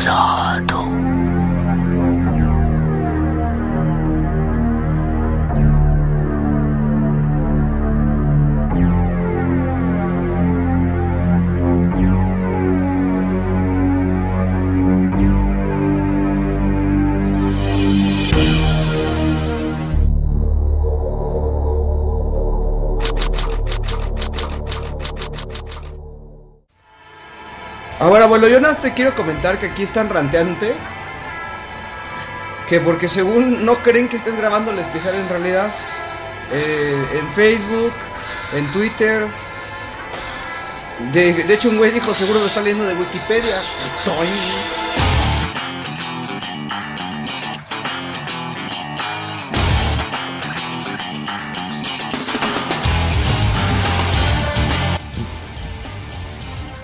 pasado. Ahora, abuelo, yo nada te quiero comentar que aquí están ranteante. Que porque según no creen que estés grabando el especial en realidad. eh, en Facebook, en Twitter. De, de hecho, un güey dijo, seguro lo está leyendo de Wikipedia. Toy.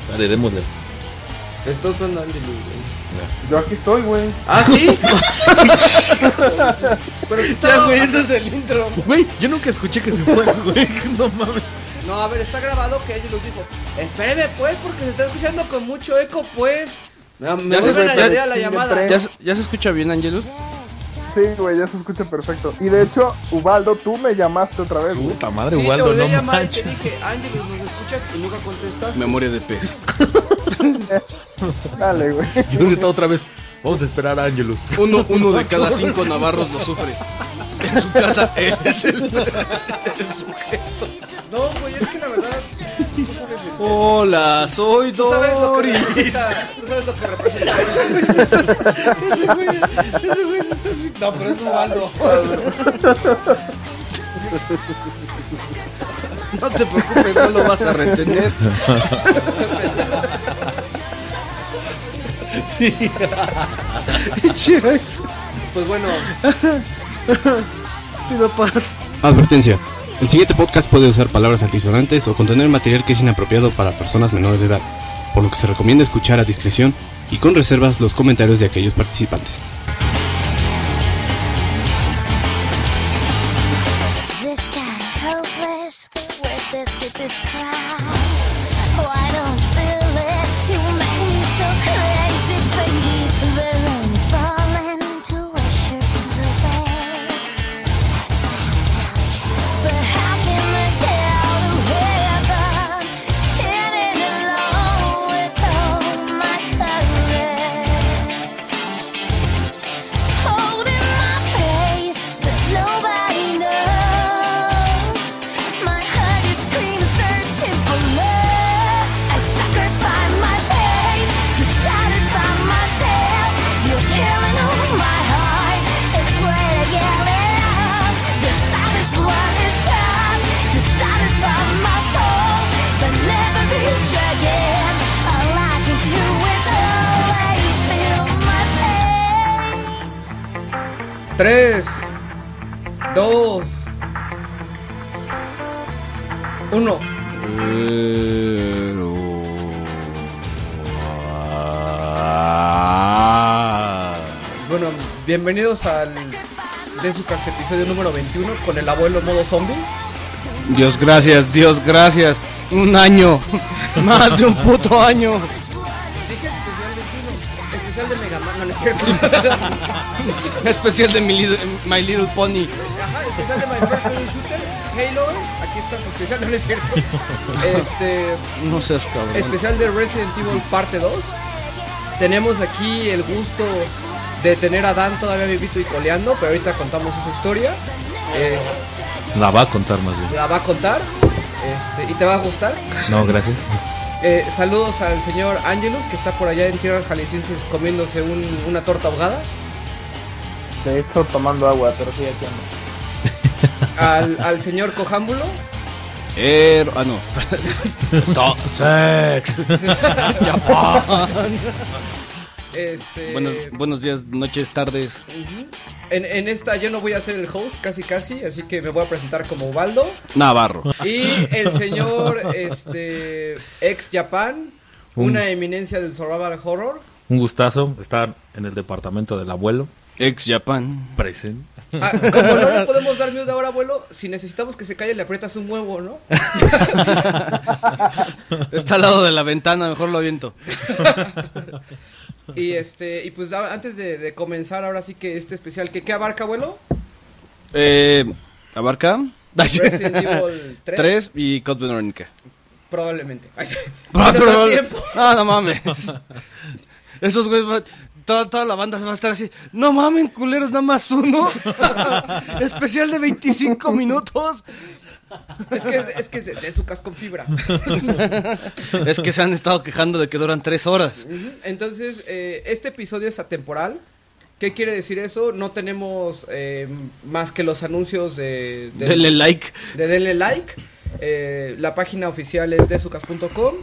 Dale, démosle. Estás jugando Angelus, güey. Yo aquí estoy, güey. ¿Ah, sí? Pero que está, güey, ese es el intro. Güey, yo nunca escuché que se fue, güey. No mames. No, a ver, está grabado que Angelus dijo. Espéreme, pues, porque se está escuchando con mucho eco, pues. Me, me Ya se vuelven a escucha- añadir a la llamada. ¿Ya, se- ya se escucha bien, Angelus? Sí, güey, ya se escucha perfecto. Y de hecho, Ubaldo, tú me llamaste otra vez, güey. Puta madre, Sí, te volví a no llamar y te manches. dije, Angelus, ¿nos escuchas? Y nunca contestas. Memoria de pez. Dale, güey. Yo grito otra vez. Vamos a esperar a Angelus. Uno, uno de cada cinco navarros lo sufre. En su casa, él es el, el sujeto. No, güey, es que la verdad, tú sabes, el- Hola, soy tú sabes lo que Doris. representa. Tú sabes lo que representa. Ese güey, ese güey se está No, pero es Ubaldo. No te preocupes, no lo vas a retener. Sí. Pues bueno, Pido paz. Advertencia. El siguiente podcast puede usar palabras altisonantes o contener material que es inapropiado para personas menores de edad, por lo que se recomienda escuchar a discreción y con reservas los comentarios de aquellos participantes. Bienvenidos al de su cast episodio número 21 con el abuelo modo zombie. Dios gracias, Dios gracias. Un año. Más de un puto año. Dije especial 21, especial de Mega Man, no, no es cierto. Especial de mi My Little Pony. Ajá, especial de My First Person Shooter, Halo, aquí está su especial, no, no es cierto. Este, No seas cabrón. especial de Resident Evil parte 2. Tenemos aquí el gusto de tener a Dan todavía vivito y coleando, pero ahorita contamos esa historia. Eh, La va a contar más bien. la va a contar este, y te va a gustar. No, gracias. Eh, saludos al señor Angelus que está por allá en tierras jaliscienses comiéndose un- una torta ahogada. De hecho, tomando agua, pero sí, aquí ando. Al, al señor Cojámbulo. Er- ah, no. Stop. Sex. Este, Buenos, buenos días, noches, tardes. en, en esta yo no voy a ser el host casi casi, así que me voy a presentar como Ubaldo. Navarro. Y el señor este, ex Japan, una eminencia del survival horror. Un gustazo estar en el departamento del abuelo. Ex Japan. Present. Ah, como no le podemos dar miedo ahora, abuelo, si necesitamos que se calle le aprietas un huevo, ¿no? Está al lado de la ventana, mejor lo aviento. Y este, y pues antes de, de comenzar ahora sí que este especial, ¿qué, qué abarca, abuelo? Eh, ¿Abarca? Resident Evil 3. 3 y Code Veronica. Probablemente. Ay, sí. Tiempo. Ah, no mames. Esos güeyes, toda, toda la banda se va a estar así. No mames, culeros, nada más uno. Especial de 25 minutos. Es que es, que es de, de Zucas con fibra. Es que se han estado quejando de que duran 3 horas. Entonces, eh, este episodio es atemporal. ¿Qué quiere decir eso? No tenemos eh, más que los anuncios de, de, Denle like. de denle like. Eh, la página oficial es desucas.com.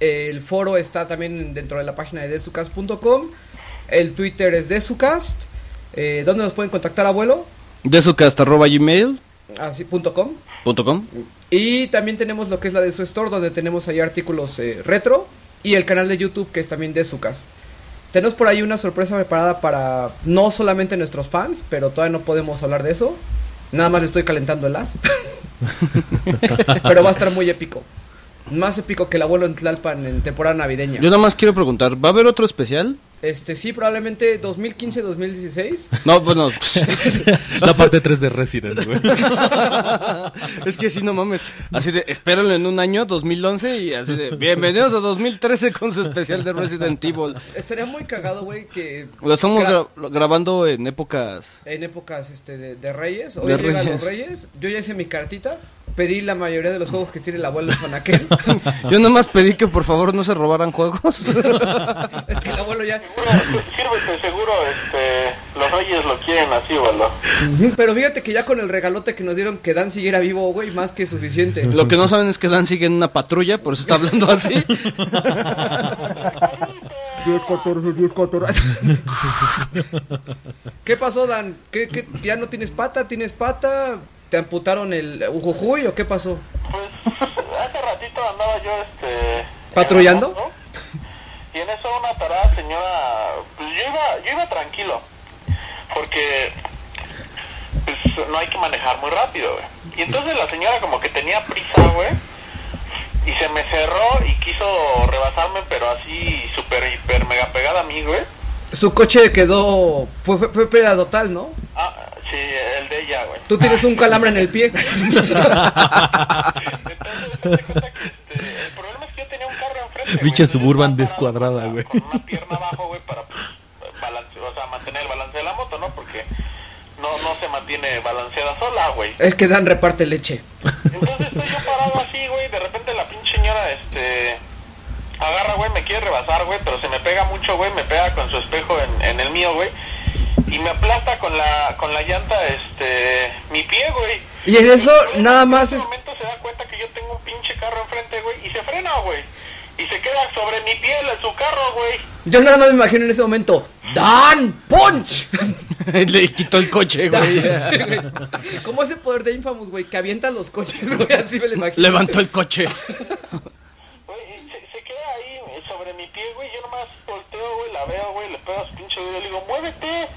El foro está también dentro de la página de desucas.com. El Twitter es desucast. Eh, ¿Dónde nos pueden contactar, abuelo? De su cast Así, punto com. punto com. Y también tenemos lo que es la de su store, donde tenemos ahí artículos eh, retro. Y el canal de YouTube, que es también de Sucast. Tenemos por ahí una sorpresa preparada para no solamente nuestros fans, pero todavía no podemos hablar de eso. Nada más le estoy calentando el as. pero va a estar muy épico. Más épico que el abuelo en Tlalpan en temporada navideña. Yo nada más quiero preguntar, ¿va a haber otro especial? Este, sí, probablemente 2015-2016. No, bueno, La parte 3 de Resident, güey. es que sí, no mames. Así de, espérenlo en un año, 2011, y así de, bienvenidos a 2013 con su especial de Resident Evil. Estaría muy cagado, güey, que... Lo estamos gra- gra- grabando en épocas... en épocas este, de, de Reyes. Hoy De llegan Reyes. los Reyes. Yo ya hice mi cartita. Pedí la mayoría de los juegos que tiene el abuelo en aquel. Yo nada más pedí que por favor no se robaran juegos. es que el abuelo ya. Sírvete, seguro este, los reyes lo quieren así, ¿verdad? Pero fíjate que ya con el regalote que nos dieron que Dan siguiera vivo, güey, más que suficiente. Lo que no saben es que Dan sigue en una patrulla, por eso está hablando así. 10, 14, 10, 14. ¿Qué pasó, Dan? ¿Qué, qué, ¿Ya no tienes pata? ¿Tienes pata? ¿Te amputaron el ujujuy o qué pasó? Pues hace ratito andaba yo este ¿Patrullando? moto, Y en eso una tarada señora, pues yo iba, yo iba tranquilo, porque pues no hay que manejar muy rápido, güey. Y entonces la señora como que tenía prisa, güey, y se me cerró y quiso rebasarme, pero así súper, hiper, mega pegada a mí, güey. Su coche quedó. Fue, fue, fue pérdida total, ¿no? Ah, sí, el de ella, güey. Tú tienes un calambre en el pie. Entonces, cuenta que, este, el problema es que yo tenía un carro enfrente. entonces Suburban descuadrada, güey. Con una pierna abajo, güey, para pues, balance, o sea, mantener el balance de la moto, ¿no? Porque no, no se mantiene balanceada sola, güey. es que Dan reparte leche. Entonces estoy yo parado así, agarra, güey, me quiere rebasar, güey, pero se me pega mucho, güey, me pega con su espejo en, en el mío, güey, y me aplasta con la, con la llanta, este, mi pie, güey. Y en eso Güey, nada en más ese es. momento se da cuenta que yo tengo un pinche carro enfrente, güey, y se frena, güey. Y se queda sobre mi piel en su carro, güey. Yo nada más me imagino en ese momento. ¡Dan! ¡Punch! Le quitó el coche, güey. ¿Cómo ese poder de Infamous, güey? Que avienta los coches, güey. Así me lo imagino. Levantó el coche. La veo, güey, le pego a su pinche dedo y le digo, muévete.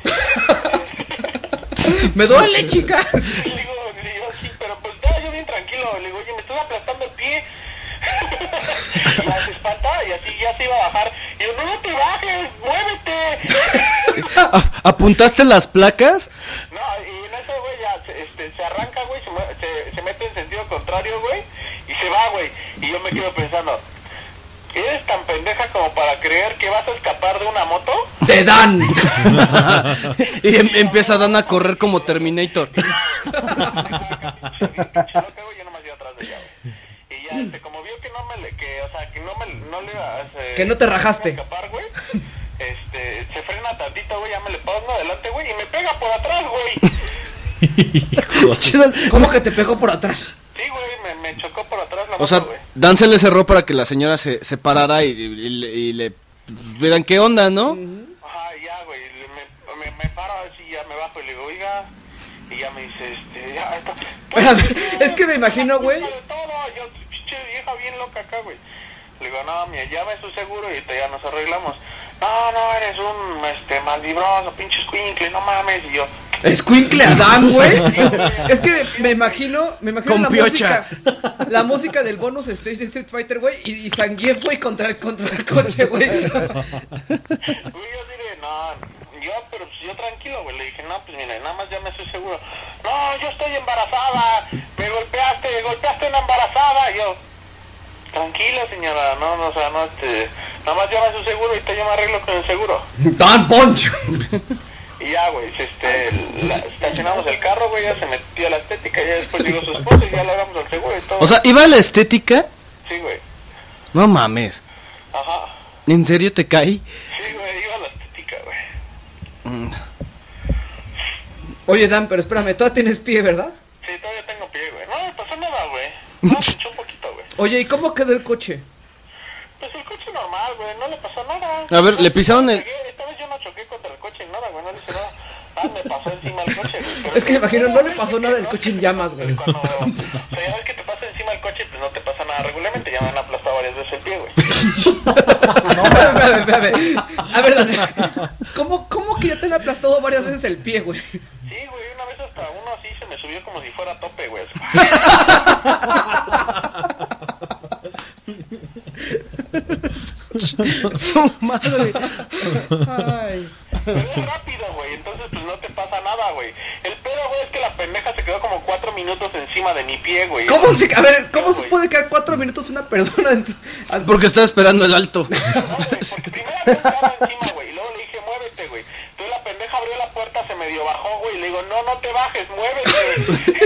¡Me duele, chica! Y le digo, le digo, sí, pero pues ya, yo bien tranquilo. Le digo, oye, me estás aplastando el pie. y ya se espanta y así ya se iba a bajar. Y yo, no te bajes, muévete. ¿A- ¿Apuntaste las placas? No, y en eso, güey, ya se, este, se arranca, güey, se, se, se mete en sentido contrario, güey, y se va, güey. Y yo me quedo pensando, ¿eres tan pendeja como para creer que vas a escapar de una moto? ¡Te dan! Y em- empieza Dan a correr como Terminator. Yo nomás iba atrás de ella. Y ya, este, como vio que no me le, que, o sea, que no me, no le iba a... este, Que no te rajaste. escapar, güey, este, se frena tantito, güey, ya me le pongo adelante, güey, y me pega por atrás, güey. ¿Cómo que te pegó por atrás? Sí, güey, chocó por atrás la O sea, güey. Dan se le cerró para que la señora se, se parara y, y le- y le pues, vieran qué onda, ¿no? Ajá, ya, güey, le- me, me, me paro así, ya me bajo y le digo, oiga, y ya me dice, este, ya, esto, Espérame, es que me imagino, güey. De todo, yo, pinche vieja bien loca acá, güey. Le digo, no, mira, llame su seguro y ahorita ya nos arreglamos. No, no, eres un, este, maldibroso, pinche escuincle, no mames. Y yo, Escuincle Adán, güey. Es que me imagino, me imagino Con la piocha. música, la música del bonus stage de Street Fighter, güey, y, y Zangief, güey, contra el, contra el coche, güey. Güey, yo diré, no, yo, pero pues yo tranquilo, güey. Le dije, no, pues mira, nada más ya me estoy seguro. No, yo estoy embarazada. Me golpeaste, golpeaste una embarazada. Yo, tranquila, señora, no, no, o sea, no, este, nada más llama a su seguro y te me arreglo con el seguro. ¡Tan poncho! Y ya, güey, este, la- estacionamos el carro, güey, ya se metió a la estética. Y ya después llegó su esposo y ya le hagamos el seguro y todo. O sea, iba a la estética. sí, güey, No mames. ajá. ¿En serio te cae? Sí, güey, iba a la estética, güey. Oye, Dan, pero espérame, todavía tienes pie, ¿verdad? Sí, todavía tengo pie, güey. No me pasó nada, güey. No, me pinchó un poquito, güey. Oye, ¿y cómo quedó el coche? Pues el coche normal, güey, no le pasó nada. A ver, le pisaron el- Choqué, Esta vez yo no choqué contra el coche ni nada, güey, no le hice nada. Ah, me pasó encima el coche, güey. pero Es que me imagino, no le pasó nada el no, coche en llamas, güey. Cuando, o sea, ya ves que te pasa encima el coche, pues no te pasa nada regularmente, ya me han aplastado varias veces el pie, güey. No, espérame, espérame. A ver, Dan, ¿cómo, ¿cómo que ya te han aplastado varias veces el pie, güey? Sí, güey, una vez hasta uno así se me subió como si fuera a tope, güey. Su madre. Ay. Pero es rápido, güey, entonces pues no te pasa nada, güey. El pedo, güey, es que la pendeja se quedó como cuatro minutos encima de mi pie, güey. ¿Cómo se, a ver, ¿cómo se puede quedar cuatro minutos una persona? en tu- a- Porque estaba esperando el alto. No, güey, porque primero un carro encima, güey, y luego le dije, muévete, güey. Entonces la pendeja abrió la puerta, se medio bajó, güey, y le digo, no, no te bajes, muévete.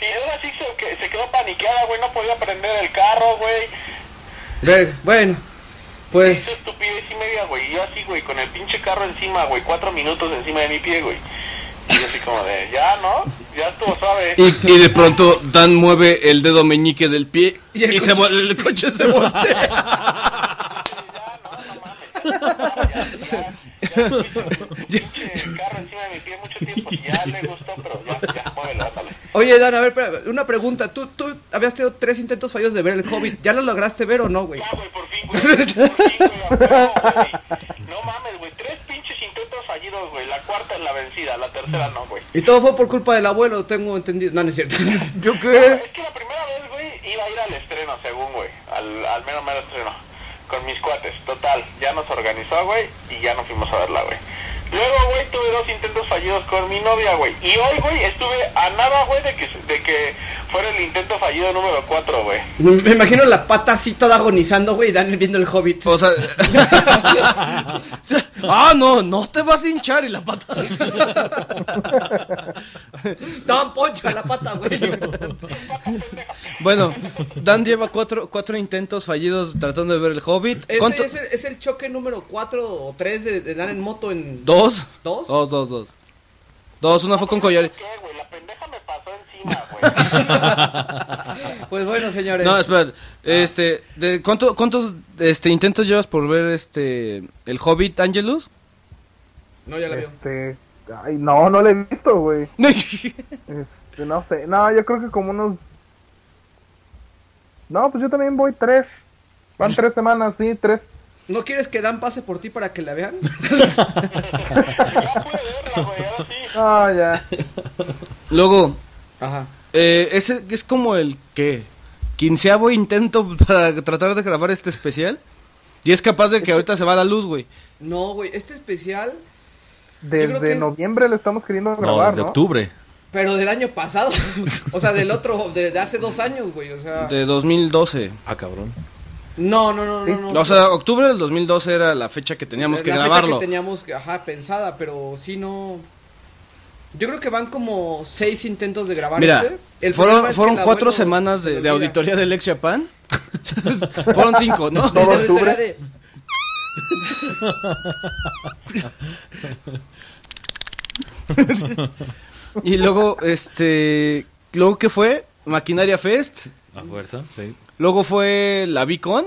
y luego así se, se quedó paniqueada, güey, no podía prender el carro, güey. Ver, bueno, Pues estupidez y media, güey, y yo así, güey, con el pinche carro encima, güey, cuatro minutos encima de mi pie, güey. Y yo así como de, ya, ¿no? Ya estuvo suave. Y, y de pronto Dan mueve el dedo meñique del pie Y el se coche- vol- el coche se voltea. Ya, no, no mames, ya, ya, ya, ya, ya, ya ya, ya. Oye, Dan, a ver, espera, una pregunta. ¿Tú, tú habías tenido tres intentos fallos de ver el Hobbit. ¿Ya lo lograste ver o no, güey? Ya, güey, por fin, güey. Por fin, güey, güey. No mames, güey. Tres pinches intentos fallidos, güey. La cuarta es la vencida, la tercera no, güey. Y todo fue por culpa del abuelo, tengo entendido. No, no es cierto. ¿Yo qué? Es que la primera vez, güey, iba a ir al estreno, según, güey. Al, al mero mero estreno. Con mis cuates. Total, ya nos organizó, güey. Y ya nos fuimos a verla, güey. Luego, güey, tuve dos intentos fallidos con mi novia, güey. Y hoy, güey, estuve a nada, güey, de que, de que fuera el intento fallido número cuatro, güey. Me imagino la pata así toda agonizando, güey, y Dan viendo el Hobbit. O sea. ah, no, no te vas a hinchar y la pata. Dan poncha la pata, güey. Bueno, Dan lleva cuatro, cuatro intentos fallidos tratando de ver el Hobbit. Este es el, es el choque número 4 o 3 de, de Dan en moto en... ¿Dos? ¿Dos? Dos, dos, dos. Dos, una fue con collar. ¿Qué, güey? La pasó encima, güey. Pues bueno, señores. No, espera. Este, de, ¿cuánto, ¿cuántos este, intentos llevas por ver este el Hobbit Angelus? No, ya la vio. Este. Ay, no, no lo he visto, güey. Este, no sé. No, yo creo que como unos. No, pues yo también voy tres. Van tres semanas, sí, tres. ¿No quieres que Dan pase por ti para que la vean? Ya pude verla, güey. Ahora sí. Ah, ya. Luego, Ajá. eh, ese es como el que quinceavo intento para tratar de grabar este especial. Y es capaz de que ahorita se va la luz, güey. No, güey, este especial, Desde es- noviembre lo estamos queriendo No, grabar, desde ¿no? octubre. pero del año pasado. o sea, del otro, de, de hace dos años, güey. O sea. De 2012. Ah, cabrón. No, no, no, no. no O sea, octubre del 2012 era la fecha que teníamos la que fecha grabarlo. que teníamos, ajá, pensada, pero sí no. Yo creo que van como seis intentos de grabar Mira, este. El fueron, es fueron cuatro semanas se de, de auditoría del Ex Japan. fueron cinco, ¿no? De Todo octubre. de- Y luego, este. Luego, ¿qué fue? Maquinaria Fest. A fuerza, sí. Luego fue la Vicon.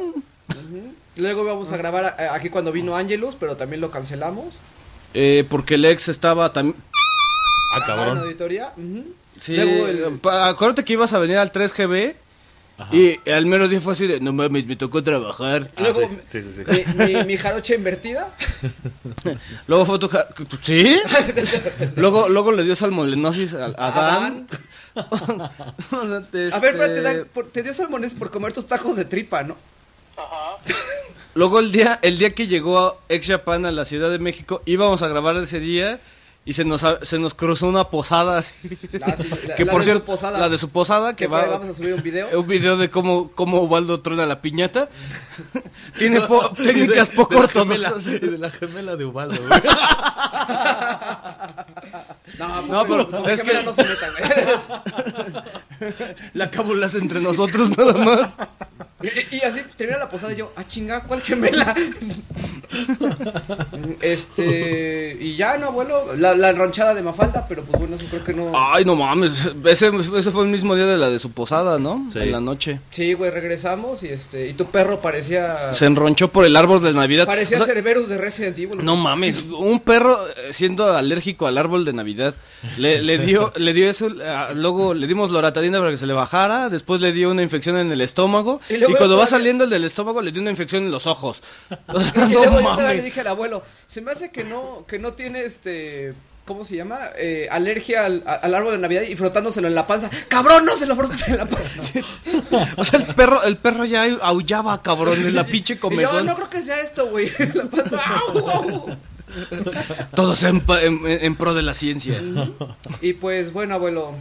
Luego íbamos a grabar a- aquí cuando vino Angelus, pero también lo cancelamos. eh, porque el ex estaba también. Ah, Ajá, en cabrón. auditoría. Sí, Luego el- pa- acuérdate que ibas a venir al 3GB Y al mero día fue así de, no mames, me tocó trabajar. Y Luego, sí, sí, sí. Mi, mi, mi jarocha invertida. Luego fue tu... ja- ¿Sí? luego, luego le dio salmonellosis a, a Dan. O sea, A ver, este, pero te, dan- por- te dio salmones por comer tus tacos de tripa, ¿no? Ajá. Luego el día, el día que llegó Ex Japan a la Ciudad de México, íbamos a grabar ese día y se nos, se nos cruzó una posada así. Sí, la- que la por de cierto, su posada. la de su posada, que va, vamos a subir un video. un video de cómo, cómo Ubaldo trona la piñata. Tiene po- técnicas poco de gemela, de la gemela de Ubaldo, güey. No, No, pero con mi es que- no se meta, güey. La cábulas entre nosotros nada más. Y, y así termina la posada y yo, ah, chinga, ¿cuál gemela? este, y ya, no, abuelo, la, la ranchada de Mafalda, pero pues bueno, eso creo que no. Ay, no mames. Ese, ese fue el mismo día de la de su posada, ¿no? Sí. En la noche. Sí, güey, regresamos y este, y tu perro parecía, Se enronchó por el árbol de Navidad. parecía O sea, Cerberus de Resident Evil. No mames, un perro eh, siendo alérgico al árbol de Navidad. Le, le dio le dio eso, ah, luego le dimos loratadina para que se le bajara, después le dio una infección en el estómago Y y, cuando va saliendo el del estómago le dio una infección en los ojos. O sea, Y no luego yo todavía le mames. dije al abuelo, se me hace que no, que no tiene este, ¿cómo se llama? Eh, alergia al, al árbol de Navidad y frotándoselo en la panza. ¡Cabrón, no se lo frotes en la panza! O sea, el perro el perro ya aullaba, cabrón, en la pinche comezón. no creo que sea esto, güey. La panza. ¡Au, au! Todos en, en- en pro de la ciencia. Y pues bueno, abuelo,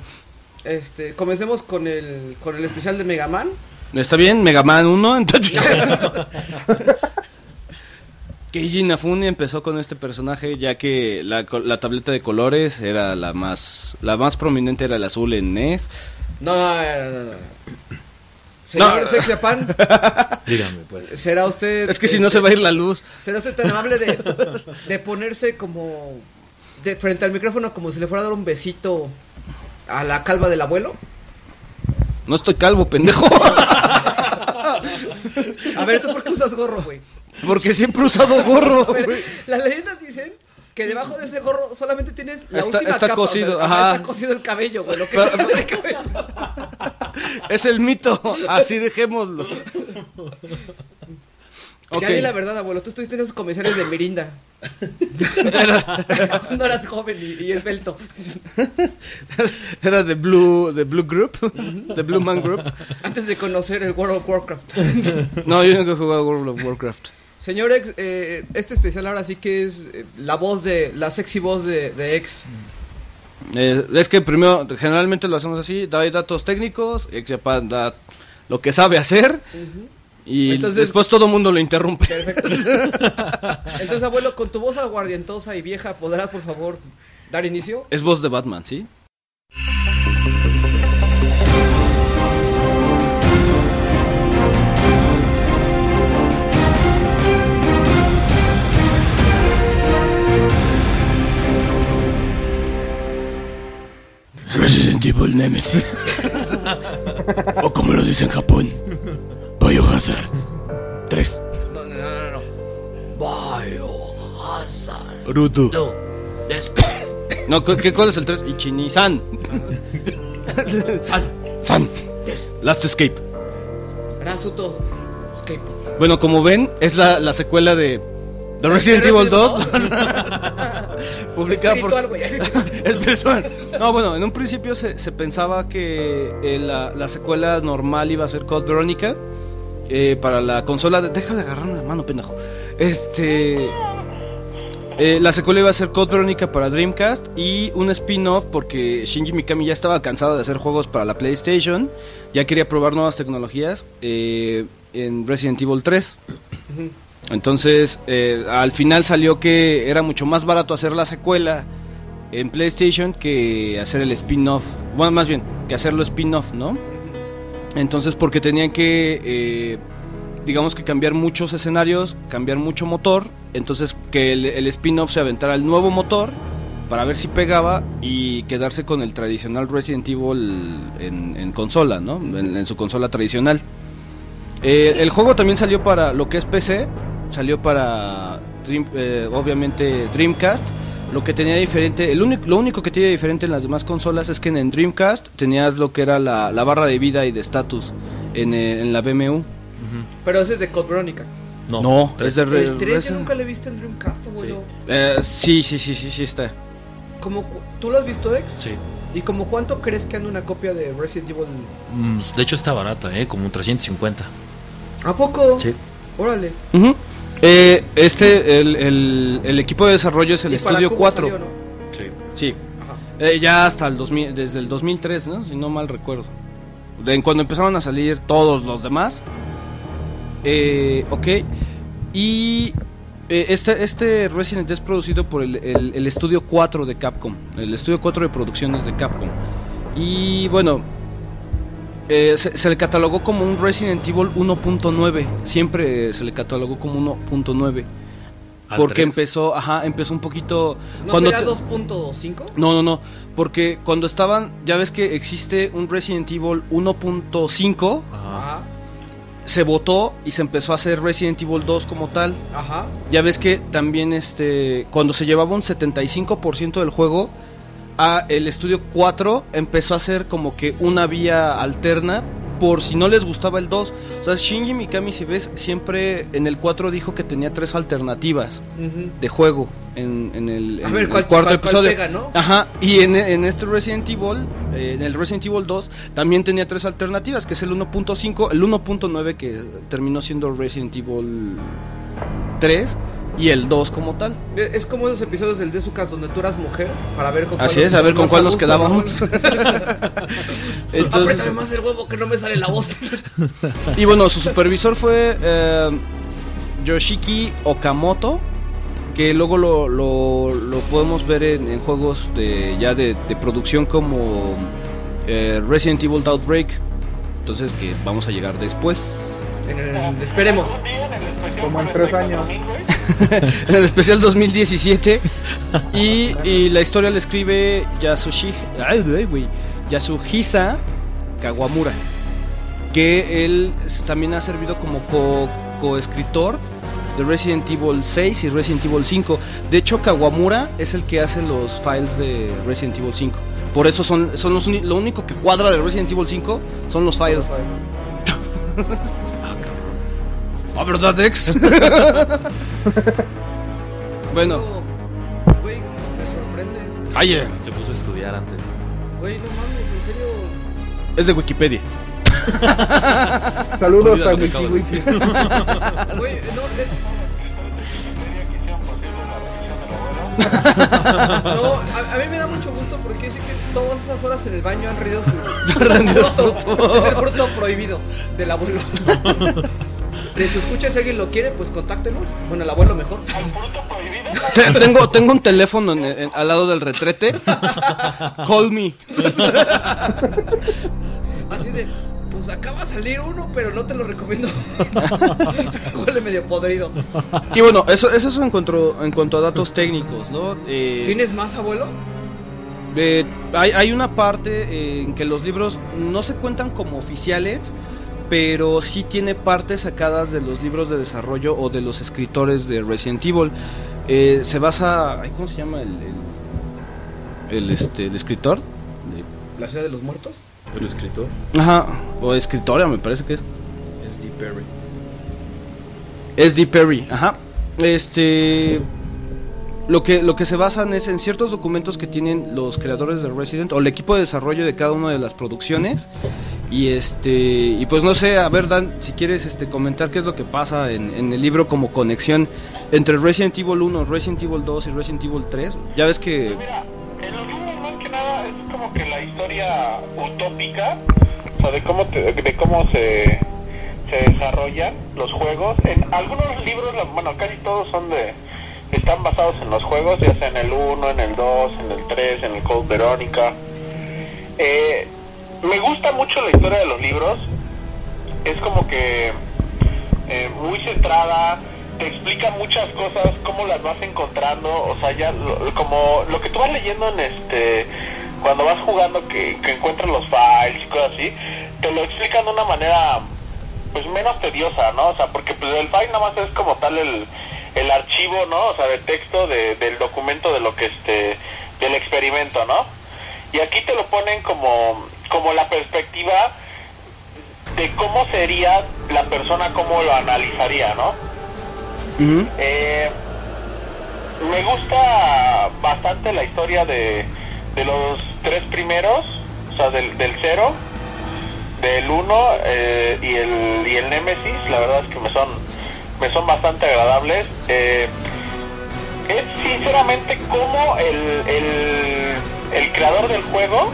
este, comencemos con el, con el especial de Mega Man. ¿Está bien? Mega Man 1, entonces. Keiji Inafune empezó con este personaje ya que la, tableta de colores era la más la más prominente era el azul en NES. No, no, no, no, no. Señor No. Sex Japan, Dígame, pues. ¿será usted... Es que si no se va a ir la luz. ¿Será usted tan amable de, de ponerse como... De, frente al micrófono como si le fuera a dar un besito a la calva del abuelo? No estoy calvo, pendejo. A ver, ¿tú por qué usas gorro, güey? Porque siempre he usado gorro. Güey. las leyendas dicen que debajo de ese gorro solamente tienes la Está- última está capa, o sea, cosido, ajá, ajá. está cosido el cabello, güey, lo que Pero- sale del cabello. Es el mito. Así dejémoslo. Ok. Ya di la verdad, abuelo, tú estuviste en esos comerciales de Mirinda. Cuando eras joven y, y esbelto. Era de Blue, de Blue Group, de Blue Man Group. Antes de conocer el World of Warcraft. No, yo nunca he jugado World of Warcraft. Señor X, eh, este especial ahora sí que es eh, la voz de, la sexy voz de, de X. Eh, es que primero, generalmente lo hacemos así, da datos técnicos, Ex da lo que sabe hacer y Entonces- después todo el mundo lo interrumpe. Perfecto. Entonces, abuelo, con tu voz aguardientosa y vieja, ¿podrás, por favor, dar inicio? Es voz de Batman, ¿sí? Nemesis. o como lo dice en Japón, Biohazard 3. No, no, no, no. Biohazard. Ruto. No. Des- No, ¿cu- ¿qué, ¿cuál es el 3? Ichini-san. San. San. Des. Last Escape. Rasuto. Escape. Bueno, como ven, es la, la secuela de, de Resident ¿De Evil 2. Resident publicada por... Espiritual, güey. Espiritual. No, bueno, en un principio se, se pensaba que eh, la, la secuela normal iba a ser Code Veronica eh, para la consola. De... Deja de agarrarme la mano, pendejo. Este. eh, la secuela iba a ser Code Veronica para Dreamcast y un spin-off porque Shinji Mikami ya estaba cansado de hacer juegos para la PlayStation, ya quería probar nuevas tecnologías eh, en Resident Evil 3. Entonces, eh, al final salió que era mucho más barato hacer la secuela en PlayStation que hacer el spin-off. Bueno, más bien, que hacerlo spin-off, ¿no? Entonces, porque tenían que, eh, digamos que cambiar muchos escenarios, cambiar mucho motor. Entonces, que el, el spin-off se aventara el nuevo motor para ver si pegaba y quedarse con el tradicional Resident Evil en, en consola, ¿no? En, en su consola tradicional. Eh, el juego también salió para lo que es PC, salió para Dream- eh, obviamente Dreamcast. Lo que tenía diferente, el único, lo único que tenía diferente en las demás consolas es que en Dreamcast tenías lo que era la, la barra de vida y de estatus. en, eh, en la BMU. Pero ese es de Code Veronica. No, No, es de el 3 yo Resident- nunca lo he visto en Dreamcast, abuelo. Eh, sí, sí, sí, sí, sí está. Como ¿Tú lo has visto, Ex? Sí. ¿Y como cuánto crees que anda una copia de Resident Evil? Mm, De hecho está barata, ¿eh? Como 350. ¿A poco? Sí. Órale. Ujú. Eh, este, el, el- el equipo de desarrollo es el ¿Y para Estudio cubo 4. salió, no? Sí. Sí. Ajá. Eh, ya hasta el 2000, desde el 2003, ¿no? Si no mal recuerdo. De, cuando empezaron a salir todos los demás. Eh, ok. Y eh, este, este Resident es producido por el, el- el estudio 4 de Capcom. El estudio 4 de producciones de Capcom. Y bueno, eh, se, se le catalogó como un Resident Evil 1.9. Siempre se le catalogó como 1.9. Al Porque empezó, ajá, empezó un poquito... ¿No cuando será te- 2.5? no, no, no. Porque cuando estaban, ya ves que existe un Resident Evil 1.5, Ajá. Ajá. se votó y se empezó a hacer Resident Evil 2 como tal. Ajá. Ya ves que también este cuando se llevaba un 75% del juego, a el estudio 4 empezó a hacer como que una vía alterna por si no les gustaba el 2. O sea, Shinji Mikami, si ves, siempre en el 4 dijo que tenía tres alternativas Ujú. de juego en, en el, en ver, el ¿cuál- cuarto cuál- cuál episodio. pega, no? Ajá, y en, en este Resident Evil, eh, en el Resident Evil 2, también tenía tres alternativas, que es el 1.5, el 1.9 que terminó siendo Resident Evil 3 y el 2 como tal. Es es como esos episodios del Desucas donde tú eras mujer para ver con cuál Así es, a ver con cuál nos quedábamos. Entonces, Apriétame más el huevo que no me sale la voz. y bueno, su supervisor fue eh, Yoshiki Okamoto, que luego lo, lo- lo podemos ver en, en juegos de ya de, de producción como eh, Resident Evil Outbreak. Entonces que vamos a llegar después. En el- esperemos. Como en tres 44 años. en el especial 2017 y, y la historia la escribe Yasushi, ay, güey, güey, Yasuhisa Kawamura que él también ha servido como co- coescritor de Resident Evil 6 y Resident Evil 5 de hecho Kawamura es el que hace los files de Resident Evil 5 por eso son, son los lo único que cuadra de Resident Evil 5 son los files ¿Ah, verdad, Dex? bueno, Güey, me sorprende. Oye, Se puso a estudiar antes. Güey, no mames, en serio. es de Wikipedia. Saludos Olvida a WikiWiki. Güey, no, eh, no a, a mí me da mucho gusto porque yo sé que todas esas horas en el baño han rendido su, fruto. Es el fruto prohibido del abuelo. De si escucha si alguien lo quiere, pues contáctenos. Bueno, el abuelo mejor. Te- tengo, tengo un teléfono en- en- al lado del retrete. Call me. Así de, pues acaba de salir uno, pero no te lo recomiendo. Huele medio podrido. Y bueno, eso, eso es en cuanto, en cuanto a datos técnicos, ¿no? Eh, ¿Tienes más, abuelo? eh, hay, hay una parte en que los libros no se cuentan como oficiales, pero sí tiene partes sacadas de los libros de desarrollo o de los escritores de Resident Evil. Eh, se basa, ¿cómo se llama el, el, el, este, el escritor? ¿La ciudad de los muertos? ¿El escritor? Ajá, o escritora me parece que es. Es D. Perry. SD Perry, ajá. Este. Lo que, lo que se basan es en ciertos documentos que tienen los creadores de Resident o el equipo de desarrollo de cada una de las producciones. Y este. Y pues no sé, a ver, Dan, si quieres este, comentar qué es lo que pasa en, en el libro como conexión entre Resident Evil 1, Resident Evil 2 y Resident Evil 3. Ya ves que. Mira, en los libros más que nada es como que la historia utópica, o sea, de cómo, te- de cómo se, se desarrollan los juegos. En algunos libros, bueno, casi todos son de, están basados en los juegos, ya sea en el 1, en el 2, en el 3, en el Code Verónica. Eh, me gusta mucho la historia de los libros, es como que eh, muy centrada, te explica muchas cosas, cómo las vas encontrando, o sea, ya lo- como lo que tú vas leyendo en este, cuando vas jugando que, que encuentras los files y cosas así, te lo explican de una manera pues menos tediosa, ¿no? O sea, porque pues el file nada más es como tal el, el archivo, ¿no? O sea, de texto de- del documento de lo que este, del experimento, ¿no? Y aquí te lo ponen como, como la perspectiva de cómo sería la persona, cómo lo analizaría, ¿no? Eh, me gusta bastante la historia de, de los tres primeros, o sea, del, del cero, del uno eh, y el y el Nemesis. La verdad es que me son me son bastante agradables. Eh, es sinceramente como el, el, el creador del juego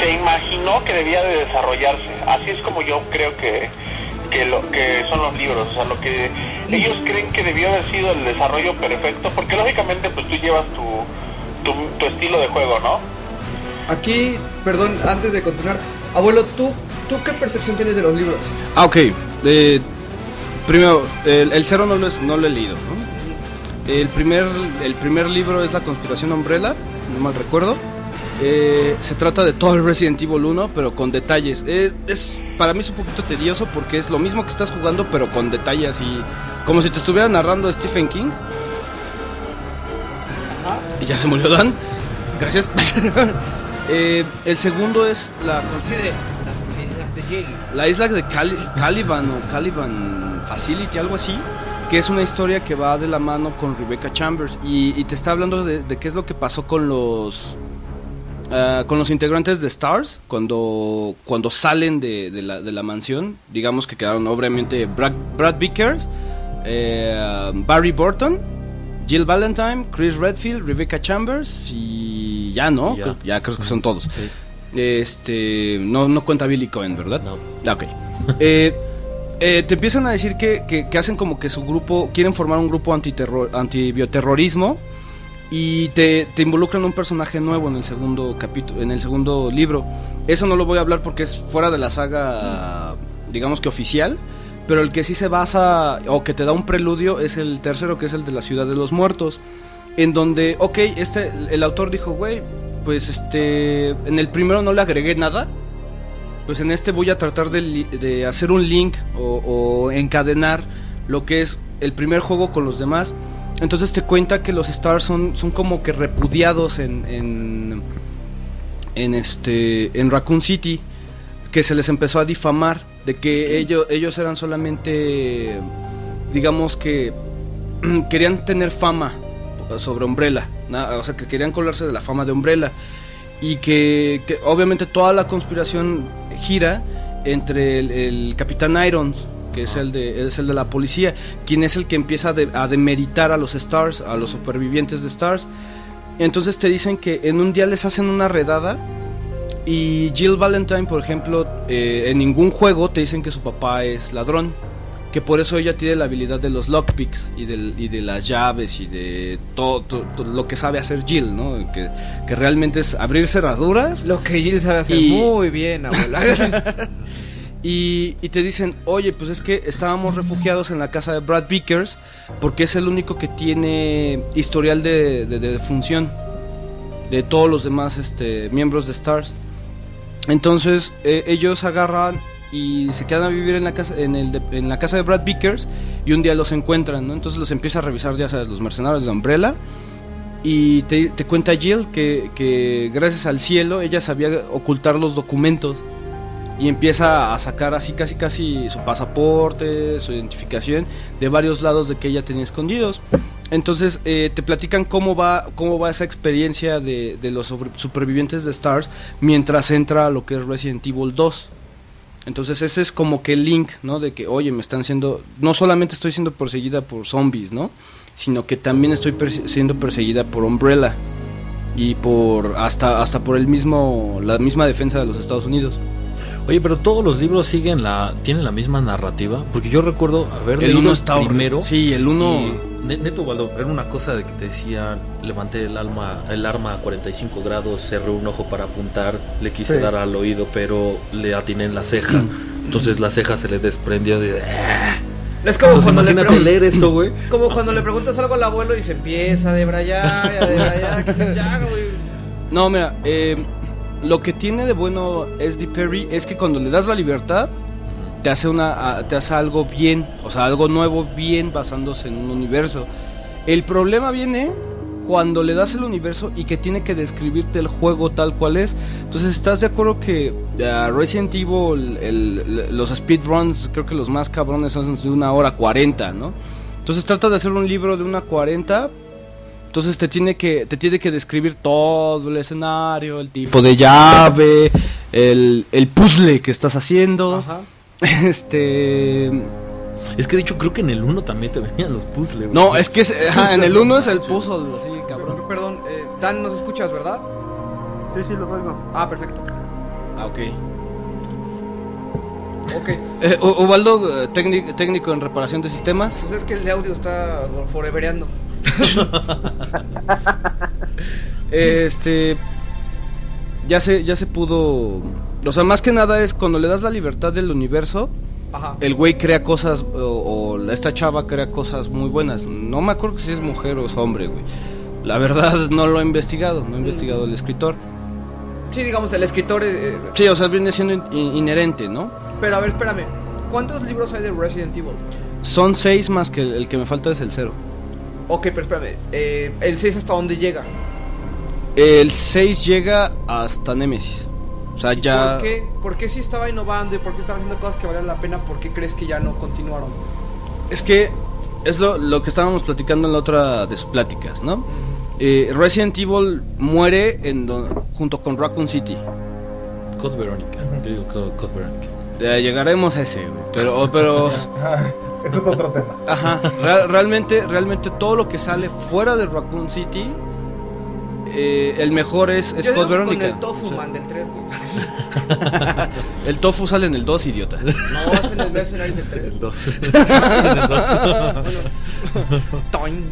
se imaginó que debía de desarrollarse. Así es como yo creo que, que lo que son los libros, o sea, lo que ellos creen que debió haber sido el desarrollo perfecto, porque lógicamente pues tú llevas tu, tu, tu estilo de juego, ¿no? Aquí, perdón, antes de continuar, abuelo, ¿tú, ¿tú qué percepción tienes de los libros? Ah, ok. Eh, primero, el, el cero no lo, es- no lo he leído. ¿no? El, primer, el primer libro es La conspiración Umbrella, si no mal recuerdo. Eh, se trata de todo el Resident Evil 1, pero con detalles. Eh, es Para mí es un poquito tedioso porque es lo mismo que estás jugando, pero con detalles y como si te estuviera narrando Stephen King. Y ya se murió Dan. Gracias. Eh, el segundo es la las de la isla de Cali- Caliban o Caliban Facility, algo así, que es una historia que va de la mano con Rebecca Chambers y, y te está hablando de, de qué es lo que pasó con los ah, con los integrantes de Stars cuando cuando salen de, de la, de la mansión, digamos que quedaron obviamente Brad, Brad Vickers, eh, Barry Burton, Jill Valentine, Chris Redfield, Rebecca Chambers y ya no, ya. Creo- ya creo que son todos. Sí. Este, no, no cuenta Billy Cohen, ¿verdad? No. Ah, Ok. Eh, eh, te empiezan a decir que, que- que hacen como que su grupo, quieren formar un grupo antibioterrorismo y te, te involucran un personaje nuevo en el segundo capítulo, en el segundo libro. Eso no lo voy a hablar porque es fuera de la saga, digamos que oficial, pero el que sí se basa o que te da un preludio es el tercero, que es el de la ciudad de los muertos, en donde, ok, este, el autor dijo, güey, pues este, en el primero no le agregué nada, pues en este voy a tratar de, de hacer un link o encadenar lo que es el primer juego con los demás. Entonces te cuenta que los Stars son, son como que repudiados en, en, en este, en Raccoon City, que se les empezó a difamar de que ellos, ellos eran solamente, digamos que querían tener fama sobre Umbrella, na- o sea que querían colarse de la fama de Umbrella. Y que, que obviamente toda la conspiración gira entre el, el Capitán Irons, que es el, de, es el de la policía, quien es el que empieza a, de- a demeritar a los Stars, a los supervivientes de Stars. Entonces te dicen que en un día les hacen una redada y Jill Valentine, por ejemplo, eh, en ningún juego te dicen que su papá es ladrón. Que por eso ella tiene la habilidad de los lockpicks y, del, y de las llaves y de todo, todo- todo lo que sabe hacer Jill, ¿no? Que, que realmente es abrir cerraduras Lo que Jill sabe hacer Y- muy bien, abuela. y, te dicen, oye, pues es que estábamos refugiados en la casa de Brad Vickers porque es el único que tiene historial de, de, de defunción de todos los demás este, miembros de Stars. Entonces eh, ellos agarran y se quedan a vivir en la casa en, el de- en la casa de Brad Vickers y un día los encuentran, ¿no? Entonces los empieza a revisar, ya sabes, los mercenarios de Umbrella y te, te cuenta Jill que, que gracias al cielo ella sabía ocultar los documentos y empieza a sacar así casi casi su pasaporte, su identificación de varios lados de que ella tenía escondidos. Entonces eh, te platican cómo va cómo va esa experiencia de, de los supervivientes de Stars mientras entra lo que es Resident Evil 2. Entonces ese es como que el link, ¿no? De que, oye, me están siendo, no solamente estoy siendo perseguida por zombies, ¿no? Sino que también estoy perse- siendo perseguida por Umbrella y por hasta hasta por el mismo la misma defensa de los Estados Unidos. Oye, pero todos los libros siguen la tienen la misma narrativa, porque yo recuerdo haber El uno está primero. Sí, el uno- y neto Waldo, era una cosa de que te decía, levanté el alma el arma a 45 grados, cerré un ojo para apuntar, le quise Sí. dar al oído, pero le atiné en la ceja. Entonces la ceja se le desprendió de es como Entonces cuando, le imagínate pregun- leer eso, güey. como cuando le preguntas algo al abuelo y se empieza de brayar, y a debrayar, que se ya, güey. No, mira, eh, lo que tiene de bueno SD Perry es que cuando le das la libertad te hace una te hace algo bien, o sea, algo nuevo bien basándose en un universo. El problema viene cuando le das el universo y que tiene que describirte el juego tal cual es. Entonces, ¿estás de acuerdo que ah, Resident Evil, el- el- los speedruns, creo que los más cabrones son de una hora 40, ¿no? Entonces trata de hacer un libro de una 40. Entonces te tiene que te tiene que describir todo el escenario, el tipo de llave, el, el puzzle que estás haciendo. Ajá. Este Es que de hecho creo que en el 1 también te venían los puzzles. güey. no, es que es- ajá, en el 1 es el puzzle, así, cabrón. Per- Perdón, eh, Dan, ¿nos escuchas, verdad? Sí, sí, lo oigo. Ah, perfecto. Ah, ok. Ok. Eh, Ubaldo, eh, técnic- técnico en reparación de sistemas. Pues es que el de audio está forevereando. Este. Ya se, ya se pudo. O sea, más que nada es cuando le das la libertad del universo. Ajá. El güey crea cosas. O, o esta chava crea cosas muy buenas. No me acuerdo si es mujer o es hombre, güey. La verdad no lo he investigado. No he investigado el escritor. Sí, digamos, el escritor. eh, eh, Sí, o sea, viene siendo in- inherente, ¿no? pero a ver, espérame. ¿Cuántos libros hay de Resident Evil? Son seis más que el, el que me falta es el cero. Ok, pero espérame. eh, el 6 hasta dónde llega. El 6 llega hasta Nemesis. O sea, ya. ¿Por qué? ¿Por qué si estaba innovando y por qué estaba haciendo cosas que valían la pena? ¿Por qué crees que ya no continuaron? Es que es lo, lo que estábamos platicando en la otra de sus pláticas, ¿no? Eh, Resident Evil muere en do- junto con Raccoon City. Code Verónica. Yo digo Code, Verónica. Llegaremos a ese, güey. Pero, pero, Ese es otro tema. ajá, real- realmente, realmente todo lo que sale fuera de Raccoon City, eh, el mejor es, es Yo digo que con Verónica. el Tofu O sea, Man del 3, güey. el tofu sale en el 2, idiota. No, es en el Mercenaries del 3. El 2. Toin.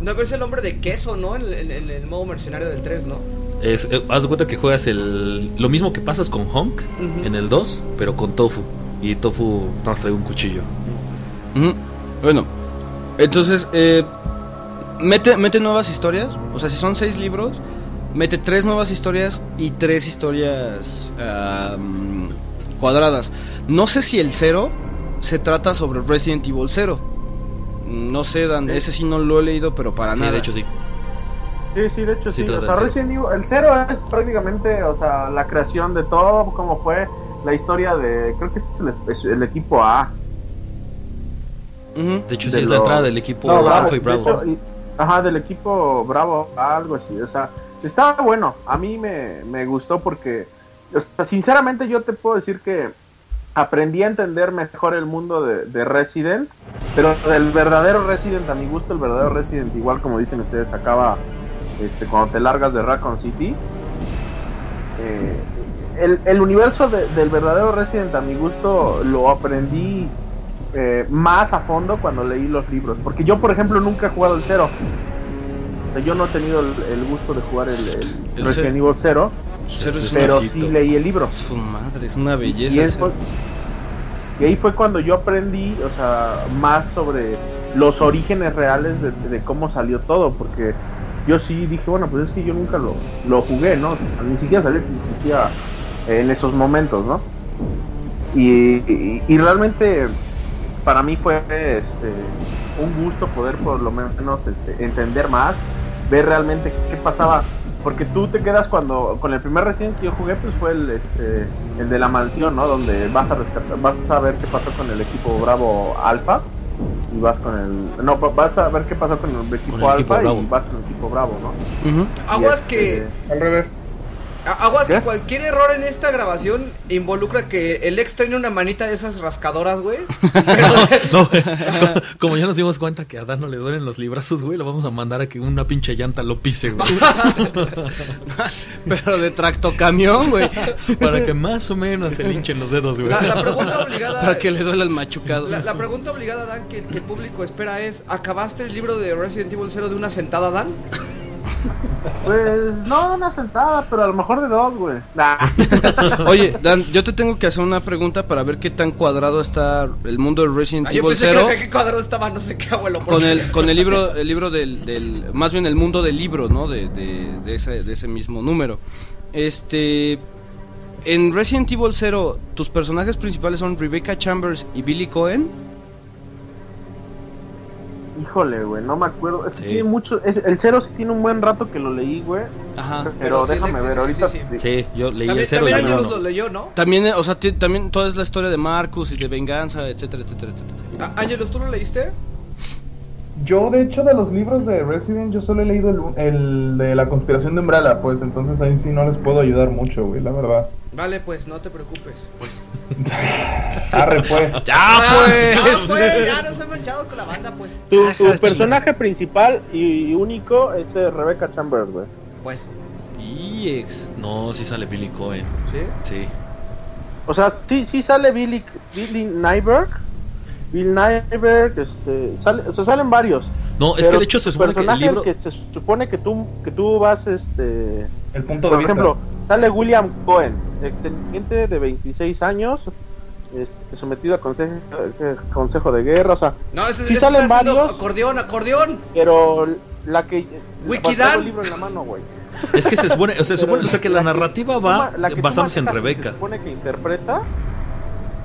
No, pero es el hombre de queso, ¿no? En, en- en el modo mercenario del 3, ¿no? Es, eh, haz de cuenta que juegas el, lo mismo que pasas con Honk Ujú. en el 2, pero con Tofu. Y Tofu más trae un cuchillo. Bueno, entonces, eh, mete, mete nuevas historias. O sea, si son seis libros, mete tres nuevas historias y tres historias am, cuadradas. No sé si el cero se trata sobre Resident Evil 0. No sé, Dan, ese sí no lo he leído, pero para Sí, nada. de hecho sí. Sí, sí, de hecho Sí, sí. O sea. Resident Evil, el cero es prácticamente, o sea, la creación de todo, cómo fue la historia de, creo que es el, el equipo A. De hecho, de sí es la entrada del equipo No, Alpha y de Bravo. hecho, y- ajá, del equipo Bravo, algo así. O sea, estaba bueno. A mí me, me gustó porque, o sea, sinceramente yo te puedo decir que aprendí a entender mejor el mundo de, de Resident, pero del verdadero Resident, a mi gusto, el verdadero Resident, igual como dicen ustedes, acaba este, cuando te largas de Raccoon City. Eh, el, el universo de- del verdadero Resident, a mi gusto, lo aprendí eh, más a fondo cuando leí los libros. Porque yo, por ejemplo, nunca he jugado el cero. O sea, yo no he tenido el, el gusto de jugar el, el El Resident cero. Evil 0, Cero pero sí leí el libro. Su madre, es una Y, belleza. es ese. fue- y ahí fue cuando yo aprendí, o sea, más sobre los orígenes reales de, de cómo salió todo, porque yo sí dije, bueno, pues es que yo nunca lo, lo jugué, ¿no? Ni siquiera sabía que existía en esos momentos, ¿no? Y, y- y realmente para mí fue este, un gusto poder por lo menos este, entender más, ver realmente qué pasaba, porque tú te quedas cuando con el primer Resident que yo jugué pues fue el, este, el de la mansión, ¿no? Donde vas a rescatar, vas a ver qué pasó con el equipo Bravo Alpha y vas con el no va- vas a ver qué pasó con el equipo Con el Alpha y vas con el equipo Bravo, ¿no? Ujú. Aguas Y, que. este, Al revés. Aguas ¿Qué? que cualquier error en esta grabación involucra que el ex tiene una manita de esas rascadoras, güey. Pero- No, güey. Como ya nos dimos cuenta que a Dan no le duelen los librazos, güey, lo vamos a mandar a que una pinche llanta lo pise, güey. Pero de tractocamión, güey. Para que más o menos se linchen los dedos, güey. la, la pregunta obligada. Para que le duela el machucado. La, la pregunta obligada, Dan, que, que el público espera es: ¿acabaste el libro de Resident Evil 0 de una sentada, Dan? Pues no una sentada, pero a lo mejor de dos, güey. Nah. Oye, Dan, yo te tengo que hacer una pregunta para ver qué tan cuadrado está el mundo de Resident Ah, yo Evil pensé 0 que, que cuadrado estaba, no sé qué, abuelo. con el con el libro el libro del, del más bien el mundo del libro, ¿no? De, de, de ese de ese mismo número. Este en Resident Evil 0 tus personajes principales son Rebecca Chambers y Billy Cohen. Híjole, güey, no me acuerdo. Es que Sí. tiene mucho. es- el cero sí tiene un buen rato que lo leí, güey. Ajá. Pero, déjame ver, sí, ahorita. sí, sí. Sí, yo leí También, el cero también uno. lo leyó, ¿no? También, o sea, también toda es la historia de Marcus y de venganza, etcétera, etcétera, etcétera. Ah, Angelus, ¿tú lo leíste? Yo, de hecho, de los libros de Resident, yo solo he leído el, el de la conspiración de Umbrella, pues entonces ahí sí no les puedo ayudar mucho, güey, la verdad. Vale, pues, no te preocupes. Arre, pues. ¡Ya, Ah, pues! pues, ya no soy manchado con la banda, pues. Tu, Ah, tu personaje principal y único es eh, Rebecca Chambers, güey. Pues, Y ex. No, sí sale Billy Cohen. ¿sí? Sí. O sea, sí, sí sale Billy, Billy Nyberg. Bill Nyberg, este, sale, o sea, salen varios. No, es Pero que de hecho se supone que el personaje libro. que se supone que tú, que tú vas, este, El punto de por vista. ejemplo, sale William Cohen, exteniente de 26 años, este, sometido a consejo, eh, consejo de guerra, o sea, No, este, Sí este salen varios. acordeón, acordeón. pero la que Wikidan. libro en la mano, güey. Es que se supone, o sea, supone, o sea, que la que narrativa tú va la que basándose en Rebeca. Se supone que interpreta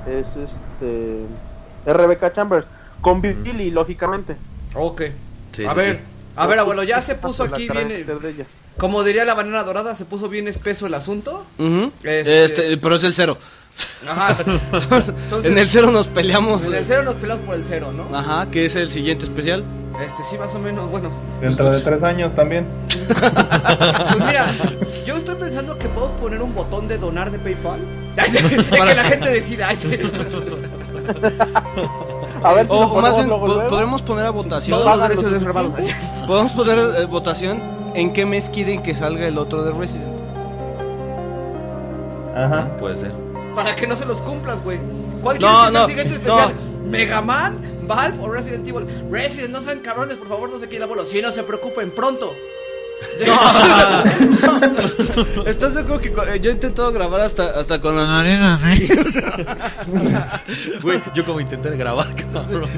es este es Rebecca Chambers con Billy, lógicamente. Ok. Sí, a sí, ver, sí. a ver, abuelo, ya se puso aquí bien. Como diría la banana dorada, se puso bien espeso el asunto. Este- Este, pero es el cero. Ajá. Entonces, en el cero nos peleamos. en el cero nos peleamos por el cero, ¿no? Ajá, que es el siguiente especial. Este, sí, más o menos, bueno. Dentro de tres años también. Pues mira, yo estoy pensando que podemos poner un botón de donar de PayPal. Y que la gente decida. A ver si O, o más bien, po- luego. podremos poner a votación. Todos los derechos reservados. Podemos poner eh, votación en qué mes quieren que salga el otro de Resident. Ajá. Puede ser. Para que no se los cumplas, güey. ¿Cuál No, quieres que sea no, el siguiente especial? ¿Mega Man? ¿Valve o Resident Evil? Resident, no sean cabrones, por favor, no se quede abuelo. Sí, no se preocupen, pronto. ¿Estás seguro que eh, yo he intentado grabar hasta, hasta con la nariz así? Güey, yo como intenté grabar, cabrón.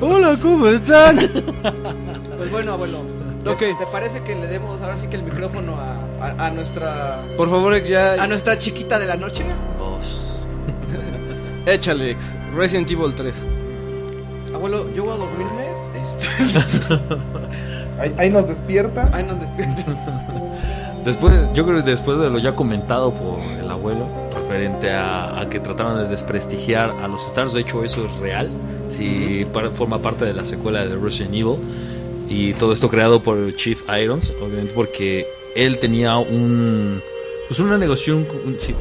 Hola, ¿cómo están? Pues bueno, abuelo. ¿te- Ok. ¿Te parece que le demos ahora sí que el micrófono a, a- a nuestra Por favor, ex, ya. a nuestra chiquita de la noche? Dos. Échale, ex. Resident Evil 3. Abuelo, yo voy a dormirme. Este, Ahí, ahí nos despierta. ay, no despierto. Después, yo creo que después de lo ya comentado por el abuelo, referente a, a que trataron de desprestigiar a los Stars, de hecho eso es real, si para- forma parte de la secuela de Resident Evil, y todo esto creado por Chief Irons, obviamente porque él tenía un, pues una negociación, sí,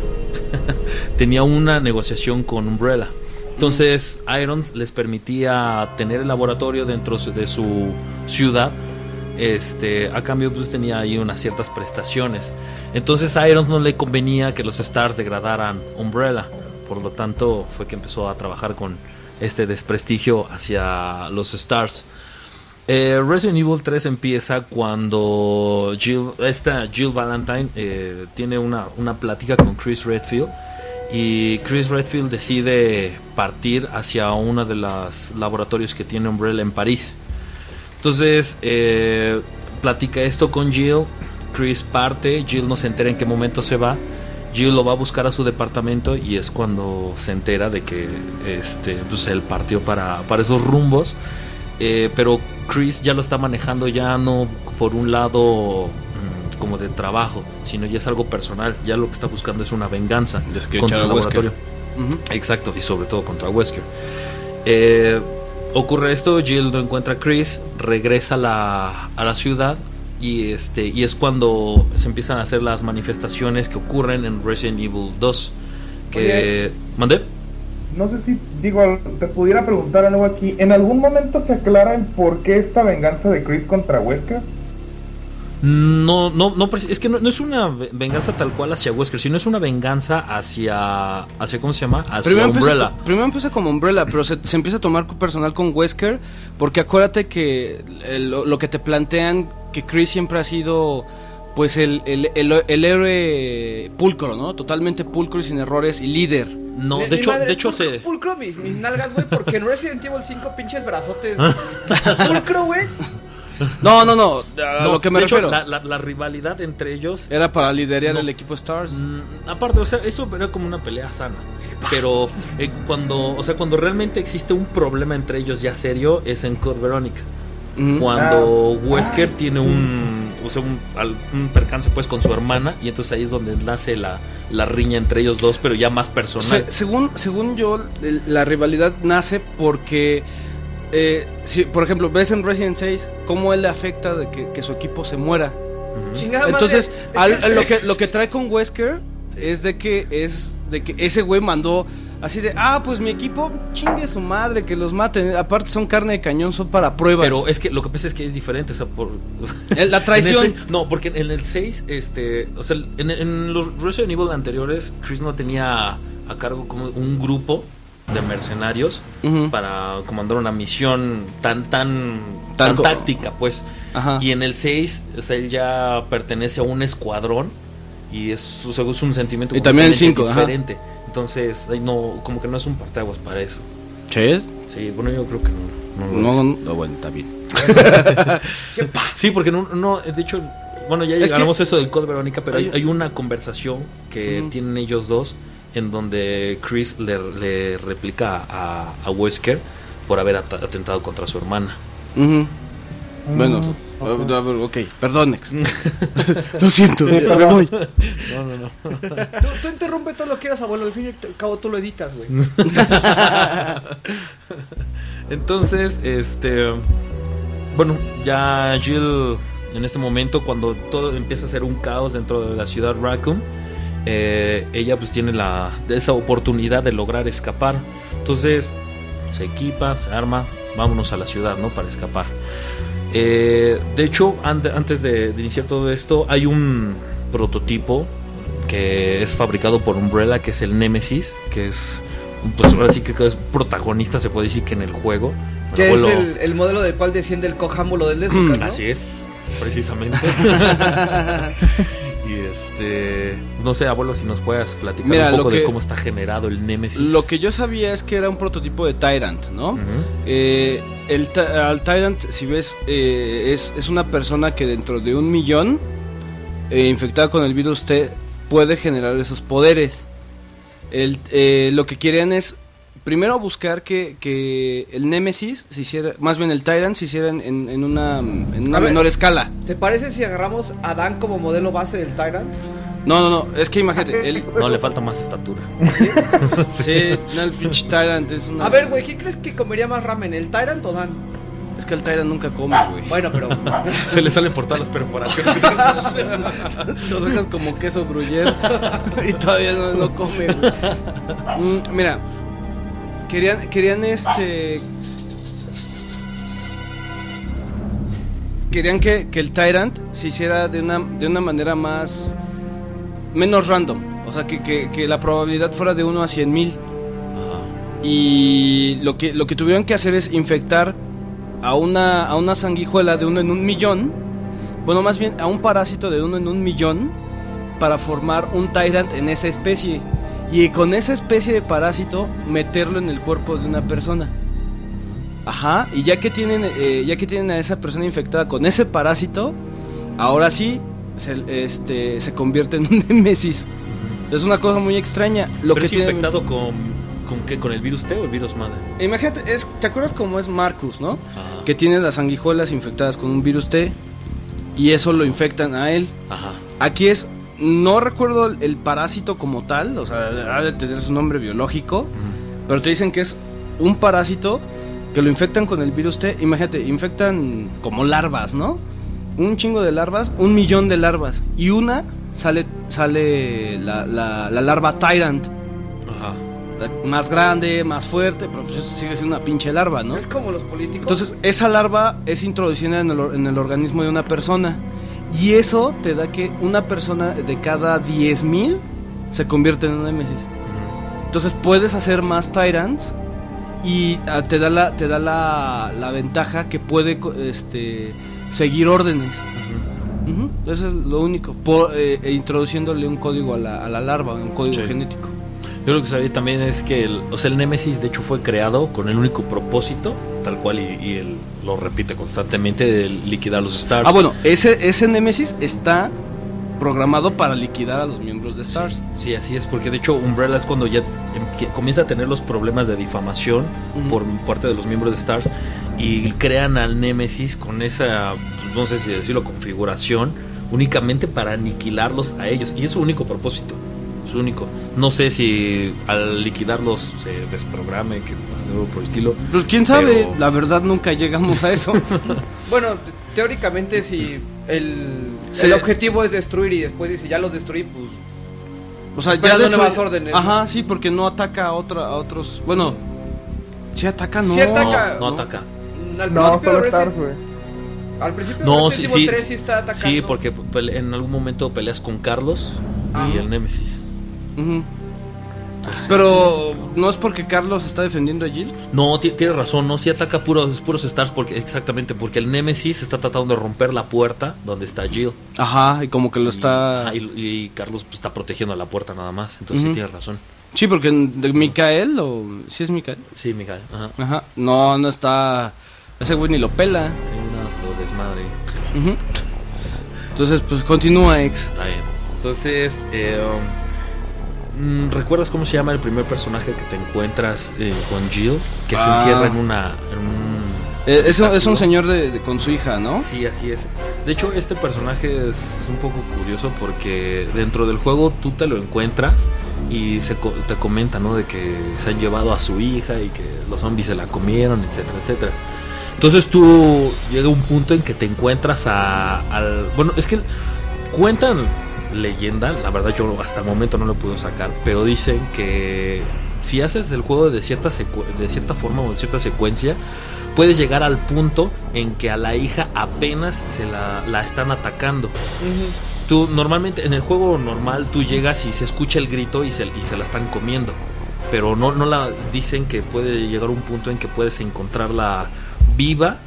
tenía una negociación con Umbrella. Entonces Irons les permitía tener el laboratorio dentro de su ciudad este, a cambio pues tenía ahí unas ciertas prestaciones. Entonces a Irons no le convenía que los Stars degradaran Umbrella, por lo tanto fue que empezó a trabajar con este desprestigio hacia los Stars. Eh, Resident Evil 3 empieza cuando Jill, esta Jill Valentine eh, tiene una, una plática con Chris Redfield y Chris Redfield decide partir hacia uno de los laboratorios que tiene Umbrella en París. Entonces, eh, platica esto con Jill. Chris parte. Jill no se entera en qué momento se va. Jill lo va a buscar a su departamento y es cuando se entera de que este, pues él partió para, para esos rumbos. Eh, pero Chris ya lo está manejando ya no por un lado mm, como de trabajo, sino ya es algo personal. Ya lo que está buscando es una venganza contra el laboratorio. Exacto, y sobre todo contra Wesker. Eh, ocurre esto, Jill no encuentra a Chris, regresa a la, a la ciudad y, este, y es cuando se empiezan a hacer las manifestaciones que ocurren en Resident Evil 2. Que... ¿Mandé? No sé si, digo, te pudiera preguntar algo aquí. ¿En algún momento se aclara el por qué esta venganza de Chris contra Wesker? No, no, no, es que no, no es una ve- venganza tal cual hacia Wesker, sino es una venganza hacia, hacia ¿cómo se llama? Hacia Primero Umbrella. primero empieza como Umbrella, pero se, se empieza a tomar personal con Wesker, porque acuérdate que el- lo, que te plantean, que Chris siempre ha sido pues el, el, el- el héroe pulcro, ¿no? Totalmente pulcro y sin errores y líder. No, Mi- de mi hecho, madre, de hecho pulcro, se... Pulcro mis, mis nalgas, güey, porque en Resident Evil 5 pinches brazotes. Pulcro, güey. No, no, no, a No, lo que me de hecho, refiero. la, la- la rivalidad entre ellos Era para liderar No. el equipo Stars. Mm, aparte, o sea, eso era como una pelea sana. Pero eh, cuando, o sea, cuando realmente existe un problema entre ellos ya serio es en Code Veronica. Ujú. cuando Ah. Wesker tiene un, o sea, un, al- un percance pues con su hermana y entonces ahí es donde nace la, la riña entre ellos dos, pero ya más personal. Se- según, según yo, el- la rivalidad nace porque, eh, si, por ejemplo, ves en Resident 6 cómo él le afecta de que, que su equipo se muera. Entonces, al- lo, que, lo que trae con Wesker Sí. es de que es de que ese güey mandó así de, ah, pues mi equipo chingue su madre, que los maten. Aparte son carne de cañón, son para pruebas. Pero es que lo que pasa es que es diferente, o sea, por... la traición. En el seis- no, porque en el 6, este, o sea, en, en los Resident Evil anteriores, Chris no tenía a cargo como un grupo de mercenarios Ujú. para comandar una misión tan, tan, Tan tan táctica, pues. Ajá. Y en el 6, o sea, él ya pertenece a un escuadrón y es, o sea, es un sentimiento Y también el cinco, ajá. diferente. Entonces, ahí no, como que no es un parteaguas para eso. ¿Sí? Sí, bueno, yo creo que no. no No, no, no, bueno, está bien. Sí, porque no, no, de hecho, bueno, ya Es que- llegamos eso del Code Verónica, pero hay, Hay- una conversación que Ujú. tienen ellos dos en donde Chris le, le replica a, a Wesker por haber at- atentado contra su hermana. Bueno, Mm, a ver, ok, perdón, ex. Lo siento, me voy. No, no, no. Tú, tú interrumpe todo lo que quieras, abuelo. Al fin y al cabo tú lo editas, güey. Entonces, este. Bueno, ya Jill, en este momento, cuando todo empieza a ser un caos dentro de la ciudad Raccoon, eh, ella pues tiene la, esa oportunidad de lograr escapar. Entonces, se equipa, se arma, vámonos a la ciudad, ¿no? Para escapar. Eh, de hecho, ante- antes de, de iniciar todo esto, hay un prototipo que es fabricado por Umbrella, que es el Nemesis, que es, pues ahora sí que es protagonista, se puede decir que en el juego. Que es el, el modelo del cual desciende el cojámulo del Nezucas, ¿no? Así es, precisamente. y este, no sé, abuelo, si nos puedas platicar Mira, un lo poco de cómo está generado el Nemesis. Lo que yo sabía es que era un prototipo de Tyrant, ¿no? Eh, el, al Tyrant, si ves, eh, es, es una persona que dentro de un millón eh, infectada con el virus T puede generar esos poderes. El, eh, lo que querían es primero buscar que, que el Nemesis se hiciera, más bien el Tyrant se hiciera en, en- una, en una ver. menor escala. ¿Te parece si agarramos a Dan como modelo base del Tyrant? No, no, no, es que imagínate, él... No le falta más estatura. Sí, no, el pinche Tyrant es una... A ver, güey, ¿quién crees que comería más ramen, el Tyrant o Dan? Es que el Tyrant nunca come, güey. Bueno, pero Se le salen por todas las perforaciones. Lo dejas como queso gruyere y todavía no, no come. güey. Mm, mira, querían, querían este. Querían que, que el Tyrant se hiciera de una, de una manera más. menos random. O sea, que, que- que la probabilidad fuera de 1 a 100 mil. Y lo que, lo que tuvieron que hacer es infectar a una, a una sanguijuela de uno en un millón. Bueno, más bien a un parásito de uno en un millón para formar un Tyrant en esa especie. Y con esa especie de parásito meterlo en el cuerpo de una persona. Ajá, y ya que tienen, eh, ya que tienen a esa persona infectada con ese parásito, ahora sí se, este, se convierte en un Nemesis. Es una cosa muy extraña. Lo Pero que es tiene- infectado con, con qué, con el virus T o el virus madre. Imagínate, es, ¿te acuerdas cómo es Marcus, no? Ajá. Que tiene las sanguijuelas infectadas con un virus T y eso lo infectan a él. Ajá. Aquí es, no recuerdo el, el parásito como tal, o sea, ha de tener su nombre biológico, pero te dicen que es un parásito que lo infectan con el virus T. Imagínate, infectan como larvas, ¿no? Un chingo de larvas, un millón de larvas. Y una sale, sale la, la- la larva Tyrant. Ajá. Más grande, más fuerte, pero pues sigue siendo una pinche larva, ¿no? es como los políticos. Entonces, esa larva es introducida en el, en el organismo de una persona. Y eso te da que una persona de cada 10.000 se convierte en un Nemesis. Entonces puedes hacer más Tyrants y ah, te da la, te da la, la ventaja que puede este, seguir órdenes. Ujú, Eso es lo único. Por, eh, introduciéndole un código a la, a la larva, un código Sí. genético. Yo lo que sabía también es que el, o sea, el Nemesis de hecho fue creado con el único propósito, tal cual, y, y él lo repite constantemente, de liquidar los Stars. Ah, bueno, ese, ese Nemesis está programado para liquidar a los miembros de Stars. Sí, así es, porque de hecho Umbrella es cuando ya comienza a tener los problemas de difamación por parte de los miembros de Stars y crean al Némesis con esa, pues, no sé si decirlo, configuración únicamente para aniquilarlos a ellos. Y es su único propósito. Su único. No sé si al liquidarlos se desprograme, que algo por el estilo. Pues quién sabe, Pero- la verdad nunca llegamos a eso. Bueno, te- teóricamente si el, Sí. el objetivo es destruir y después dice ya los destruí, pues O sea, Esperando destruye- nuevas órdenes, ¿no? Ajá, sí, porque no ataca a otra a otros. Bueno, sí ataca, no. Sí ataca. No, no ataca. al No, principio Resident, güey. al principio No, de sí, sí. Evil 3 sí está atacando. Sí, porque en algún momento peleas con Carlos y el Némesis. Pero no es porque Carlos está defendiendo a Jill. No, ti- tienes razón, no, sí ataca puros, puros stars porque exactamente porque el Némesis está tratando de romper la puerta donde está Jill. Ajá, y como que lo está. Ah, y, y Carlos pues, está protegiendo la puerta nada más. Entonces sí Ujú. tienes razón. Sí, porque de Micael o. Sí, es Micael. Sí, Miguel. Ajá. Ajá. No, no está. Ese güey ni lo pela. Sí, se lo desmadre. Ujú. Entonces, pues continúa, ex. Está bien. Entonces, eh, um, mm, ¿recuerdas cómo se llama el primer personaje que te encuentras eh, con Jill? Que se Ah. encierra en una. En un Eh, es, un- es un habitáculo. señor de, de- con su hija, ¿no? Sí, así es. De hecho, este personaje es un poco curioso porque dentro del juego tú te lo encuentras y se co- te comenta, ¿no? De que se han llevado a su hija y que los zombies se la comieron, etcétera, etcétera. Entonces tú llega un punto en que te encuentras a, al... Bueno, es que cuentan leyenda, la verdad yo hasta el momento no lo puedo sacar, pero dicen que si haces el juego de cierta, de cierta forma o de cierta secuencia, puedes llegar al punto en que a la hija apenas se la, la están atacando. Tú normalmente en el juego normal tú llegas y se escucha el grito y se, y se la están comiendo. Pero no, no la dicen que puede llegar un punto en que puedes encontrarla viva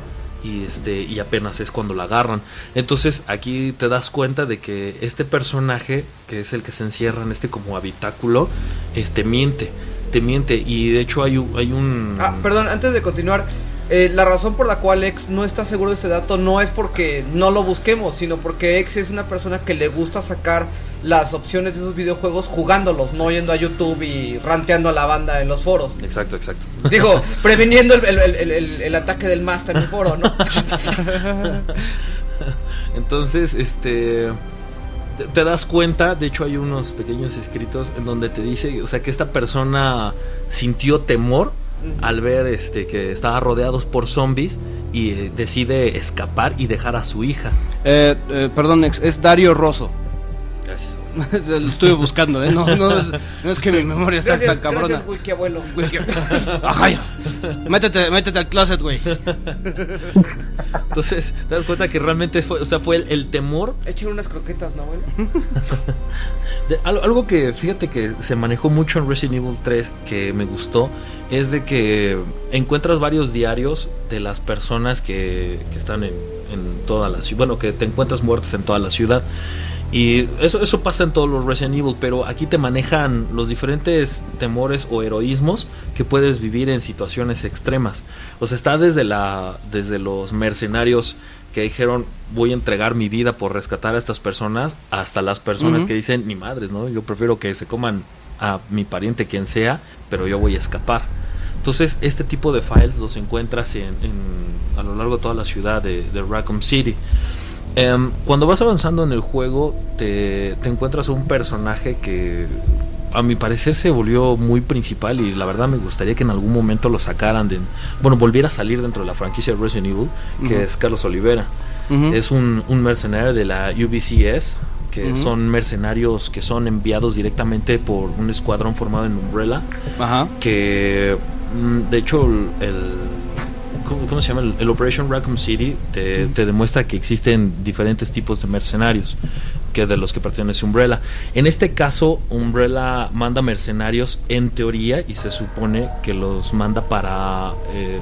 y este y apenas es cuando la agarran. Entonces aquí te das cuenta de que este personaje, que es el que se encierra en este como habitáculo, este miente, te miente y de hecho hay un, hay un Ah, perdón, antes de continuar, eh, la razón por la cual Ex no está seguro de este dato no es porque no lo busquemos, sino porque Ex es una persona que le gusta sacar las opciones de esos videojuegos jugándolos, no yendo a YouTube y ranteando a la banda en los foros. Exacto, exacto. Digo, previniendo el, el- el- el- el ataque del Master en el foro, ¿no? Entonces, este te, das cuenta, de hecho hay unos pequeños escritos en donde te dice, o sea, que esta persona sintió temor al ver este que estaba rodeados por zombies y eh, decide escapar y dejar a su hija. Eh, eh, perdón, es Dario Rosso. Gracias. Lo estuve buscando, ¿eh? No, no, es, no es que mi memoria está Gracias, tan cabrona. gracias, wiki abuelo. Ajá, ya. Métete, métete al closet, güey. Entonces, te das cuenta que realmente fue, o sea, fue el, el temor Échale unas croquetas, ¿no, abuelo? De- al- algo que fíjate que se manejó mucho en Resident Evil 3 que me gustó es de que encuentras varios diarios de las personas que, que están en, en toda la ciudad, bueno, que te encuentras muertas en toda la ciudad. Y eso, eso pasa en todos los Resident Evil, pero aquí te manejan los diferentes temores o heroísmos que puedes vivir en situaciones extremas. O sea, está desde, la, desde los mercenarios que dijeron voy a entregar mi vida por rescatar a estas personas, hasta las personas que dicen ni madres, ¿no? Yo prefiero que se coman a mi pariente quien sea, pero yo voy a escapar. Entonces, este tipo de files los encuentras en, en- a lo largo de toda la ciudad de, de Raccoon City. Em, cuando vas avanzando en el juego, te, te encuentras a un personaje que a mi parecer se volvió muy principal y la verdad me gustaría que en algún momento lo sacaran de... Bueno, volviera a salir dentro de la franquicia de Resident Evil, que es Carlos Olivera. Es un, un mercenario de la UBCS, que son mercenarios que son enviados directamente por un escuadrón formado en Umbrella, Ajá. que mm, de hecho el... el- ¿cómo, cómo se llama? El, el Operation Raccoon City te, te demuestra que existen diferentes tipos de mercenarios que de los que pertenece Umbrella. En este caso, Umbrella manda mercenarios en teoría y se supone que los manda para eh,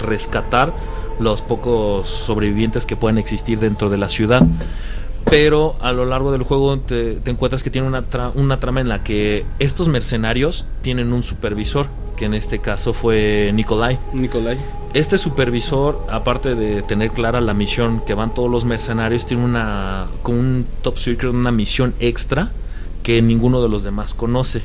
rescatar los pocos sobrevivientes que pueden existir dentro de la ciudad. Pero a lo largo del juego te, te encuentras que tiene una, tra- una trama en la que estos mercenarios tienen un supervisor, que en este caso fue Nikolai. Nicolai. Este supervisor, aparte de tener clara la misión que van todos los mercenarios, tiene una con un top secret, una misión extra que ninguno de los demás conoce.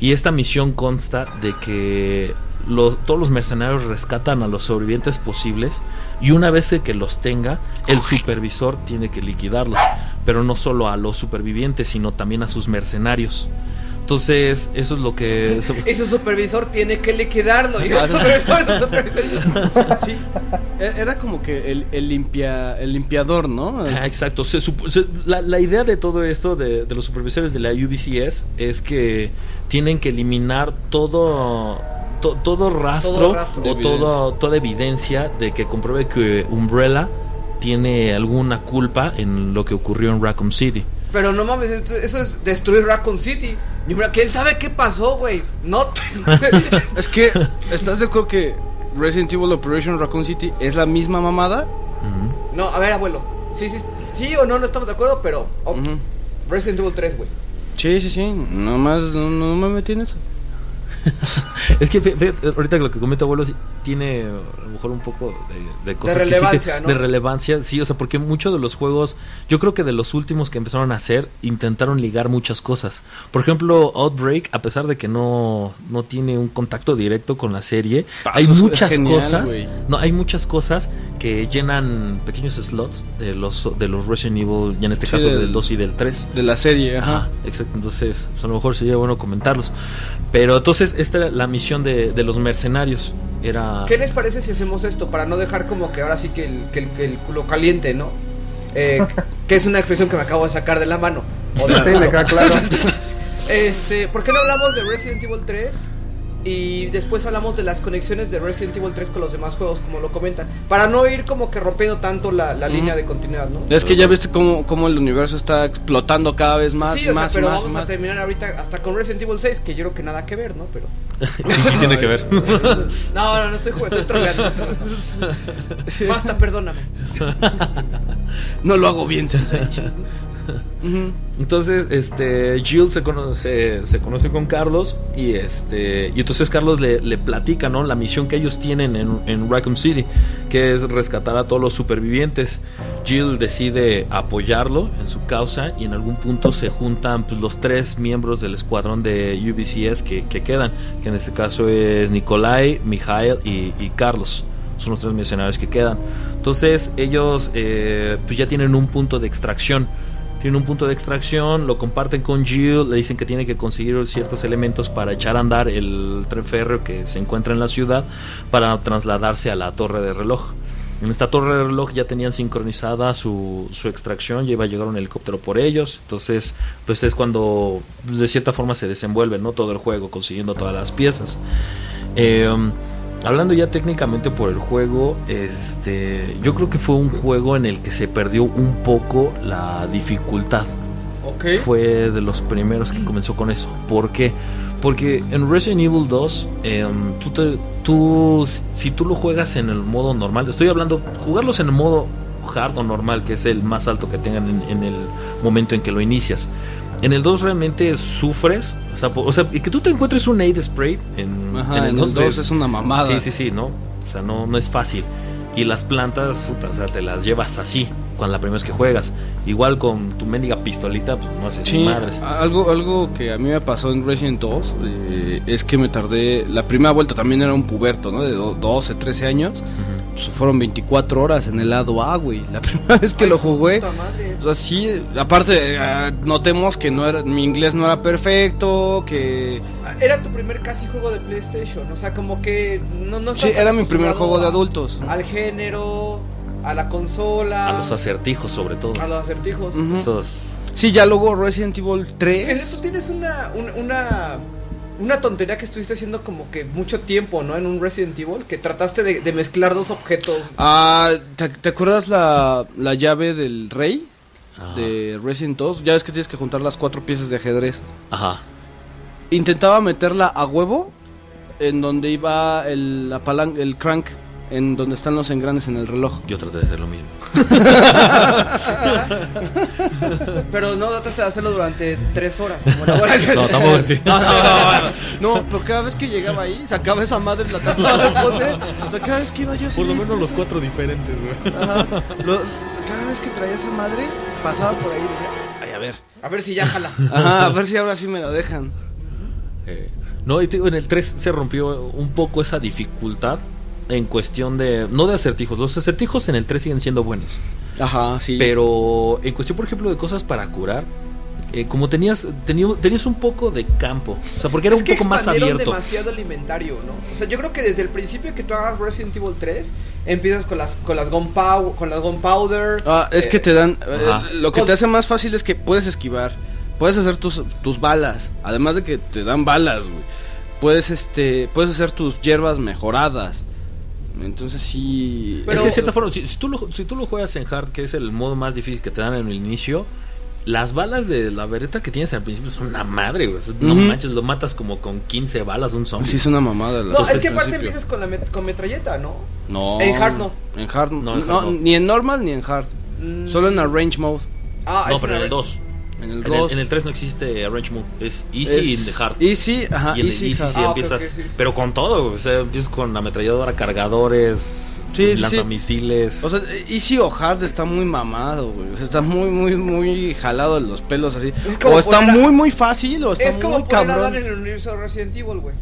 Y esta misión consta de que lo- todos los mercenarios rescatan a los sobrevivientes posibles y una vez que, que los tenga, el supervisor tiene que liquidarlos, pero no solo a los supervivientes, sino también a sus mercenarios. Entonces, eso es lo que... Y su supervisor tiene que liquidarlo. Y el supervisor, su supervisor- Sí, e- era como que el, el limpia, el limpiador, ¿no? Ah, exacto. Se supo- se- la, la idea de todo esto de, de los supervisores de la UBCS es que tienen que eliminar todo to- todo rastro, Todo rastro. De o todo, toda evidencia de que compruebe que Umbrella tiene alguna culpa en lo que ocurrió en Raccoon City. Pero no mames, esto- eso es destruir Raccoon City. Y mira, ¿quién sabe qué pasó, güey? No. te- Es que, ¿estás de acuerdo que Resident Evil Operation Raccoon City es la misma mamada? No, a ver, abuelo. Sí, sí, sí o no, no estamos de acuerdo, pero. oh. Resident Evil 3, güey. Sí, sí, sí, nomás no, no me metí en eso. Es que fíjate, ahorita que lo que comenta abuelo sí tiene a lo mejor un poco de, de cosas que sí que- relevancia, ¿no? de relevancia, sí, o sea, porque muchos de los juegos, yo creo que de los últimos que empezaron a hacer, intentaron ligar muchas cosas. Por ejemplo, Outbreak, a pesar de que no, no tiene un contacto directo con la serie, hay muchas genial, cosas, no, hay muchas cosas que llenan pequeños slots de los de los Resident Evil, y en este Sí, caso del- del 2 y del 3. De la serie, ajá. Ajá, exacto. Entonces, pues, a lo mejor sería bueno comentarlos. Pero entonces, esta era la misión de, de los mercenarios. Era. ¿Qué les parece si hacemos esto? Para no dejar como que ahora sí que el, que el, que el culo caliente, ¿no? Eh, que es una expresión que me acabo de sacar de la mano. O de la Sí, me queda claro. Este, ¿por qué no hablamos de Resident Evil 3? Y después hablamos de las conexiones de Resident Evil 3 con los demás juegos, como lo comentan. Para no ir como que rompiendo tanto la, línea de continuidad, ¿no? Es que ya viste cómo, cómo el universo está explotando cada vez más sí, y o sea, más y pero más vamos a terminar ahorita hasta con Resident Evil 6, que yo creo que nada que ver, ¿no? Pero. sí, sí, tiene que ver. No, no, no estoy jugando, estoy troleando. Basta, perdóname. No lo hago bien, Sensei. Entonces, este, Jill se conoce, se conoce con Carlos y este, y entonces Carlos le, le platica, ¿no? La misión que ellos tienen en, en Raccoon City, que es rescatar a todos los supervivientes. Jill decide apoyarlo en su causa y en algún punto se juntan pues, los tres miembros del escuadrón de UBCS que, que quedan, que en este caso es Nikolai, y, y Carlos. Son los tres mercenarios que quedan. Entonces ellos eh, pues ya tienen un punto de extracción tiene un punto de extracción, lo comparten con Jill, le dicen que tiene que conseguir ciertos elementos para echar a andar el tren férreo que se encuentra en la ciudad para trasladarse a la torre de reloj. En esta torre de reloj ya tenían sincronizada su, su extracción, ya iba a llegar un helicóptero por ellos, entonces pues es cuando de cierta forma se desenvuelve ¿no? todo el juego consiguiendo todas las piezas. Eh, Hablando ya técnicamente por el juego, este, yo creo que fue un juego en el que se perdió un poco la dificultad. Fue de los primeros que comenzó con eso. ¿Por qué? Porque en Resident Evil 2, em, tú, te- tú- si tú lo juegas en el modo normal, estoy hablando, jugarlos en el modo hard o normal, que es el más alto que tengan en, en el momento en que lo inicias. En el 2 realmente sufres, o sea, o sea, que tú te encuentres un aid spray en, Ajá, en en el 2 es una mamada. Sí, sí, sí, ¿no? O sea, no, no es fácil. Y las plantas, puta, o sea, te las llevas así, cuando la primera vez que juegas. Igual con tu mendiga pistolita, pues no haces ni Sí, madres. algo, algo que a mí me pasó en Resident 2 eh, es que me tardé. La primera vuelta también era un puberto, ¿no? De do- 12, 13 años. Pues fueron 24 horas en el lado A, güey. La primera vez que Ay, lo jugué. O sea, sí, aparte, eh, notemos que no era, mi inglés no era perfecto, que... Era tu primer casi juego de PlayStation, o sea, como que no, no Sí, era mi primer juego de adultos. Al género, a la consola, A los acertijos, sobre todo. a los acertijos. Sí, ya luego Resident Evil Que 3... tú tienes una, un- una, una tontería que estuviste haciendo como que mucho tiempo, ¿no? En un Resident Evil, que trataste de, de mezclar dos objetos. Ah, ¿te, te acuerdas la, la llave del rey Ajá. de Resident 2? Ya ves que tienes que juntar las cuatro piezas de ajedrez. Ajá. Intentaba meterla a huevo en donde iba el, la palan- el crank, en donde están los engranes en el reloj. Yo traté de hacer lo mismo. Pero no trataste de hacerlo durante tres horas. Como la buena- No, tampoco así. No, no, no, no, pero cada vez que llegaba ahí, sacaba esa madre y la trataba de poner. O sea, cada vez que iba yo así. Por lo menos los cuatro diferentes, güey. Ajá. Lo- cada vez que traía esa madre, pasaba por ahí y decía, ay, a ver. A ver si ya jala. Ajá, a ver si ahora sí me la dejan. Eh, No, y te digo, en el 3 se rompió un poco esa dificultad en cuestión de. No de acertijos. Los acertijos en el 3 siguen siendo buenos. Ajá, sí. Pero en cuestión, por ejemplo, de cosas para curar. eh, como tenías, tení- tenías un poco de campo. O sea, porque era es un que poco más abierto. demasiado el inventario, ¿no? O sea, yo creo que desde el principio que tú hagas Resident Evil 3, empiezas con las con las gunpowder, con las gunpowder. Ah, es eh, que te dan. eh, lo que Con- te hace más fácil es que puedes esquivar. Puedes hacer tus, tus balas. Además de que te dan balas, güey. Puedes, este, puedes hacer tus hierbas mejoradas. Entonces sí. Pero- es que de cierta forma, si, si tú lo, si tú lo juegas en hard, que es el modo más difícil que te dan en el inicio, las balas de la vereta que tienes al principio son una madre, güey. No manches, lo matas como con 15 balas un zombie. Sí, es una mamada. la- No, Entonces, es que aparte principio. empiezas con la met- con metralleta, ¿no? No. En hard no. En hard no. No, en hard no, no. Ni en normal ni en hard. Mm. Solo en arrange mode. Ah, no, es pero en el 2. En el En el, 2. en el 3 no existe arrange mode. Es easy es y en the hard. Easy, ajá. y en easy, el easy hard. sí Ah, empiezas. Pero con todo. O sea, empiezas con ametralladora, cargadores, Sí, lanzamisiles. O sea, easy o hard está muy mamado, güey. O sea, está muy, muy, muy jalado de los pelos así. Es O está a- muy, muy fácil o está Es como muy poner a cabrón. Dan en el universo de Resident Evil, güey.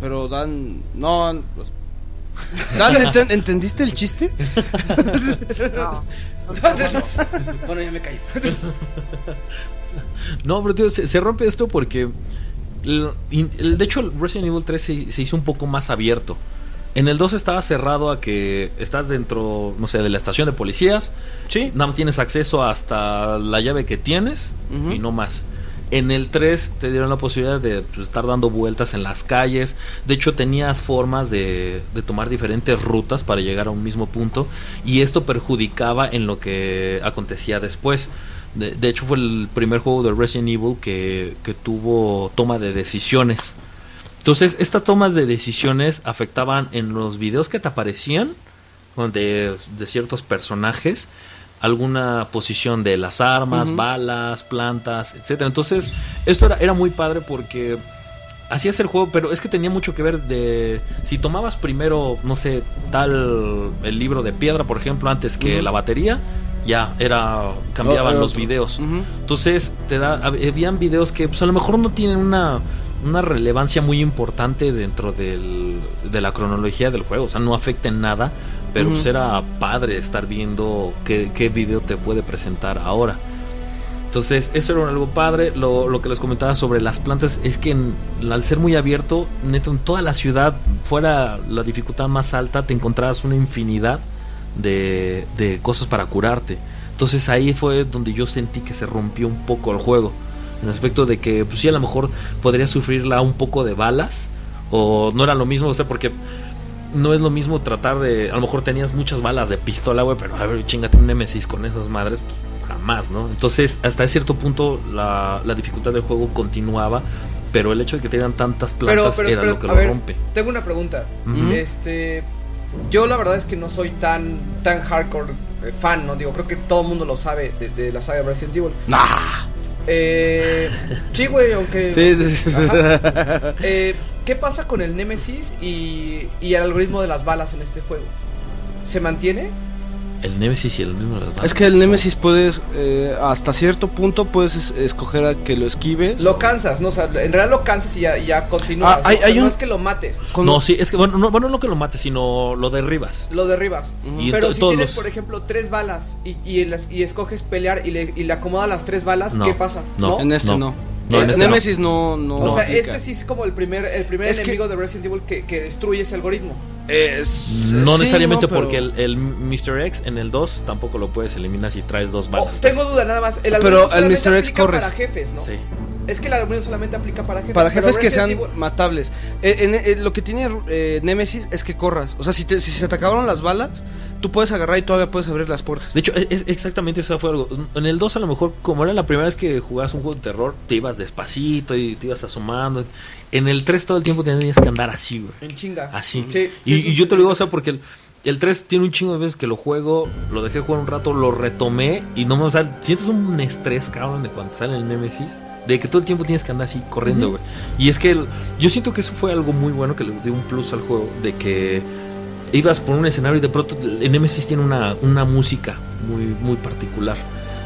Pero Dan, no. pues- Dan, enten- ¿entendiste el chiste? bueno, ya me caí. No, pero tío, se, se rompe esto porque. el- de hecho, el Resident Evil 3 se, se hizo un poco más abierto. En el 2 estaba cerrado a que estás dentro, no sé, de la estación de policías. Sí. Nada más tienes acceso hasta la llave que tienes y no más. En el 3 te dieron la posibilidad de pues, estar dando vueltas en las calles. De hecho, tenías formas de, tomar diferentes rutas para llegar a un mismo punto. Y esto perjudicaba en lo que acontecía después. De, hecho, fue el primer juego de Resident Evil que, tuvo toma de decisiones. Entonces, estas tomas de decisiones afectaban en los videos que te aparecían de ciertos personajes alguna posición de las armas, balas, plantas, etcétera. Entonces, esto era, era muy padre porque hacías el juego, pero es que tenía mucho que ver de si tomabas primero, no sé, tal el libro de piedra, por ejemplo, antes que la batería, ya era cambiaban Oh, era los videos. Entonces, te da hab- habían videos que pues, a lo mejor no tienen una una relevancia muy importante dentro del, de la cronología del juego, o sea, no afecta en nada, pero pues era padre estar viendo qué, qué video te puede presentar ahora. Entonces, eso era algo padre. Lo, lo que les comentaba sobre las plantas es que en- al ser muy abierto, neto, en toda la ciudad, fuera la dificultad más alta, te encontrabas una infinidad de, de cosas para curarte. Entonces ahí fue donde yo sentí que se rompió un poco el juego. En el aspecto de que, pues sí, a lo mejor podría sufrirla un poco de balas. O no era lo mismo, o sea, porque no es lo mismo tratar de. A lo mejor tenías muchas balas de pistola, güey, pero a ver, chingate un Nemesis con esas madres, pues, jamás, ¿no? Entonces, hasta cierto punto, la, la dificultad del juego continuaba, pero el hecho de que tengan tantas Pero, plantas pero, era pero, lo que a lo ver, rompe. tengo una pregunta. Este, yo la verdad es que no soy tan, tan hardcore eh, fan, ¿no? Digo, creo que todo el mundo lo sabe de, de la saga de Resident Evil. Nah. Eh, sí, güey, aunque... Sí, sí, sí. Eh, ¿Qué pasa con el Nemesis y, y el algoritmo de las balas en este juego? ¿Se mantiene? El Nemesis y el mismo de las balas. Es que el Nemesis puedes, eh, hasta cierto punto puedes es- escoger a que lo esquives. Lo cansas, ¿no? O sea, en realidad lo cansas y ya, y ya continúas. Ah, hay- ¿no? O sea, hay no un- es que lo mates, Con- No, sí, es que, bueno, no, bueno, no que lo mates, sino lo derribas. lo derribas. Y Pero si todos tienes, los- por ejemplo, tres balas y, y, en las- y escoges pelear y le, y le acomodas las tres balas, No, ¿qué pasa? no. En este No. No. El este no. Nemesis no. no, O sea, aplica. este sí es como el primer, el primer Es que- enemigo de Resident Evil que, que destruye ese algoritmo. Es- No sí, necesariamente no, pero- porque el, el Mr. X en el 2 tampoco lo puedes eliminar si traes dos Oh, balas. tengo duda nada más. El Pero el Mr. X corres. para jefes, ¿no? Sí. Es que el algoritmo solamente aplica para jefes. Para jefes que sean Evil- matables. Eh, en- eh, lo que tiene eh, Nemesis es que corras. O sea, si, te- si se te acabaron las balas, tú puedes agarrar y todavía puedes abrir las puertas. De hecho, es, es exactamente eso fue algo. En el 2 a lo mejor, como era la primera vez que jugabas un juego de terror, te ibas despacito y te ibas asomando. En el 3 todo el tiempo tenías que andar así, güey. En chinga. Así. Sí, y, yo te lo digo, o sea, porque el, el 3 tiene un chingo de veces que lo juego, lo dejé jugar un rato, lo retomé y no me, o sea, sientes un estrés, cabrón, de cuando sale el Nemesis. De que todo el tiempo tienes que andar así corriendo, güey. Y es que el- yo siento que eso fue algo muy bueno que le dio un plus al juego. De que ibas por un escenario y de pronto el Nemesis tiene una, una música muy, muy particular.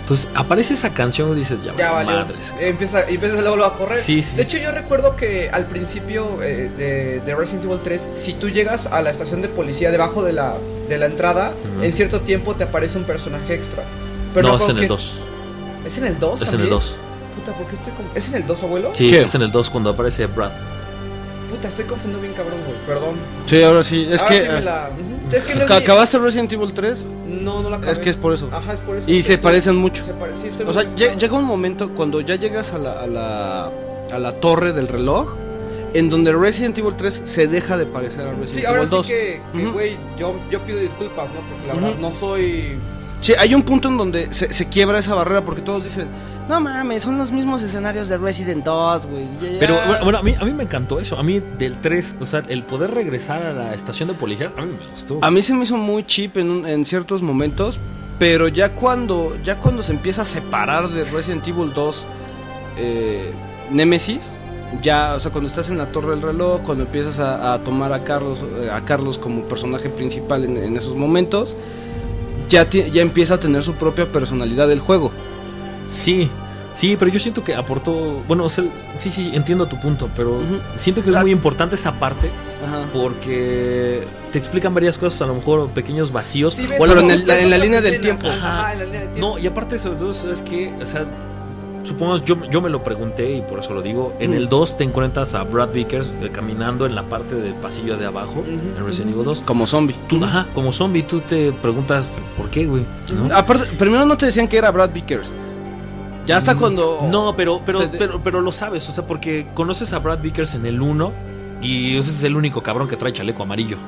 Entonces aparece esa canción y dices, ya, Ya valió. madres. Empieza, y empieza luego a correr. Sí, sí. De hecho, yo recuerdo que al principio eh, de, de Resident Evil 3, si tú llegas a la estación de policía debajo de la, de la entrada, Ujú. en cierto tiempo te aparece un personaje extra. Pero no, es en el que- 2. ¿Es en el 2? Es en el 2. Puta, ¿por qué estoy con- ¿Es en el 2, abuelo? Sí, ¿Qué? es en el 2 cuando aparece Brad. Puta, estoy confundiendo bien cabrón, güey. Perdón. Sí, ahora sí. Es Ahora que. sí me eh, la... Es que no es ¿ca- mi- ¿Acabaste Resident Evil 3? No, no la acabé. Es que es por eso. Ajá, es por eso. Y se estoy- parecen mucho. se pare- sí, O sea, llega un momento cuando ya llegas a la, a la, a la torre del reloj, en donde Resident Evil 3 se deja de parecer a Resident Sí, ahora Evil sí 2. que, güey, yo, yo pido disculpas, ¿no? Porque la verdad no soy... Sí, hay un punto en donde se, se quiebra esa barrera porque todos dicen, no mames, son los mismos escenarios de Resident 2, güey. ya, ya". Pero bueno, bueno, a, mí, a mí me encantó eso. A mí del 3, o sea, el poder regresar a la estación de policía, a mí me gustó. A mí se me hizo muy cheap en, un- en ciertos momentos, pero ya cuando, ya cuando se empieza a separar de Resident Evil 2 eh, Nemesis, ya, o sea, cuando estás en la torre del reloj, cuando empiezas a, a tomar a Carlos, eh, a Carlos como personaje principal en, en esos momentos, ya, ya empieza a tener su propia personalidad el juego. Sí, sí, pero yo siento que aportó. Bueno, o sea, sí, sí, entiendo tu punto, pero siento que es Ah. muy importante esa parte Ajá. porque te explican varias cosas, a lo mejor pequeños vacíos. Sí, ves o pero en la línea del tiempo. Ajá, en la línea del tiempo. No, y aparte sobre todo, es que, o sea, supongamos, yo, yo me lo pregunté y por eso lo digo, en el 2 te encuentras a Brad Vickers eh, caminando en la parte del pasillo de abajo, en Resident Evil 2. Como zombie. Tú, ajá, como zombie, tú te preguntas, ¿por qué, güey? ¿No? Aparte, primero no te decían que era Brad Vickers. Ya hasta cuando... No, pero, pero, Te- te- pero, pero lo sabes, o sea, porque conoces a Brad Vickers en el 1 y ese es el único cabrón que trae chaleco amarillo.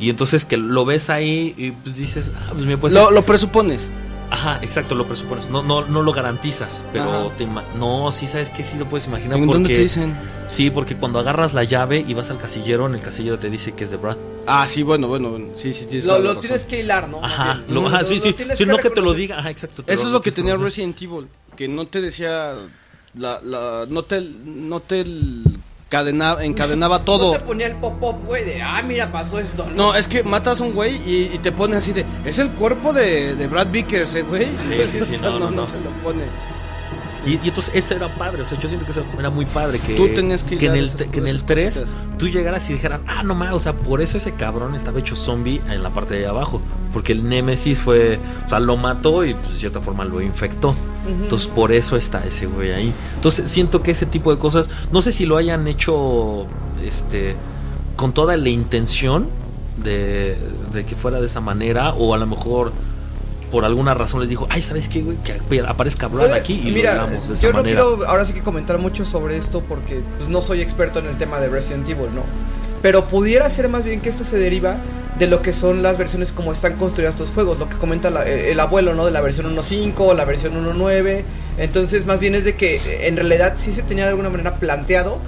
Y entonces que lo ves ahí y pues dices, ah, pues me puede lo, lo presupones. Ajá, exacto, lo presupones. No, no, no lo garantizas, pero te no, sí sabes que sí lo puedes imaginar ¿En dónde porque te dicen? sí, porque cuando agarras la llave y vas al casillero, en el casillero te dice que es de Brad. Ah, sí, bueno, bueno, bueno. Sí, sí, tienes Lo, tienes que hilar, ¿no? Ajá, lo- ajá, sí, sí, sí, no que te lo diga, ajá, exacto. te Eso lo- es lo que tenía. Resident Evil, que no te decía la, la no te no te encadena- encadenaba todo. No te ponía el pop-up, güey, de, ah, mira, pasó esto, ¿no? No, es que matas a un güey y, y te pone así de, es el cuerpo de, de Brad Vickers, eh, güey. Sí, sí, sí, O sea, no, no, no. te lo pone. Y, y entonces eso era padre, o sea, yo siento que eso era muy padre que, Tú tenías que en el, esas que en el cosas, 3 cositas. tú llegaras y dijeras, ah, no mames, o sea, por eso ese cabrón estaba hecho zombie en la parte de abajo, porque el Némesis fue, o sea, lo mató y pues, de cierta forma lo infectó. Entonces por eso está ese güey ahí. Entonces siento que ese tipo de cosas, no sé si lo hayan hecho este con toda la intención de, de que fuera de esa manera o a lo mejor por alguna razón les dijo, ay, ¿sabes qué, güey? Que aparezca Puede- aquí y mira, lo hagamos de esa yo no manera. quiero ahora sí que comentar mucho sobre esto porque pues, no soy experto en el tema de Resident Evil, ¿no? Pero pudiera ser más bien que esto se deriva de lo que son las versiones como están construidas estos juegos, lo que comenta la- eh, el abuelo, ¿no? De la versión 1.5, la versión 1.9. Entonces, más bien es de que eh, en realidad sí se tenía de alguna manera planteado,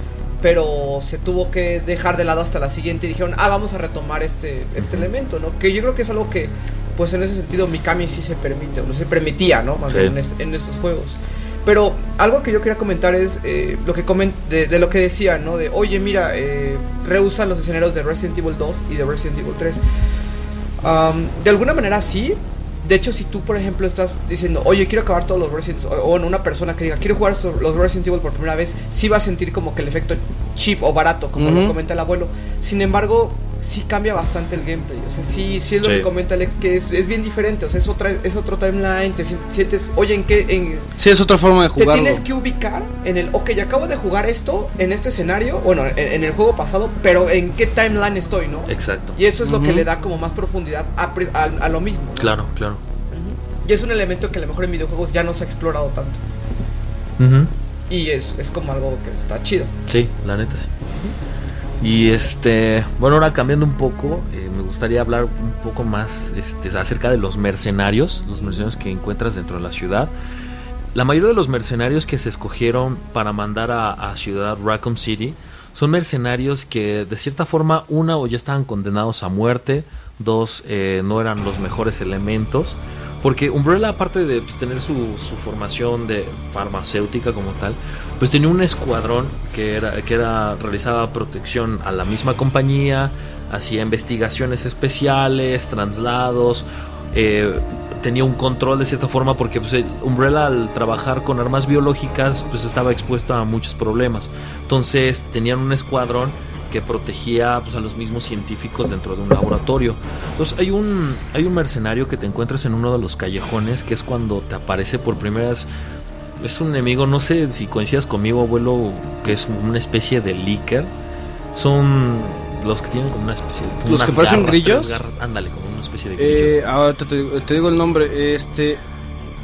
pero se tuvo que dejar de lado hasta la siguiente y dijeron, ah, vamos a retomar este, este elemento, ¿no? Que yo creo que es algo que, pues en ese sentido, Mikami sí se permite, o no se permitía, ¿no? Más Sí. bien en, est- en estos juegos. Pero algo que yo quería comentar es eh, lo que comen de, de lo que decía, ¿no? De, oye, mira, eh, los escenarios de Resident Evil 2 y de Resident Evil 3. Am, de alguna manera sí. De hecho, si tú, por ejemplo, estás diciendo, oye, quiero acabar todos los Resident o, o en una persona que diga, quiero jugar los Resident Evil por primera vez, sí va a sentir como que el efecto cheap o barato, como lo Ujú. comenta el abuelo. Sin embargo, sí cambia bastante el gameplay. O sea, sí, sí es lo Sí. que comenta Alex, que es, es bien diferente. O sea, es, otra, es otro timeline. Te sien- sientes, oye, ¿en qué? En, Sí, es otra forma de te jugarlo. tienes que ubicar en el, ok, acabo de jugar esto en este escenario, bueno, en, en el juego pasado, pero ¿en qué timeline estoy, no? Exacto. Y eso es lo que le da como más profundidad a, a- a lo mismo. ¿no? Claro, claro. Y es un elemento que a lo mejor en videojuegos ya no se ha explorado tanto. Y es, es como algo que está chido. Sí, la neta sí. Y este, bueno, ahora cambiando un poco, eh, me gustaría hablar un poco más este, acerca de los mercenarios, los mercenarios que encuentras dentro de la ciudad. La mayoría de los mercenarios que se escogieron para mandar a, a Ciudad Raccoon City son mercenarios que de cierta forma, una o ya estaban condenados a muerte, dos eh, no eran los mejores elementos. Porque Umbrella, aparte de pues, tener su, su formación de farmacéutica como tal, pues tenía un escuadrón que era, que era realizaba protección a la misma compañía, hacía investigaciones especiales, traslados, eh, tenía un control de cierta forma porque pues, el Umbrella al trabajar con armas biológicas pues estaba expuesto a muchos problemas. Entonces tenían un escuadrón que protegía pues, a los mismos científicos dentro de un laboratorio. Entonces hay un, hay un mercenario que te encuentras en uno de los callejones que es cuando te aparece por primera vez. Es un enemigo, no sé si coincidas conmigo, abuelo, que es una especie de líker. Son los que tienen como una especie de. ¿Los que parecen garras, grillos? garras, ándale, como una especie de grillo. Eh, ahora te, te- te digo el nombre. Este,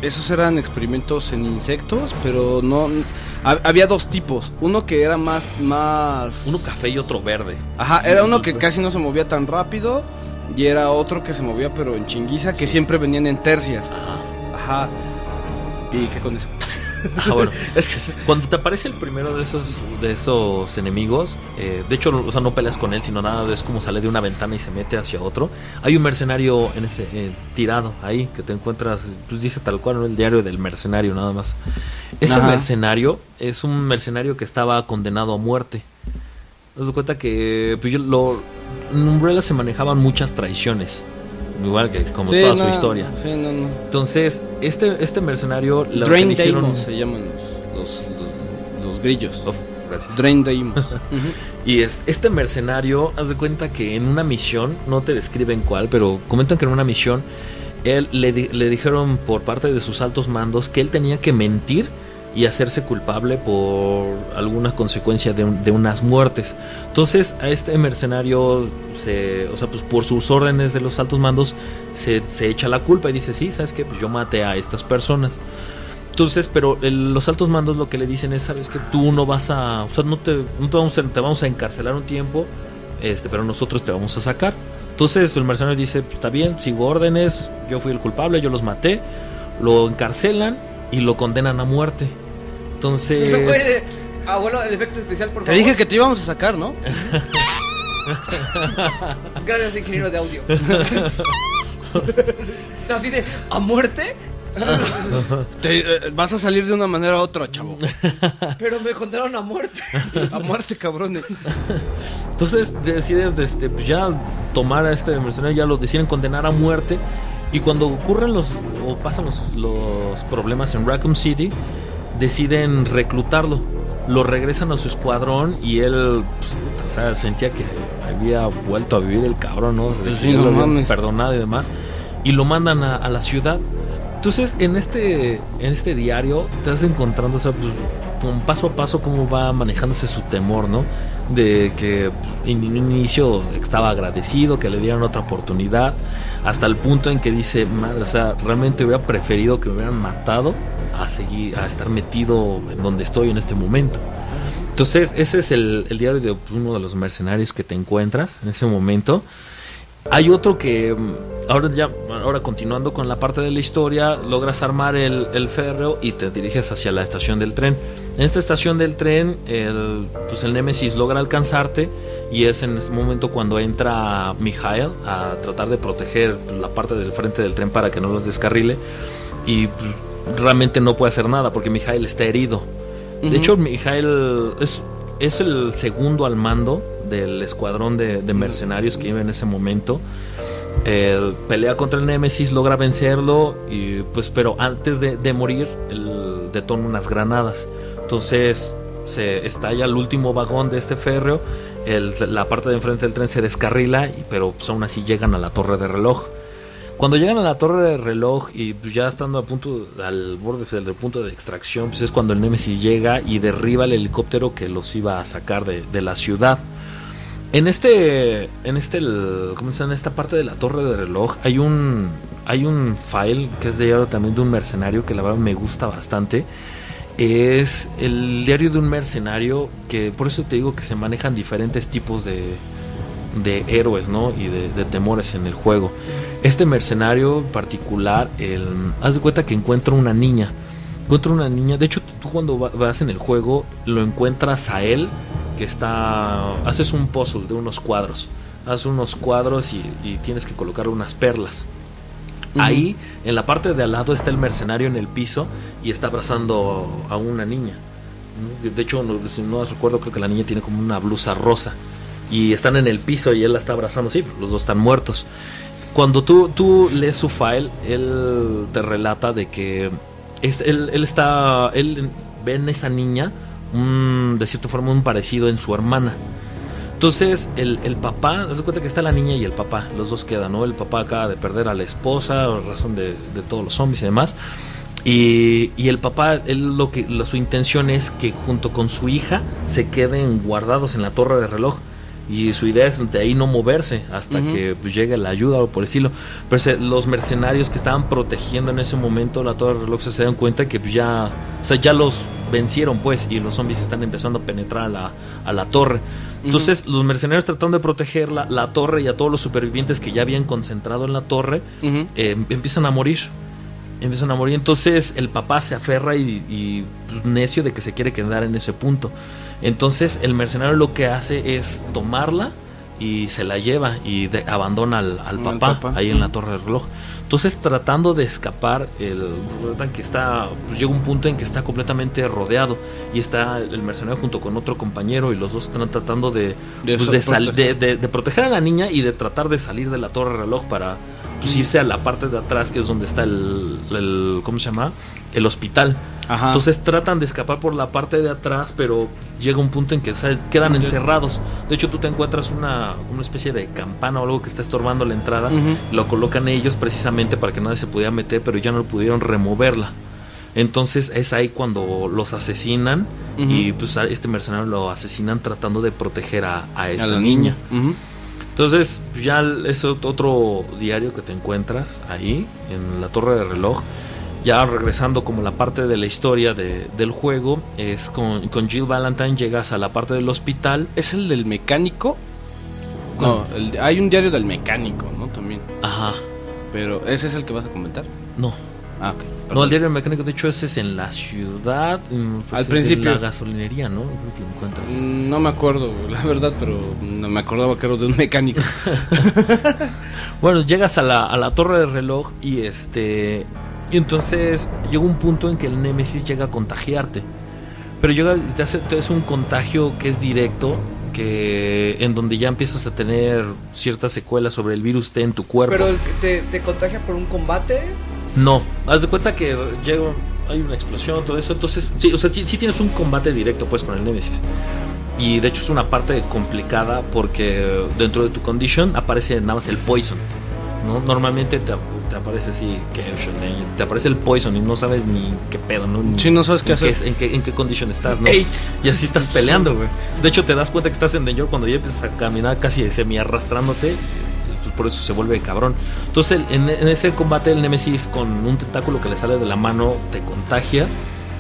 esos eran experimentos en insectos, pero no. ha- había dos tipos. Uno que era más, más. Uno café y otro verde. Ajá, era uno que casi no se movía tan rápido y era otro que se movía pero en chinguiza, que Sí. siempre venían en tercias. Ajá. Ajá. ¿Y qué con eso? Ah, bueno. Es que Cuando te aparece el primero de esos de esos enemigos, eh, de hecho, o sea, no peleas con él, sino nada, es como sale de una ventana y se mete hacia otro. Hay un mercenario en ese eh, tirado ahí que te encuentras, pues dice tal cual, ¿no? el diario del mercenario nada más. Ese Ajá. mercenario es un mercenario que estaba condenado a muerte. Te das cuenta que pues, yo lo, en Umbrella se manejaban muchas traiciones, igual que como Sí, toda no, su historia. Sí, no, no. Entonces, este, este mercenario lo Drain hicieron- Deimos se llaman los, los, los- los grillos. Uf, gracias. Drain Deimos. Y es, este mercenario, haz de cuenta que en una misión, no te describen cuál, pero comentan que en una misión, él le, le dijeron por parte de sus altos mandos que él tenía que mentir y hacerse culpable por alguna consecuencia de, un- de unas muertes. Entonces a este mercenario, se, o sea, pues por sus órdenes de los altos mandos, se, se echa la culpa y dice, sí, ¿sabes qué? Pues yo maté a estas personas. Entonces, pero el- los altos mandos lo que le dicen es, sabes que tú no vas a, o sea, no te, no te vamos a, te vamos a encarcelar un tiempo, este, pero nosotros te vamos a sacar. Entonces el mercenario dice, pues está bien, sigo órdenes, yo fui el culpable, yo los maté, lo encarcelan y lo condenan a muerte. No se puede. Entonces, Abuelo, el efecto especial, por Te favor. dije que te íbamos a sacar, ¿no? Gracias, ingeniero de audio. Así de, ¿a muerte? Te, eh, vas a salir de una manera u otra, chavo. Pero me contaron a muerte. A muerte, cabrones. entonces deciden este, pues ya tomar a este mercenario, ya lo deciden condenar a muerte. Y cuando ocurren los, o pasan los, los problemas en Raccoon City, deciden reclutarlo. Lo regresan a su escuadrón y él, pues, o sea, sentía que había vuelto a vivir el cabrón, ¿no? Pues sí, no mames. perdonado y demás. Y lo mandan a, a la ciudad. Entonces, en este, en este diario, te vas encontrando, o sea, pues, con paso a paso, cómo va manejándose su temor, ¿no? De que en un inicio estaba agradecido, que le dieran otra oportunidad, hasta el punto en que dice, madre, o sea, realmente hubiera preferido que me hubieran matado a seguir, a estar metido en donde estoy en este momento. Entonces, ese es el, el diario de uno de los mercenarios que te encuentras en ese momento. Hay otro que mm, ahora ya ahora continuando con la parte de la historia, logras armar el, el férreo y te diriges hacia la estación del tren. En esta estación del tren, el, pues el Némesis logra alcanzarte y es en ese momento cuando entra Mijael a tratar de proteger la parte del frente del tren para que no los descarrile y pues, realmente no puede hacer nada porque Mijael está herido. De hecho, Mijael es, es el segundo al mando del escuadrón de, de mercenarios que iba en ese momento. Pelea contra el Némesis, logra vencerlo, y pues, pero antes de, de morir, él detona unas granadas. Entonces se estalla el último vagón de este férreo, el- la parte de enfrente del tren se descarrila, pero pues, aún así llegan a la torre de reloj. Cuando llegan a la torre de reloj y pues, ya estando a punto, al borde del, del punto de extracción, pues es cuando el Némesis llega y derriba el helicóptero que los iba a sacar de, la ciudad. En este, en este, el- ¿cómo se? En esta parte de la torre de reloj hay un, hay un file que es de también de un mercenario que la verdad me gusta bastante. Es el diario de un mercenario que por eso te digo que se manejan diferentes tipos de, de héroes, ¿no? Y de temores en el juego. Este mercenario en particular, el, haz de cuenta que encuentra una niña. Encuentra una niña. De hecho, tú cuando va- vas en el juego, lo encuentras a él que está. Haces un puzzle de unos cuadros. Haces unos cuadros y, y tienes que colocar unas perlas. Ahí, en la parte de al lado, está el mercenario en el piso y está abrazando a una niña. De hecho, no, si no recuerdo, creo que la niña tiene como una blusa rosa. Y están en el piso y él la está abrazando. Sí, los dos están muertos. Cuando tú, tú lees su file, él te relata de que es, él, él está, él ve en esa niña un, de cierta forma un parecido en su hermana. Entonces, el, el papá, de cuenta que está la niña y el papá, los dos quedan, ¿no? El papá acaba de perder a la esposa, razón de, de todos los zombies y demás. Y, y el papá, él lo que su intención es que junto con su hija se queden guardados en la torre de reloj. Y su idea es de ahí no moverse hasta Ujú. que pues, llegue la ayuda o por decirlo. Pero se- los mercenarios que estaban protegiendo en ese momento la torre de reloj se dan cuenta que pues, ya, o sea, ya los vencieron pues y los zombies están empezando a penetrar a la, a la torre. Entonces los mercenarios tratando de proteger la, la torre y a todos los supervivientes que ya habían concentrado en la torre Ujú. eh, empiezan a morir. Empiezan a morir. Entonces el papá se aferra y, y, pues, necio de que se quiere quedar en ese punto. Entonces el mercenario lo que hace es tomarla y se la lleva y de- abandona al, papá, papá. ahí en la torre del reloj. Entonces tratando de escapar, el que está pues, llega un punto en que está completamente rodeado y está el mercenario junto con otro compañero y los dos están tratando de De pues, de, proteger. de- de- de proteger a la niña y de tratar de salir de la torre de reloj para pues, irse a la parte de atrás que es donde está el, el- ¿cómo se llama? El hospital. Ajá. Entonces tratan de escapar por la parte de atrás, pero llega un punto en que o sea, quedan encerrados. De hecho, tú te encuentras una, una especie de campana o algo que está estorbando la entrada. Ujú. Lo colocan ellos precisamente para que nadie se pudiera meter, pero ya no pudieron removerla. Entonces es ahí cuando los asesinan Ujú. y pues a este mercenario lo asesinan tratando de proteger a, a A esta la niña. Ujú. Entonces, ya es ot- otro diario que te encuentras ahí, en la torre de reloj. Ya regresando como la parte de la historia de- del juego, es con, con Jill Valentine llegas a la parte del hospital. ¿Es el del mecánico? No, el- hay un diario del mecánico, ¿no? También. Ajá, Pero ese es el que vas a comentar. no. Ah, ok. No, perdón. el diario mecánico, de hecho, ese es en la ciudad. mm, pues, Al en principio. la gasolinería, ¿no? Creo que lo encuentras. Mm, No me acuerdo, la verdad, pero no me acordaba que era de un mecánico. Bueno, llegas a la, a la torre del reloj y este. Y entonces llega un punto en que el Némesis llega a contagiarte. Pero llega y te hace, te hace un contagio que es directo, que en donde ya empiezas a tener ciertas secuelas sobre el virus T en tu cuerpo. Pero el que te, te contagia por un combate. No, haz de cuenta que llega, hay una explosión, todo eso. Entonces, sí, o sea, sí, sí tienes un combate directo pues con el Nemesis. Y de hecho es una parte complicada porque dentro de tu condition aparece nada más el poison. ¿no? Normalmente te, te aparece así, que te aparece el poison y no sabes ni qué pedo, ¿no? Sí, no sabes qué hacer. en, qué, en qué condition estás, ¿no? AIDS. Y así estás peleando, güey. De hecho, te das cuenta que estás en danger cuando ya empiezas a caminar casi semi arrastrándote. Pues por eso se vuelve cabrón. Entonces, en, en ese combate, el Nemesis con un tentáculo que le sale de la mano te contagia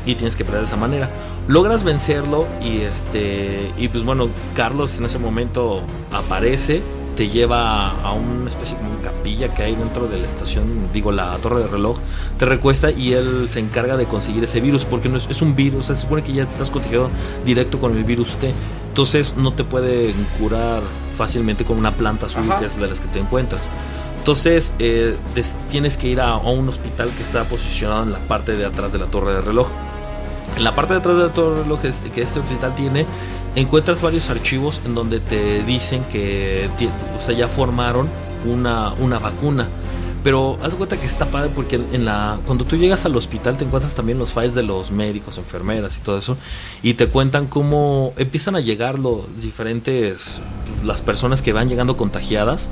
y tienes que pelear de esa manera. Logras vencerlo y este y pues bueno, Carlos en ese momento aparece, te lleva a una especie como capilla que hay dentro de la estación, digo la torre de reloj, te recuesta y él se encarga de conseguir ese virus porque no es, es un virus, se supone que ya te estás contagiado directo con el virus T, entonces no te pueden curar fácilmente con una planta azul Ajá. que es de las que te encuentras. Entonces eh, des- tienes que ir a, a un hospital que está posicionado en la parte de atrás de la torre de reloj. En la parte de atrás de la torre de reloj es- que este hospital tiene, encuentras varios archivos en donde te dicen que o sea, ya formaron una, una vacuna. Pero haz cuenta que está padre porque en la, cuando tú llegas al hospital te encuentras también los files de los médicos, enfermeras y todo eso. Y te cuentan cómo empiezan a llegar los diferentes, las personas que van llegando contagiadas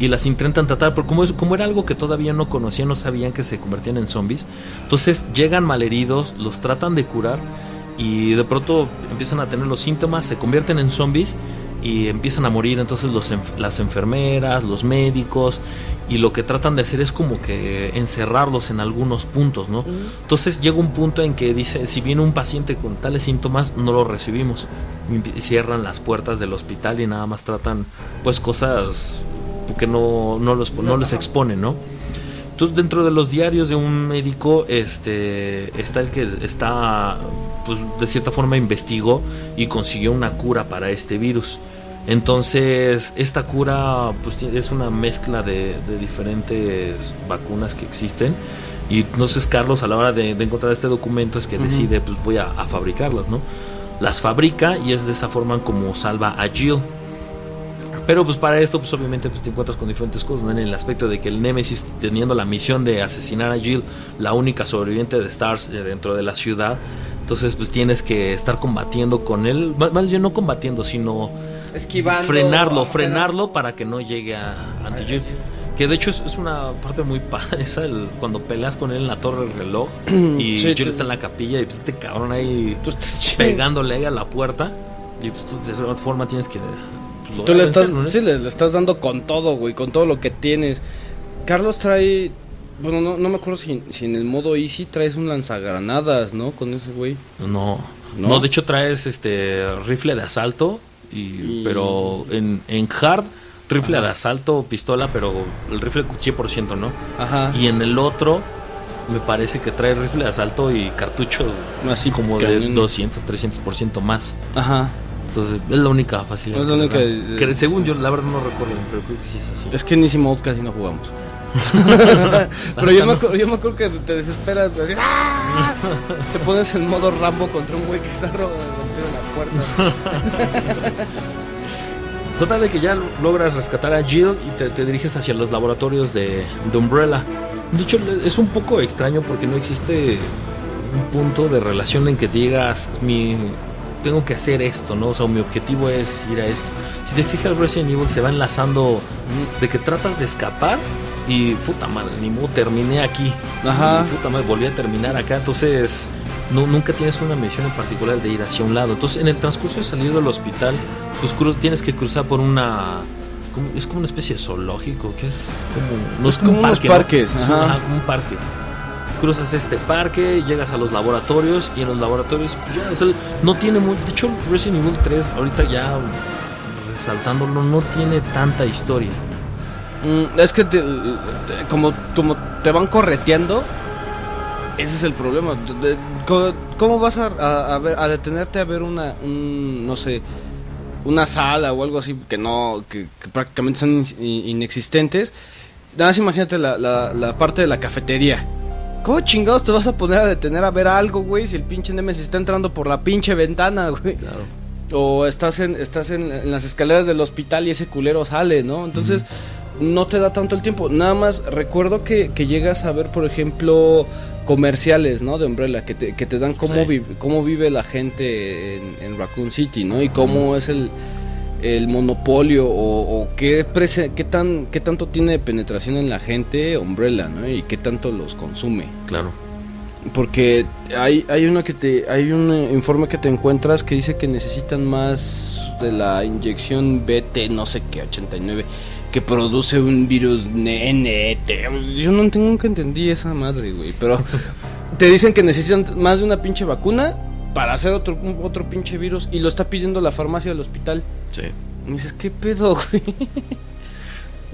y las intentan tratar, porque como, es, como era algo que todavía no conocían, no sabían que se convertían en zombies, entonces llegan malheridos, los tratan de curar y de pronto empiezan a tener los síntomas, se convierten en zombies y empiezan a morir, entonces los, las enfermeras, los médicos, y lo que tratan de hacer es como que encerrarlos en algunos puntos, ¿no? Entonces llega un punto en que dice, si viene un paciente con tales síntomas, no lo recibimos. Y cierran las puertas del hospital y nada más tratan pues cosas que no, no, los, no les exponen, ¿no? Entonces dentro de los diarios de un médico este está el que está pues de cierta forma investigó y consiguió una cura para este virus. Entonces esta cura pues es una mezcla de, de diferentes vacunas que existen y entonces Carlos a la hora de, de encontrar este documento es que decide pues voy a, a fabricarlas, ¿no? Las fabrica y es de esa forma como salva a Jill. Pero pues para esto, pues obviamente pues, te encuentras con diferentes cosas, ¿no? En el aspecto de que el Nemesis, teniendo la misión de asesinar a Jill, la única sobreviviente de Stars eh, dentro de la ciudad, entonces pues tienes que estar combatiendo con él, más más bien no combatiendo, sino Esquivando. frenarlo, frenarlo para que no llegue a Jill. Que de hecho es, es una parte muy padre esa, el- cuando peleas con él en la torre del reloj y Sí, Jill está en la capilla y pues este cabrón ahí Tú estás pegándole ahí a la puerta y pues tú de cierta forma tienes que... pues, lograr Tú le estás, sí, le, le estás dando con todo, güey, con todo lo que tienes. Carlos trae, bueno, no, no me acuerdo si, si en el modo easy traes un lanzagranadas, ¿no? Con ese güey. No, ¿No? no, de hecho traes este rifle de asalto, y, Y- pero en, en hard, rifle de asalto, pistola, pero el rifle 100%, ¿no? Ajá. Y en el otro, me parece que trae rifle de asalto y cartuchos Así como de cañón. 200, 300% más. Ajá. Entonces, es la única facilidad. Es la que única, dan. eh, Que según yo, la verdad no recuerdo, pero creo que sí es así. Es que en Easy Mode casi no jugamos. Pero yo me, acuerdo, yo me acuerdo que te desesperas, güey. así, ¡ah! Te pones en modo Rambo contra un güey que está ro- rompiendo la puerta. Total de que ya logras rescatar a Jill y te, te diriges hacia los laboratorios de, de Umbrella. De hecho, es un poco extraño porque no existe un punto de relación en que te digas, mi, tengo que hacer esto, ¿no? O sea, mi objetivo es ir a esto. Si te fijas, Resident Evil se va enlazando de que tratas de escapar y puta madre, ni modo, terminé aquí. Ajá. Y, puta madre, volví a terminar acá. Entonces, no, nunca tienes una misión en particular de ir hacia un lado. Entonces, en el transcurso de salir del hospital, pues cru- tienes que cruzar por una. como- es como una especie de zoológico, que es como. No Es como unos ¿no? parques, Es un- ajá. ajá, como un parque. Cruzas este parque, llegas a los laboratorios y en los laboratorios pues, ya, o sea, no tiene muy. De hecho, Resident Evil 3, ahorita ya resaltándolo, no tiene tanta historia. Mm, es que te- como, como te van correteando, ese es el problema. Co- ¿Cómo vas a, a- a ver, a detenerte a ver una, un, no sé, una sala o algo así que no, que, que prácticamente son in- inexistentes? Nada más imagínate la, la, la parte de la cafetería. ¿Cómo chingados te vas a poner a detener a ver algo, güey, si el pinche Nemesis está entrando por la pinche ventana, güey? Claro. O estás en, estás en, en las escaleras del hospital y ese culero sale, ¿no? Entonces, no te da tanto el tiempo. Nada más recuerdo que, que llegas a ver, por ejemplo, comerciales, ¿no? De Umbrella, que te, que te dan cómo, Sí. vive, cómo vive la gente en, en Raccoon City, ¿no? Y cómo es el, el monopolio o, o qué, prese- qué, tan, qué tanto tiene penetración en la gente Umbrella, ¿no? Y qué tanto los consume. Claro. Porque hay, hay uno que te hay un eh, informe que te encuentras que dice que necesitan más de la inyección BT no sé qué 89 que produce un virus NET. Yo no tengo nunca entendí esa madre, güey, pero te dicen que necesitan más de una pinche vacuna para hacer otro otro pinche virus y lo está pidiendo la farmacia del hospital. Sí. Y dices, ¿qué pedo, güey?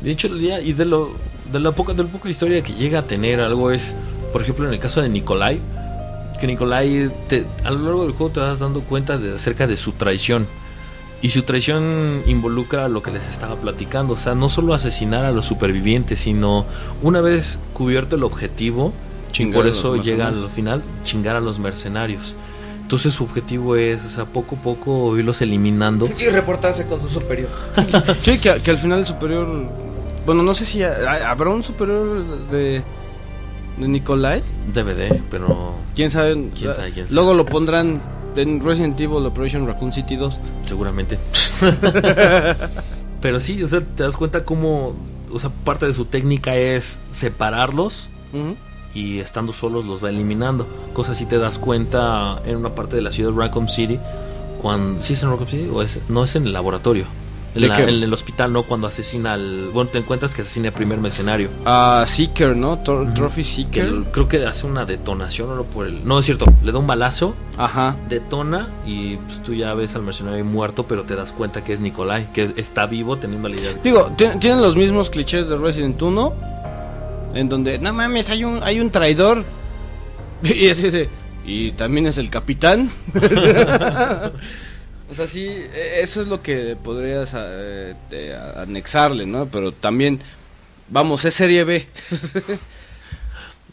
De hecho, y de lo, de la poca, de la poca historia que llega a tener algo es, por ejemplo, en el caso de Nikolai, que Nikolai te- a lo largo del juego te vas dando cuenta de acerca de su traición. Y su traición involucra lo que les estaba platicando, o sea, no solo asesinar a los supervivientes, sino una vez cubierto el objetivo, Chingar por a los eso llega mercenarios. al final, chingar a los mercenarios. Entonces su objetivo es, o sea, poco a poco irlos eliminando. Y reportarse con su superior. Sí, que, que al final el superior. Bueno, no sé si ha- habrá un superior de. de Nikolai. DVD, pero ¿Quién sabe? ¿Quién sabe, quién sabe? Luego lo pondrán en Resident Evil Operation Raccoon City 2. seguramente. Pero sí, o sea, te das cuenta cómo, o sea, parte de su técnica es separarlos y estando solos los va eliminando. Cosa así te das cuenta en una parte de la ciudad de Raccoon City, cuando, ¿sí es en Raccoon City o es, no es en el laboratorio? En, el hospital, ¿no? Cuando asesina al... Bueno, te encuentras que asesina al primer mercenario. Ah, Seeker, ¿no? Tor- Trophy Seeker. creo que hace una detonación, no por el... No, es cierto, le da un balazo Ajá. detona y pues, tú ya ves al mercenario muerto, pero te das cuenta que es Nikolai, que está vivo teniendo la idea Digo, ti- tienen los mismos clichés de Resident 1. En donde, no mames, hay un, hay un traidor. Y es ese. Y también es el capitán. o sea, sí, e- eso es lo que podrías eh, anexarle, ¿no? Pero también, vamos, es serie B.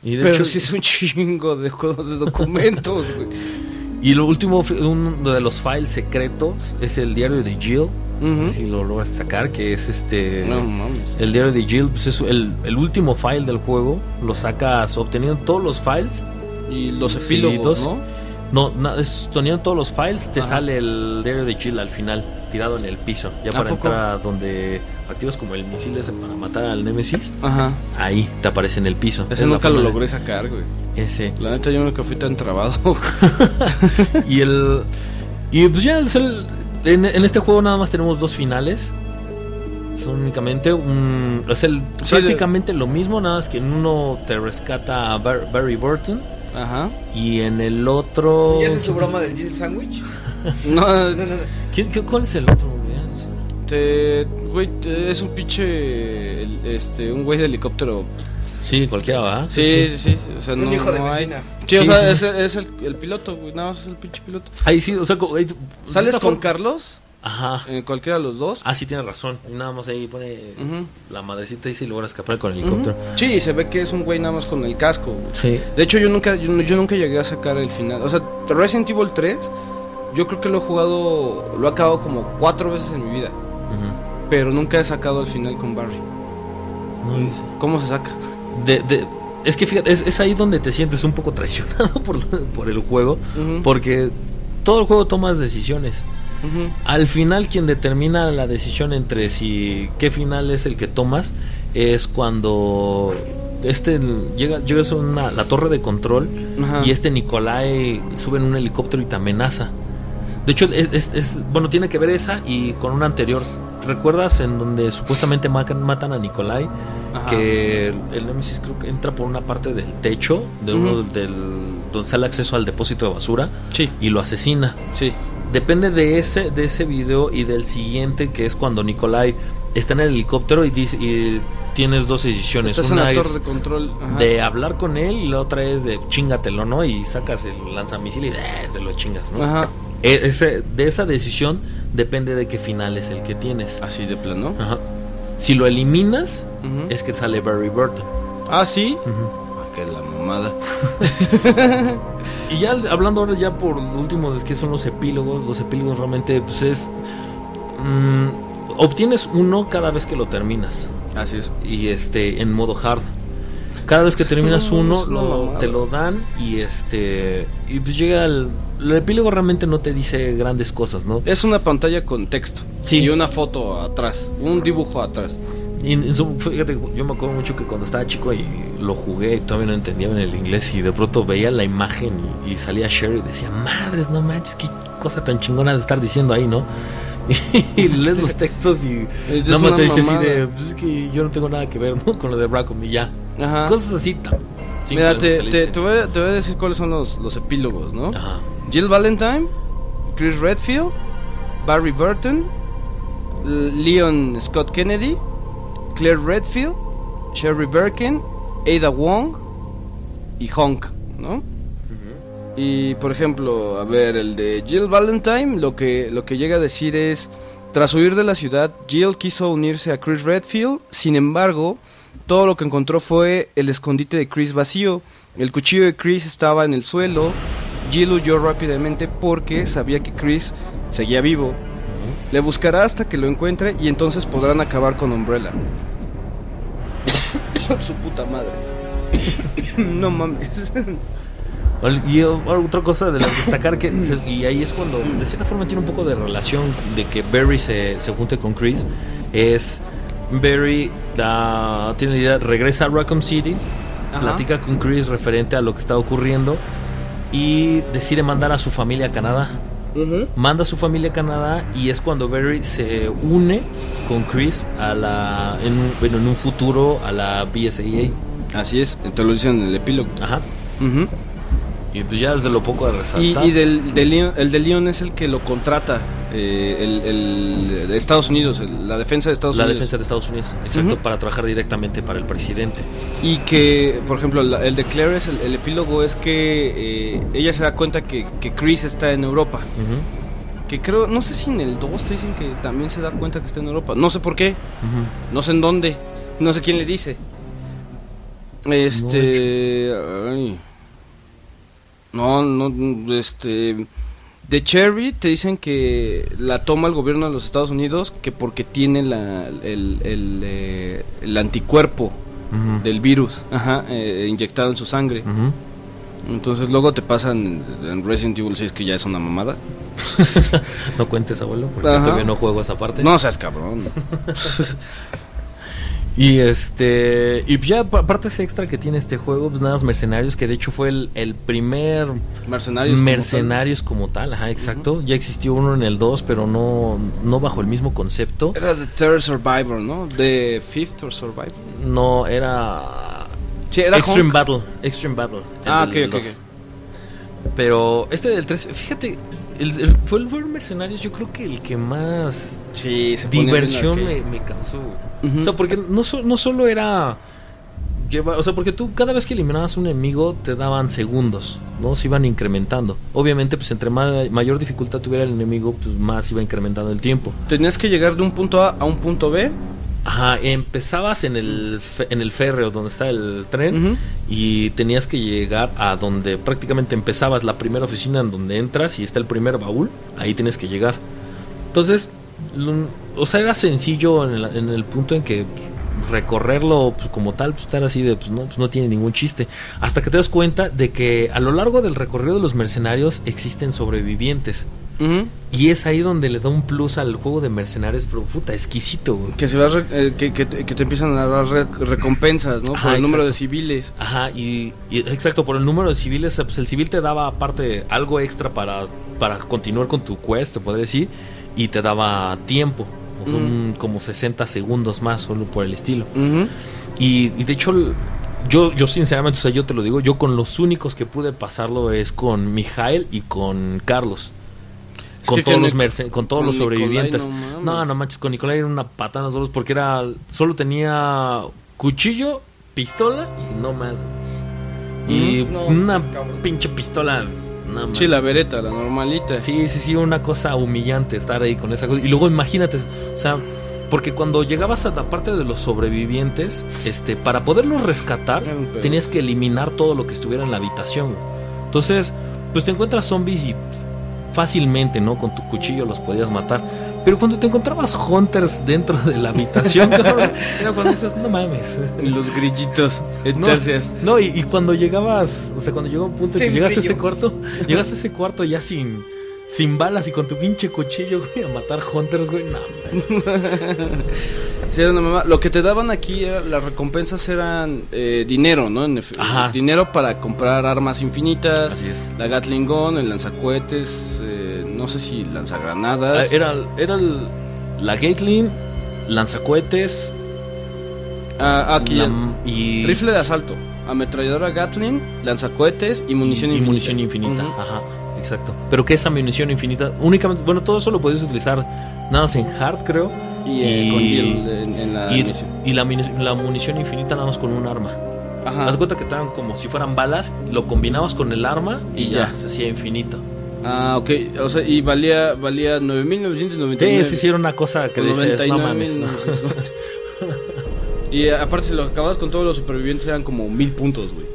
Y de Pero hecho, sí es un chingo de, de documentos, güey. Y lo último, uno de los files secretos es el diario de Jill. Si lo logras sacar, que es este. No mames. El diario de Jill, pues es el, el último file del juego. Lo sacas obteniendo todos los files. Y los epílogos, ¿no? No, na- es, todos los files, te Ajá. sale el diario de Jill al final, tirado en el piso. Ya ¿A para poco? entrar a donde activas como el misil ese para matar al Nemesis. Ajá. Ahí te aparece en el piso. Ese Es nunca lo logré sacar, güey. Ese. La neta yo nunca fui tan trabado. Y el. Y pues ya el- en, en este juego nada más tenemos dos finales. Son únicamente un. Es el, Sí, prácticamente lo mismo, nada más que en uno te rescata a Bar- Barry Burton. Ajá. Y en el otro. ¿Y hace su broma del Jill Sandwich? No, No, no, no. ¿Quién- qué- ¿Cuál es el otro? güey? te, güey, te- es un pinche, este, un güey de helicóptero. Sí, cualquiera va. Sí, sí, o sea, Un no, hijo de no hay- vecina. Sí, o Sí, sea, sí. es, es el, el piloto, güey, nada más es el pinche piloto. Ahí sí, o sea, co- ahí- ¿Sales con Carlos? Ajá. En cualquiera de los dos. Ah, sí, tienes razón. Y nada más ahí pone la madrecita y se logra escapar con el helicóptero. Ujú. Sí, se ve que es un güey nada más con el casco. güey. Sí. De hecho, yo nunca, yo, yo nunca llegué a sacar el final. O sea, Resident Evil 3, yo creo que lo he jugado, lo he acabado como cuatro veces en mi vida. Pero nunca he sacado el final con Barry. No. ¿Cómo se saca? de, de- es que fíjate, es, es ahí donde te sientes un poco traicionado por, por el juego, porque todo el juego tomas decisiones. Al final quien determina la decisión entre si qué final es el que tomas es cuando este llega llegas a una, la torre de control y este Nicolai sube en un helicóptero y te amenaza. De hecho, es, es- es- bueno, tiene que ver esa y con una anterior. ¿Recuerdas en donde supuestamente matan, a Nicolai? Ajá. Que el, Nemesis creo que entra por una parte del techo, de uno del, donde está el acceso al depósito de basura, Sí, y lo asesina. sí. Depende de ese, de ese video y del siguiente, que es cuando Nicolai está en el helicóptero y, dice- y tienes dos decisiones. Estás en Una es de control. De hablar con él y la otra es de chingatelo, ¿no? Y sacas el lanzamisil y eh, te lo chingas, ¿no? Ajá. E- ese- de esa decisión depende de qué final es el que tienes. Así de plano. Ajá. Si lo eliminas, es que sale Barry Burton. Ah, sí. Ujú. Ah, que la mamada. Y ya hablando ahora ya por último de qué son los epílogos, los epílogos realmente pues es mm, obtienes uno cada vez que lo terminas Así es. y este en modo hard. Cada vez que terminas No, uno lo- te lo dan y este y pues llega el, el epílogo realmente no te dice grandes cosas, ¿no? Es una pantalla con texto. Sí. Y una foto atrás. Un dibujo atrás. Y en su- fíjate, yo me acuerdo mucho que cuando estaba chico y lo jugué y todavía no entendía en el inglés y de pronto veía la imagen y, y salía Sherry y decía, madres, no manches, qué cosa tan chingona de estar diciendo ahí, ¿no? Y, lees los textos y Es nada más te dice así de, pues es que yo no tengo nada que ver ¿no? con lo de Raccoon y ya. Ajá. Cosas así tan Mira, te, te, voy a, te voy a decir cuáles son los, los epílogos, ¿no? Ajá. Jill Valentine, Chris Redfield, Barry Burton, Leon Scott Kennedy, Claire Redfield, Sherry Birkin, Ada Wong y Honk, ¿no? Y por ejemplo, a ver, el de Jill Valentine, lo que, lo que llega a decir es, tras huir de la ciudad, Jill quiso unirse a Chris Redfield, sin embargo, todo lo que encontró fue el escondite de Chris vacío. El cuchillo de Chris estaba en el suelo. Jill huyó rápidamente porque sabía que Chris seguía vivo. Le buscará hasta que lo encuentre y entonces podrán acabar con Umbrella. Su puta madre. no mames. Y uh, otra cosa de la- destacar que y ahí es cuando de cierta forma tiene un poco de relación de que Barry se, se junte con Chris es Barry da, tiene la idea regresa a Raccoon City Ajá. platica con Chris referente a lo que está ocurriendo y decide mandar a su familia a Canadá manda a su familia a Canadá y es cuando Barry se une con Chris a la en un, bueno, en un futuro a la BSAA Así es, te lo dicen en el epílogo. ajá. Y pues ya desde lo poco de Y, resaltar. Y del, del Leon- el de Leon es el que lo contrata, eh, el, el de Estados Unidos, el- la defensa de Estados la Unidos. defensa de Estados Unidos, exacto, para trabajar directamente para el presidente. Y que, por ejemplo, la- el de Claire, es el, el epílogo es que eh, ella se da cuenta que, que Chris está en Europa. Que creo, no sé si en el 2 te dicen que también se da cuenta que está en Europa. No sé por qué, no sé en dónde, no sé quién le dice. Este. ay. No, no, este... De Cherry te dicen que la toma el gobierno de los Estados Unidos que porque tiene la, el, el, eh, el anticuerpo del virus ajá, eh, inyectado en su sangre. Entonces luego te pasan en Resident Evil 6 que ya es una mamada. No cuentes, abuelo, porque Ajá. todavía no juego esa parte. No seas cabrón. Y este. Y ya pa- partes extra que tiene este juego, pues nada más mercenarios, que de hecho fue el, el primer Mercenarios. como mercenarios como tal, ajá, exacto. Ya existió uno en el 2, pero no, no bajo el mismo concepto. Era The Third Survivor, ¿no? The Fifth or Survivor. No, era. Sí, era Extreme. Battle. Extreme Battle. Ah, ok, ok, 2. Pero este del 3, fíjate, el, el- fue el Mercenarios, yo creo que el que más Sí, se pone diversión me, me causó. O sea, porque no, so- no solo era. llevar- o sea, porque tú cada vez que eliminabas un enemigo te daban segundos, ¿no? Se iban incrementando. Obviamente, pues entre ma- mayor dificultad tuviera el enemigo, pues más iba incrementando el tiempo. Tenías que llegar de un punto A a un punto B. Ajá, empezabas en el, en el férreo donde está el tren y tenías que llegar a donde prácticamente empezabas la primera oficina en donde entras y está el primer baúl, ahí tienes que llegar. Entonces, lo- o sea, era sencillo en el, en el punto en que pues, recorrerlo pues, como tal, pues estar así de, pues no, pues no tiene ningún chiste. Hasta que te das cuenta de que a lo largo del recorrido de los mercenarios existen sobrevivientes. Y es ahí donde le da un plus al juego de mercenarios, pero puta, exquisito, güey. Que se re- eh, que, que te, que te empiezan a dar re- recompensas, ¿no? Por el número de civiles. Ajá, y, y- exacto, por el número de civiles, pues el civil te daba aparte algo extra para, para continuar con tu quest, se podría decir, y te daba tiempo, o sea, Ujú. un- como 60 segundos más, solo por el estilo. Y, y de hecho, yo, yo sinceramente, o sea, yo te lo digo, yo con los únicos que pude pasarlo es con Mijael y con Carlos. Con que todos, los merce- con todos con los Nicolai sobrevivientes. no mames. No, no manches, con Nicolai era una patada en los dos porque era. Solo tenía cuchillo, pistola y no más. Y no, una cabrón. pinche pistola. No Sí, la vereta, la normalita. Sí, sí, sí, una cosa humillante estar ahí con esa cosa. Y luego imagínate, o sea, porque cuando llegabas a la parte de los sobrevivientes, este, para poderlos rescatar, tenías que eliminar todo lo que estuviera en la habitación. Entonces, pues te encuentras zombies y fácilmente, ¿no? Con tu cuchillo los podías matar. Pero cuando te encontrabas hunters dentro de la habitación, cabrón, era cuando dices, no mames. Los grillitos. No, Entonces. no, y, y cuando llegabas, o sea, cuando llegó un punto en que llegas a ese cuarto, llegas a ese cuarto ya sin, sin balas y con tu pinche cuchillo, güey, a matar hunters, güey, no. Sí, era una mamá. Lo que te daban aquí, era- las recompensas eran eh, dinero, ¿no? En Ajá. Dinero para comprar armas infinitas. Así es. La Gatling Gun, el lanzacohetes, eh, no sé si Ah, lanzagranadas. Era, era el- la Gatling, lanzacohetes Ah, aquí la- y rifle de asalto, ametralladora Gatling, lanzacohetes y munición y infinita. munición infinita. Ajá, exacto. Pero que esa munición infinita, únicamente, bueno, todo eso lo puedes utilizar nada más en hard, creo. Y, eh, con en, en la y, misión. y la, muni- la munición infinita nada más con un arma. Ajá. Haz cuenta que dan como si fueran balas, lo combinabas con el arma y, Y ya. ya. se hacía infinito. Ah, ok. O sea, y valía, valía 9.999. Sí, se hicieron una cosa que dices, no mames. ¿no? 99.999. y aparte, si lo acabas con todos los supervivientes, eran como mil puntos, güey.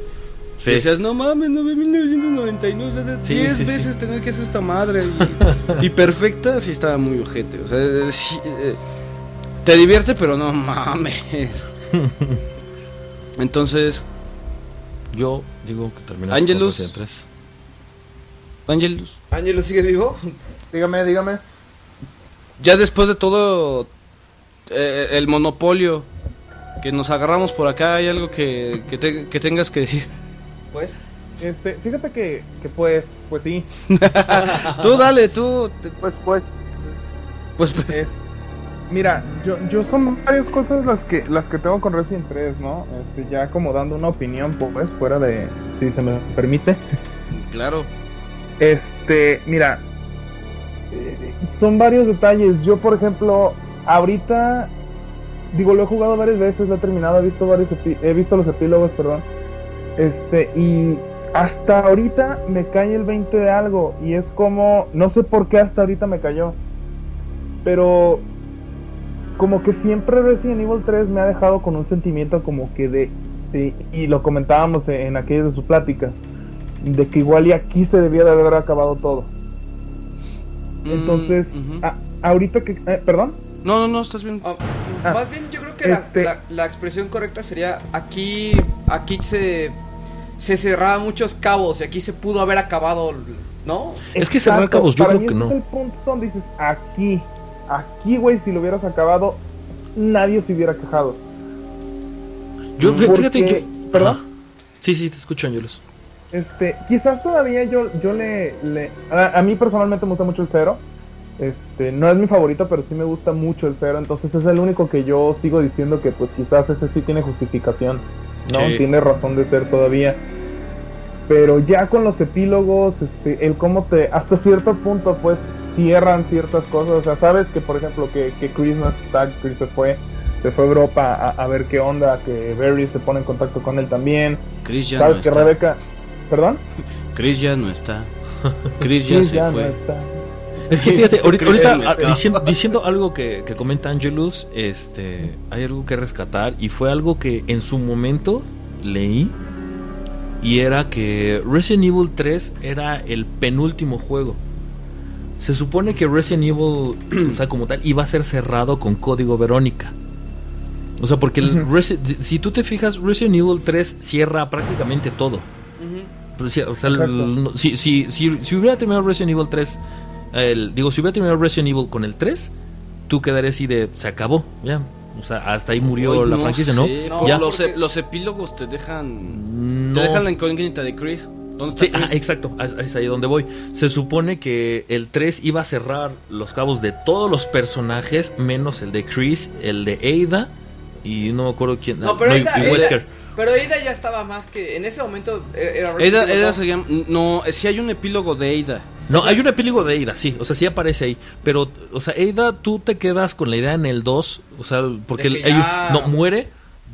Sí. Decías, no mames, 9.999. O sea, de Sí, 10 sí, sí. veces tener que hacer esta madre. Y, y perfecta, sí estaba muy ojete. O sea, te divierte, pero no mames. Entonces, Yo digo que terminamos Angelus. con Resident 3. Angelus, Ángelo, ¿sigues vivo? Dígame, dígame. ya después de todo eh, el monopolio que nos agarramos por acá, ¿hay algo que, que, te- que tengas que decir? Pues. Este, fíjate que, que pues, pues sí. tú dale, tú. te- Pues, pues, Pues, pues. es, mira, yo, yo son varias cosas las que, las que tengo con Resident 3, ¿no? Este, ya como dando una opinión, pues, fuera de, si se me permite. Claro. Este, mira, son varios detalles. Yo, por ejemplo, ahorita, digo, lo he jugado varias veces, lo he terminado, he visto varios, he visto los epílogos, perdón. Este, y hasta ahorita me cae el 20 de algo, y es como, no sé por qué hasta ahorita me cayó, pero como que siempre Resident Evil 3 me ha dejado con un sentimiento como que de, de- y lo comentábamos en, en aquellas de sus pláticas, de que igual y aquí se debía de haber acabado todo. Mm, Entonces, a- ahorita que... eh, ¿Perdón? No, no, no, estás bien. Ah. Más bien, yo creo que la- Este- la, la expresión correcta sería aquí, aquí se, se cerraban muchos cabos y aquí se pudo haber acabado, ¿no? Es que cerrar cabos, yo para creo mí que no. Es el punto donde dices, aquí, aquí, güey, si lo hubieras acabado, nadie se hubiera quejado. Yo, Porque- fíjate que. ¿Perdón? Ajá. Sí, sí, te escucho, Angelus. Este, quizás todavía yo, yo le, le- a, a mí personalmente me gusta mucho el cero. Este, no es mi favorito, pero sí me gusta mucho el cero. Entonces es el único que yo sigo diciendo que pues quizás ese sí tiene justificación, ¿no? Sí. Tiene razón de ser todavía. Pero ya con los epílogos, este, el cómo te, hasta cierto punto, pues cierran ciertas cosas. O sea, sabes que, por ejemplo, que, que Chris no está, Chris se fue, se fue a Europa a, a ver qué onda, que Barry se pone en contacto con él también. Chris ya sabes no que está. Rebeca, ¿perdón? Chris ya no está. Chris ya Chris se ya no fue. está. Es que fíjate, ahorita, ah, diciendo, diciendo algo que, que comenta Angelus, este, hay algo que rescatar y fue algo que en su momento leí y era que Resident Evil 3 era el penúltimo juego. Se supone que Resident Evil, o sea, como tal, iba a ser cerrado con código Verónica. O sea, porque el Ujú. Resi- si tú te fijas, Resident Evil 3 cierra prácticamente todo. Pero o sea, el- si, si, si, si hubiera terminado Resident Evil 3, el- digo, si hubiera terminado Resident Evil con el 3, tú quedarías así de, se acabó, ya. O sea, hasta ahí murió la franquicia, ¿no? sé, No, por ya. los, porque- e- los epílogos te dejan. No. Te dejan la incógnita de Chris. ¿Dónde está Sí, Chris? ah, exacto, es, es ahí donde voy. Se supone que el 3 iba a cerrar los cabos de todos los personajes, menos el de Chris, el de Ada y no me acuerdo quién. No, pero y- Ada, y Ada- Wesker. pero Ada ya estaba más que, en ese momento eh, era Ada, Resident Evil Ada 2. se llama- No, si hay un epílogo de Ada. No, hay un epílogo de Ada, sí, o sea, sí aparece ahí, pero, o sea, Ada, tú te quedas con la idea en el 2, o sea, porque el- ya- no muere,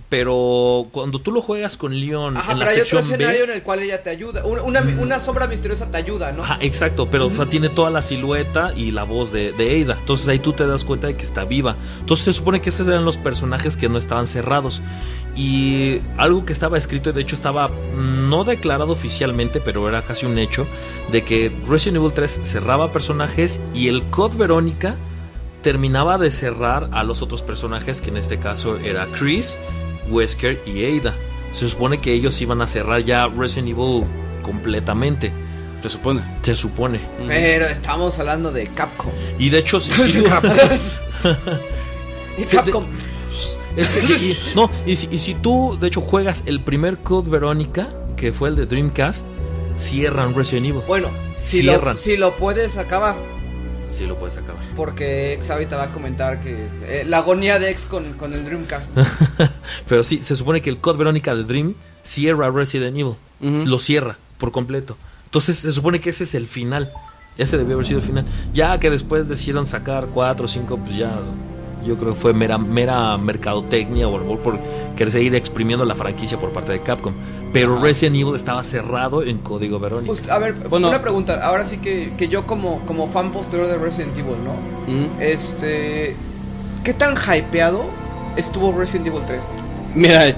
pero cuando tú lo juegas con Leon Ajá, en la pero hay otro B, escenario en el cual ella te ayuda. Una, una, una sombra misteriosa te ayuda, ¿no? Ajá, exacto, pero o sea, tiene toda la silueta y la voz de, de Ada. Entonces ahí tú te das cuenta de que está viva. Entonces se supone que esos eran los personajes que no estaban cerrados. Y algo que estaba escrito, y de hecho estaba no declarado oficialmente, pero era casi un hecho, de que Resident Evil 3 cerraba personajes y el Code Verónica terminaba de cerrar a los otros personajes, que en este caso era Chris, Wesker y Ada. Se supone que ellos iban a cerrar ya Resident Evil completamente. Se supone. Se supone. Pero estamos hablando de Capcom. Y de hecho, si, si tú- Y Sí, de- Capcom. Es que, y- y- no, y si, y si tú, de hecho, juegas el primer Code Verónica, que fue el de Dreamcast, cierran Resident Evil. Bueno, si lo, Cierran. si lo puedes acabar, Sí, lo puedes acabar. porque X ahorita va a comentar que eh, la agonía de X con, con el Dreamcast. Pero sí, se supone que el Code Verónica de Dream cierra Resident Evil. Lo cierra por completo. Entonces se supone que ese es el final. Ese debió haber sido el final. Ya que después decidieron sacar 4 o 5, pues ya yo creo que fue mera, mera mercadotecnia o por querer seguir exprimiendo la franquicia por parte de Capcom. Pero Resident Evil estaba cerrado en código Verónica. Ust- a ver, Bueno. una pregunta. Ahora sí que, que yo como, como fan posterior de Resident Evil, ¿no? Este... ¿Qué tan hypeado estuvo Resident Evil 3? Mira,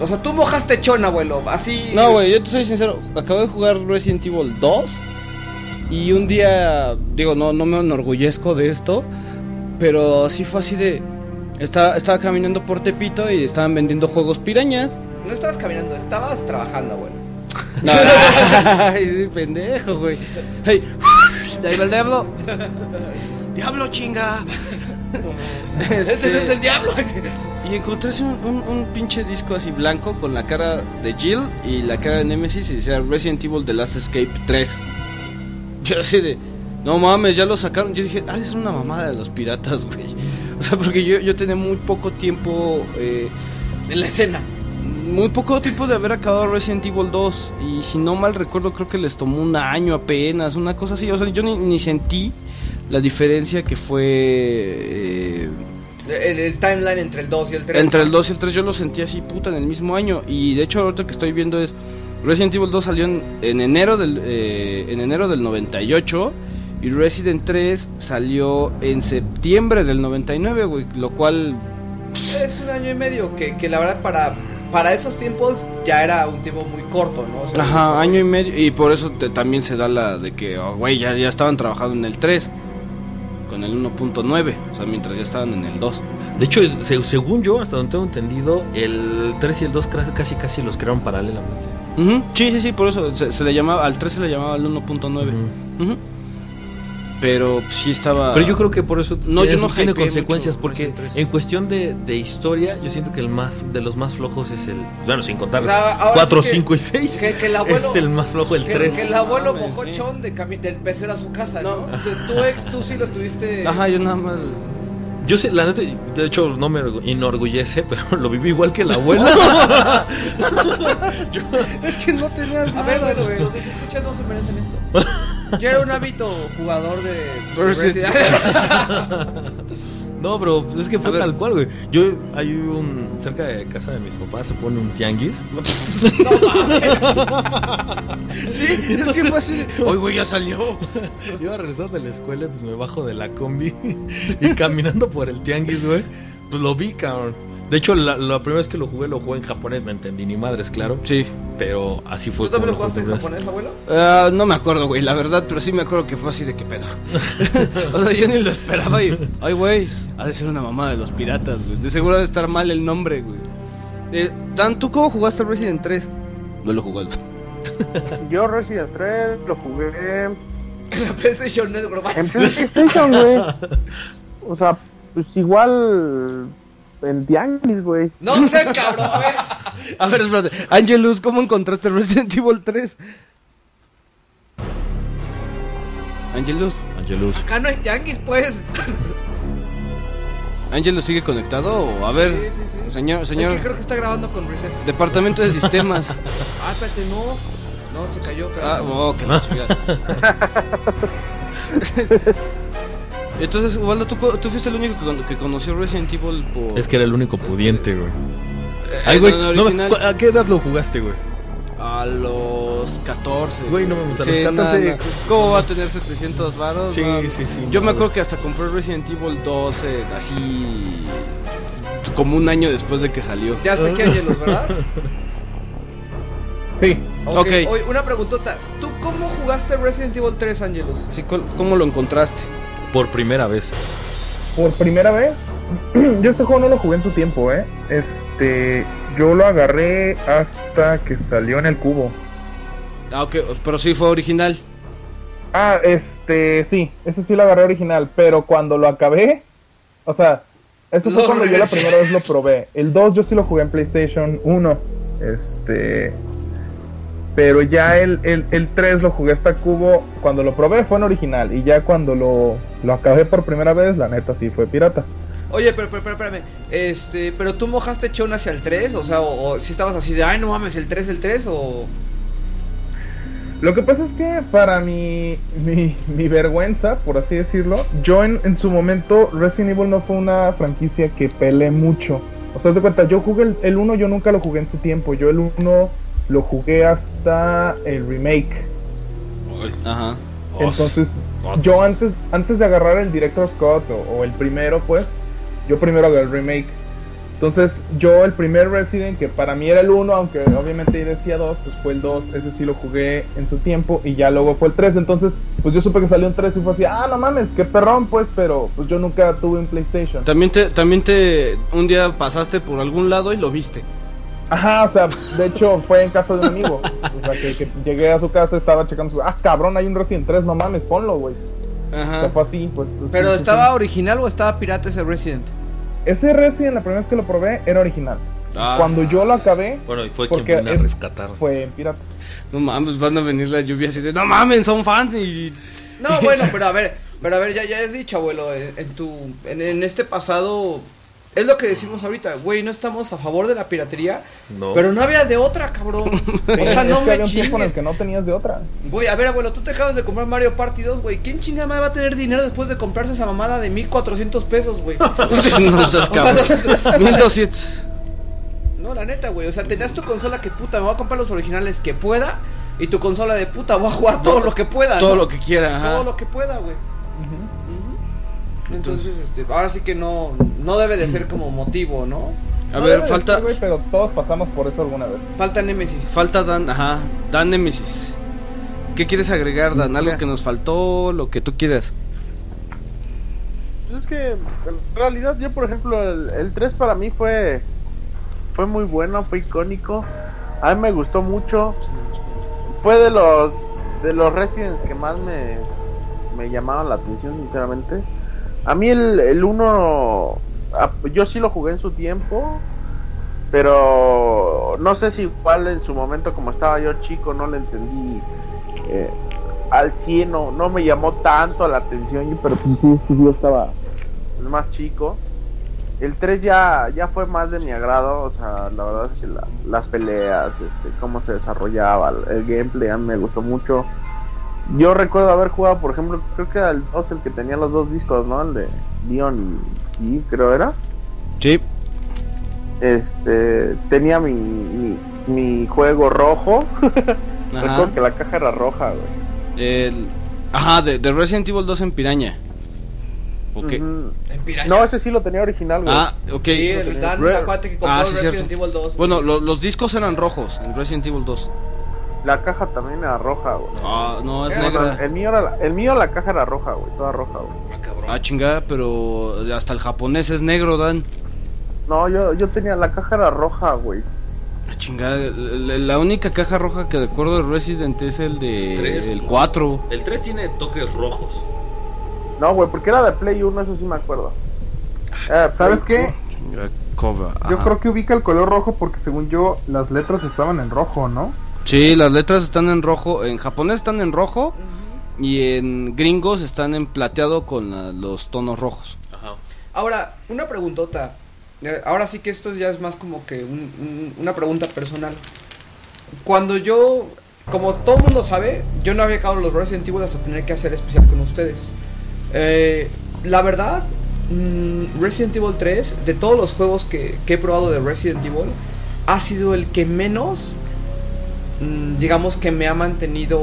O sea, tú mojaste chona, abuelo. Así... no, güey, yo te soy sincero. Acabo de jugar Resident Evil 2. Y un día, digo, no, no me enorgullezco de esto. Pero sí fue así de. Estaba, estaba caminando por Tepito y estaban vendiendo juegos pirañas. No estabas caminando, estabas trabajando, abuelo. No, ay, sí, pendejo, güey. Hey, ahí va el diablo. Diablo, chinga. Ese no es el diablo. Y encontré un, un- un pinche disco así blanco con la cara de Jill y la cara de Nemesis y decía Resident Evil The Last Escape 3. Yo así de, no mames, ya lo sacaron. Yo dije, ah, es una mamada de los piratas, güey. O sea, porque yo, yo tenía muy poco tiempo, eh, en la escena. muy poco tiempo de haber acabado Resident Evil 2. Y si no mal recuerdo, creo que les tomó un año apenas, una cosa así. O sea, yo ni, ni sentí la diferencia que fue... eh, El, el timeline entre el 2 y el 3. entre el 2 y el 3 yo lo sentí así, puta, en el mismo año. Y de hecho, ahorita que estoy viendo es. Resident Evil 2 salió en, en enero del eh, en enero del 98. Y Resident 3 salió en septiembre del 99, güey. Lo cual. Es un año y medio que, que la verdad para, para esos tiempos ya era un tiempo muy corto, ¿no? O sea, Ajá, eso- año y medio. Y por eso te- también se da la de que, oh, güey, ya, ya estaban trabajando en el 3. Con el 1.9. O sea, mientras ya estaban en el 2. De hecho, según yo, hasta donde tengo entendido, el 3 y el 2 cra- casi casi los crearon paralelamente. Ujú, Sí, sí, sí, por eso se, se le llamaba, al 3 se le llamaba al 1.9. Ujú. Pero sí estaba... Pero yo creo que por eso No, tiene, yo no tiene consecuencias, mucho porque Resident 3. en cuestión de, de historia, yo siento que el más de los más flojos es el. Bueno, sin contar O sea, ahora 4, sí que- 5 y 6. que- que el abuelo- es el más flojo, el que, 3. que el abuelo mojochón de cami- del pecero a su casa, ¿no? No. Tu, tu ex, tú sí lo estuviste. Ajá, yo nada más... Yo sé, la neta, de hecho, no me orgu- enorgullece, pero lo viví igual que el abuelo. Es que no tenías A ver, güey, los, los que se escuchan no se merecen esto. Yo era un hábito jugador de. Resident- Resident- No, pero es que fue A ver. tal cual, güey. Yo, hay un. Cerca de casa de mis papás se pone un tianguis. Sí, es que fue así. Hoy, güey, ya salió. Yo iba a regresar de la escuela, pues me bajo de la combi y caminando por el tianguis, güey. Pues lo vi, cabrón. De hecho, la, la primera vez que lo jugué, lo jugué en japonés, no entendí ni madres, claro. Sí. Pero así fue. ¿Tú también lo jugaste en japonés, abuelo? Ah, no me acuerdo, güey, la verdad, pero sí me acuerdo que fue así de qué pedo. o sea, yo ni lo esperaba y. Ay, güey, ha de ser una mamada de los piratas, güey. De seguro ha de estar mal el nombre, güey. Eh, Dan, ¿tú cómo jugaste Resident 3? No lo jugué. Yo Resident 3 lo jugué En la PlayStation Network. en PlayStation, güey. O sea, pues igual en Tianguis, güey. No sé, cabrón. A ver. A ver, espérate. Angelus, ¿cómo encontraste Resident Evil 3? Angelus, Angelus. Acá no hay tianguis, pues. ¿Angelus sigue conectado? O, a ver, Sí, sí, sí. señor, señor, Es que creo que está grabando con Reset. departamento de sistemas. Ah, espérate, no. No, se cayó. Ah, espérate. oh, qué la. Entonces, Ubaldo, ¿tú, fuiste el único que, con- que conoció Resident Evil por... Es que era el único pudiente, güey. Eh, Ay, güey, en el no me- original, ¿cu- ¿a qué edad lo jugaste, güey? A los 14. Güey, no mames, a los Sí, 14. no, no. ¿Cómo va a tener 700 varos? Sí, No. sí, sí. Yo me acuerdo que hasta compré Resident Evil 12, así... Como un año después de que salió. Ya está aquí Angelus, ¿verdad? Sí. Ok. Ok. Oye, una preguntota. ¿Tú cómo jugaste Resident Evil 3, Angelus? Sí, ¿cómo- ¿Cómo lo encontraste? Por primera vez. Por primera vez, yo este juego no lo jugué en su tiempo, ¿eh? Este, yo lo agarré hasta que salió en el cubo. Ah, ok, pero sí fue original. Ah, este, sí, ese sí lo agarré original, pero cuando lo acabé, o sea, eso fue cuando yo la primera vez lo probé. El 2 yo sí lo jugué en PlayStation 1, este, pero ya el, el, el 3 lo jugué hasta cubo, cuando lo probé fue en original, y ya cuando lo, lo acabé por primera vez, la neta sí fue pirata. Oye, pero, pero, pero, espérame. Este, pero tú mojaste Chon hacia el 3, o sea, o, o si estabas así de, ay, no mames, el 3, el 3, o. Lo que pasa es que para mi, mi, mi vergüenza, por así decirlo, yo en, en su momento Resident Evil no fue una franquicia que peleé mucho. O sea, de cuenta, yo jugué el, el 1, yo nunca lo jugué en su tiempo. Yo el 1 lo jugué hasta el remake. Ajá. Entonces, yo antes, antes de agarrar el Director Scott o, o el primero, pues, yo primero agarré el remake. Entonces, yo el primer Resident, que para mí era el 1, aunque obviamente yo decía 2, pues fue el 2, ese sí lo jugué en su tiempo, y ya luego fue el 3. Entonces, pues yo supe que salió un 3 y fue así, ah, no mames, qué perrón, pues, pero pues yo nunca tuve un PlayStation. También te, también te, un día pasaste por algún lado y lo viste. Ajá, o sea, de hecho fue en casa de un amigo. O sea, que, que llegué a su casa, estaba checando, su, ah, cabrón, hay un Resident 3, no mames, ponlo, güey. O sea, Ajá. fue así, pues. Pero sí, sí, estaba sí. original o estaba pirata ese Resident? Ese Resident, la primera vez que lo probé, era original. Ah, Cuando yo lo acabé, Bueno, y fue quien vino a es- rescatar. fue en pirata. No mames, van a venir las lluvias y de, no mames, son fans y... No, bueno, pero a ver, pero a ver, ya, ya has dicho, abuelo, en, en tu, en, en este pasado, es lo que decimos ahorita, güey, no estamos a favor de la piratería, No. pero no había de otra, cabrón. O sea, Es no que me había un tiempo en el que no tenías de otra. Güey, a ver, abuelo, tú te acabas de comprar Mario Party 2, güey. ¿Quién chinga más va a tener dinero después de comprarse esa mamada de 1400 pesos, güey? no seas cabrón. 1200. No, la neta, güey. O sea, tenías tu consola que puta, me voy a comprar los originales que pueda. Y tu consola de puta, voy a jugar todo lo que pueda. Todo ¿no? lo que quiera, ajá. Todo lo que pueda, güey. Entonces, este, ahora sí que no, no debe de ser como motivo, ¿no? A No ver, falta ser, güey, pero todos pasamos por eso alguna vez. Falta Nemesis. falta Dan, ajá, Dan Nemesis. ¿Qué quieres agregar, Dan? ¿Algo que nos faltó? Lo que tú quieras. Pues es que en realidad yo por ejemplo el, el 3 para mí fue fue muy bueno, fue icónico. A mí me gustó mucho. Fue de los de los Residents que más me, me llamaron la atención sinceramente. A mí el, el 1 ah, yo sí lo jugué en su tiempo, pero no sé si igual en su momento como estaba yo chico no le entendí eh, al 100 no, no me llamó tanto la atención, pero pues sí, pues yo estaba más chico. El 3 ya, ya fue más de mi agrado, o sea, la verdad es que la- las peleas, este, cómo se desarrollaba, el, el gameplay a me gustó mucho. Yo recuerdo haber jugado, por ejemplo, creo que era el 2 el que tenía los dos discos, ¿no? El de Leon y, y creo era. Sí. Este, tenía mi, mi, mi juego rojo. Ajá. Recuerdo que la caja era roja, güey. El, ajá, de, de Resident Evil 2 en Piraña. Ok. Ujú. En Piraña. No, ese sí lo tenía original, güey. Ah, ok. Sí, el Dan, Re- acuérdate que compró Ah, sí, Resident cierto. Evil 2. Bueno, lo- los discos eran rojos en Resident Evil 2. La caja también era roja, güey. Ah, no, es Eh, negra. El mío, era la, el mío la caja era roja, güey, toda roja, güey. Ah, cabrón. Ah, chingada, pero hasta el japonés es negro, Dan. No, yo, yo tenía la caja era roja, güey. Ah, chingada, la, la única caja roja que recuerdo de Resident es el de Tres. el 4. El 3 tiene toques rojos. No, güey, porque era de Play 1, eso sí me acuerdo. Era de ¿Sabes qué? Cover. Yo creo que ubica el color rojo porque según yo las letras estaban en rojo, ¿no? Sí, las letras están en rojo. En japonés están en rojo. Y en gringos están en plateado con la- los tonos rojos. Ajá. Ahora, una preguntota. Eh, Ahora sí que esto ya es más como que un- un- una pregunta personal. Cuando yo, como todo el mundo sabe, yo no había acabado los Resident Evil hasta tener que hacer especial con ustedes. Eh, la verdad, mm, Resident Evil 3, de todos los juegos que, que he probado de Resident Evil, ha sido el que menos, digamos que me ha mantenido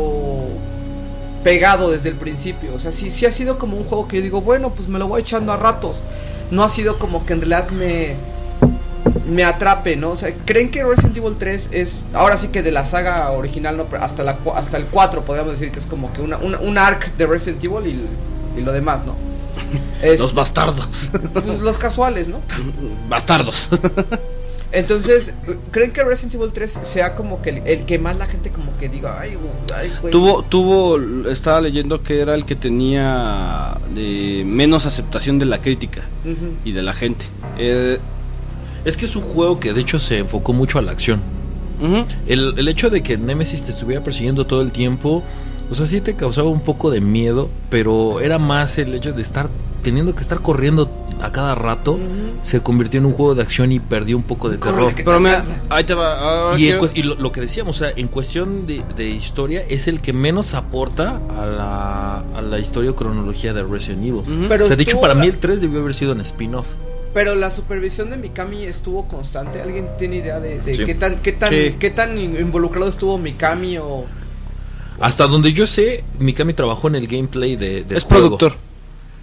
pegado desde el principio. O sea, sí, sí ha sido como un juego que yo digo, bueno, pues me lo voy echando a ratos. No ha sido como que en realidad me, me atrape, ¿no? O sea, ¿creen que Resident Evil 3 es, ahora sí que de la saga original, no, hasta, la, hasta el 4 podríamos decir que es como que una, una- un arc de Resident Evil y, y lo demás, ¿no? Es- Los bastardos. pues, los casuales, ¿no? bastardos. Entonces, ¿creen que Resident Evil 3 sea como que el, el que más la gente como que diga, ay, ay, güey? tuvo, tuvo, estaba leyendo que era el que tenía de menos aceptación de la crítica y de la gente. Eh, Es que es un juego que de hecho se enfocó mucho a la acción. El, el hecho de que Nemesis te estuviera persiguiendo todo el tiempo, o sea, sí te causaba un poco de miedo, pero era más el hecho de estar teniendo que estar corriendo a cada rato, se convirtió en un juego de acción y perdió un poco de terror. Pero mira, alcanza. ahí te va. ahora Y, quiero- y lo, lo que decíamos, o sea, en cuestión de, de historia, es el que menos aporta a la, a la historia o cronología de Resident Evil. Ujú. Pero o sea, de hecho, estuvo para la- mí el 3 debió haber sido un spin-off. Pero la supervisión de Mikami estuvo constante. ¿Alguien tiene idea de, de Sí. qué tan qué tan Sí. qué tan in- involucrado estuvo Mikami o Hasta donde yo sé, Mikami trabajó en el gameplay de, del es juego. productor.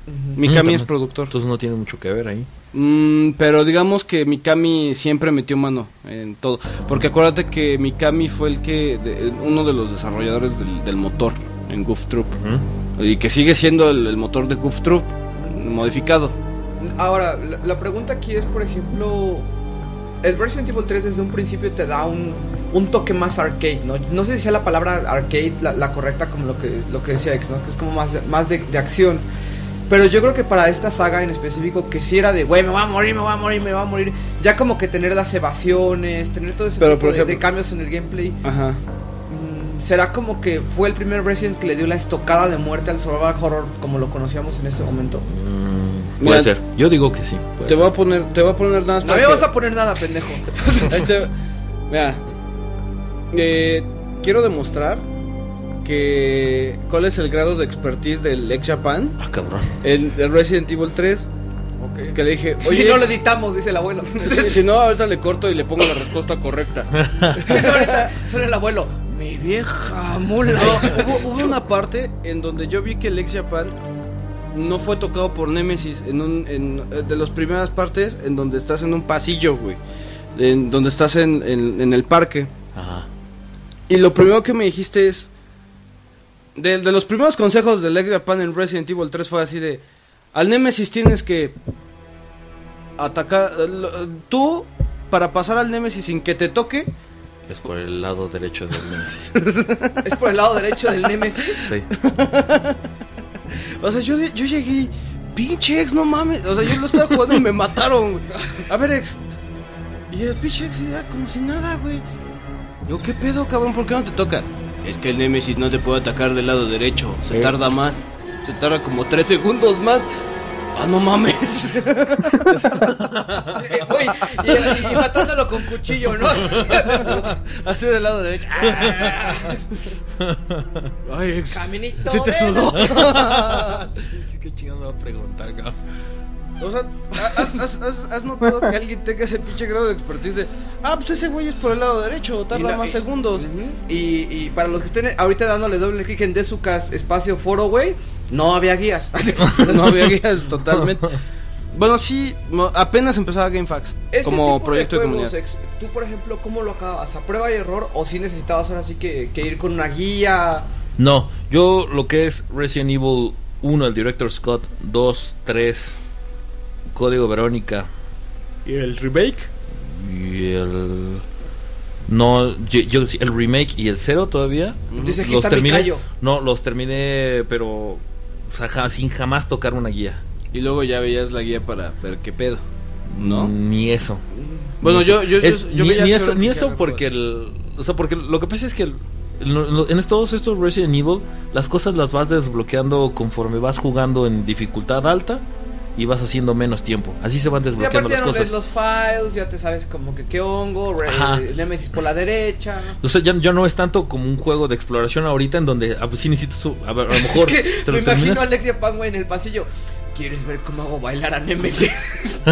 Mm, Mikami también. es productor. Entonces no tiene mucho que ver ahí. Mm, pero digamos que Mikami siempre metió mano en todo. Porque acuérdate que Mikami fue el que. de- uno de los desarrolladores del, del motor en Goof Troop. Y que sigue siendo el, el motor de Goof Troop modificado. Ahora, la, la pregunta aquí es, por ejemplo, el Resident Evil 3 desde un principio te da un, un toque más arcade, ¿no? No sé si sea la palabra arcade la, la correcta como lo que, lo que decía X, ¿no? Que es como más, más de, de acción. Pero yo creo que para esta saga en específico, que si era de, güey, me voy a morir, me voy a morir, me voy a morir, ya como que tener las evasiones, tener todo ese Pero, tipo por de- ejemplo- de cambios en el gameplay, Ajá. Mm, ¿Será como que fue el primer Resident que le dio la estocada de muerte al survival horror como lo conocíamos en ese momento? Mm, Mira, puede ser. Yo digo que sí. Te ser. voy a poner, te voy a poner nada. No me vas a poner nada, pendejo. Mira, eh, quiero demostrar que cuál es el grado de expertise del ex Japan Ah, cabrón. en el Resident Evil 3. Que le dije, si oye, no lo editamos, dice el abuelo. si, si no, ahorita le corto y le pongo la respuesta correcta. Si no, ahorita suena el abuelo. Mi vieja mula. No, hubo, hubo una parte en donde yo vi que el ex Japan no fue tocado por Nemesis en un en, eh, de las primeras partes en donde estás en un pasillo, güey. En donde estás en, en- en el parque. Ajá. Y lo primero que me dijiste es. De, de los primeros consejos de Edgar Pan en Resident Evil 3 fue así de. Al Nemesis tienes que. Atacar. eh, lo- Tú, para pasar al Nemesis sin que te toque. Es por el lado derecho del Nemesis. ¿Es por el lado derecho del Nemesis? Sí. O sea, yo, yo llegué. Pinche ex, no mames. O sea, yo lo estaba jugando y me mataron, güey. A ver, ex. Y el pinche ex era como si nada, güey. Yo, ¿qué pedo, cabrón? ¿Por qué no te toca? Es que el Nemesis no te puede atacar del lado derecho. Se Eh. tarda más. Se tarda como tres segundos más. Ah, no mames. Eh, y, y matándolo con cuchillo, ¿no? Así del lado derecho. Ay, ex. Caminito. Se te sudó. ¿Qué chingado me va a preguntar, cabrón? O sea, ¿has, has, has- has notado que alguien tenga ese pinche grado de expertise de, ah, pues ese güey es por el lado derecho, Y tarda la- más y- segundos. Y, y para los que estén ahorita dándole doble clic en Desucas espacio foro, güey, no había guías. no había guías totalmente. Bueno, sí, apenas empezaba GameFAQs Este como tipo proyecto de, juegos, comunidad. ex, tú, por ejemplo, ¿cómo lo acabas? ¿A prueba y error? ¿O si necesitabas ahora sí que, que ir con una guía? No, yo lo que es Resident Evil 1, el Director Scott, 2, 3, Código Verónica ¿Y el remake? y el... No, yo, el remake y el 0 todavía. Dice los está mi terminé. callo. No, los terminé, pero... O sea, ja- sin jamás tocar una guía. Y luego ya veías la guía para ver qué pedo. ¿No? Ni eso. Bueno, yo, yo, Es- yo, yo ni, que eso, ni eso porque el, o sea, porque lo que pasa es que el- en todos estos Resident Evil las cosas las vas desbloqueando conforme vas jugando en dificultad alta y vas haciendo menos tiempo. Así se van Y desbloqueando ya las no cosas. los files, ya te sabes como que qué hongo. Nemesis por la derecha. O sea, ya, ya no es tanto como un juego de exploración ahorita en donde a, sí necesitas a, a lo mejor es que te me lo imagino terminas. a Alexia Pan, güey, en el pasillo. ¿Quieres ver cómo hago bailar a Nemesis?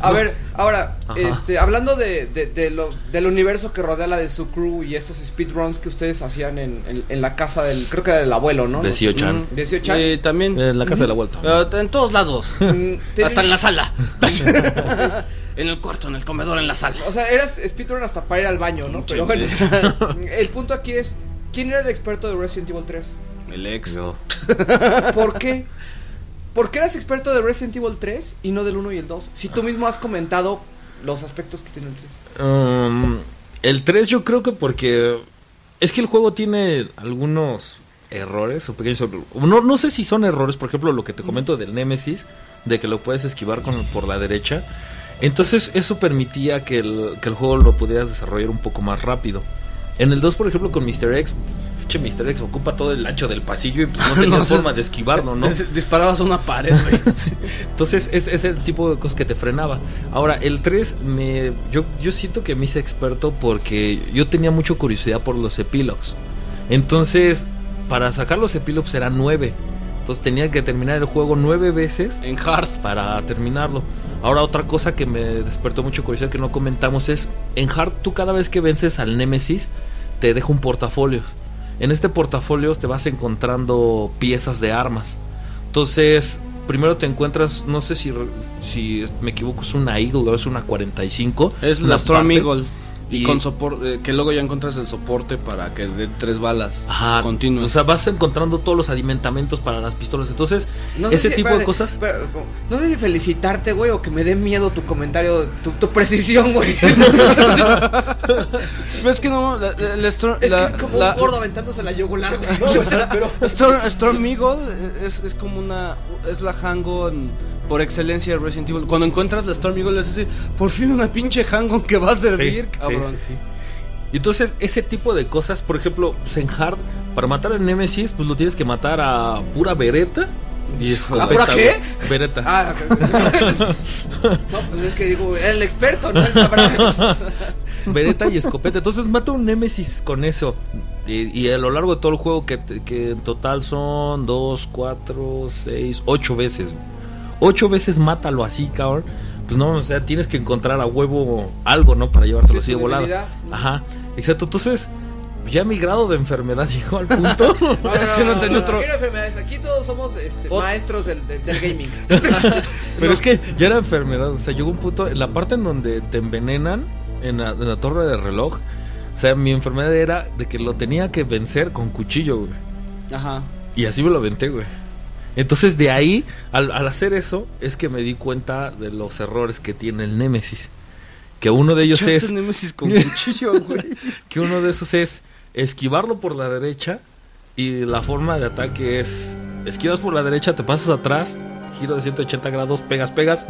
a ver, ahora, Ajá. este, hablando de, de- de lo, del universo que rodea la de su crew y estos speedruns que ustedes hacían en, en- en la casa del, creo que era del abuelo, ¿no? De Sio Chan. De Sio Chan. Eh, también. En la casa de la vuelta. Ah, en todos lados. Mm, tienen- Hasta en la sala. en el cuarto, en el comedor, en la sala. O sea, eras speedrun hasta para ir al baño, ¿no? Pero bueno, el punto aquí es, ¿quién era el experto de Resident Evil 3? El ex. ¿Por qué? ¿Por qué eras experto de Resident Evil 3 y no del 1 y el 2? Si tú mismo has comentado los aspectos que tiene el 3. Um, el 3 yo creo que porque es que el juego tiene algunos errores o pequeños no, no sé si son errores, por ejemplo, lo que te comento del Nemesis, de que lo puedes esquivar con, por la derecha. Entonces eso permitía que el, que el juego lo pudieras desarrollar un poco más rápido. En el 2, por ejemplo, con Mr. X, che, Mr. X ocupa todo el ancho del pasillo y pues no tenías No forma de esquivarlo, ¿no? Dis- Disparabas a una pared, güey. Sí. Entonces es, es el tipo de cosas que te frenaba. Ahora, el 3 me yo, yo siento que me hice experto porque yo tenía mucha curiosidad por los epílogos. Entonces, para sacar los epílogos eran 9. Entonces tenía que terminar el juego 9 veces En hard. para terminarlo. Ahora otra cosa que me despertó mucha curiosidad que no comentamos es en Hard tú cada vez que vences al Némesis te deja un portafolio. En este portafolio te vas encontrando piezas de armas. Entonces, primero te encuentras, no sé si, si me equivoco, es una Eagle o es una 45. Es la Storm. Eagle. Y, Y- con soporte, que luego ya encuentras el soporte para que dé tres balas Ajá, continuas. O sea, vas encontrando todos los adimentamientos para las pistolas. Entonces, No sé ese si- tipo espérate, de cosas. no sé si felicitarte, güey, o que me dé miedo tu comentario, tu, tu precisión, güey. Pero es que no, la, la- es la- que es como la- un gordo aventándose la yugular, güey. Storm, Storm Eagle es, es como una. Es la Hang-On por excelencia de Resident Evil. Cuando encuentras la Storm Eagle, es así: por fin una pinche Hang-On que va a servir, Sí, cabrón. sí, sí. Y entonces, ese tipo de cosas, por ejemplo, pues en Hard, para matar al Nemesis, pues lo tienes que matar a pura vereta y escopeta. ¿A pura qué? Ah, no, pues es que digo, el experto, ¿no? Él sabrá. Vereta y escopeta. Entonces mata un Nemesis con eso. Y, y a lo largo de todo el juego, que, que en total son 2, 4, 6, 8 veces. 8 veces mátalo así, cabrón. Pues no, o sea, tienes que encontrar a huevo algo, ¿no? Para llevártelo Sí, así de volada. Ajá, exacto. Entonces, ya mi grado de enfermedad llegó al punto. No, Es que no tenía otro- enfermedades, aquí todos somos este, Ot- maestros del, del, del gaming. Pero es que ya era enfermedad. O sea, llegó un punto. En la parte en donde te envenenan, en la, en la torre del reloj. O sea, mi enfermedad era de que lo tenía que vencer con cuchillo, güey. Ajá. Y así me lo aventé, güey. Entonces de ahí, al, al hacer eso, es que me di cuenta de los errores que tiene el Némesis. Que uno de ellos es... Con cuchillo, güey. Que uno de esos es esquivarlo por la derecha y la forma de ataque es esquivas por la derecha, te pasas atrás, giro de 180 grados, pegas, pegas,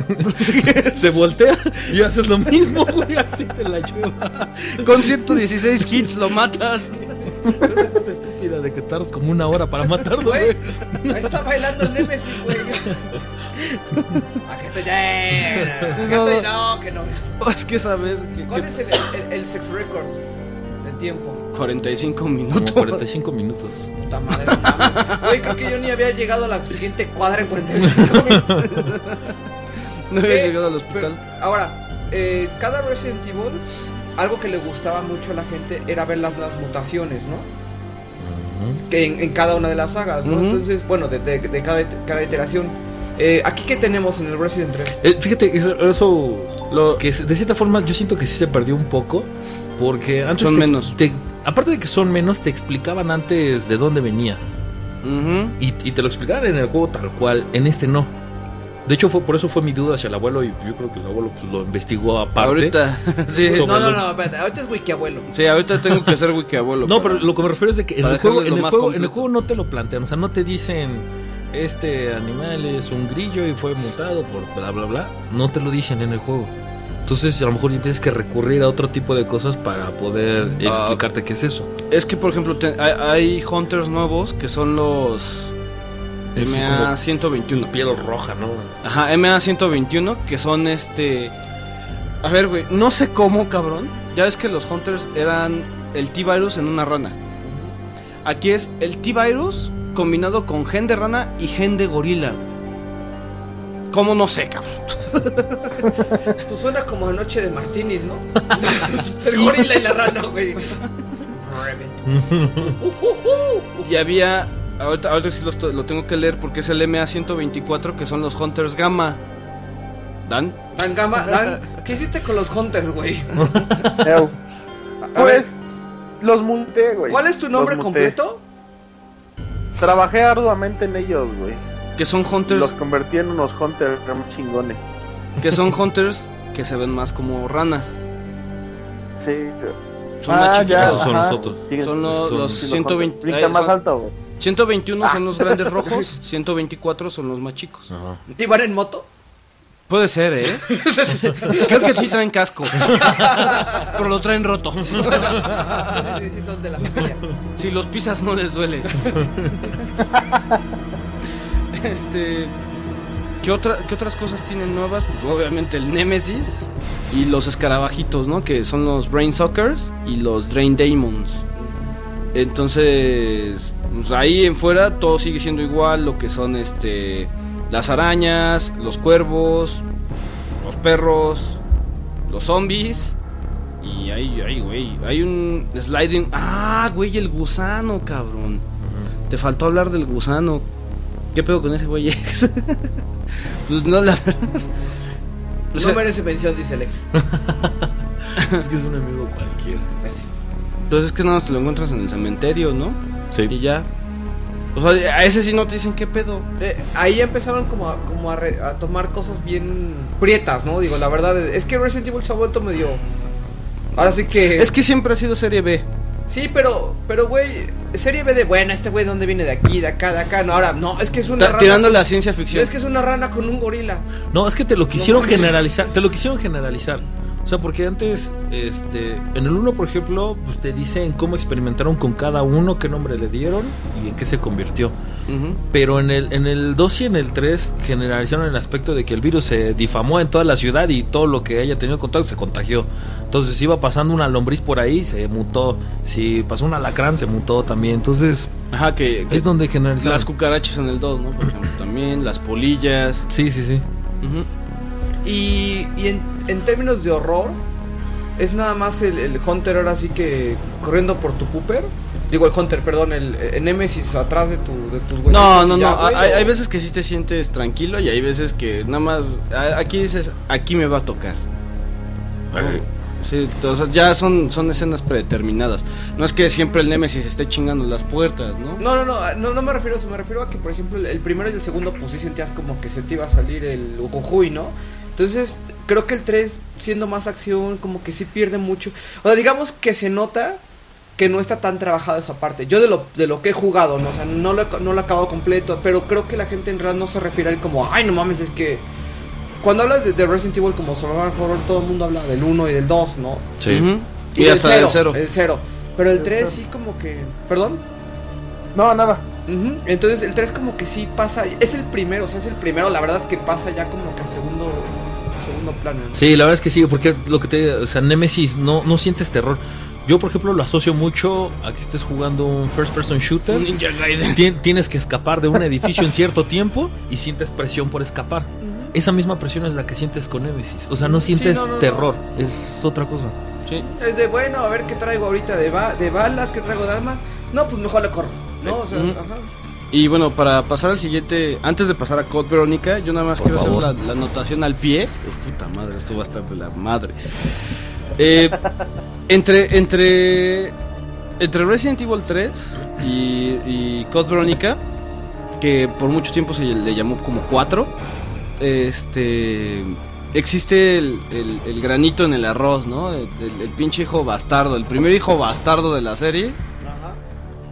se voltea y haces lo mismo, güey, así te la llevas. Con 116 hits lo matas. Es una cosa estúpida de que tardas como una hora para matarlo, Güey, ahí está bailando el Nemesis, güey. Aquí estoy ya. Aquí no. estoy, no, que no. Es que sabes que, ¿Cuál que- es el, el, el sex record de tiempo? 45 Como minutos. 45 minutos. Puta madre. Güey, creo que yo ni había llegado a la siguiente cuadra en 45 minutos. No había Eh, llegado al Pero, hospital. ahora, eh, cada Resident Evil, algo que le gustaba mucho a la gente era ver las, las mutaciones, ¿no? Que en, en cada una de las sagas, ¿no? Entonces, bueno, de, de- de cada, cada iteración. Eh, ¿Aquí qué tenemos en el Resident 3? Eh, fíjate, eso, eso lo que de cierta forma yo siento que sí se perdió un poco porque antes Son te- menos. te- aparte de que son menos, te explicaban antes de dónde venía y, y te lo explicaban en el juego tal cual, en este no. De hecho, fue por eso fue mi duda hacia el abuelo y yo creo que el abuelo pues, lo investigó aparte. Ahorita. Sí, No, no, no, espérate, ahorita es wiki abuelo. sí, ahorita tengo que ser wiki abuelo. No, para- pero lo que me refiero es de que en el, juego, en, lo el más juego, en el juego no te lo plantean, o sea, no te dicen este animal es un grillo y fue mutado por bla bla bla, no te lo dicen en el juego. Entonces a lo mejor ya tienes que recurrir a otro tipo de cosas para poder Ah. explicarte qué es eso. Es que, por ejemplo, te- hay, hay hunters nuevos que son los Es MA 121. Piel roja, ¿no? Ajá, MA 121, que son este. A ver, güey, no sé cómo, cabrón. Ya ves que los hunters eran el T-Virus en una rana. Aquí es el T-Virus combinado con gen de rana y gen de gorila. ¿Cómo no sé, cabrón? Pues suena como Noche de Martinis, ¿no? el gorila y la rana, güey. Y había. Ahorita, ahorita sí to- lo tengo que leer porque es el MA 124, que son los hunters gamma. ¿Dan? Dan Gama, Dan, ¿qué hiciste con los Hunters, güey? Pues los multé, güey. ¿cuál es tu nombre completo? Trabajé arduamente en ellos, güey. Que son hunters. Los convertí en unos hunters chingones. Que son hunters que se ven más como ranas. Sí. Son Ah, más chiquitos. Esos son ajá. nosotros. Siguen- Son los, son- los sí, 120. Brinca eh, más son- alto, güey. 121 son los grandes rojos, 124 son los más chicos. ¿Y van en moto? Puede ser, ¿eh? Creo que sí traen casco. Pero lo traen roto. Sí, sí, sí, son de la familia. Si los pisas no les duele. Este. ¿qué, otra, ¿Qué otras cosas tienen nuevas? Pues obviamente el Nemesis y los escarabajitos, ¿no? Que son los Brain Suckers y los Drain Demons. Entonces, pues ahí en fuera todo sigue siendo igual, lo que son este las arañas, los cuervos, los perros, los zombies y ahí, ahí, güey, hay un sliding. Ah, güey, el gusano, cabrón. Te faltó hablar del gusano. ¿Qué pedo con ese güey? pues no la O sea, No merece mención, dice Alex. es que es un amigo cualquiera. pues es que nada más te lo encuentras en el cementerio, ¿no? Sí. Y ya. O sea, a ese sí no te dicen qué pedo. Eh, ahí ya empezaron como, a, como a, re- a tomar cosas bien prietas, ¿no? Digo, la verdad es que Resident Evil se ha vuelto medio... Ahora sí que... Es que siempre ha sido serie B. Sí, pero, pero, güey, serie B de, bueno, este güey, ¿dónde viene? De aquí, de acá, de acá. No, ahora, no, es que es una rana... Tirando la ciencia ficción. Es que es una rana con un gorila. No, es que te lo quisieron generalizar, te lo quisieron generalizar. O sea, porque antes, este, en el 1, por ejemplo, pues te dicen cómo experimentaron con cada uno, qué nombre le dieron y en qué se convirtió. Pero en el, en el 2 y en el 3 generalizaron el aspecto de que el virus se difamó en toda la ciudad y todo lo que haya tenido contacto se contagió. Entonces, si iba pasando una lombriz por ahí, se mutó. Si pasó un alacrán, se mutó también. Entonces, Ajá, que, que es donde generalizaron. las cucarachas en el 2, ¿no? Por ejemplo, también, las polillas. Sí, sí, sí. Y, y en, en términos de horror, es nada más el, el Hunter ahora sí que corriendo por tu pooper. Digo, el Hunter, perdón, el, el Nemesis atrás de, tu, de tus huesitos No, no, ya, no. güey, Hay, o- hay veces que sí te sientes tranquilo y hay veces que nada más. Aquí dices, aquí me va a tocar. Sí, sea, ya son, son escenas predeterminadas. No es que siempre el Nemesis esté chingando las puertas, ¿no? No, no, no, no, no me refiero a eso, me refiero a que, por ejemplo, el, primero y el segundo, pues sí sentías como que se te iba a salir el Ujujuy, ¿no? Entonces, creo que el 3, siendo más acción, como que sí pierde mucho. O sea, digamos que se nota que no está tan trabajada esa parte. Yo de lo, de lo que he jugado, ¿no? O sea, no lo, no lo he acabado completo, pero creo que la gente en realidad no se refiere a él como, ay, no mames, es que... Cuando hablas de, de Resident Evil como survival horror, todo el mundo habla del 1 y del 2, ¿no? Sí. Y, Y, hasta cero, el cero. El 0. Pero el El 3 cero. sí como que... ¿Perdón? No, nada. Ujú, Entonces el 3 como que sí pasa, es el primero, o sea, es el primero, la verdad que pasa ya como que a segundo, a segundo plano. ¿no? Sí, la verdad es que sí, porque lo que te, o sea, Nemesis no, no sientes terror. Yo, por ejemplo, lo asocio mucho a que estés jugando un first person shooter. Un Ninja Gaiden. Tien- tienes que escapar de un edificio en cierto tiempo y sientes presión por escapar. Esa misma presión es la que sientes con Nemesis. O sea, no sientes no, no, no. terror, es otra cosa. Sí. Es de, bueno, a ver qué traigo ahorita de, ba- de balas, qué traigo de armas. No, pues mejor le corro, ¿no? O sea, ajá. Y bueno, para pasar al siguiente, antes de pasar a Code Verónica, yo nada más Por quiero favor. hacer la, la anotación al pie. Uf, puta madre, esto va a estar de la madre. Eh, entre, entre, entre Resident Evil 3 y, y Code Verónica, que por mucho tiempo se le llamó como 4, este, existe el, el- el granito en el arroz, ¿no? El, el- el pinche hijo bastardo, el primer hijo bastardo de la serie. Ajá.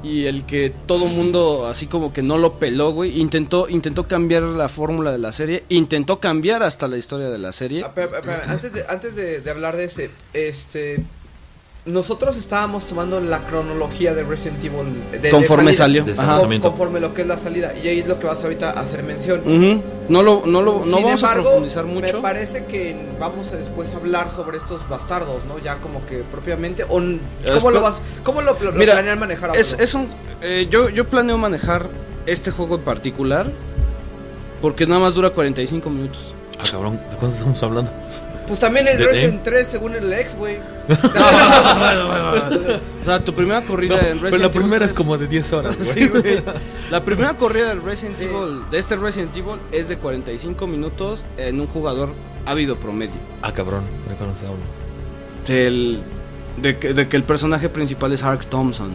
Y el que todo mundo así como que no lo peló, güey. Intentó, intentó cambiar la fórmula de la serie. Intentó cambiar hasta la historia de la serie. Ah, espera, espera, espera, Antes, de, antes de, de hablar de ese, este... Nosotros estábamos tomando la cronología de Resident Evil de- Conforme salió. De Ajá. Con- lanzamiento. conforme lo que es la salida. Y ahí es lo que vas ahorita a hacer mención. No lo, no lo, no vamos a profundizar Me mucho. parece que vamos a después hablar sobre estos bastardos, ¿no? Ya como que propiamente. O, ¿Cómo Después- lo vas? ¿Cómo lo, lo, Mira, planean manejar? Es, Apolo? es un, eh, yo, yo planeo manejar este juego en particular porque nada más dura 45 minutos. Ah, cabrón, ¿de cuánto estamos hablando? Pues también el de- Resident 3 según el ex, güey. O sea, tu primera corrida en Resident pero la Evil primera es 3 como de 10 horas, güey. Sí, güey. La primera corrida del Resident Sí. Evil, de este Resident Evil, es de 45 minutos en un jugador ávido promedio. Ah, cabrón, ¿de cuándo se habla? El, de, que, de que el personaje principal es Hark Thompson.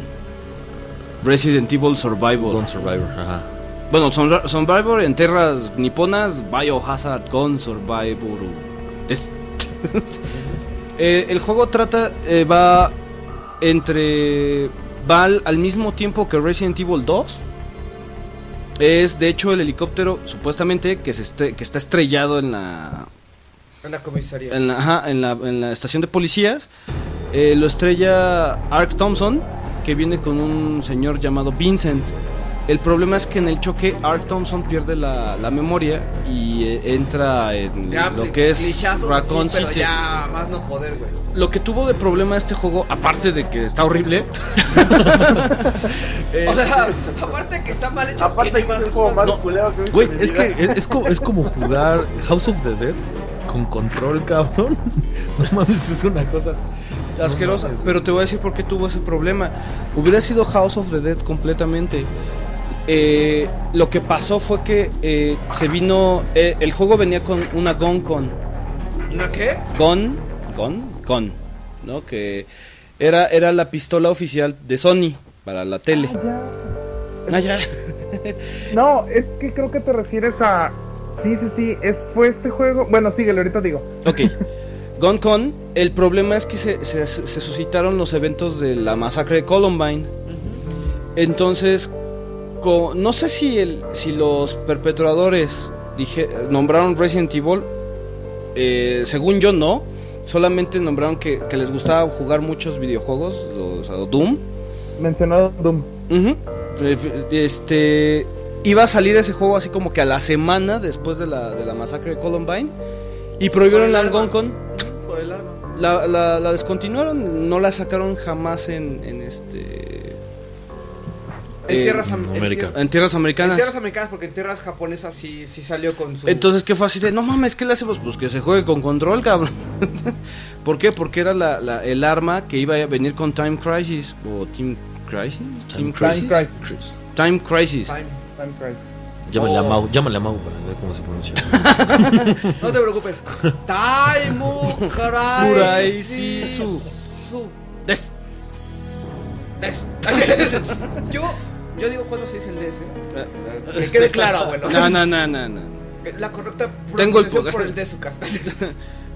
Resident Evil Survival. Gone Survivor, ajá. Bueno, Sur- Survivor en tierras niponas, Biohazard Gone Survivor. Es- Eh, el juego trata, eh, va entre. va al, al mismo tiempo que Resident Evil 2. Es de hecho el helicóptero supuestamente que, se estre- que está estrellado en la, En la comisaría. en la, ajá, en la, en la estación de policías. Eh, lo estrella Ark Thompson, que viene con un señor llamado Vincent. El problema es que en el choque Ark Thompson pierde la, la memoria y eh, entra en Ya, lo que es Raccoon así, pero City. ya más no poder, güey. Lo que tuvo de problema este juego, aparte de que está horrible, O sea, aparte que está mal hecho, Aparte que es más juego más no, culero que Güey, es que es, es como, es como jugar House of the Dead con control, cabrón. No mames, es una cosa asquerosa. No pero te voy a decir por qué tuvo ese problema. Hubiera sido House of the Dead completamente. Eh, lo que pasó fue que eh, se vino. eh, el juego venía con una Gun Con. ¿Una qué? Gun, Gun, Gun, ¿no? Que era, era la pistola oficial de Sony para la tele. Ah, ya. No, es que creo que te refieres a. Sí, sí, sí, es, fue este juego. Bueno, síguele, ahorita digo. Ok. GonCon, el problema es que se, se- se suscitaron los eventos de la masacre de Columbine. Entonces, no sé si, el, si los perpetradores dije, nombraron Resident Evil. eh, según yo, no. Solamente nombraron que, que les gustaba jugar muchos videojuegos, los, o Doom. Mencionado Doom. Este iba a salir ese juego así como que a la semana después de la, de la masacre de Columbine y prohibieron la el arma. GonCon. Por el arma. La, la, la descontinuaron, no la sacaron jamás en, en este En eh, tierras en América. tier- en tierras En americanas. tierras americanas, porque en tierras japonesas sí, sí salió con su. Entonces, ¿qué fue así de, no mames, ¿qué le hacemos? Pues que se juegue con control, cabrón. ¿Por qué? Porque era la, la- el arma que iba a venir con Time Crisis. ¿O Team Crisis? Team Crisis. Time Time Crisis. Time. Time Crisis. Llámale a Oh. Mau, llámale a Mau para ver cómo se pronuncia. No te preocupes. Taimu Crisis. Su. Su. Des- Des. Yo, yo digo cuando se dice el DS. Que quede claro, abuelo. No, no, no, no, no. La correcta Tengo el por el de su casa.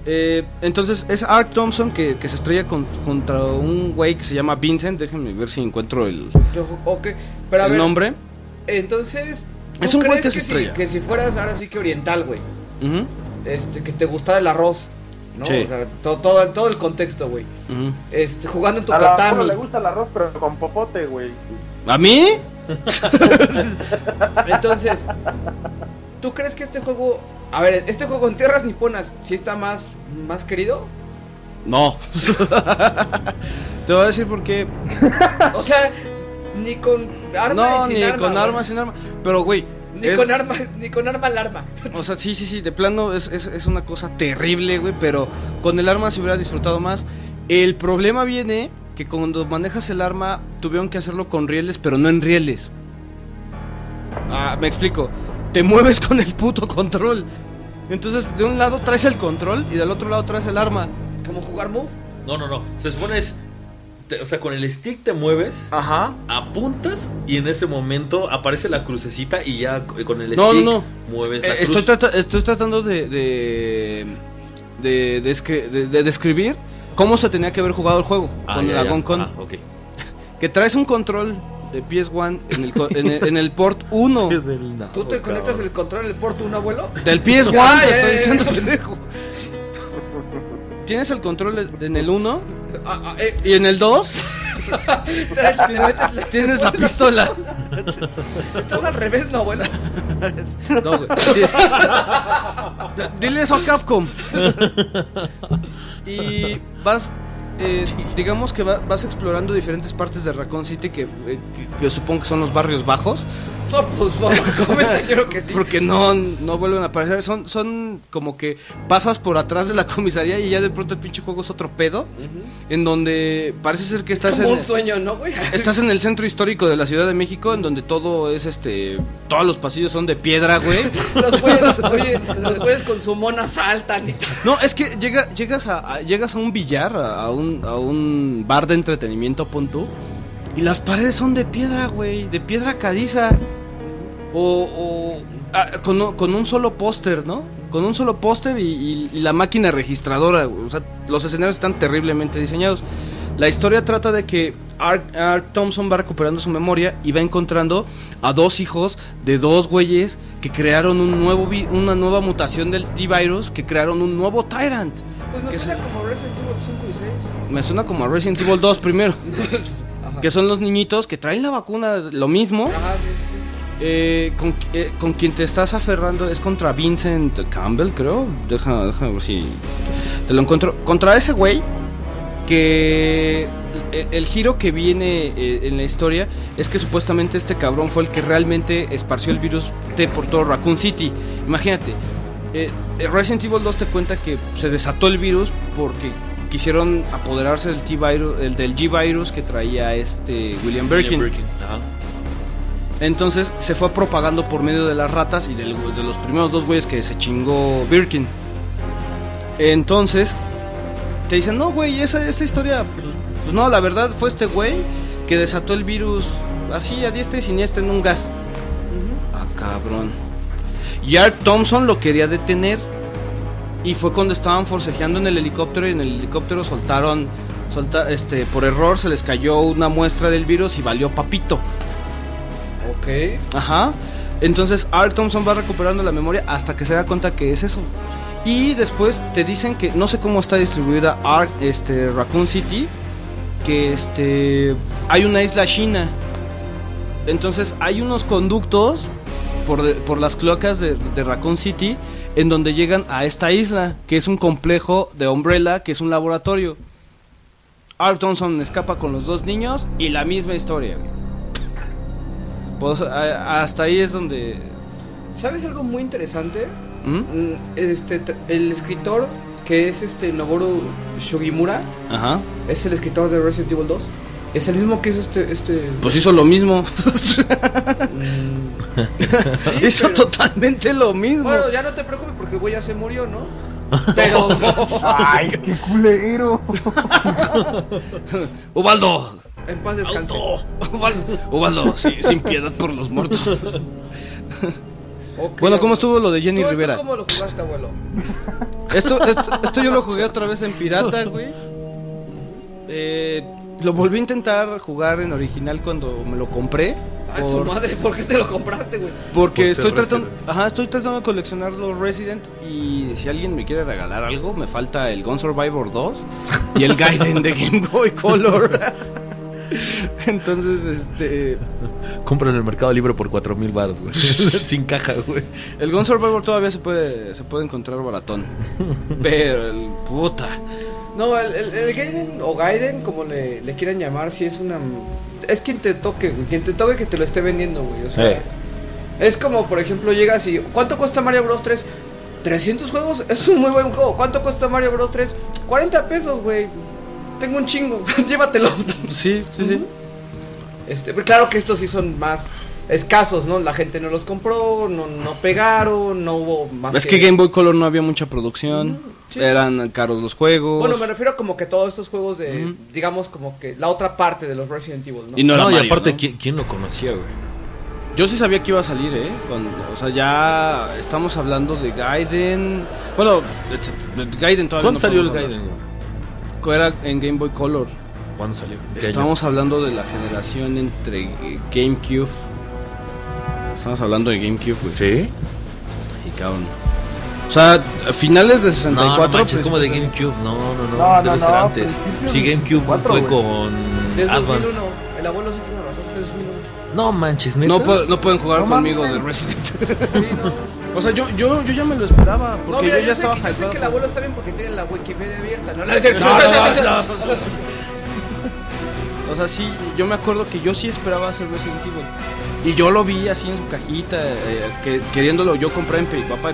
Eh, entonces es Art Thompson que, que se estrella con- contra un güey que se llama Vincent. Déjenme ver si encuentro el, Yo, ok, pero a el ver, nombre. entonces. ¿tú Es un güey crees que se si- estrella. que si fueras ahora sí que oriental, güey. Este, que te gustara el arroz. ¿no? Sí. O sea, todo, todo, todo el contexto, güey. Este, jugando en tu A la tatami. morra le gusta el arroz, pero con popote, güey. ¿A mí? Entonces, ¿tú crees que este juego, a ver, este juego en tierras niponas sí está más, más querido? No. Te voy a decir por qué. O sea, ni con arma No, sin ni arma, con güey. arma, sin arma. Pero, güey. Ni es- con arma, ni con arma al arma. O sea, sí, sí, sí, de plano es, es, es una cosa terrible, güey, pero con el arma se hubiera disfrutado más. El problema viene que cuando manejas el arma tuvieron que hacerlo con rieles, pero no en rieles. Ah, me explico. Te mueves con el puto control. Entonces, de un lado traes el control y del otro lado traes el arma. Como jugar Move. No, no, no. Se supone es. te- o sea, con el stick te mueves, Ajá. apuntas y en ese momento aparece la crucecita y ya con el No, stick no, no. mueves la Eh, estoy, cruz. trata- estoy tratando de de, de- de describir cómo se tenía que haber jugado el juego Ah, con ya, el ya. Con. Ah, ok. Que traes un control de PS1 en el, co- en el, en el port 1 ¿Tú te conectas el control del porto un abuelo? del PS1, Ya, te estoy diciendo, pendejo. Tienes el control en el 1 Ah, ah, eh, y en el 2 traes- te metes la- tienes la pistola. Estás al revés, no, abuelo. No, güey, así es. D- Dile eso a Capcom. Y vas, eh, digamos que va- vas explorando diferentes partes de Raccoon City que, eh, que- que supongo que son los barrios bajos. No, pues, comenta, yo creo que sí. Porque no, no vuelven a aparecer. Son, son como que pasas por atrás de la comisaría y ya de pronto el pinche juego es otro pedo. En donde parece ser que estás Como en, un sueño, ¿no, güey? estás en el centro histórico de la Ciudad de México, en donde todo es este. Todos los pasillos son de piedra, güey. Los güeyes, oye, los güeyes con su mona saltan y todo. No, es que llega, llegas, a, a- llegas a un billar, a, a un, a un bar de entretenimiento, pon tú, y las paredes son de piedra, güey, de piedra caliza. O, o, ah, con, un- con un solo póster, ¿no? Con un solo póster y, y- y la máquina registradora, güey. O sea, los escenarios están terriblemente diseñados. La historia trata de que Art, Thompson va recuperando su memoria y va encontrando a dos hijos de dos güeyes que crearon un nuevo vi- una nueva mutación del T-Virus, que crearon un nuevo Tyrant. Pues me ¿Qué suena como Resident Evil 5 y 6. Me suena como a Resident Evil 2 primero. que son los niñitos que traen la vacuna, lo mismo. Ajá, sí, sí. Eh, con, eh, con quien te estás aferrando es contra Vincent Campbell, creo. Deja, déjame ver si te lo encuentro. Contra ese güey que el, el giro que viene eh, en la historia es que supuestamente este cabrón fue el que realmente esparció el virus de por todo Raccoon City. Imagínate, eh, Resident Evil 2 te cuenta que se desató el virus porque quisieron apoderarse del T-virus, el del G-virus que traía este William Birkin. William Birkin, ajá. Entonces se fue propagando por medio de las ratas y del- de los primeros dos güeyes que se chingó Birkin. Entonces te dicen, no, güey, esa, esa historia, pues, pues no, la verdad fue este güey que desató el virus así a diestra y siniestra en un gas. Ah, cabrón. Y Art Thompson lo quería detener. Y fue cuando estaban forcejeando en el helicóptero y en el helicóptero soltaron, solta, este, por error se les cayó una muestra del virus y valió papito. Ok. Ajá. Entonces Art Thompson va recuperando la memoria hasta que se da cuenta que es eso. Y después te dicen que no sé cómo está distribuida Ark, este, Raccoon City, que este hay una isla china. Entonces hay unos conductos por, por las cloacas de, de Raccoon City en donde llegan a esta isla, que es un complejo de Umbrella, que es un laboratorio. Art Thompson escapa con los dos niños y la misma historia. Pues, a- hasta ahí es donde... ¿Sabes algo muy interesante? ¿Mm? Mm, Este, el escritor que es este Noboru Shugimura Ajá. es el escritor de Resident Evil 2. Es el mismo que hizo este este Pues hizo lo mismo. mm, sí, hizo pero- totalmente lo mismo. Bueno, ya no te preocupes porque el güey ya se murió, ¿no? Pero Ay, qué culero. Ubaldo. en paz descanse. Ubaldo, Ubaldo, sí, sin piedad por los muertos. Bueno, ¿cómo estuvo lo de Jenny ¿Tú esto Rivera? ¿Cómo lo jugaste, abuelo? Esto, esto, esto yo lo jugué otra vez en pirata, güey. Eh, lo volví a intentar jugar en original cuando me lo compré. Ay, su madre, ¿por qué te lo compraste, güey? porque Por estoy tratando, Resident. ajá, estoy tratando de coleccionar los Resident y si alguien me quiere regalar algo, me falta el Gun Survivor 2 y el Gaiden de Game Boy Color. Entonces, este, Compra en el Mercado Libre por 4 mil baros, güey. Sin caja, güey. el Gun Survivor todavía se puede se puede encontrar baratón. Pero el puta. No, el, el, el Gaiden o Gaiden, como le, le quieran llamar, si es una... Es quien te toque, güey. Quien te toque que te lo esté vendiendo, güey. O sea, Eh. es como, por ejemplo, llegas y... ¿Cuánto cuesta Mario Bros 3? 300 juegos. Es un muy buen juego. ¿Cuánto cuesta Mario Bros 3? 40 pesos, güey. Tengo un chingo. Llévatelo. Sí, sí, sí. Este, pero claro que estos sí son más escasos, ¿no? La gente no los compró, no, no pegaron, no hubo más Es que Game Boy Color no había mucha producción, sí. eran caros los juegos. Bueno, me refiero como que todos estos juegos de, digamos, como que la otra parte de los Resident Evil, ¿no? y no era No, y aparte, ¿no? ¿quién, quién lo conocía, güey? Yo sí sabía que iba a salir, ¿eh? Cuando, o sea, ya estamos hablando de Gaiden. Bueno, de- de Gaiden todavía ¿Cuándo no salió el Gaiden, hablar. Era en Game Boy Color. ¿Cuándo salió? Estamos hablando de la generación entre eh, GameCube. Estamos hablando de GameCube, güey. ¿Sí? Y cabrón. O sea, finales de No, 64. no manches, como de GameCube. No, no, no, No, no, debe ser no, antes. principios Sí, GameCube 64, fue con Desde Advance. 2001. El abuelo sí tiene razón, desde 2001. No manches, ¿neta? No, no pueden jugar No conmigo de Resident. Sí, no. O sea, yo, yo, yo ya me lo esperaba. Porque No, mira, yo yo, ya sé estaba que, yo sé hypeado que el abuelo está bien porque tiene la Wikipedia abierta, ¿no? No, es cierto. No, no, no. O sea, sí, yo me acuerdo que yo sí esperaba hacer Resident Evil. Y yo lo vi así en su cajita, eh, que, queriéndolo yo comprar en Papá.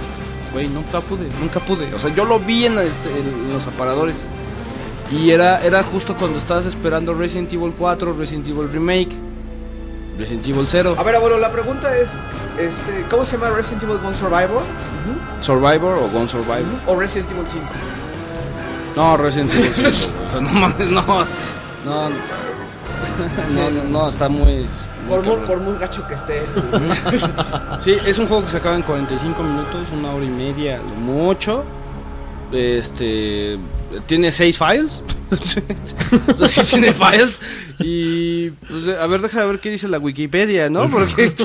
Güey, nunca pude, nunca pude. O sea, yo lo vi en, este, en los aparadores. Y era, era justo cuando estabas esperando Resident Evil 4, Resident Evil Remake, Resident Evil 0, A ver, abuelo, la pregunta es, este, ¿cómo se llama Resident Evil Gone Survivor? Survivor o Gone Survivor. ¿O Resident Evil 5? No, Resident Evil 5. o sea, no mames, no. No, no, no, no, está muy. Por muy, cabrón. por muy gacho que esté. Sí, es un juego que se acaba en 45 minutos, una hora y media, lo mucho. Este. Tiene 6 files. o sea, sí tiene files. Y. Pues, a ver, deja de ver qué dice la Wikipedia, ¿no? Porque.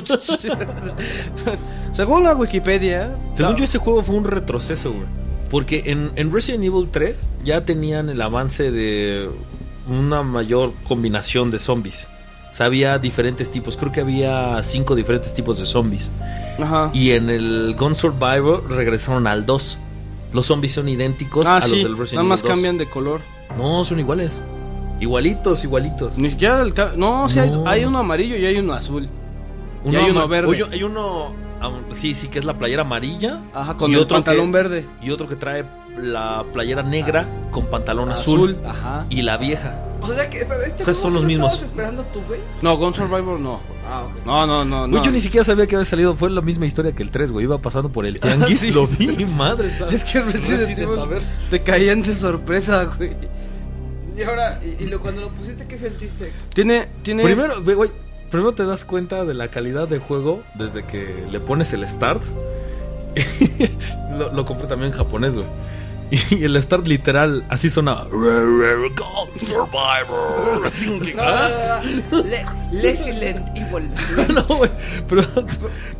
según la Wikipedia. Según la- yo, ese juego fue un retroceso, güey. Porque en, en Resident Evil 3 ya tenían el avance de una mayor combinación de zombies. O sea, había diferentes tipos. Creo que había cinco diferentes tipos de zombies. Ajá. Y en el Gun Survivor regresaron al 2. Los zombies son idénticos ah, a sí, los del Resident nada más Evil 2. cambian de color. No, son iguales. Igualitos, igualitos. Ni siquiera el No, sí, No. Hay, hay uno amarillo y hay uno azul. Y hay uno verde. Oye, hay uno. ah, Sí, sí, que es la playera amarilla. Ajá, con y el otro pantalón que- verde. Y otro que trae la playera negra con pantalón azul. Ajá. Y la vieja. O sea, que pero este O sea, son los lo mismos. esperando tú, güey? No, Gun Survivor no. Ah, ok. No, no, no. Güey, no. yo ni siquiera sabía que había salido. Fue la misma historia que el 3, güey. Iba pasando por el tianguis. Sí. Lo vi, madre. Es que Resident, Evil a ver. te caían de sorpresa, güey. Y ahora, y, y lo, cuando lo pusiste, ¿qué sentiste? Tiene, tiene. Primero, güey, güey, primero te das cuenta de la calidad de juego desde que le pones el start. lo, lo compré también en japonés, güey. Y el start literal, así sonaba. Survivor. Así que, No, ¿ah? no, no, no. Le, Resident Evil. No, güey. Pero,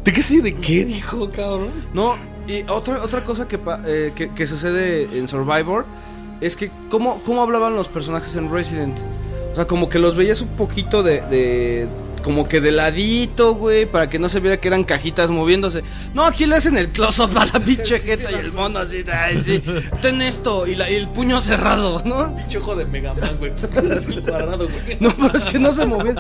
¿de qué sí? ¿De qué dijo, cabrón? No, y otra, otra cosa que, pa- eh, que, que sucede en Survivor es que cómo, cómo hablaban los personajes en Resident. O sea, como que los veías un poquito de... de- como que de ladito, güey, para que no se viera que eran cajitas moviéndose. No, aquí le hacen el close-up a la pinche jeta y el mono así, ay, sí, ten esto, y, la- y el puño cerrado, ¿no? Pinche ojo de Mega Man, güey. Así cuadrado, güey. No, pero es que no se movían.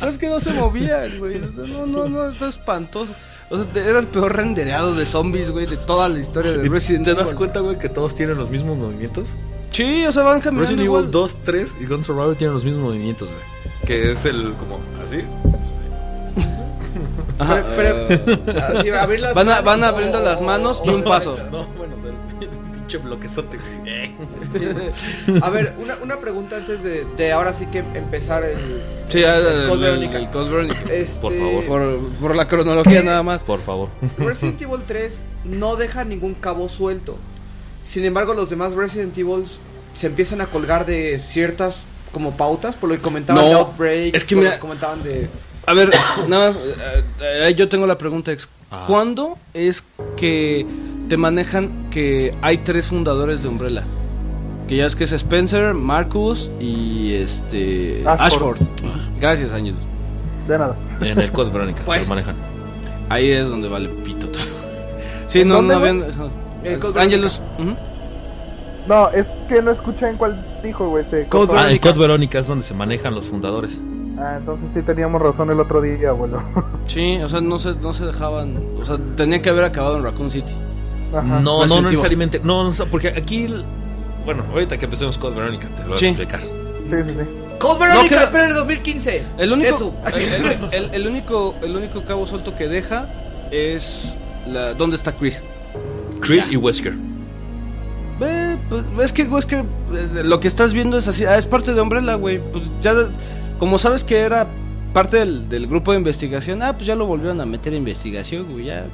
No, es que no se movían, güey. No, no, no, está espantoso. O sea, era el peor rendereado de zombies, güey, de toda la historia de Resident ¿Te Evil. das cuenta, güey, que todos tienen los mismos movimientos? Sí, o sea, van caminando Resident igual. Evil 2, 3 y Gun Survivor tienen los mismos movimientos, güey. Que es el como así. Ajá, Pero- Así, abrir las Van a- manos, van abriendo las manos y un paso. No, bueno, el pinche bloquezote, güey. Eh. Sí, sí. A ver, una, una pregunta antes de, de ahora sí que empezar el. sí, el el, Code el- Code. Este, Por favor. Por, por la cronología ¿Qué? nada más. Por favor. Resident Evil 3 no deja ningún cabo suelto. Sin embargo, los demás Resident Evil se empiezan a colgar de ciertas como pautas, por lo que comentaban No, de Outbreak, es que por lo mira- comentaban de A ver, nada más, eh, eh, yo tengo la pregunta ex. Ah. ¿Cuándo es que te manejan que hay tres fundadores de Umbrella? Que ya es que es Spencer, Marcus y este Ashford. Ashford. Gracias, Ángel. De nada. En el Code Verónica, Pues. lo manejan. Ahí es donde vale pito todo. Sí, ¿En no, no habían. El Code Ángelus. ujú. No, es que no escuché en cuál dijo, güey. Code cortó. Ah, el Verónica. Code Verónica es donde se manejan los fundadores. Ah, entonces sí teníamos razón el otro día, abuelo. Sí, o sea, no se, no se dejaban. O sea, tenía que haber acabado en Raccoon City. Ajá. No, no, Resident no Evil. necesariamente. No, no, porque aquí. Bueno, ahorita que empecemos Code Verónica, te lo voy Sí. a explicar. Sí, sí, sí. Code Verónica, pero en el 2015. El único, Eso, el, el- el único, el único cabo suelto que deja es la, dónde está Chris. Chris y Wesker. Ve, pues, es que, que eh, lo que estás viendo es así, ah, es parte de Umbrella, güey. Pues ya, como sabes que era parte del, del grupo de investigación, ah, pues ya lo volvieron a meter a investigación, güey, ya.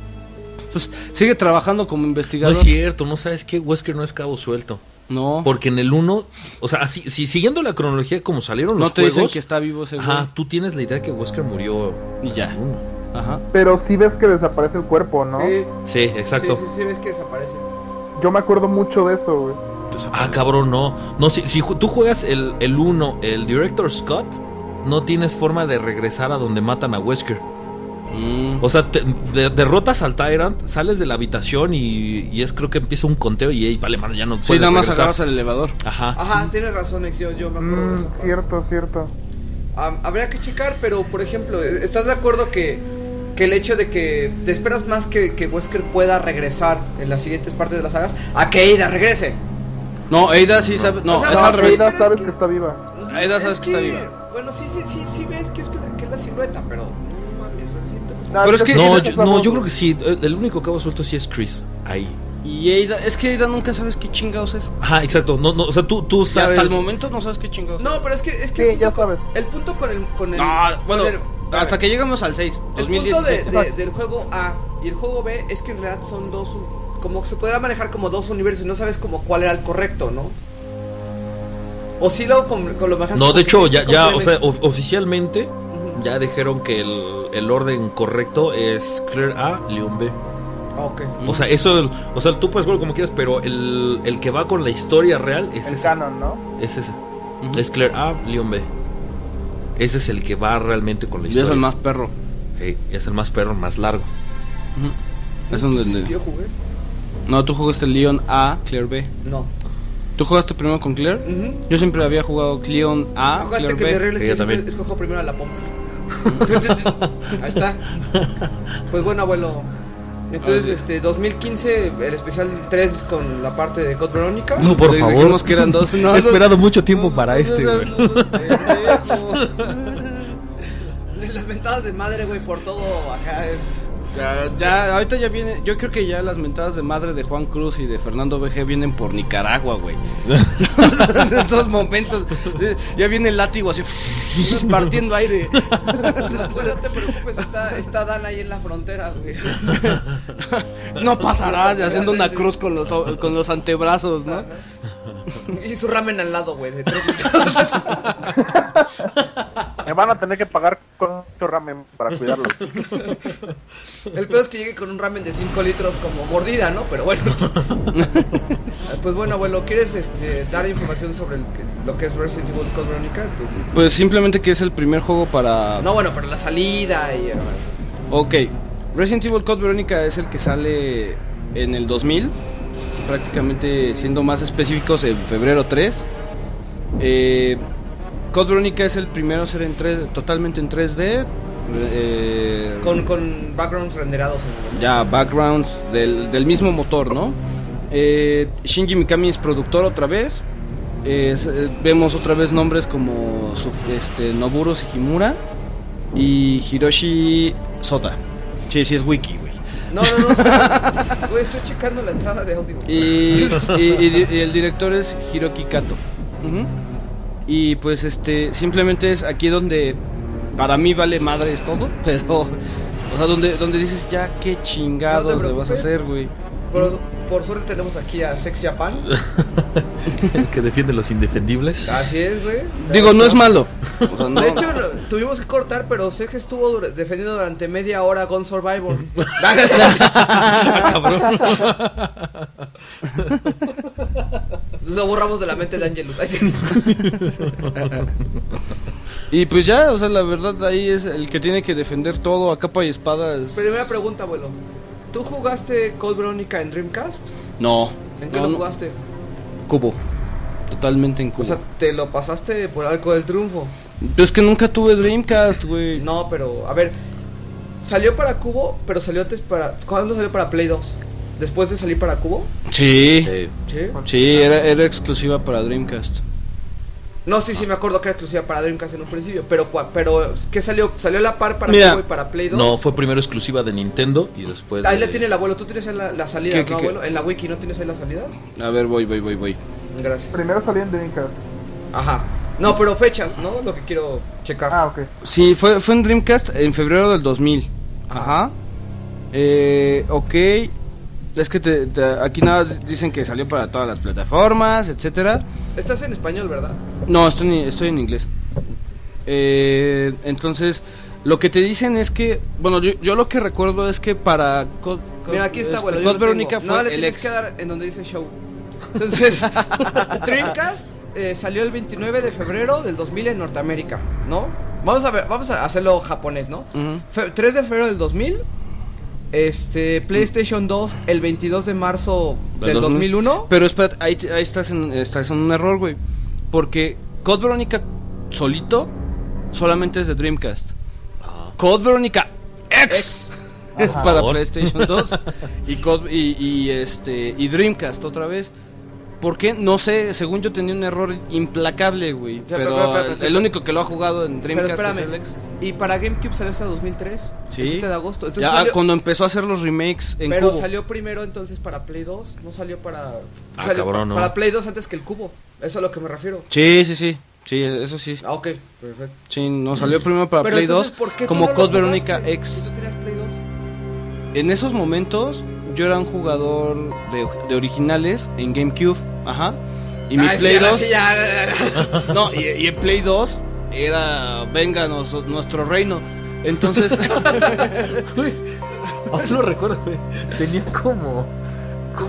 Pues sigue trabajando como No investigador. es cierto, no sabes qué, Wesker no es cabo suelto. No, Porque en el 1, o sea, así, si siguiendo la cronología como salieron no los te dicen juegos, que está vivo ese güey. ajá, tú tienes la idea que Wesker murió Y ya. en el uno. Ajá. Pero sí ves que desaparece el cuerpo, ¿no? Sí, Sí, exacto. Sí, sí, sí, ves que desaparece. Yo me acuerdo mucho de eso, güey. Ah, cabrón, no. No, si, si tú juegas el, el 1, el Director Scott, no tienes forma de regresar a donde matan a Wesker. Mm. O sea, te- de- derrotas al Tyrant, sales de la habitación y, y es creo que empieza un conteo y, ey, vale, mano, ya no puedes Sí, nada más regresar. agarras el elevador. Ajá. Ajá, tienes razón, Ex, yo, me acuerdo de Mm, esa parte. cierto, cierto. Habría que checar, pero por ejemplo, ¿estás de acuerdo que, que el hecho de que te esperas más que, que Wesker pueda regresar en las siguientes partes de las sagas a que Ada regrese? No, Eida sí sabe. No, O sea, es no, al sí, revés. Aida pero sabes es que... que- está viva. Aida Es sabes que está viva. Bueno, sí, sí, sí, sí ves que es, la, que es la silueta, pero no mames, así te- No, Pero es que- No, yo, no, yo creo que sí. El, único cabo suelto sí es Chris. Ahí. Y Eida, es que Eida nunca sabes qué chingados es. Ajá, exacto. No, no, o sea, tú, tú Y sabes. hasta el momento no sabes qué chingados No, pero es que, es que Sí, el, ya punto con, sabes. el punto con el... Con el No, bueno, con el- hasta que llegamos al 6, El punto de, 2017. de- del juego A y el juego B es que en realidad son dos... Como que se podrá manejar como dos universos y no sabes como cuál era el correcto, ¿no? O si lo, con, con lo manejas No, de hecho, ya, ya, o sea, of- oficialmente ya dijeron que el, el orden correcto es Claire A, Leon B. Ah, ok. O sea, eso, o sea, tú puedes verlo como quieras, pero el, el que va con la historia real es El ese. canon, ¿no? Es ese. Es Claire A, Leon B. Ese es el que va realmente con la Y historia. es el más perro. Sí, es el más perro, más largo. Es donde- Entonces, ¿Yo jugué? No, tú jugaste Leon A, Claire B. No. ¿Tú jugaste primero con Claire? Ujú. Yo siempre había jugado Leon A, Claire que mi B. regla Sí, siempre escojo primero a la pompa. Ahí está. Pues bueno, abuelo. Entonces, Ah, este, 2015, el especial 3 con la parte de God Verónica. No, por Le favor. dijimos que eran dos. No, He no, esperado mucho tiempo para este, güey. Las mentadas de madre, güey, por todo acá. eh. Ya, ya, ahorita ya viene. Yo creo que ya las mentadas de madre de Juan Cruz y de Fernando BG vienen por Nicaragua, güey. en estos momentos. eh, Ya viene el látigo así, partiendo aire. Pues no te preocupes, está, está Dan ahí en la frontera, güey. No pasarás haciendo una cruz con los, con los antebrazos, ¿no? Y su ramen al lado, güey. Me van a tener que pagar con mucho ramen para cuidarlo. El peor es que llegue con un ramen de 5 litros como mordida, ¿no? Pero bueno. pues bueno, abuelo, ¿quieres este, dar información sobre el- lo que es Resident Evil Code Verónica? Tú- Pues simplemente que es el primer juego para. No, bueno, pero la salida y... Ok. Resident Evil Code Verónica es el que sale en el 2000. Prácticamente siendo más específicos en febrero 3. Eh, Code Veronica es el primero a ser en 3, totalmente en 3D. eh, Con, con backgrounds renderados en ya backgrounds del, del mismo motor, ¿no? Eh, Shinji Mikami es productor otra vez. Es- eh, vemos otra vez nombres como este, Noburo Sugimura y Hiroshi Sota. Sí, sí es wiki. No, no, no. estoy- Güey, estoy checando la entrada de audio. Y, y- y el director es Hiroki Kato. Y pues este, simplemente es aquí donde para mí vale madre es todo, pero o sea, donde donde dices ya qué chingados No te le vas a hacer, güey. Pero por suerte tenemos aquí a Sexy Japan. que defiende los indefendibles. Así es, güey. Digo, no es malo. O sea, no- De hecho, tuvimos que cortar, pero Sex estuvo dura- defendiendo durante media hora Gun Survivor. Lo borramos de la mente de Angelus. Y pues ya, o sea, la verdad ahí es el que tiene que defender todo a capa y espada. es- Primera pregunta, abuelo. ¿Tú jugaste Code Veronica en Dreamcast? No. ¿En qué no, lo no. jugaste? Cubo. Totalmente en cubo. O sea, te lo pasaste por algo del triunfo. Pero es que nunca tuve Dreamcast, güey. No, pero, a ver. Salió para Cubo, pero salió antes para. ¿Cuándo salió para Play 2? ¿Después de salir para Cubo? Sí. Sí. Sí. Sí, era, era exclusiva para Dreamcast. No, sí, sí, me acuerdo que era exclusiva para Dreamcast en un principio. Pero, cua- pero ¿qué salió? ¿Salió a la par para Mira. Y para Play 2? No, fue primero exclusiva de Nintendo y después. Ahí de- la tiene el abuelo. ¿Tú tienes ahí la- las salidas, ¿Qué, qué, no, qué? abuelo? En la wiki, ¿no tienes ahí las salidas? A ver, voy, voy, voy, voy. Gracias. Primero salía en Dreamcast. Ajá. No, pero fechas, ¿no? Lo que quiero checar. Ah, ok. Sí, fue, fue en Dreamcast en febrero del 2000. Ajá. Eh, ok. Es que te- te- aquí nada más dicen que salió para todas las plataformas, etcétera. Estás en español, ¿verdad? No, estoy en, estoy en inglés. Eh, entonces, lo que te dicen es que, bueno, yo, yo lo que recuerdo es que para Mira, aquí está, este, lo tengo. Veronica No, fue le el tienes ex. que dar en donde dice show. Entonces, Dreamcast eh, salió el 29 de febrero del 2000 en Norteamérica, ¿no? Vamos a ver, vamos a hacerlo japonés, ¿no? Fe- 3 de febrero del 2000. Este, PlayStation 2 el 22 de marzo del, 2000. 2001. Pero espérate, ahí, te- ahí estás, en, estás en un error, güey. Porque Code Veronica solito solamente es de Dreamcast. Ah. Code Veronica X, X. es para. PlayStation 2 y, Code- y, y, este y Dreamcast otra vez. ¿Por qué? No sé, según yo tenía un error implacable, güey. Pero, pero, pero, pero, el, pero, el pero- único que lo ha jugado en Dreamcast es espérame. el X. Y para GameCube salió hasta 2003. Sí. El 7 de agosto. Entonces Ya salió- cuando empezó a hacer los remakes en pero Cubo. salió primero entonces para Play 2, no salió para Ah, salió cabrón, no. para Play 2 antes que el cubo. Eso es a lo que me refiero. Sí, sí, sí. Sí, eso sí. Ah, ok, perfecto. Sí, no salió primero para Pero Play entonces, 2 ¿por qué como no Code Si X. tú tenías Play 2. En esos momentos yo era un jugador de, de originales en GameCube, ajá. Y mi sí, Play ahora 2 sí, ya. No, y, y en Play 2 era venga nos- nuestro reino. Entonces, Aún lo recuerdo, güey. Tenía como.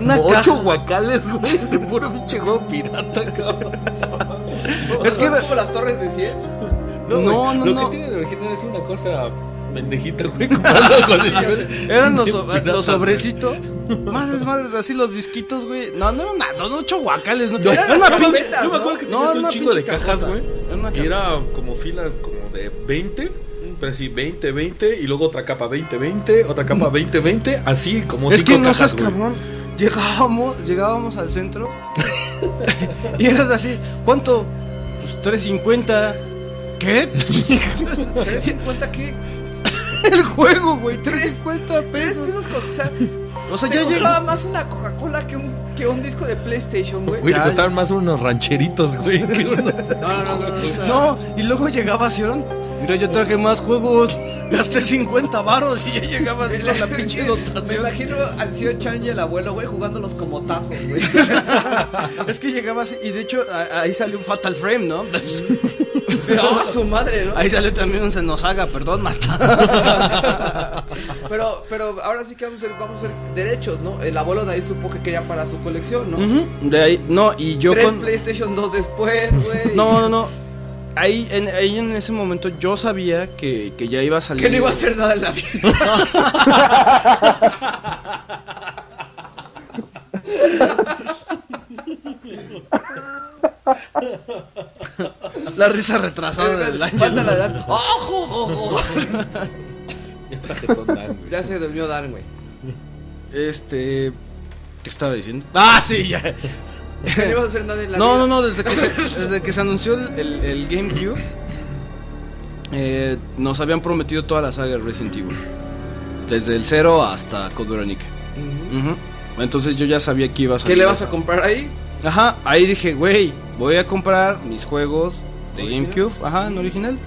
Una Como caja. ocho guacales, güey. De puro pinche juego pirata, cabrón. Es que- como las torres de 100. No, güey, no, Lo no. que tiene de original es una cosa pendejita, güey. eran los, de so- pirata, los sobrecitos. Madres, madres, así los disquitos, güey. No, no eran nada, no, ocho guacales, no. Eran Era una pinche. Yo me ¿no? acuerdo que No, tenías un chingo de cajas, cajota. güey. Era una Y era como filas como de 20. Pero así, 20, 20. Y luego otra capa 20, 20. Otra capa 20, 20. Así como Es cinco que no cajas, seas güey. cabrón. Llegábamos, llegábamos al centro y era así, ¿cuánto? Pues 350. ¿Qué? ¿350 qué? El juego, güey, 350 3 pesos. pesos con, o sea, O sea, te ya costaba llegaba más una Coca-Cola que un que un disco de PlayStation, güey. Güey, te Ya, costaban más unos rancheritos, güey. que unos- No, no, no, no, no, o sea, No, y luego llegaba Sion. Mira, yo traje más juegos. Gasté 50 varos y ya llegaba así con la pinche Me dotación. imagino al Sio Chan y el abuelo, güey, jugándolos como tazos, güey. Es que llegaba así. Y de hecho, ahí salió un Fatal Frame, ¿no? No, su madre, ¿no? Ahí salió también un Senosaga, perdón, más Pero, pero ahora sí que vamos a ser, vamos a ser derechos, ¿no? El abuelo de ahí supo que quería para su colección, ¿no? De ahí, no, y yo Tres con. PlayStation 2 después, güey. No, no, no. Ahí en, ahí en ese momento yo sabía que, que ya iba a salir. Que no iba a hacer nada en la vida. La risa retrasada del año. Falta la de Dan. ¡Ojo, ojo, ojo! Ya está jetón Dan, güey. Ya se durmió Dan, güey. Este. ¿Qué estaba diciendo? Ah, sí, ya. ¿Qué le ibas a hacer nadie en la No, no, no, desde que se, desde que se anunció el, el- el GameCube, eh, nos habían prometido toda la saga de Resident Evil. Desde el 0 hasta Code Veronica. Entonces yo ya sabía que iba a salir. ¿Qué le vas a comprar ahí? Ajá, ahí dije, güey, voy a comprar mis juegos de ¿Original? GameCube, ajá, en original.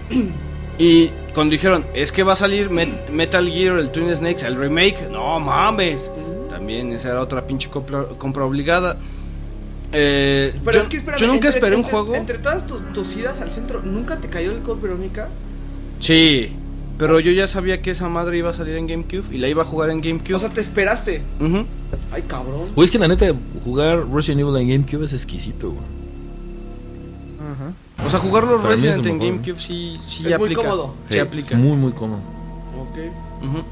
Y cuando dijeron, es que va a salir Met- Metal Gear, el Twin Snakes, el remake, no mames. También esa era otra pinche compra, compra obligada. Eh, Pero yo, es que espérame, yo nunca entre- esperé un entre- juego. Entre todas tus, tus idas al centro, ¿nunca te cayó el Code Verónica? Sí, pero yo ya sabía que esa madre iba a salir en GameCube y la iba a jugar en GameCube. O sea, te esperaste. Ay, cabrón. Güey, es que la neta, jugar Resident Evil en GameCube es exquisito, güey. O sea, jugar los Para Resident en mejor. GameCube sí, sí Es muy cómodo. Sí, Sí, aplica. es Muy, muy cómodo. Ok. Ujú.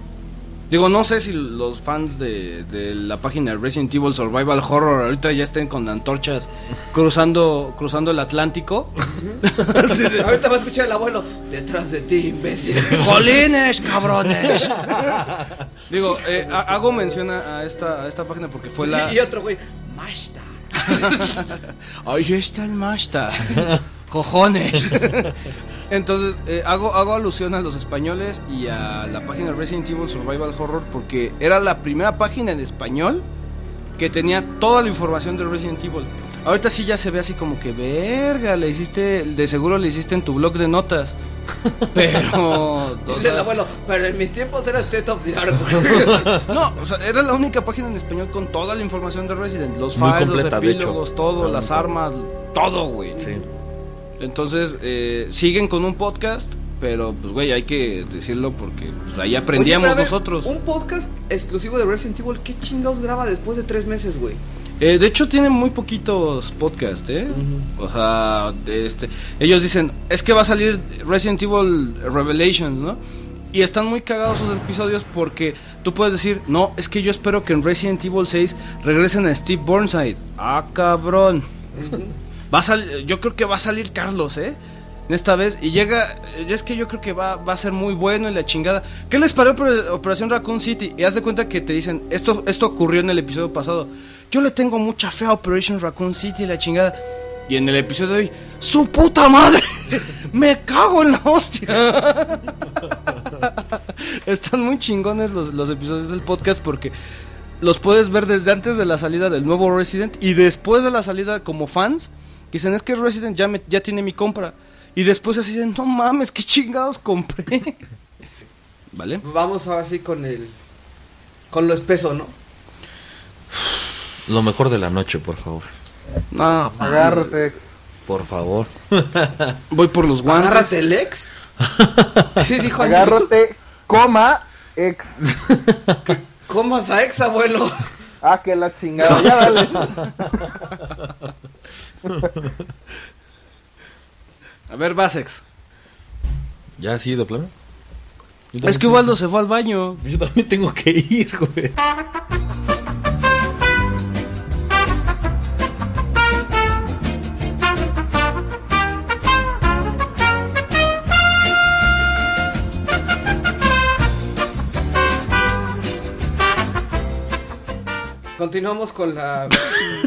Digo, no sé si los fans de, de la página Resident Evil Survival Horror ahorita ya estén con antorchas cruzando cruzando el Atlántico. Así de, Ahorita va a escuchar el abuelo. Detrás de ti, imbécil. ¡Jolines, cabrones! Digo, eh, ha- hago mención a a esta, a esta página porque fue la... Y, y otro güey. Mashta. Ahí está el Mashta. Cojones. Entonces, eh, hago, hago alusión a los españoles y a la página Resident Evil Survival Horror porque era la primera página en español que tenía toda la información de Resident Evil. Ahorita sí ya se ve así como que, verga, le hiciste, de seguro le hiciste en tu blog de notas. Pero... o Dice sea, el abuelo. Pero en mis tiempos era State of the Art. no, o sea, era la única página en español con toda la información de Resident. Los files, completa, los epílogos, todo, las armas, todo, güey. Sí. Entonces, eh, siguen con un podcast, pero pues, güey, hay que decirlo porque pues, ahí aprendíamos Oye, ver, nosotros. Un podcast exclusivo de Resident Evil. ¿Qué chingados graba después de tres meses, güey? Eh, de hecho, tienen muy poquitos podcasts, ¿eh? O sea, este, ellos dicen, es que va a salir Resident Evil Revelations, ¿no? Y están muy cagados sus episodios porque tú puedes decir, no, es que yo espero que en Resident Evil 6 regresen a Steve Burnside. Ah, cabrón. Va sal- yo creo que va a salir Carlos, ¿eh? Esta vez, y llega, es que yo creo que va, va a ser muy bueno y la chingada. ¿Qué les paró Oper- Operación Raccoon City? Y haz de cuenta que te dicen, esto, esto ocurrió en el episodio pasado. Yo le tengo mucha fe a Operation Raccoon City y la chingada. Y en el episodio de hoy, ¡su puta madre! ¡Me cago en la hostia! Están muy chingones los, los episodios del podcast porque los puedes ver desde antes de la salida del nuevo Resident y después de la salida como fans. Dicen, es que Resident ya, me- ya tiene mi compra. Y después así dicen, no mames, qué chingados compré. ¿Vale? Vamos ahora sí con el. Con lo espeso, ¿no? Lo mejor de la noche, por favor. No, Agárrate. Por favor. voy por los guantes. Agárrate el ex. ¿Qué dijo? Agárrate, coma, ex. ¿Cómo vas a ex, abuelo? Ah, que la chingada. Ya dale. A ver, Basex. ¿Ya así de plano? Es que Ubaldo se fue al baño. Yo también tengo que ir, güey. Continuamos con la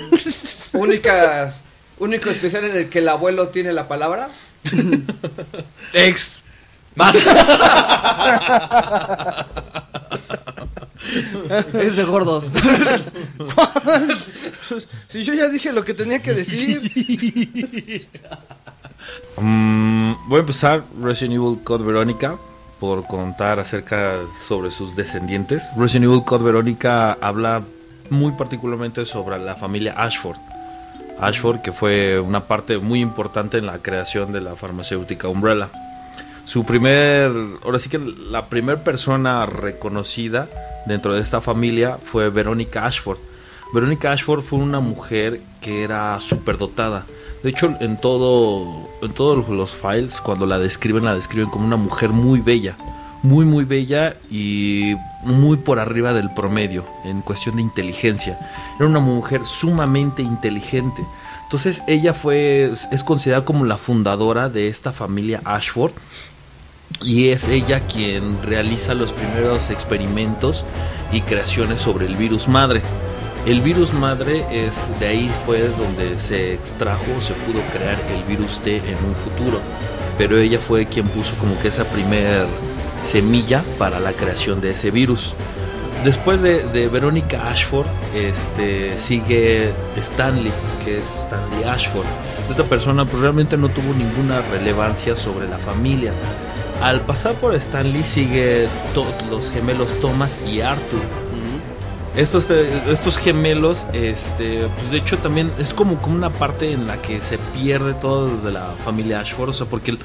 única único especial en el que el abuelo tiene la palabra. Ex. Es de gordos. Si yo ya dije lo que tenía que decir. Mm, voy a empezar Resident Evil Code Verónica por contar acerca sobre sus descendientes. Resident Evil Code Verónica habla muy particularmente sobre la familia Ashford. Ashford que fue una parte muy importante en la creación de la farmacéutica Umbrella. Su primer, ahora sí que la primera persona reconocida dentro de esta familia fue Verónica Ashford. Verónica Ashford fue una mujer que era superdotada. De hecho, en todo, en todos los files, cuando la describen, la describen como una mujer muy bella, muy muy bella y muy por arriba del promedio en cuestión de inteligencia. Era una mujer sumamente inteligente. Entonces ella fue, es considerada como la fundadora de esta familia Ashford y es ella quien realiza los primeros experimentos y creaciones sobre el virus madre. El virus madre es de ahí fue donde se extrajo, se pudo crear el virus T en un futuro, pero ella fue quien puso como que esa primer semilla para la creación de ese virus. Después de, de Verónica Ashford, este, sigue Stanley, que es Stanley Ashford. Esta persona pues realmente no tuvo ninguna relevancia sobre la familia. Al pasar por Stanley sigue los gemelos Thomas y Arthur. Estos, eh, estos gemelos, este, pues de hecho también es como, como una parte en la que se pierde todo de la familia Ashford, o sea, porque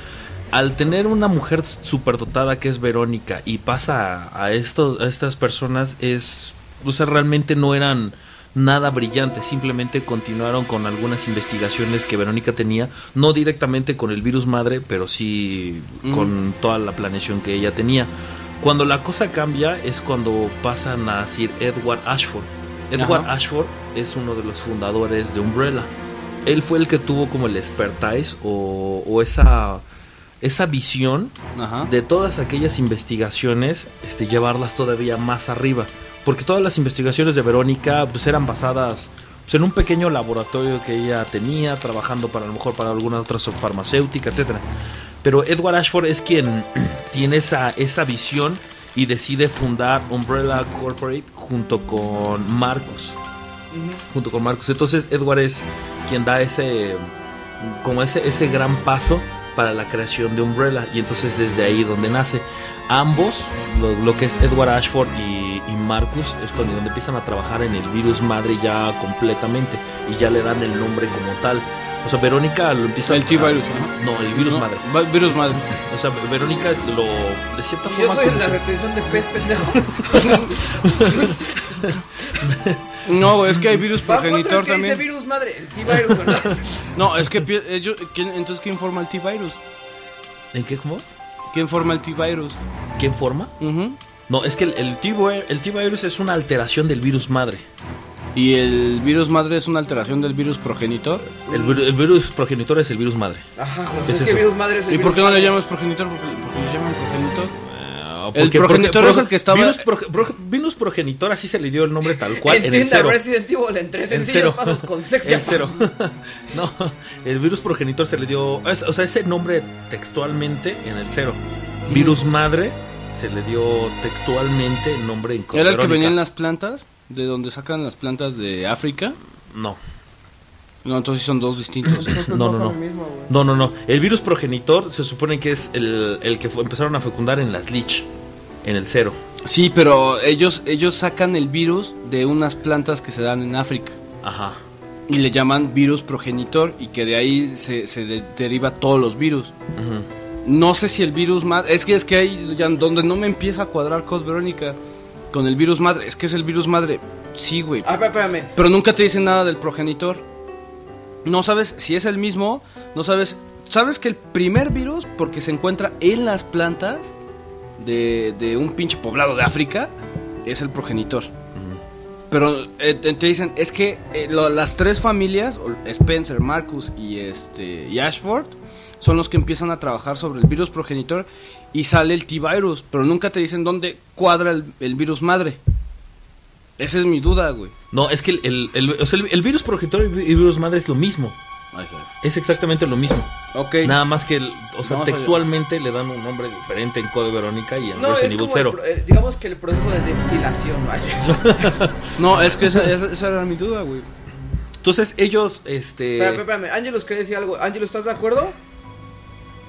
al tener una mujer superdotada que es Verónica y pasa a, a estas personas es, o sea, realmente no eran nada brillantes, simplemente continuaron con algunas investigaciones que Verónica tenía, no directamente con el virus madre, pero sí Mm. con toda la planeación que ella tenía. Cuando la cosa cambia es cuando pasan a Sir Edward Ashford. Edward Ajá. Ashford es uno de los fundadores de Umbrella. Él fue el que tuvo como el expertise o, o esa, esa visión Ajá. de todas aquellas investigaciones, este, llevarlas todavía más arriba. Porque todas las investigaciones de Verónica pues, eran basadas pues, en un pequeño laboratorio que ella tenía, trabajando para a lo mejor para alguna otra farmacéutica, etcétera. Pero Edward Ashford es quien tiene esa, esa visión y decide fundar Umbrella Corporate junto con Marcus. Junto con Marcus. Entonces Edward es quien da ese como ese, ese gran paso para la creación de Umbrella y entonces desde ahí donde nace. Ambos lo, lo que es Edward Ashford y, y Marcus es cuando donde empiezan a trabajar en el virus madre ya completamente y ya le dan el nombre como tal. O sea Verónica lo empieza El a- T-virus, no el virus No, madre. Virus madre. o sea Verónica lo de cierta Yo forma soy como la que- retención de pez, pendejo. No, es que hay virus ¿Para cuánto progenitor es que dice también. virus madre? El T-virus, ¿verdad? No, es que ellos, ¿quién- entonces ¿quién forma el T-virus? ¿en qué cómo? ¿Quién forma el T-virus? ¿quién forma? No es que el, el T-vi- el T-virus es una alteración del virus madre Y el virus madre es una alteración del virus progenitor. el, el virus progenitor es el virus madre Ajá, ¿Qué es eso? virus madre es el ¿Y por qué no le llamas progenitor? Porque, porque le llaman progenitor. El progenitor es el que estaba- pro- progenitor, así se le dio el nombre tal cual. en el Entienda cero. Resident Evil en tres En sencillos cero. pasos con sexy. El cero. no, el virus progenitor se le dio. es- o sea, ese nombre textualmente en el cero. Virus madre se le dio textualmente el nombre en ¿Era el que venía en las plantas? ¿De donde sacan las plantas de África? No, No, entonces son dos distintos. no, no, no. No, no, no. El virus progenitor se supone que es el, el que fue- empezaron a fecundar en las Lich, en el cero. sí, pero ellos, ellos sacan el virus de unas plantas que se dan en África. Ajá. Y le llaman virus progenitor y que de ahí se, se de- deriva todos los virus. Ujú. No sé si el virus madre. Es que es que ahí ya donde no me empieza a cuadrar Code Verónica con el virus madre. Es que es el virus madre. Sí, güey. Ah, espérame, espérame. Pero nunca te dicen nada del progenitor. No sabes si es el mismo. No sabes. Sabes que el primer virus, porque se encuentra en las plantas de, de un pinche poblado de África, es el progenitor. Pero eh, te dicen, es que eh, lo- las tres familias, Spencer, Marcus y, este, Ashford, son los que empiezan a trabajar sobre el virus progenitor y sale el T-Virus, pero nunca te dicen dónde cuadra el, virus madre. Esa es mi duda, güey. No, es que el, el- el virus progenitor y el virus madre es lo mismo. Es exactamente lo mismo. Ok. Nada más que, el- o sea, textualmente le dan un nombre diferente en Code Verónica y en No, Resident es Evil como, el 0. pro- eh, digamos que el proceso de destilación, ¿no? Es que esa, esa- esa era mi duda, güey. Entonces ellos, este... Espérame, espérame, Ángelos quería decir algo. Ángelo, ¿estás de acuerdo?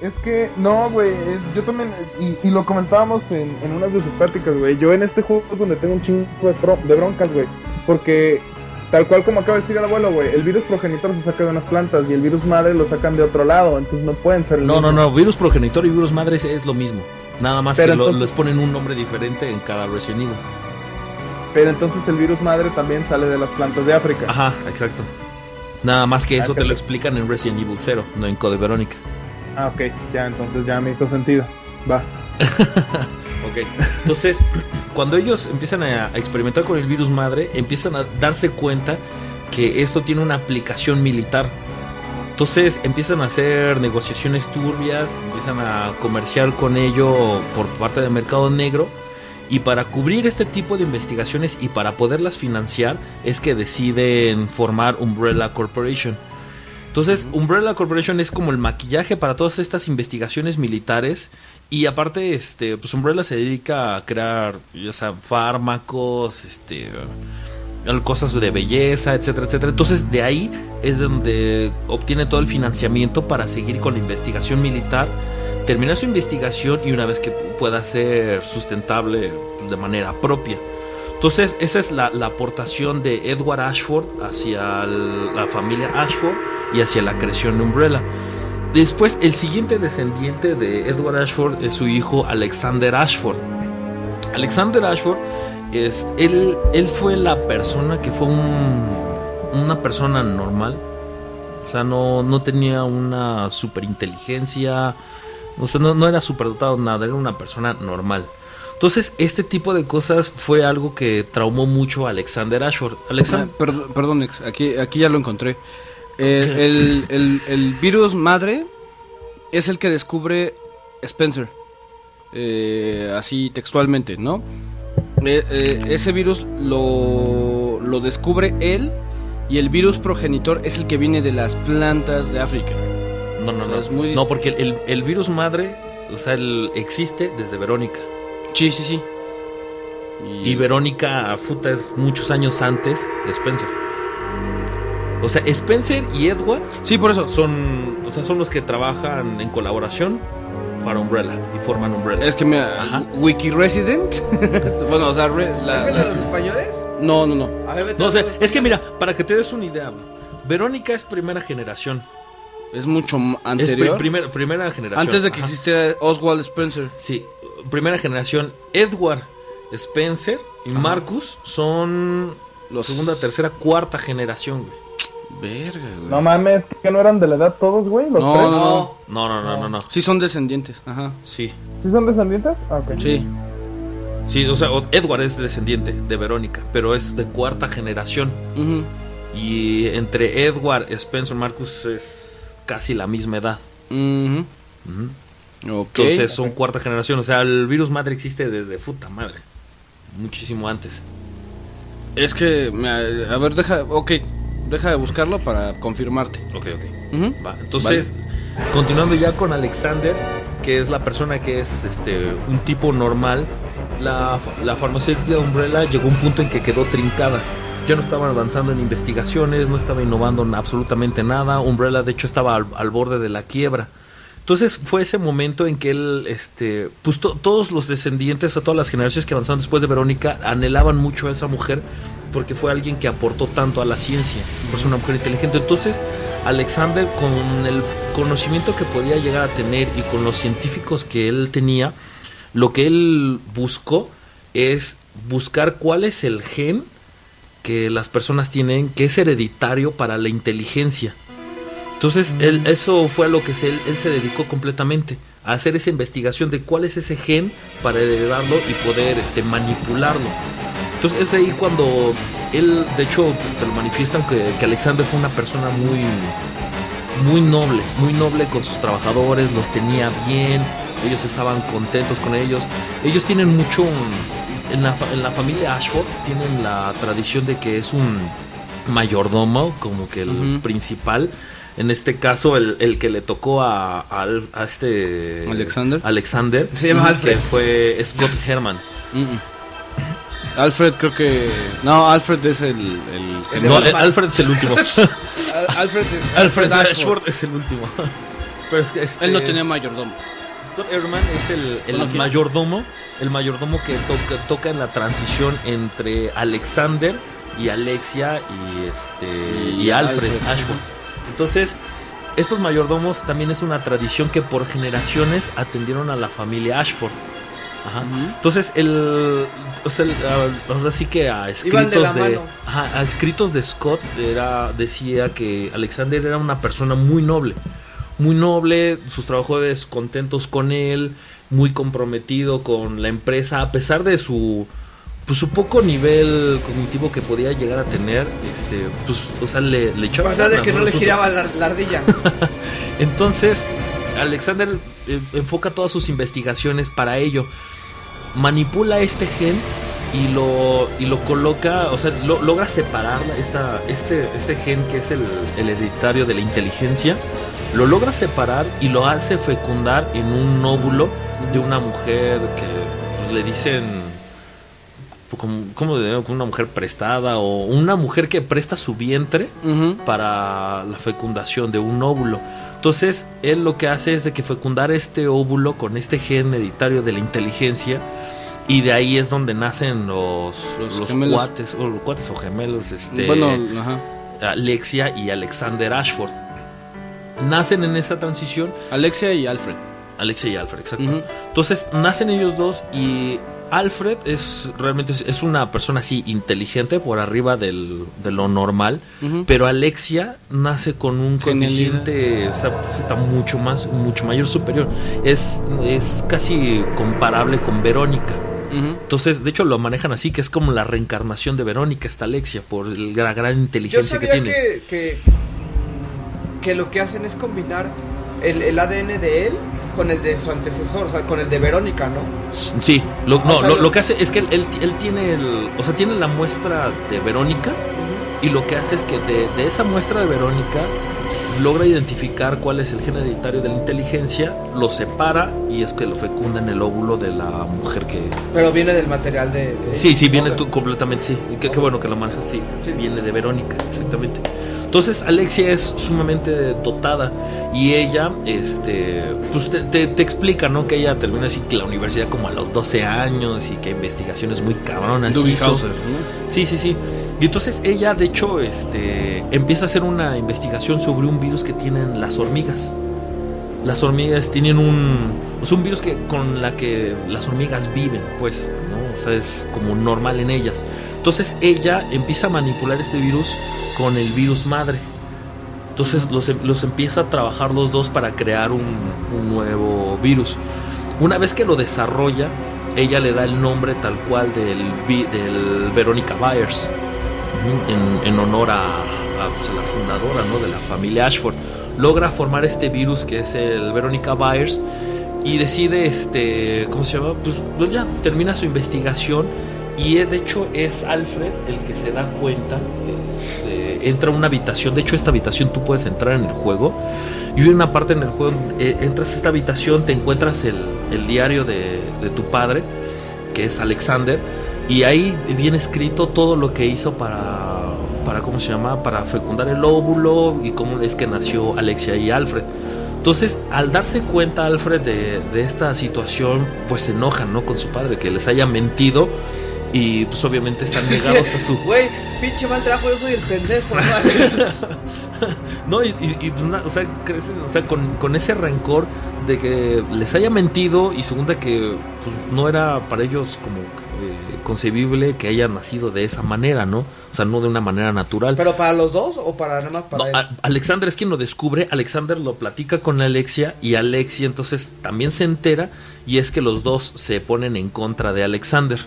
Es que, no, güey, yo también, y, y lo comentábamos en, en unas de sus pláticas, güey. Yo en este juego es donde tengo un chingo de, de broncas, güey. Porque, tal cual como acaba de decir el abuelo, güey, el virus progenitor se saca de unas plantas y el virus madre lo sacan de otro lado, entonces no pueden ser el No, no, mismo. no, virus progenitor y virus madre es, lo mismo. Nada más Pero que lo- entonces- les ponen un nombre diferente en cada Resident Evil. Pero entonces el virus madre también sale de las plantas de África. Ajá, exacto. Nada más que Ah, eso te lo explican en Resident Evil 0, no en Code Verónica. Ah, ok, ya, entonces ya me hizo sentido. Va. Ok. Entonces, cuando ellos empiezan a, a experimentar con el virus madre, empiezan a darse cuenta que esto tiene una aplicación militar. Entonces empiezan a hacer negociaciones turbias, empiezan a comerciar con ello por parte del mercado negro. Y para cubrir este tipo de investigaciones y para poderlas financiar es que deciden formar Umbrella Corporation. Entonces, Umbrella Corporation es como el maquillaje para todas estas investigaciones militares. Y aparte, este, pues Umbrella se dedica a crear, ya sea, fármacos, este, cosas de belleza, etcétera, etcétera. Entonces, de ahí es donde obtiene todo el financiamiento para seguir con la investigación militar, terminar su investigación y una vez que pueda ser sustentable de manera propia. Entonces, esa es la, la aportación de Edward Ashford hacia la familia Ashford y hacia la creación de Umbrella. Después, el siguiente descendiente de Edward Ashford es su hijo Alexander Ashford. Alexander Ashford, es, él, él fue la persona que fue un- una persona normal. O sea, no, no tenía una superinteligencia. O sea, no, no era superdotado, nada, era una persona normal. Entonces, este tipo de cosas fue algo que traumó mucho a Alexander Ashford. Alexander, perdón, perdón, aquí, aquí ya lo encontré. El, el- el- el virus madre es el que descubre Spencer. Eh, así textualmente, ¿no? Eh, eh, ese virus lo, lo descubre él y el virus progenitor es el que viene de las plantas de África. no, no, o sea, no. es muy dis- no, porque el, el virus madre, o sea, el, existe desde Verónica. Sí, sí, sí. Y Verónica Futa es muchos años antes de Spencer. O sea, Spencer y Edward Sí, por eso. son, o sea, son los que trabajan en colaboración para Umbrella y forman Umbrella. Es que me... Ajá. Wiki Resident. bueno, o sea, re- la- ¿Es de la- los españoles? no, no, no. A ver, vete no a sé, los es que mira, para que te des una idea, Verónica es primera generación. Es mucho m- Es pri- anterior. primer- primera generación. Antes de que Ajá. existiera Oswald Spencer. Sí, primera generación. Edward, Spencer y Marcus son Los- segunda, tercera, cuarta generación, güey. Verga, güey. No mames, que no eran de la edad todos, güey. Los No, tres. no. No, no, no, no, no. Sí son descendientes, ajá. Sí. ¿Sí son descendientes? Ah, ok. Sí. Sí, o sea, Edward es descendiente de Verónica, pero es de cuarta generación. Ujú. Y entre Edward, Spencer, Marcus es casi la misma edad. Ujú. Ujú. Ok. Entonces son cuarta generación. O sea, el virus madre existe desde puta madre. Muchísimo antes. Es que, me- a ver, deja, ok, deja de buscarlo para confirmarte. Ok, ok. Ujú. Va, entonces, continuando ya con Alexander, que es la persona que es este un tipo normal, la, la farmacéutica de Umbrella llegó a un punto en que quedó trincada. Ya no estaban avanzando en investigaciones, no estaba innovando en absolutamente nada. Umbrella, de hecho, estaba al, al borde de la quiebra. Entonces fue ese momento en que él, este, pues to- todos los descendientes, o todas las generaciones que avanzaron después de Verónica, anhelaban mucho a esa mujer porque fue alguien que aportó tanto a la ciencia, por ser una mujer inteligente. Entonces, Alexander, con el conocimiento que podía llegar a tener y con los científicos que él tenía, lo que él buscó es buscar cuál es el gen que las personas tienen que es hereditario para la inteligencia. Entonces, él, eso fue a lo que se- él, él se dedicó completamente, a hacer esa investigación de cuál es ese gen para heredarlo y poder este, manipularlo. Entonces, es ahí cuando él, de hecho, te lo manifiestan que, que Alexander fue una persona muy, muy noble, muy noble con sus trabajadores, los tenía bien, ellos estaban contentos con ellos. Ellos tienen mucho, en la, en la familia Ashford, tienen la tradición de que es un mayordomo, como que el principal. En este caso, el, el que le tocó a, a, a este Alexander. Alexander Se llama que Alfred. fue Scott Herman. Mm. Alfred creo que... No, Alfred es el... el- No. Alfred es el último. Al- Alfred es Alfred Ashford. Ashford es el último. Pero es que este- Él no tenía mayordomo. Scott Ehrman es el, el mayordomo, el mayordomo que toca, toca en la transición entre Alexander y Alexia y este y, Y Alfred, Alfred. Ashford. Entonces, estos mayordomos también es una tradición que por generaciones atendieron a la familia Ashford. Ajá. Entonces, el, o sea, el- ah, ahora sí que a de escritos la de, mano. ajá, a escritos de Scott era, decía que Alexander era una persona muy noble, muy noble, sus trabajadores contentos con él, muy comprometido con la empresa, a pesar de su pues su poco nivel cognitivo que podía llegar a tener, este, pues, o sea, le, le echaba O sea, de que no le giraba la, la ardilla. entonces, Alexander eh, enfoca todas sus investigaciones para ello. Manipula este gen y lo, y lo coloca, o sea, lo- logra separar esta, este, este gen que es el, el hereditario de la inteligencia, lo logra separar y lo hace fecundar en un óvulo de una mujer que pues, le dicen como, una mujer prestada o una mujer que presta su vientre para la fecundación de un óvulo. Entonces, él lo que hace es de que fecundar este óvulo con este gen hereditario de la inteligencia y de ahí es donde nacen los, Los cuates, o los cuates o gemelos, este, Bueno, ajá. Alexia y Alexander Ashford. Nacen en esa transición Alexia y Alfred. Alexia y Alfred, exacto. Entonces nacen ellos dos y Alfred es realmente es una persona así inteligente por arriba del, de lo normal, pero Alexia nace con un coeficiente o sea, puta, mucho más, mucho mayor superior. Es, es casi comparable con Verónica. Entonces, de hecho, lo manejan así, que es como la reencarnación de Verónica, esta Alexia, por la gran Yo inteligencia que tiene. que, que, que lo que hacen es combinar el, el ADN de él con el de su antecesor, o sea, con el de Verónica, ¿no? Sí, lo, no, sea, lo, que hace es que él, él- él tiene el, o sea, tiene la muestra de Verónica y lo que hace es que de, de esa muestra de Verónica logra identificar cuál es el gen hereditario de la inteligencia, lo separa y es que lo fecunda en el óvulo de la mujer que... Pero viene del material de... de- Sí, sí, viene tú completamente, sí. Qué, qué bueno que lo manejas, sí. Sí. Viene de Verónica, exactamente. Entonces Alexia es sumamente dotada y ella, este, pues te, te- te explica, ¿no? Que ella termina así que la universidad como a los 12 años y que investigaciones muy cabronas. Hizo. Hauser, ¿no? Sí, sí, sí. Y entonces ella, de hecho, este, empieza a hacer una investigación sobre un virus que tienen las hormigas. Las hormigas tienen un, es un virus que con la que las hormigas viven, pues, ¿no? O sea, es como normal en ellas. Entonces ella empieza a manipular este virus con el virus madre. Entonces los, em- los empieza a trabajar los dos para crear un, un nuevo virus. Una vez que lo desarrolla, ella le da el nombre tal cual del, del Verónica Byers, en, en honor a, a, pues, a la fundadora ¿no? de la familia Ashford. Logra formar este virus que es el Verónica Byers y decide, este, ¿cómo se llama? Pues, pues ya termina su investigación y eh, de hecho es Alfred el que se da cuenta, entra a una habitación, de hecho esta habitación tú puedes entrar en el juego y una parte en el juego, eh, entras a esta habitación, te encuentras el, el diario de, de tu padre, que es Alexander, y ahí viene escrito todo lo que hizo para, para ¿cómo se llama? Para fecundar el óvulo y cómo es que nació Alexia y Alfred. Entonces, al darse cuenta Alfred de, de esta situación, pues se enojan, ¿no? Con su padre, que les haya mentido y pues obviamente están negados a su... Güey, pinche mal trabajo, yo soy el pendejo. ¿no? No, y, y- y, pues nada, o sea, crecen, o sea, con, con ese rencor de que les haya mentido y segunda que pues, no era para ellos como eh, concebible que haya nacido de esa manera, ¿no? O sea, no de una manera natural. ¿Pero para los dos o para nada más para No, él? Alexander es quien lo descubre, Alexander lo platica con Alexia y Alexia entonces también se entera y es que los dos se ponen en contra de Alexander.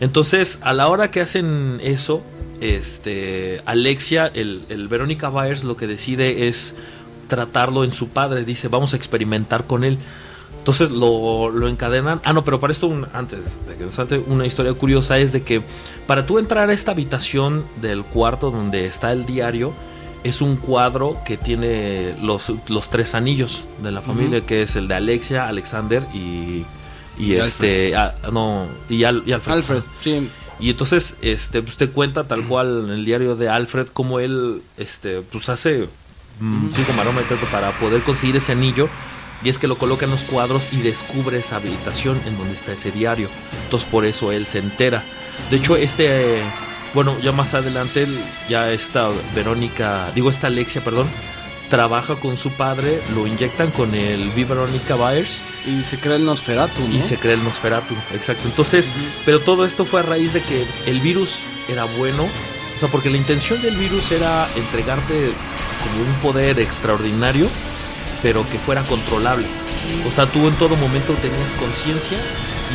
Entonces, a la hora que hacen eso, este, Alexia, el, el Verónica Byers, lo que decide es tratarlo en su padre. Dice, vamos a experimentar con él. Entonces lo, lo encadenan. Ah, no, pero para esto, un- antes de que nos salte, una historia curiosa es de que para tú entrar a esta habitación del cuarto donde está el diario, es un cuadro que tiene los, los tres anillos de la familia, que es el de Alexia, Alexander y, y, este, ah, no, y, Al- y Alfred. Alfred, sí. Y entonces, este, pues te cuenta tal cual en el diario de Alfred cómo él, este, pues hace mm, cinco maromas de para poder conseguir ese anillo. Y es que lo coloca en los cuadros y descubre esa habitación en donde está ese diario. Entonces por eso él se entera. De hecho, este, bueno, ya más adelante, ya esta Verónica, digo esta Alexia, perdón, trabaja con su padre, lo inyectan con el V Verónica Byers Y se crea el Nosferatu, ¿no? y se crea el Nosferatu, exacto. Entonces, pero todo esto fue a raíz de que el virus era bueno, o sea, porque la intención del virus era entregarte como un poder extraordinario, pero que fuera controlable. O sea, tú en todo momento tenías conciencia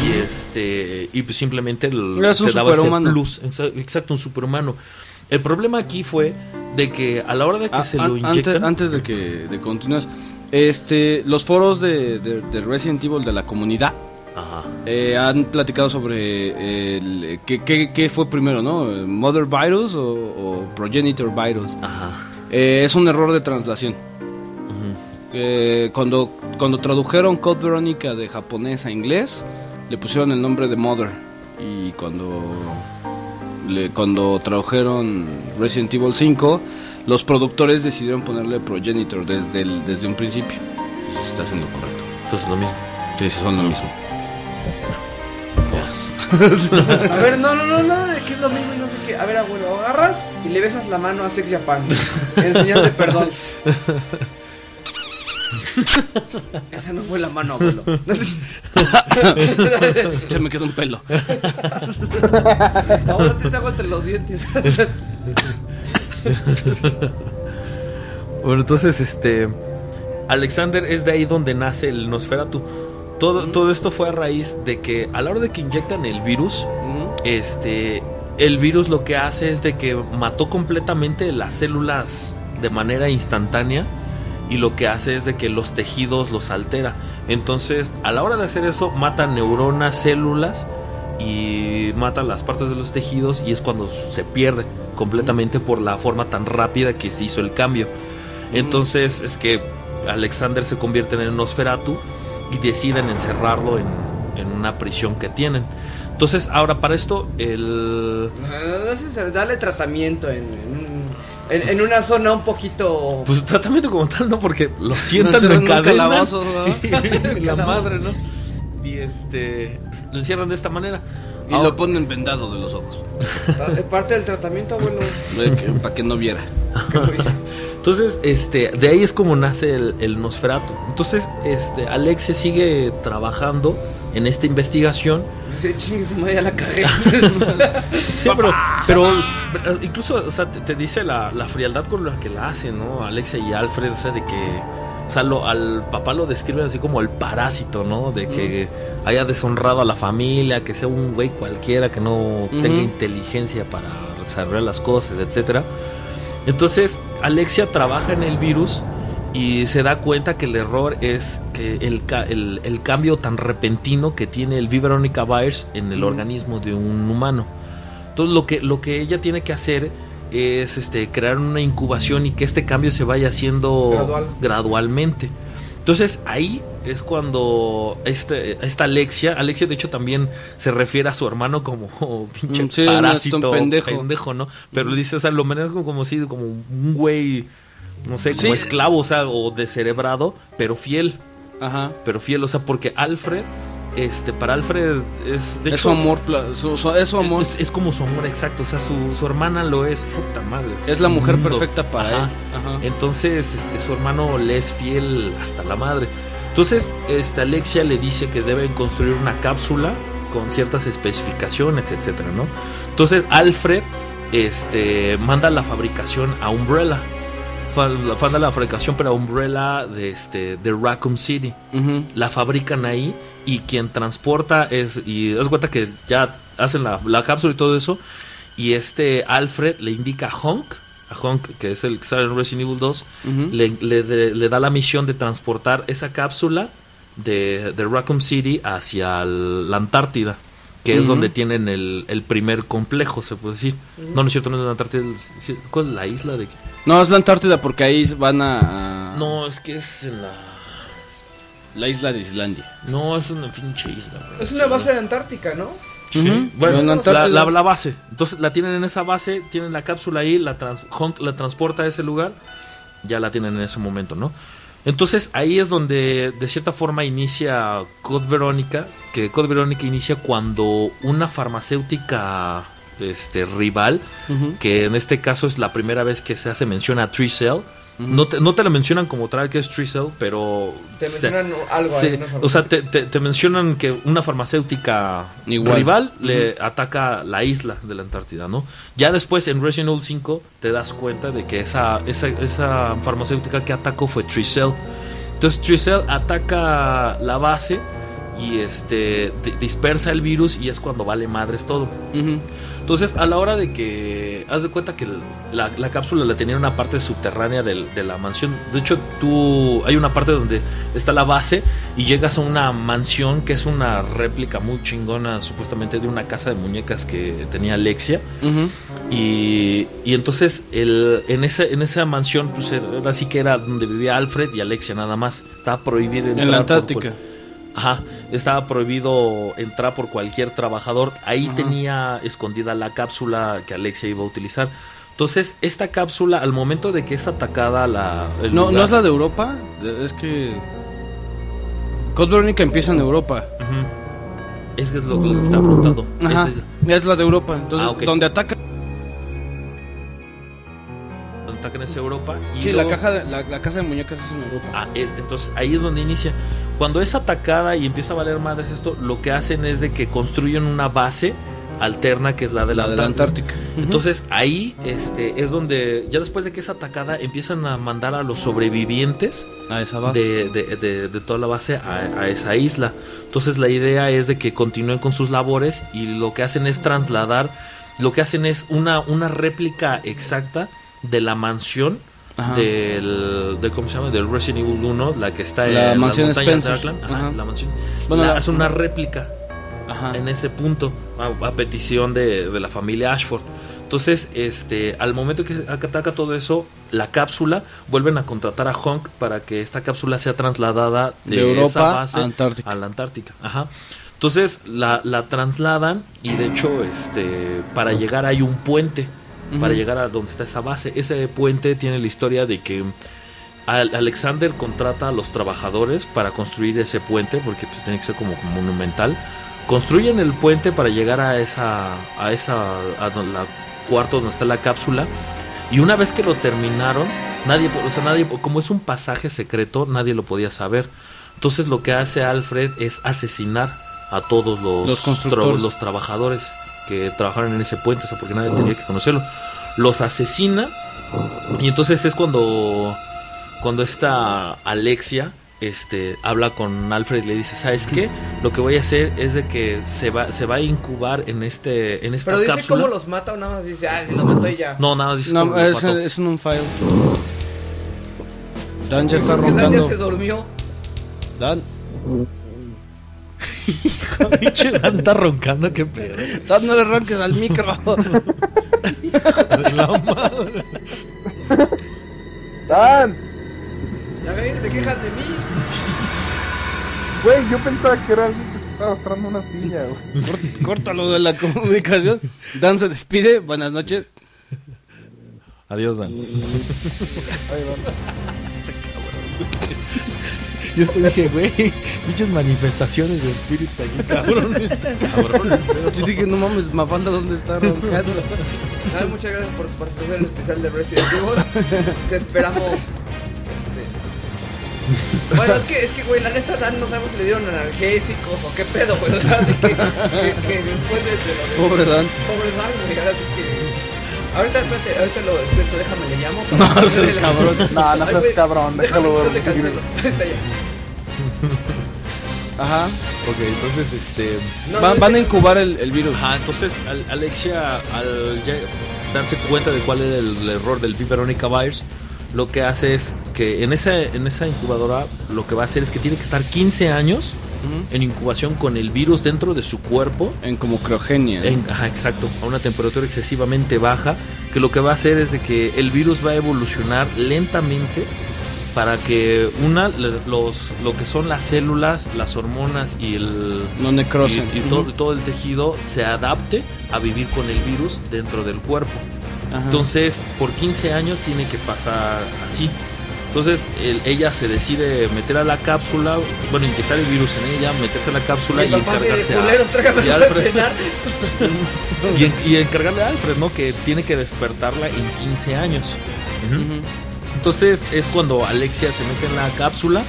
y este y pues simplemente el- te daba ese plus, exa- exacto, un superhumano. El problema aquí fue de que a la hora de que Ah, se lo inyectan, antes de que de continúes, este, los foros de, de- de Resident Evil de la comunidad Ajá. eh, han platicado sobre qué, fue primero, ¿no? ¿Mother Virus o, o Progenitor Virus? Ajá. Eh, es un error de translación. Eh, cuando, cuando tradujeron Code Veronica de japonés a inglés, le pusieron el nombre de Mother. Y cuando, le- cuando tradujeron Resident Evil 5, los productores decidieron ponerle Progenitor desde, el- desde un principio. Entonces está haciendo correcto. Entonces lo mismo. Sí, sí, son lo mismo. A ver, no, no, no, nada de que es lo mismo y no sé qué. A ver, abuelo, agarras y le besas la mano a Sex Japan. En señal de perdón. Esa no fue la mano, abuelo. Se me quedó un pelo. Abuelo, te saco entre los dientes. Bueno, entonces, este. Alexander es de ahí donde nace el Nosferatu. Todo, todo esto fue a raíz de que a la hora de que inyectan el virus, este. El virus lo que hace es de que mató completamente las células de manera instantánea y lo que hace es de que los tejidos los altera. Entonces, a la hora de hacer eso, mata neuronas, células y mata las partes de los tejidos y es cuando se pierde completamente por la forma tan rápida que se hizo el cambio. Entonces es que Alexander se convierte en el Nosferatu y deciden encerrarlo en, en una prisión que tienen. Entonces, ahora para esto, el... No, no sé, dale tratamiento en, en- en una zona un poquito. Pues tratamiento como tal, ¿no? Porque lo sientan, encierran en encadenan. calabozo, la madre, ¿no? Y este... Lo encierran de esta manera. Y Ahora- lo ponen vendado de los ojos. Es parte del tratamiento, abuelo. Para que no viera. Entonces, este, de ahí es como nace el, el Nosferatu. Entonces, este, Alexia sigue trabajando en esta investigación. Dice, madre, la cagué. Sí, pero, pero incluso, o sea, te, te dice la, la frialdad con la que la hacen, ¿no? Alexia y Alfred, o sea, de que, o sea, lo- al papá lo describen así como el parásito, ¿no? De que haya deshonrado a la familia, que sea un güey cualquiera, que no tenga Ujú. inteligencia para desarrollar las cosas, etcétera. Entonces, Alexia trabaja en el virus y se da cuenta que el error es que el, el, el cambio tan repentino que tiene el V. Veronica virus en el organismo de un humano. Entonces, lo que, lo que ella tiene que hacer es este, crear una incubación y que este cambio se vaya haciendo Gradual. gradualmente. Entonces ahí es cuando este, esta Alexia, Alexia de hecho también se refiere a su hermano como oh, pinche Mm, sí, parásito, pendejo. ¿no? Pero le dice, o sea, lo maneja como, como si, como un güey, no sé, como Sí. esclavo, o sea, o descerebrado, pero fiel, Ajá. pero fiel, o sea, porque Alfred, este, para Alfred es, de es hecho, su amor, su- su- es su amor. es, es como su amor exacto, o sea, su, su hermana lo es, puta madre. Es la mujer mundo. perfecta para Ajá. él. Ajá. Entonces, este, su hermano le es fiel hasta la madre. Entonces, este, Alexia le dice que deben construir una cápsula con ciertas especificaciones, etcétera, ¿no? Entonces, Alfred, este, manda la fabricación a Umbrella. Fa- la- Manda la fabricación para Umbrella de, este, de Raccoon City. La fabrican ahí y quien transporta es, y das cuenta que ya hacen la, la cápsula y todo eso. Y este Alfred le indica a Honk, a Honk, que es el que sale en Resident Evil 2, Ujú. le, le- de- le da la misión de transportar esa cápsula de, de Raccoon City hacia el- la Antártida, que es donde tienen el, el primer complejo, se puede decir. No, no es cierto, no es la Antártida. ¿Cuál es la isla de.? No, es la Antártida porque ahí van a, No, es que es en la. la isla de Islandia. No, es una pinche isla. güey. Es una base de Antártica, ¿no? Sí. Bueno, En la, la- la base. Entonces la tienen en esa base, tienen la cápsula ahí, la, trans- Honk la transporta a ese lugar, ya la tienen en ese momento, ¿no? Entonces ahí es donde de cierta forma inicia Code Verónica, que Code Verónica inicia cuando una farmacéutica este, rival, que en este caso es la primera vez que se hace mención a Tricell, no, te, no te la mencionan como tal que es Tricell, pero... Te se- mencionan algo ahí. ¿no? o sea, te, te- te mencionan que una farmacéutica Igual. rival le ataca la isla de la Antártida, ¿no? Ya después en Resident Evil 5 te das cuenta de que esa, esa, esa farmacéutica que atacó fue Tricell. Entonces Tricell ataca la base y este di- dispersa el virus y es cuando vale madres todo. Entonces, a la hora de que. Haz de cuenta que la, la cápsula la tenía en una parte subterránea del- de la mansión. De hecho, tú. Hay una parte donde está la base y llegas a una mansión que es una réplica muy chingona, supuestamente de una casa de muñecas que tenía Alexia. Y, y entonces, el, en, ese, en esa mansión, pues era así que era donde vivía Alfred y Alexia nada más. Estaba prohibido En entrar la por Antártica. Ajá, estaba prohibido entrar por cualquier trabajador. Ahí Ajá. tenía escondida la cápsula que Alexia iba a utilizar. Entonces, esta cápsula, al momento de que es atacada la. el No, lugar- ¿No es la de Europa? Es que. Code Verónica empieza en Europa. Ujú. Es que es lo que les estaba preguntando. Ajá. Es- Es la de Europa. Entonces, Ah, donde ataca. Atacan es Europa. Y Sí, la, luego- caja de- la, la casa de muñecas es en Europa. Ah, es- entonces ahí es donde inicia. Cuando es atacada y empieza a valer madres esto, lo que hacen es de que construyen una base alterna que es la de la, La de la. Antártica. Entonces ahí este, es donde, ya después de que es atacada, empiezan a mandar a los sobrevivientes A esa base. de, de- de- de toda la base a, a esa isla. Entonces la idea es de que continúen con sus labores y lo que hacen es trasladar, lo que hacen es una, una réplica exacta de la mansión Ajá. del, de, ¿cómo se llama? Del Resident Evil 1, la que está La en mansión las montañas Spencer. de. Ajá, Ajá. la mansión. Bueno, La- la- es una réplica en ese punto a, a petición de, de la familia Ashford. Entonces, este, al momento que ataca todo eso, la cápsula vuelven a contratar a Honk para que esta cápsula sea trasladada de, De Europa esa base Antártica. a la Antártica. Ajá. Entonces la, la trasladan y de hecho, este, para llegar hay un puente para llegar a donde está esa base. Ese puente tiene la historia de que Al- Alexander contrata a los trabajadores para construir ese puente porque pues tiene que ser como monumental. Construyen el puente para llegar a esa a esa a la cuarto donde está la cápsula y una vez que lo terminaron, nadie, o sea, nadie, como es un pasaje secreto, nadie lo podía saber. Entonces lo que hace Alfred es asesinar a todos los, Los tra- los trabajadores que trabajaron en ese puente, o sea, porque nadie tenía que conocerlo. Los asesina y entonces es cuando cuando esta Alexia este habla con Alfred y le dice, "¿Sabes qué? Lo que voy a hacer es de que se va se va a incubar en este en esta Pero dice cápsula." cómo los mata o nada más dice, ah, sí, lo mató y ya. No, nada más dice No, cómo los es, mató. es en un file. Dan ya está Porque Dan ya roncando. se durmió. Dan, Pinche Dan está roncando, qué pedo. Dan, no le ronques al micro. La madre. ¡Dan! Ya ven, se quejan de mí. Güey, yo pensaba que era alguien que se estaba agarrando una silla, güey. Córtalo de la comunicación. Dan se despide. Buenas noches. Adiós, Dan. Ahí va. Yo estoy dije, güey, muchas manifestaciones de espíritus aquí, cabrón. cabrón. Yo dije, no mames, Mafalda, ¿dónde está roncando? Dan, muchas gracias por tu participación en el especial de Resident Evil. Te esperamos. Este. Bueno, es que, es que, güey, la neta, Dan, no sabemos si le dieron analgésicos o qué pedo, güey. Así que, que, que después de, de lo de. Pobre Dan. Pobre Dan, güey. Ahora sí que. Ahorita, espérate, ahorita lo despierto, déjame, le llamo. No, seas cabrón. No, no Ay, seas cabrón, déjalo. Ahí está ya. Ajá. Ok, entonces, este. No, Va- no, van a incubar el, el virus. Ajá, entonces Al- Alexia, al ya darse cuenta de cuál era el, error del Veronica Virus, lo que hace es que en esa, en esa incubadora lo que va a hacer es que tiene que estar 15 años. En incubación con el virus dentro de su cuerpo. En como criogenia. En- ajá, exacto, a una temperatura excesivamente baja, que lo que va a hacer es de que el virus va a evolucionar lentamente para que una los lo que son las células, las hormonas y el No necrosen. y, todo, todo el tejido se adapte a vivir con el virus dentro del cuerpo. Ajá. Entonces, por 15 años tiene que pasar así. Entonces, el- ella se decide meter a la cápsula, bueno, inyectar el virus en ella, meterse a la cápsula y de encargarse a, y Alfred. cenar. y, en- y encargarle a Alfred, ¿no? Que tiene que despertarla en 15 años. Entonces es cuando Alexia se mete en la cápsula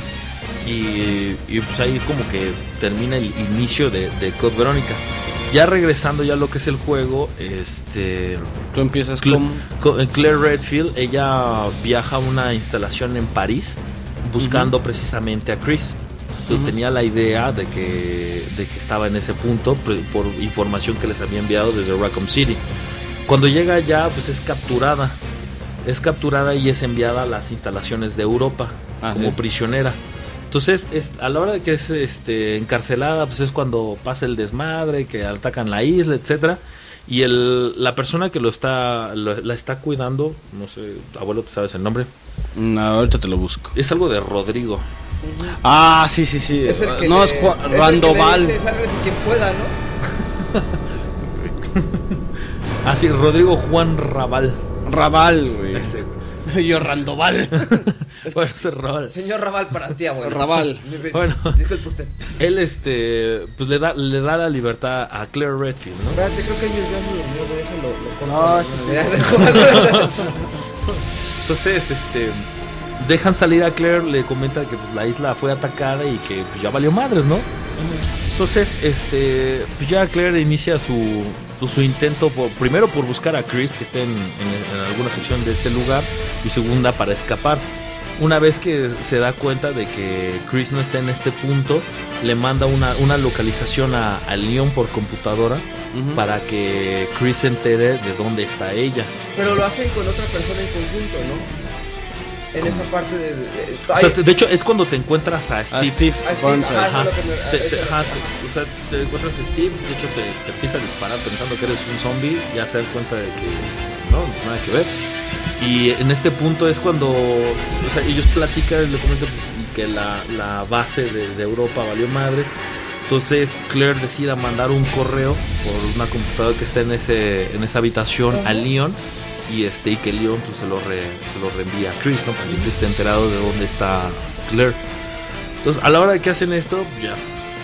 y, y, pues ahí como que termina el inicio de, de Code Verónica. Ya regresando ya a lo que es el juego, este Tú empiezas Cla- con. co- eh, Claire Redfield, ella viaja a una instalación en París buscando precisamente a Chris. Tenía la idea de que, de que estaba en ese punto por información que les había enviado desde Raccoon City. Cuando llega allá, pues es capturada. Es capturada y es enviada a las instalaciones de Europa Ah, como sí. prisionera. Entonces, es- a la hora de que es este, encarcelada, pues es cuando pasa el desmadre, que atacan la isla, etcétera. Y el, la persona que lo está, lo- la está cuidando, no sé, abuelo, ¿te sabes el nombre? Mm, ahorita te lo busco. Es algo de Rodrigo. Ah, sí, sí, sí. Es el que no, le- es Juan- es el que le Randoval. dice, "Sálvese quien pueda, ¿no? Ah, sí, Rodrigo Juan Raval. Raval, güey. Ese. Yo, Randoval. Bueno, ese Raval. Señor Raval para ti, abuelo. Raval. Bueno. Disculpe usted. Él, este, pues le da, le da la libertad a Claire Redfield, ¿no? Espérate, creo que ellos ya se durmió, güey, déjalo, lo corto. Ya, déjalo. Entonces, este, dejan salir a Claire, le comenta que pues, la isla fue atacada y que pues, ya valió madres, ¿no? Entonces, este, pues ya Claire inicia su, su intento, por, primero por buscar a Chris, que esté en, en- en alguna sección de este lugar, y segunda para escapar. Una vez que se da cuenta de que Chris no está en este punto, le manda una, una localización a, a Leon por computadora para que Chris se entere de dónde está ella. Pero lo hacen con otra persona en conjunto, ¿no? En esa parte de... de- O ay, sea, de hecho, es cuando te encuentras a A Steve. Ajá. Ajá. me- Te, ajá, o sea, te encuentras a Steve, de hecho te, te empieza a disparar pensando que eres un zombie, ya se da cuenta de que no, nada que ver. Y en este punto es cuando o sea, ellos platican, le comentan que la, la base de, de Europa valió madres. Entonces Claire decide mandar un correo por una computadora que está en ese en esa habitación a Leon y este y que Leon pues, se lo re- se reenvía a Chris, ¿no? Para Chris esté enterado de dónde está Claire. Entonces, a la hora de que hacen esto, ya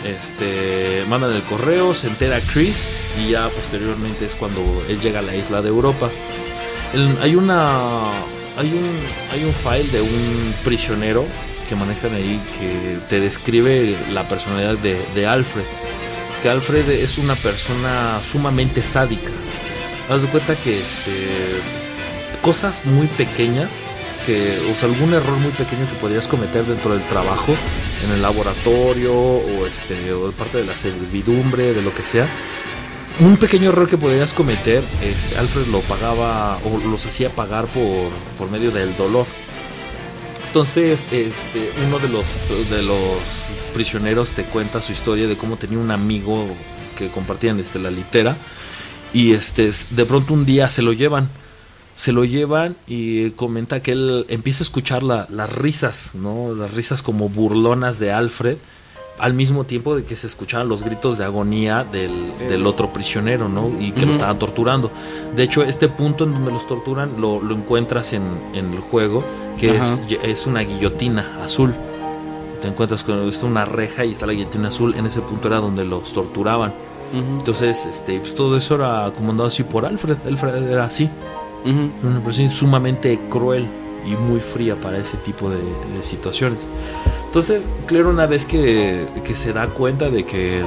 este mandan el correo, se entera Chris y ya posteriormente es cuando él llega a la isla de Europa. El- hay una hay un hay un file de un prisionero que manejan ahí que te describe la personalidad de Alfred. Que Alfred es una persona sumamente sádica. Haz de cuenta que este cosas muy pequeñas que o sea, algún error muy pequeño que podrías cometer dentro del trabajo en el laboratorio o este parte de la servidumbre de lo que sea un pequeño error que podrías cometer este, Alfred lo pagaba o los hacía pagar por, por medio del dolor. Entonces este uno de los de los prisioneros te cuenta su historia de cómo tenía un amigo que compartían este la litera y este de pronto un día se lo llevan se lo llevan y comenta que él empieza a escuchar la- las risas, ¿no? Las risas como burlonas de Alfred, al mismo tiempo de que se escuchaban los gritos de agonía del, del otro prisionero, ¿no? Y que lo estaban torturando. De hecho, este punto en donde los torturan lo, lo encuentras en, en el juego, que es, es una guillotina azul. Te encuentras con una reja y está la guillotina azul. En ese punto era donde los torturaban. Entonces, este, pues todo eso era comandado así por Alfred. Alfred era así. Una persona sumamente cruel y muy fría para ese tipo de, de situaciones. Entonces, Claire una vez que, que se da cuenta de que, eh,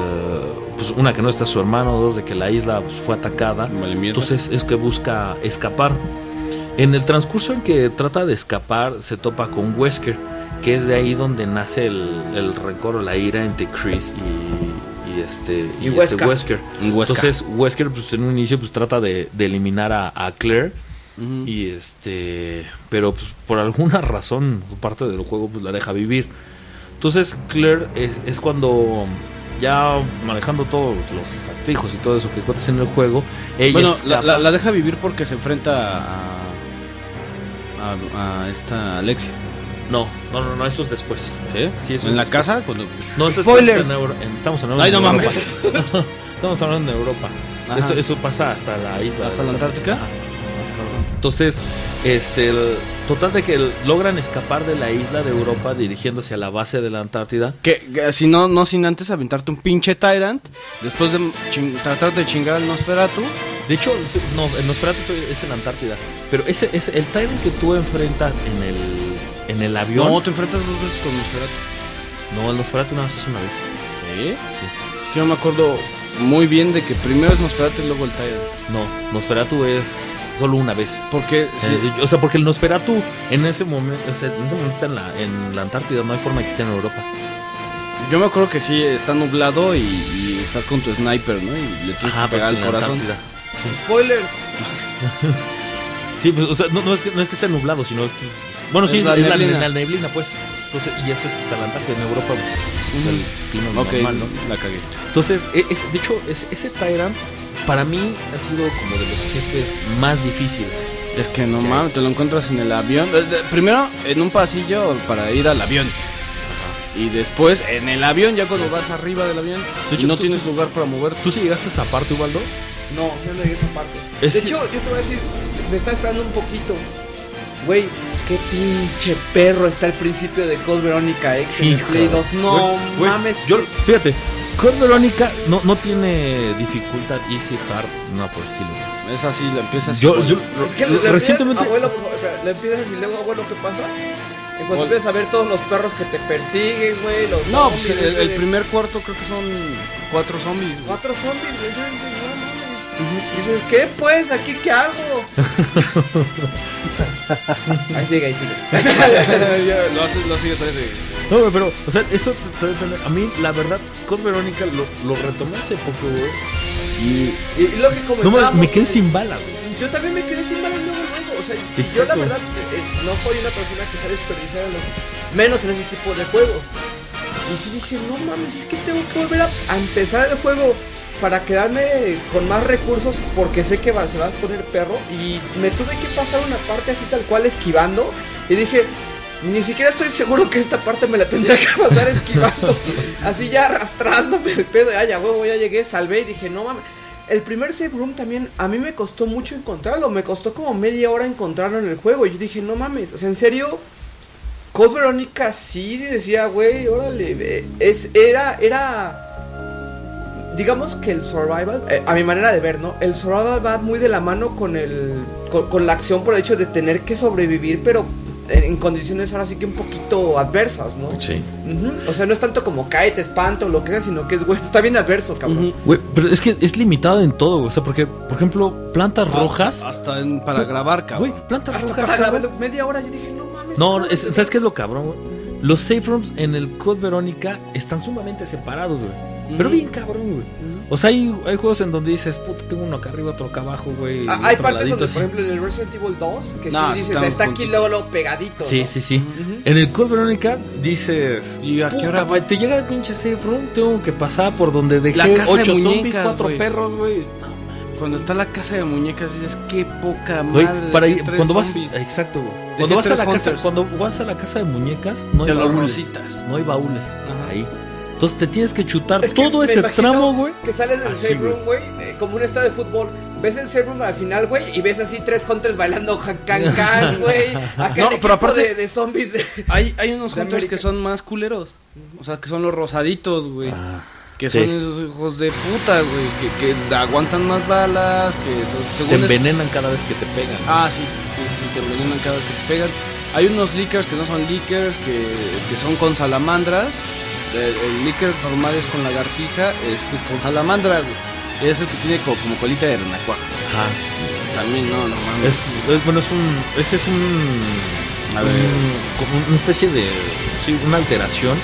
pues una, que no está su hermano, dos, de que la isla pues, fue atacada, entonces es que busca escapar. En el transcurso en que trata de escapar, se topa con Wesker, que es de ahí donde nace el, el rencor o la ira entre Chris y, y este, Y este Wesker. Wesker. Entonces, Wesker pues, en un inicio pues, trata de, de eliminar a, a Claire. Y este, pero pues, por alguna razón, parte del juego pues la deja vivir. Entonces Claire es, es cuando ya manejando todos los artijos y todo eso que encuentras en el juego, ella Bueno, la, la- la deja vivir porque se enfrenta a, a, a esta Alexia. No, no, no, no, eso es después. ¿Sí? Sí, eso en es la después. casa cuando No, eso Spoilers. estamos en, Euro- en- estamos hablando Ay, de no Europa. mames. estamos hablando de Europa. Eso, eso pasa hasta la isla. ¿Hasta la Antártica? Ajá. Entonces, este, el- total de que el- logran escapar de la isla de Europa dirigiéndose a la base de la Antártida. Que, que si no, no sin antes aventarte un pinche Tyrant, después de chin- tratar de chingar al Nosferatu, De hecho, no, el Nosferatu es en la Antártida. Pero ese, ese el Tyrant que tú enfrentas en el, en el avión. no, te enfrentas dos veces con Nosferatu. No, el Nosferatu nada más es una vez. ¿Sí? Yo me acuerdo muy bien de que primero es Nosferatu y luego el Tyrant. No, Nosferatu es solo una vez. Porque si- Eh, o sea, porque el Nosferatu en ese momento, o sea, en ese momento está en la, en la Antártida, no hay forma de que esté en Europa. yo me acuerdo que sí está nublado y, y estás con tu sniper, ¿no? Y le tienes Ajá, que pegar al corazón. Spoilers. Sí, pues, o sea, no, no es que, no es que esté nublado, sino que- bueno, sí, Es la la, es la- neblina. la neblina, pues. Entonces, y eso es hasta la Antártida, en Europa, pues, Ujú. el clima Ok, normal, ¿no? la cagué. Entonces, e- es, de hecho, es- ese Tyrant para mí ha sido como de los jefes más difíciles. Es que no mames, te lo encuentras en el avión. Eh, Primero en un pasillo para ir al avión. Y después en el avión, ya cuando vas arriba del avión, De hecho, y no tú- tienes tú- lugar para moverte. ¿Tú sí llegaste a esa parte, Ubaldo? No, yo no llegué a esa parte. Es de que- hecho, yo te voy a decir, me está esperando un poquito. Güey, qué pinche perro está el principio de Code Verónica X en el Hijo. Play 2. No mames. Yo, fíjate, Code Verónica no, no tiene dificultad easy, hard, no por el estilo. Es así, la empiezas. Yo, yo Es que le, le recientemente. abuelo, le empiezas y luego, abuelo, ¿qué pasa? En cuanto empiezas a ver todos los perros que te persiguen, güey, los No, pues zombies, el, el güey. primer cuarto creo que son cuatro zombies. Cuatro zombies, güey, dices, no ¿qué pues? ¿Aquí qué hago? ahí sigue, ahí sigue. Lo haces, lo tres de. No, güey, pero, o sea, eso a mí, la verdad, Code Verónica lo, lo retomé hace poco, güey. Y. Y, lo que No, comentábamos... me, me quedé sin balas, güey. Yo también me quedé sin balas luego, luego. O sea, yo la verdad eh, eh, no soy una persona que sabe desperdiciar en los, menos en ese tipo de juegos. Y sí dije, no mames, es que tengo que volver a, a empezar el juego para quedarme con más recursos porque sé que va- se va a poner perro. Y me tuve que pasar una parte así tal cual esquivando. Y dije, ni siquiera estoy seguro que esta parte me la tendría que pasar esquivando. así ya arrastrándome el pedo. Ya, ya, huevo, ya llegué, salvé y dije, no mames. El primer save room también a mí me costó mucho encontrarlo. Me costó como media hora encontrarlo en el juego. Y yo dije, no mames. O sea, en serio. Code Verónica sí decía, güey, órale. Es, era, era. Digamos que el survival, eh, a mi manera de ver, ¿no? El survival va muy de la mano con el. Con, con la acción por el hecho de tener que sobrevivir, pero en, en condiciones ahora sí que un poquito adversas, ¿no? Sí. O sea, no es tanto como cae, te espanto o lo que sea, sino que es, güey, está bien adverso, cabrón. Güey, pero es que es limitado en todo, güey. O sea, porque, por ejemplo, plantas rojas. Hasta en- para grabar, cabrón. Güey, plantas Hasta rojas. para grabarlo media hora yo dije, no mames. No, ¿cómo es- se- ¿sabes qué es lo cabrón, güey? Los safe rooms en el Code Verónica están sumamente separados, güey. Pero bien cabrón, güey. O sea, hay, hay juegos en donde dices, puta, tengo uno acá arriba, otro acá abajo, güey. Ah, hay partes donde, así. por ejemplo, en el Resident Evil 2, que No, sí dices, está aquí luego, luego pegadito. Sí, ¿no? sí, sí. En el Code Verónica dices. ¿Y a qué "Puta, hora pa- te llega el pinche safe room, tengo que pasar por donde dejé La casa de ocho zombies, cuatro güey. perros, güey. Cuando está la casa de muñecas dices, qué poca madre. para tres cuando vas, exacto, güey. Cuando vas a la casa, cuando vas a la casa de muñecas, no hay De los baúles. rositas. No hay baúles Ajá. ahí. Entonces te tienes que chutar Es que todo ese tramo, güey. Que sales del Así, save güey. room, güey, eh, como un estadio de fútbol. Ves el save room al final, güey, y ves así tres hunters bailando can güey. No, pero aparte- de, de zombies. de- Hay, hay unos De hunters América. que son más culeros. O sea, que son los rosaditos, güey. que sí. son esos hijos de puta, güey. Que, que aguantan más balas, que son, Te es- envenenan cada vez que te pegan. Ah, sí, sí, sí, sí, te envenenan cada vez que te pegan. Hay unos leakers que no son leakers, que, que son con salamandras. El, el leaker normal es con lagartija, este es con salamandra, güey. Ese que tiene como, como colita de renacuajo. Ajá. También no, no mames. Es, es- bueno, es un. Ese es un. A ver. un- como una especie de. Sí, una alteración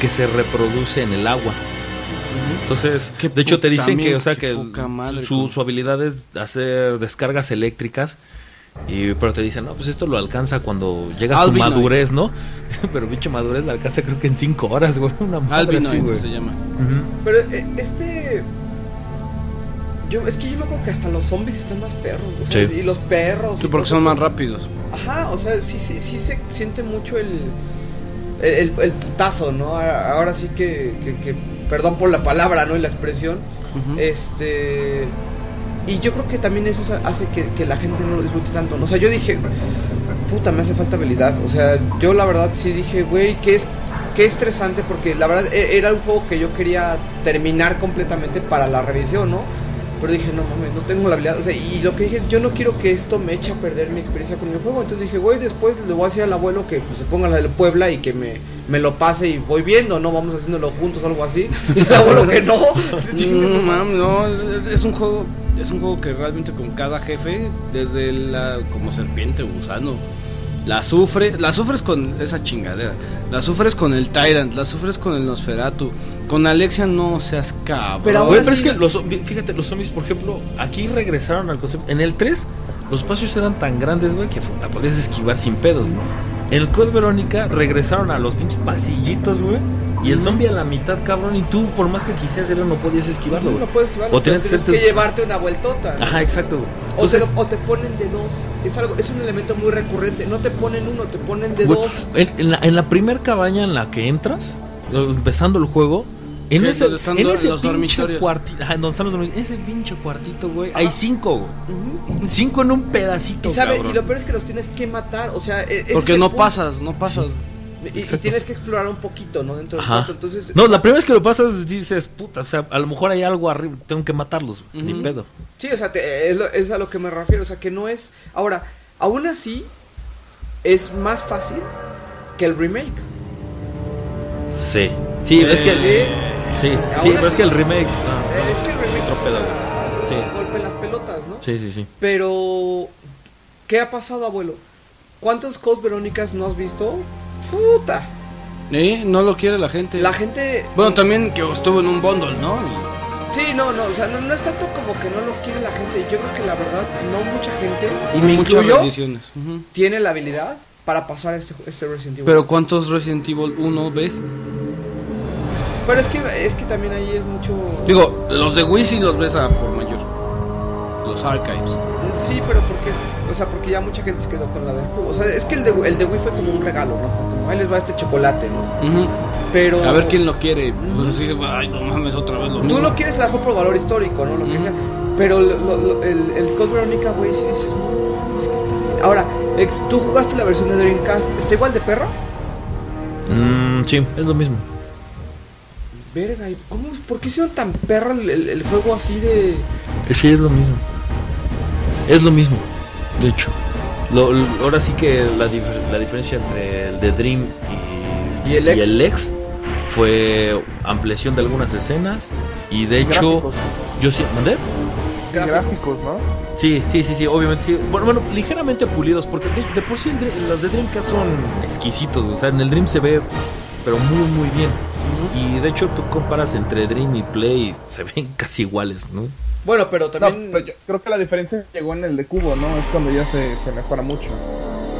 que se reproduce en el agua. Entonces, de hecho, te dicen que, o sea, que madre, su, su habilidad es hacer descargas eléctricas. Y, pero te dicen, no, pues esto lo alcanza cuando llega a su madurez, ¿no? pero pinche madurez la alcanza creo que en 5 horas, güey. Una madre así, güey. se llama. Ujú. Pero eh, este. Yo, es que yo me acuerdo que hasta los zombies están más perros. O sea, Sí. Y los perros. Sí, porque son más rápidos. Ajá, o sea, sí, sí, sí se siente mucho el. El, el putazo, ¿no? Ahora sí que, que, que- Perdón por la palabra, ¿no? Y la expresión. Este. Y yo creo que también eso hace que, la gente no lo disfrute tanto. O sea, yo dije, puta, me hace falta habilidad. O sea, yo la verdad sí dije, güey, qué, es, qué estresante porque la verdad e- era un juego que yo quería terminar completamente para la revisión, ¿no? Pero dije, no mames, no tengo la habilidad. O sea, y lo que dije es, yo no quiero que esto me eche a perder mi experiencia con el juego. Entonces dije, güey, después le voy a decir al abuelo que pues, se ponga la del Puebla y que me me lo pase y voy viendo, ¿no? Vamos haciéndolo juntos, algo así. Y el abuelo que no. No, madre. mam, no, es, es un juego, es un juego que realmente con cada jefe, desde la como serpiente o gusano, la sufre, la sufres con esa chingadera, la sufres con el Tyrant, la sufres con el Nosferatu, con Alexia no seas cabrón. Pero pero es que los, fíjate, los zombies, por ejemplo, aquí regresaron al concepto. En el 3, los espacios eran tan grandes, güey, que puta, podías esquivar sin pedos, ¿no? En el Code Verónica regresaron a los pinches pasillitos, güey. Y el zombie a la mitad, cabrón, y tú, por más que quisieras hacerlo, no podías esquivarlo, güey. No puedes esquivarlo, O tienes que tienes que, hacerte- llevarte una vueltota. ¿no? Ajá, exacto. O, te, o ponen de dos. Es algo, es un elemento muy recurrente. No te ponen uno, te ponen de güey, dos. en, en la, en la primer cabaña en la que entras, empezando el juego, en ese, en ese los dormitorios. cuartito, ajá, donde están los dormitorios, ese pinche cuartito, güey, hay cinco, güey. Cinco en un pedacito, Y, sabes, cabrón. y lo peor es que los tienes que matar. O sea, e- porque no punto. pasas, no pasas. Y- Y, tienes que explorar un poquito, ¿no? Dentro del cuarto. Entonces, No, la primera vez que lo pasas dices, puta, o sea, a lo mejor hay algo arriba, tengo que matarlos, ni Ujú. pedo. Sí, o sea, te- es, lo- es a lo que me refiero. O sea, que no es. Ahora, aún así, es más fácil que el remake. Sí, sí, es que el, Eh, sí, sí, pero es que el remake, Eh, ah, es que el remake es, una- Sí. un golpe en las pelotas, ¿no? sí, sí, sí. Pero, ¿qué ha pasado, abuelo? ¿Cuántas Codes Verónicas no has visto? Puta. ¿Eh? No lo quiere la gente. La gente. Bueno, también que estuvo en un bundle, ¿no? Sí, no, no, o sea, no, no es tanto como que no lo quiere la gente. Yo creo que la verdad, no mucha gente, y me Muchas incluyo, tiene la habilidad para pasar este, este Resident Evil. Pero ¿cuántos Resident Evil 1 ves? Pero es que, es que también ahí es mucho. Digo, los de Wii sí los ves a por mayor. Los archives. Sí, pero porque es, o sea, porque ya mucha gente se quedó con la del cubo. O sea, es que el de, el de Wii fue como un regalo, ¿no? Fue como, ahí les va este chocolate, ¿no? Pero. A ver quién lo quiere. Pues así, ay, no mames, otra vez lo Tú mismo. lo quieres a lo mejor por valor histórico, ¿no? Lo que sea. Pero lo- lo- lo- el, el Code Verónica, güey, sí dices, no, es que está bien. Ahora, ex, tú jugaste la versión de Dreamcast, ¿está igual de perro? Mm, sí, es lo mismo. Verga, ¿y ¿cómo, ¿por qué hicieron tan perro el, el- el juego así de. Sí, es lo mismo. Es lo mismo, de hecho. Lo- lo- ahora sí que la, dif- la diferencia entre el de Dream y, ¿Y el X? X fue ampliación de algunas escenas y de hecho Gráficos. yo sí, ¿mandé? Gráficos. ¿no? Sí, sí, sí, sí, obviamente sí. Bueno, bueno ligeramente pulidos porque de, de por sí el Dream- los de Dreamcast son exquisitos, o sea, en el Dream se ve pero muy muy bien. Y de hecho tú comparas entre Dream y Play se ven casi iguales, ¿no? Bueno, pero No, también. pero yo creo que la diferencia llegó en el de cubo, ¿no? Es cuando ya se, se mejora mucho.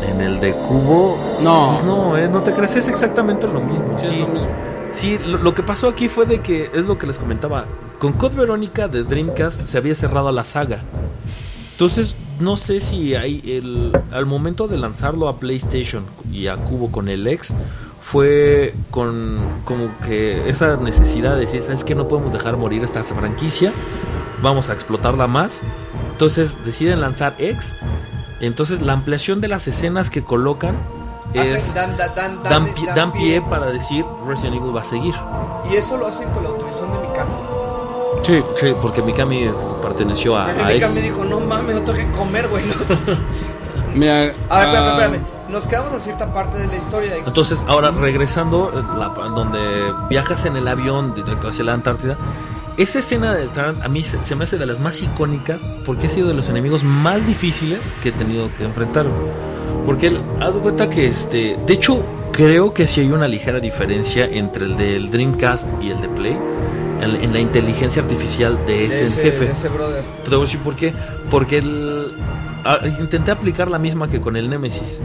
En el de cubo No. Pues no, eh, no te crees, es exactamente lo mismo. Sí, es Sí, lo mismo. sí lo, lo que pasó aquí fue de que, es lo que les comentaba, con Code Verónica de Dreamcast se había cerrado la saga. Entonces, no sé si hay el, al momento de lanzarlo a PlayStation y a Cubo con el X, fue con como que esa necesidad de decir, ¿sabes qué? No podemos dejar morir esta franquicia, vamos a explotarla más. Entonces deciden lanzar X. Entonces la ampliación de las escenas que colocan hacen- es dan, dan, dan, dan, dan- pie, dan dan pie para decir Resident Evil va a seguir. Y eso lo hacen con la autorización de Mikami. Sí. Sí, porque Mikami perteneció a, a X. Mikami dijo, no mames, no tengo que comer, güey. ¿no? Mira. A ver, espérame, ah, espérame. Nos quedamos a cierta parte de la historia. Ex. Entonces, ahora regresando, eh, la, donde viajas en el avión directo hacia la Antártida, esa escena del Tarant a mí se, se me hace de las más icónicas porque ha sido de los enemigos más difíciles que he tenido que enfrentar. Porque él, haz de cuenta que este, de hecho, creo que sí hay una ligera diferencia entre el del Dreamcast y el de Play en, en la inteligencia artificial de De ese, ese, jefe. de ese brother. Te voy a decir por qué. Porque el, intenté aplicar la misma que con el Nemesis.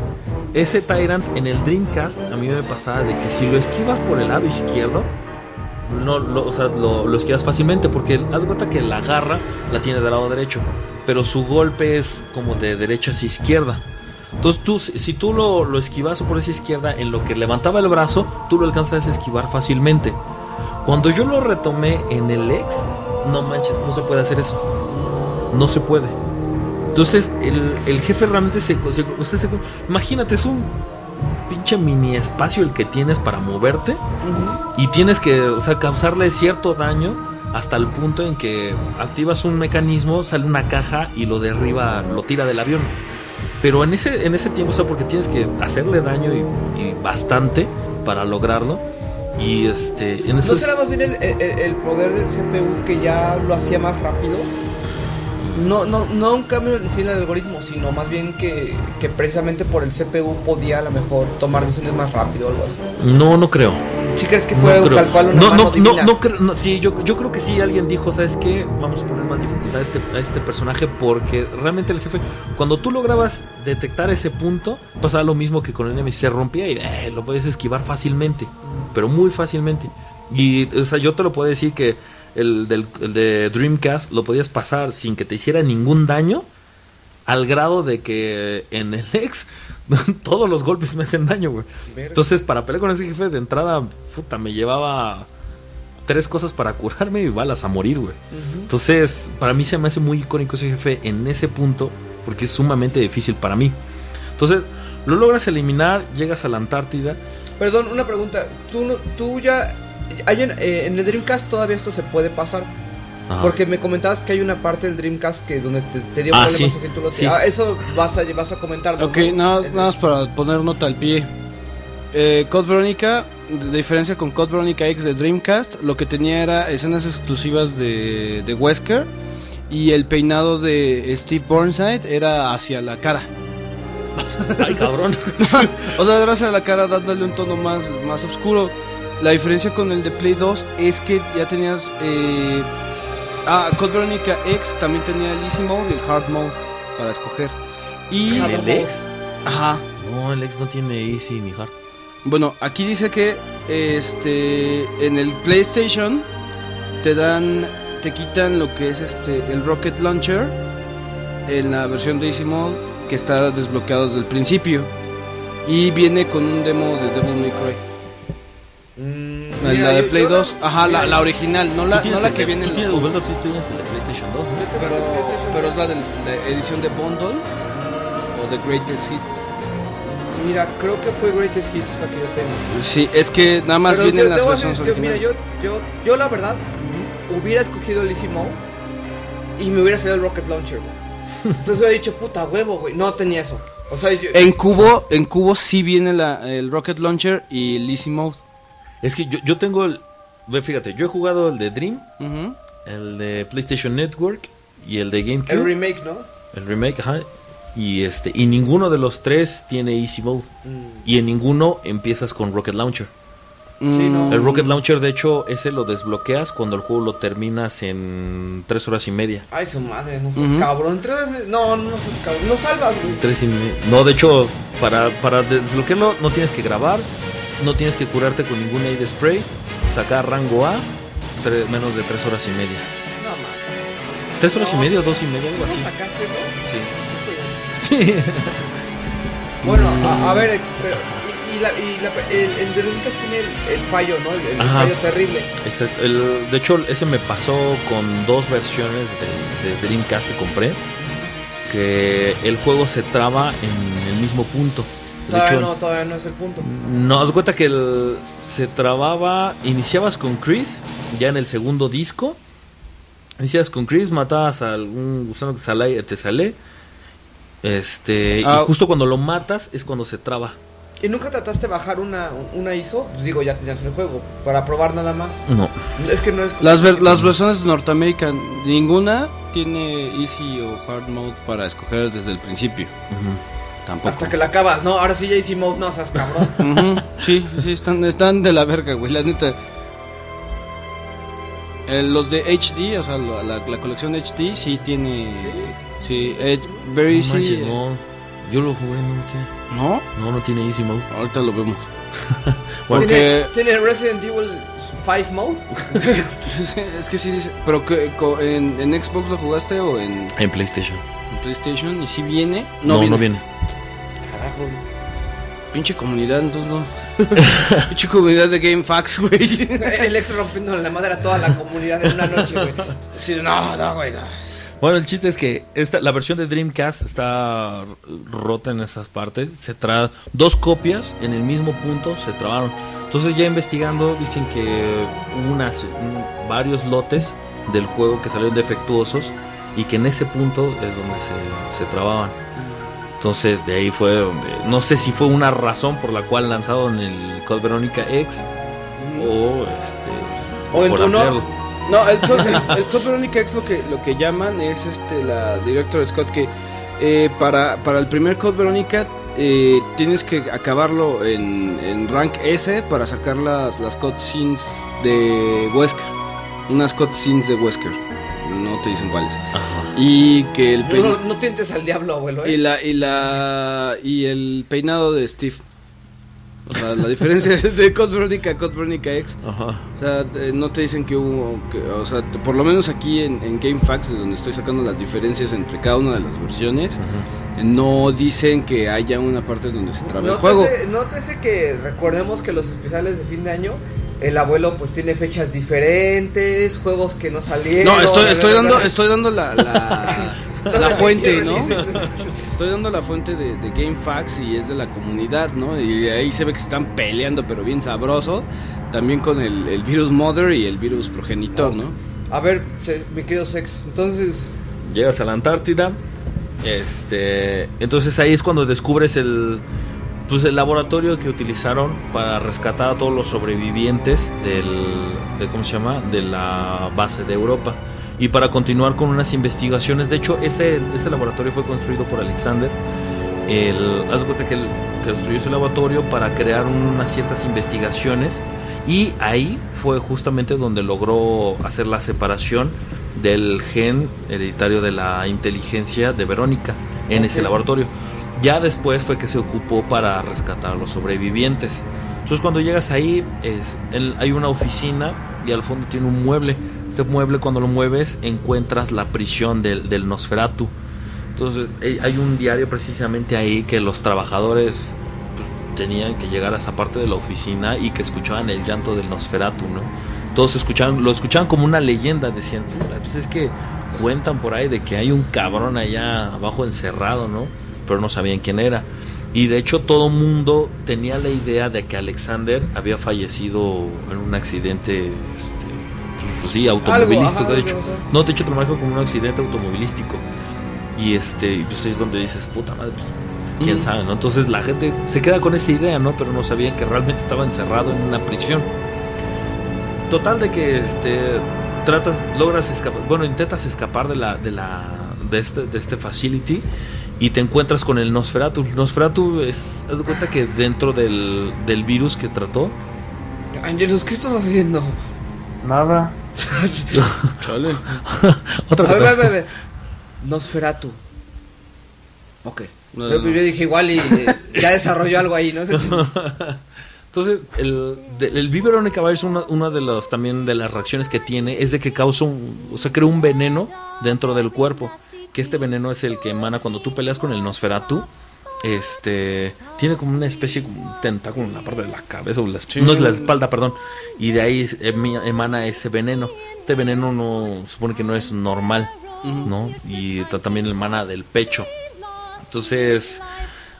Ese Tyrant en el Dreamcast a mí me pasaba de que si lo esquivas por el lado izquierdo, no, lo, o sea, lo, esquivas fácilmente porque haz cuenta que la garra la tiene del lado derecho, pero su golpe es como de derecha hacia izquierda. Entonces tú, si tú lo, lo esquivas por esa izquierda, en lo que levantaba el brazo, tú lo alcanzas a esquivar fácilmente. Cuando yo lo retomé en el X, no manches, no se puede hacer eso. No se puede. Entonces, el, el jefe realmente se, se- usted se- Imagínate, es un pinche mini espacio el que tienes para moverte y tienes que, o sea, causarle cierto daño hasta el punto en que activas un mecanismo, sale una caja y lo derriba, lo tira del avión. Pero en ese, en ese tiempo, o sea, porque tienes que hacerle daño y, y bastante para lograrlo. Y este, en ¿No esos... será más bien el, el- el poder del CPU que ya lo hacía más rápido? No, no, no un cambio en sí el algoritmo, sino más bien que, que precisamente por el CPU podía a lo mejor tomar decisiones más rápido o algo así. No, no creo. ¿Sí crees que No fue creo. tal cual una no, mano no, divina? no, no creo- no, sí, yo, yo creo que sí, alguien dijo, ¿sabes qué? Vamos a poner más dificultad a este, a este personaje porque realmente el jefe, cuando tú lograbas detectar ese punto, pasaba lo mismo que con el enemy, se rompía y eh, lo puedes esquivar fácilmente, pero muy fácilmente. Y, o sea, yo te lo puedo decir que el, del, el de Dreamcast lo podías pasar sin que te hiciera ningún daño, al grado de que en el ex todos los golpes me hacen daño, güey. Entonces, para pelear con ese jefe de entrada, puta, me llevaba tres cosas para curarme y balas a morir, güey. Entonces, para mí se me hace muy icónico ese jefe en ese punto, porque es sumamente difícil para mí. Entonces, lo logras eliminar, llegas a la Antártida. Perdón, una pregunta. ¿Tú, no- tú ya... Hay eh, en el Dreamcast todavía esto se puede pasar. Ajá. Porque me comentabas que hay una parte del Dreamcast que donde te, te dio Ah, problemas sí, así, tú lo- sí. Ah, eso vas a, vas a comentar. Ok, nada, nada más para poner nota al pie. Eh, Code Veronica, de diferencia con Code Veronica X de Dreamcast, lo que tenía era escenas exclusivas de, de Wesker y el peinado de Steve Burnside era hacia la cara. Ay, cabrón. O sea, era hacia la cara dándole un tono más, más oscuro. La diferencia con el de Play 2 es que ya tenías... Eh, ah, Code Veronica X también tenía el Easy Mode y el Hard Mode para escoger. Y... ¿El ex? Ajá. No, el ex no tiene easy ni hard. Bueno, aquí dice que este en el PlayStation te dan te quitan lo que es este el Rocket Launcher en la versión de Easy Mode que está desbloqueado desde el principio y viene con un demo de Devil May Cry. Mm, La, mira, la de Play yo 2, ajá, la, la original, no la, no la el que de- viene en tienes, los Ubaldo, tú tienes el de PlayStation 2, ¿no? pero, pero es la de la edición de Bundle o de Greatest Hit. Mira, creo que fue Greatest Hits la que yo tengo. Sí, es que nada más Pero vienen las te voy a decir, versiones yo- Mira, yo, yo, yo la verdad hubiera escogido el Easy Mode y me hubiera salido el Rocket Launcher, güey. Entonces he dicho, puta huevo, güey. No tenía eso. O sea, yo- En cubo, en cubo sí viene la, el Rocket Launcher y el Easy Mode. Es que yo, yo tengo el... ve, Fíjate, yo he jugado el de Dream, el de PlayStation Network y el de GameCube. el remake, ¿no? El remake, ajá. Y este y ninguno de los tres tiene easy mode Mm. y en ninguno empiezas con Rocket Launcher. Sí, no. El Rocket Launcher de hecho ese lo desbloqueas cuando el juego lo terminas en tres horas y media. Ay, su madre, no seas Ujú. cabrón. Tres No, no seas cabrón. No salvas, güey. Tres y me- No, de hecho para para desbloquearlo no tienes que grabar, no tienes que curarte con ningún aid spray, sacar rango A, menos de tres horas y media. No, mames. Tres horas No, y media o dos y media algo ¿Cómo así. sacaste eso? Sí. Sí. Bueno, a, a ver, pero, y, y la, y la, el, el de tiene el, el fallo, ¿no? El, fallo terrible. Exacto. El- de hecho, ese me pasó con dos versiones de, de Dreamcast que compré. Que el juego se traba en el mismo punto. Todavía hecho, no, todavía no es el punto. no, haz de cuenta que el- se trababa. Iniciabas con Chris, ya en el segundo disco. Iniciabas con Chris, matabas a algún gusano que sale, te sale. Este, Ah. y justo cuando lo matas es cuando se traba. ¿Y nunca trataste de bajar una, una ISO? Pues digo, ya tenías el juego. Para probar nada más. No. Es que no es. Las, ver- las versiones de Norteamérica, ninguna tiene Easy o Hard Mode para escoger desde el principio. Tampoco. Hasta que la acabas, ¿no? Ahora sí ya hicimos, no seas cabrón. Sí, sí, están, están de la verga, güey, la neta. Eh, los de HD, o sea, la, la- la colección HD sí tiene... Sí, eh, Very No Easy. manches, eh, no. Yo lo jugué, no tiene, ¿No? no, no tiene easy mode. Ahorita lo vemos. ¿Tiene, Porque... ¿Tiene Resident Evil 5 mode? Sí, es que sí dice... ¿Pero que, co- en, en Xbox lo jugaste o en, En PlayStation. en PlayStation? ¿Y si viene? No, no viene. Pinche comunidad, entonces no. Pinche comunidad de GameFAQs, güey. El ex rompiendo la madre a toda la comunidad en una noche, güey. Sí, no, no, güey. no. Bueno, el chiste es que esta, la versión de Dreamcast está rota en esas partes. Se tra dos copias en el mismo punto se trabaron. Entonces ya investigando dicen que hubo unas, un- varios lotes del juego que salieron defectuosos y que en ese punto es donde se, se trababan. Entonces de ahí fue donde, no sé si fue una razón por la cual lanzaron el Code Verónica X o este O en por ampliarlo. No, el Code, el, el Code Verónica X lo que, lo que llaman es este la Director Scott que eh, para, para el primer Code Verónica eh, tienes que acabarlo en, en rank S para sacar las, las cutscenes de Wesker. Unas cutscenes de Wesker. No te dicen cuáles. Ajá. Y que el No, pein- no, no tientes al diablo, abuelo. y ¿eh? la y la y el peinado de Steve. O sea, la diferencia de Code Verónica a Code Verónica X. Ajá. O sea, no te dicen que hubo, que- o sea, por lo menos aquí en, en GameFAQs, de donde estoy sacando las diferencias entre cada una de las versiones, no dicen que haya una parte donde se trabe el juego. Nótese, nótese que recordemos que los especiales de fin de año, el abuelo pues tiene fechas diferentes, juegos que no salieron. No, estoy, estoy bla, bla, dando, bla. estoy dando la, la, fuente, ¿no? Estoy dando la fuente de, de GameFAQs y es de la comunidad, ¿no? Y ahí se ve que se están peleando, pero bien sabroso, también con el, el virus Mother y el virus Progenitor, ¿no? A ver, se- mi querido Sex, entonces... Llegas a la Antártida. Este, entonces ahí es cuando descubres el pues el laboratorio que utilizaron para rescatar a todos los sobrevivientes del de cómo se llama de la base de Europa y para continuar con unas investigaciones. De hecho, ese ese laboratorio fue construido por Alexander. El, haz de cuenta que, él- que construyó ese laboratorio para crear unas ciertas investigaciones y ahí fue justamente donde logró hacer la separación del gen hereditario de la inteligencia de Verónica en ese laboratorio. Ya después fue que se ocupó para rescatar a los sobrevivientes. Entonces cuando llegas ahí es, hay una oficina y al fondo tiene un mueble. Este mueble cuando lo mueves encuentras la prisión del, Nosferatu. Entonces eh, hay un diario precisamente ahí que los trabajadores pues, tenían que llegar a esa parte de la oficina y que escuchaban el llanto del Nosferatu, ¿no? Todos escuchaban, lo escuchaban como una leyenda, decían, "Puta, pues es que cuentan por ahí de que hay un cabrón allá abajo encerrado, ¿no? Pero no sabían quién era. Y de hecho todo mundo tenía la idea de que Alexander había fallecido en un accidente, este, pues, sí, automovilístico, ajá, de algo, hecho. No, de hecho te manejo como un accidente automovilístico. Y este, pues es donde dices, puta madre, pues, quién sabe, ¿no? Entonces la gente se queda con esa idea, ¿no? Pero no sabían que realmente estaba encerrado en una prisión. Total de que este tratas, logras escapar, bueno, intentas escapar de la, de la, de este, de este facility y te encuentras con el Nosferatu. Nosferatu es, haz de cuenta que dentro del, del virus que trató, Angelus, ¿qué estás haciendo? Nada. Chale. otra A ver, cosa. a ver, a ver. Nosferatu. Ok. No, yo, no, no. yo dije igual y eh, ya desarrolló algo ahí, ¿no? Entonces, el, de- el biberón de caballo es una, una de las también de las reacciones que tiene, es de que causa un, o sea, crea un veneno dentro del cuerpo. Que este veneno es el que emana cuando tú peleas con el Nosferatu. Este tiene como una especie un tentáculo en la parte de la cabeza, o la, Sí. no es la espalda, perdón. Y de ahí emi- emana ese veneno. Este veneno no supone que no es normal. ¿no? Y ta- también emana del pecho. Entonces,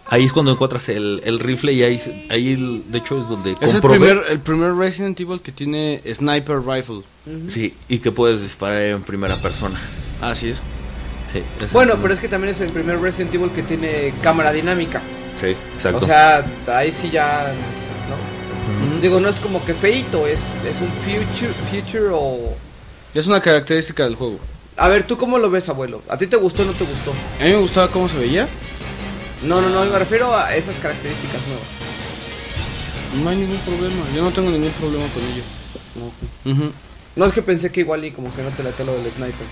ahí es cuando encuentras el, el rifle y ahí, ahí de hecho es donde Es el primer, el primer Resident Evil que tiene Sniper Rifle. Sí, y que puedes disparar en primera persona. Así es. Sí, ese Bueno, pero es que también es el primer Resident Evil que tiene cámara dinámica. Sí, exacto. O sea, ahí sí ya. ¿no? Digo, no es como que feito, es, es un future, future o. Es una característica del juego. A ver, ¿tú cómo lo ves, abuelo? ¿A ti te gustó o no te gustó? A mí me gustaba cómo se veía. No, no, no, me refiero a esas características nuevas. No hay ningún problema. Yo no tengo ningún problema con ello. Ujú. No es que pensé que igual y como que no te late lo del sniper.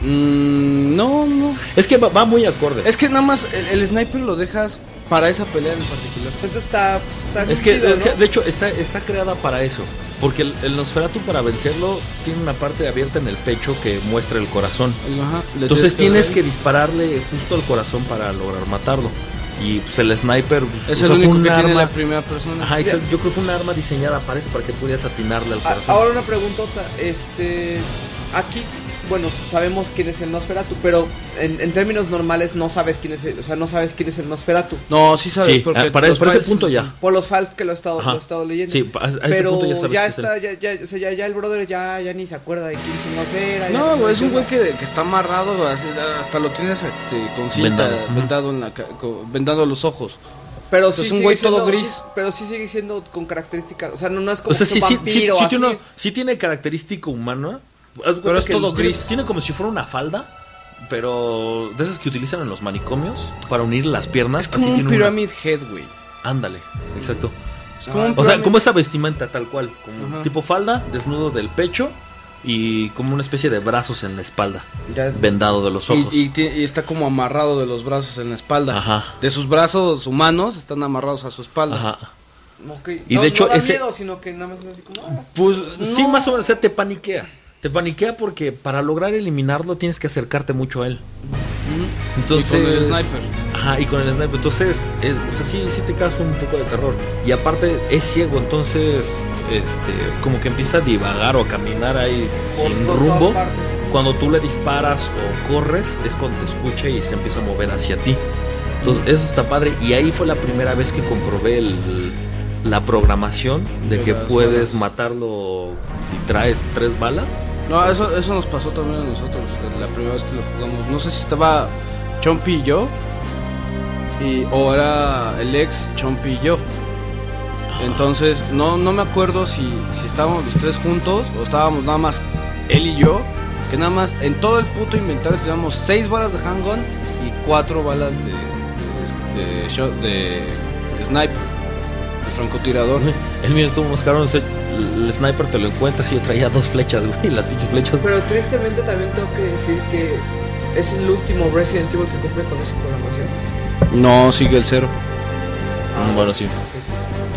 Mm, no, no. es que va, va muy acorde. Es que nada más el, el sniper lo dejas para esa pelea en particular. Entonces está, está Es que, chido, es que, ¿no? de hecho, está, está creada para eso. Porque el, el Nosferatu, para vencerlo, tiene una parte abierta en el pecho que muestra el corazón. Ajá, Entonces tienes que ver. dispararle justo al corazón para lograr matarlo. Y pues el sniper pues, Es el único un que tiene la primera persona. Ajá, yo creo que fue un arma diseñada para eso, para que pudieras atinarle al A- corazón. ahora una preguntota, este, aquí bueno, sabemos quién es el Nosferatu, pero en, en términos normales no sabes quién es, el, o sea, no sabes quién es el Nosferatu. No, sí sabes, Sí, porque ah, para, para ese punto ya. Por los files que lo he estado, lo he estado leyendo. Sí, a ese pero punto ya sabes es está, ya, ya, o sea, ya, ya el brother ya, ya ni se acuerda de quién chingados era. No, güey, es un güey que, que está amarrado, hasta lo tienes este, con cinta, Vendado. vendado, en la, vendado los ojos. Pero es sí un sigue güey siendo- todo gris. sí, pero sí sigue siendo con características, o sea, no, no es como O sea, que sí, es un sí, sí, vampiro sí así. tiene, sí tiene característica humana. Pero es que todo gris. Tiene como si fuera una falda, pero de esas que utilizan en los manicomios para unir las piernas. Es como así un tiene una- Pyramid Head, güey. Ándale, exacto. Es como un O sea, como esa vestimenta tal cual, como Ajá. tipo falda, desnudo del pecho y como una especie de brazos en la espalda, Ya- vendado de los ojos. Y, y ti- y está como amarrado de los brazos en la espalda. Ajá. De sus brazos humanos están amarrados a su espalda. Ajá. Y no, de hecho no da ese- miedo, sino que nada más es así como... ah, Pues sí, No. más o menos, o sea, te paniquea. Te paniquea porque para lograr eliminarlo tienes que acercarte mucho a él. Entonces, Y con el sniper. Ajá, y con el sniper. Entonces, es, o sea, sí, sí te causa un poco de terror. Y aparte es ciego, entonces, este, como que empieza a divagar o a caminar ahí por- sin rumbo. Cuando tú le disparas o corres, es cuando te escucha y se empieza a mover hacia ti. Entonces, eso está padre. Y ahí fue la primera vez que comprobé el- la programación de De que puedes balas. matarlo si traes tres balas. No, eso, eso nos pasó también a nosotros, eh, la primera vez que lo jugamos. No sé si estaba Chompy y yo, y, o era el ex Chompy y yo. Entonces, no, no me acuerdo si, si estábamos los tres juntos o estábamos nada más él y yo. Que nada más en todo el puto inventario teníamos seis balas de handgun y cuatro balas de, de, de de sniper, de francotirador. El mío estuvo unos cabrones. El, sniper te lo encuentras y yo traía dos flechas, güey. Las pinches flechas. Pero tristemente también tengo que decir que es el último Resident Evil que cumple con esa programación. No, sigue el cero. Mm, Bueno, sí.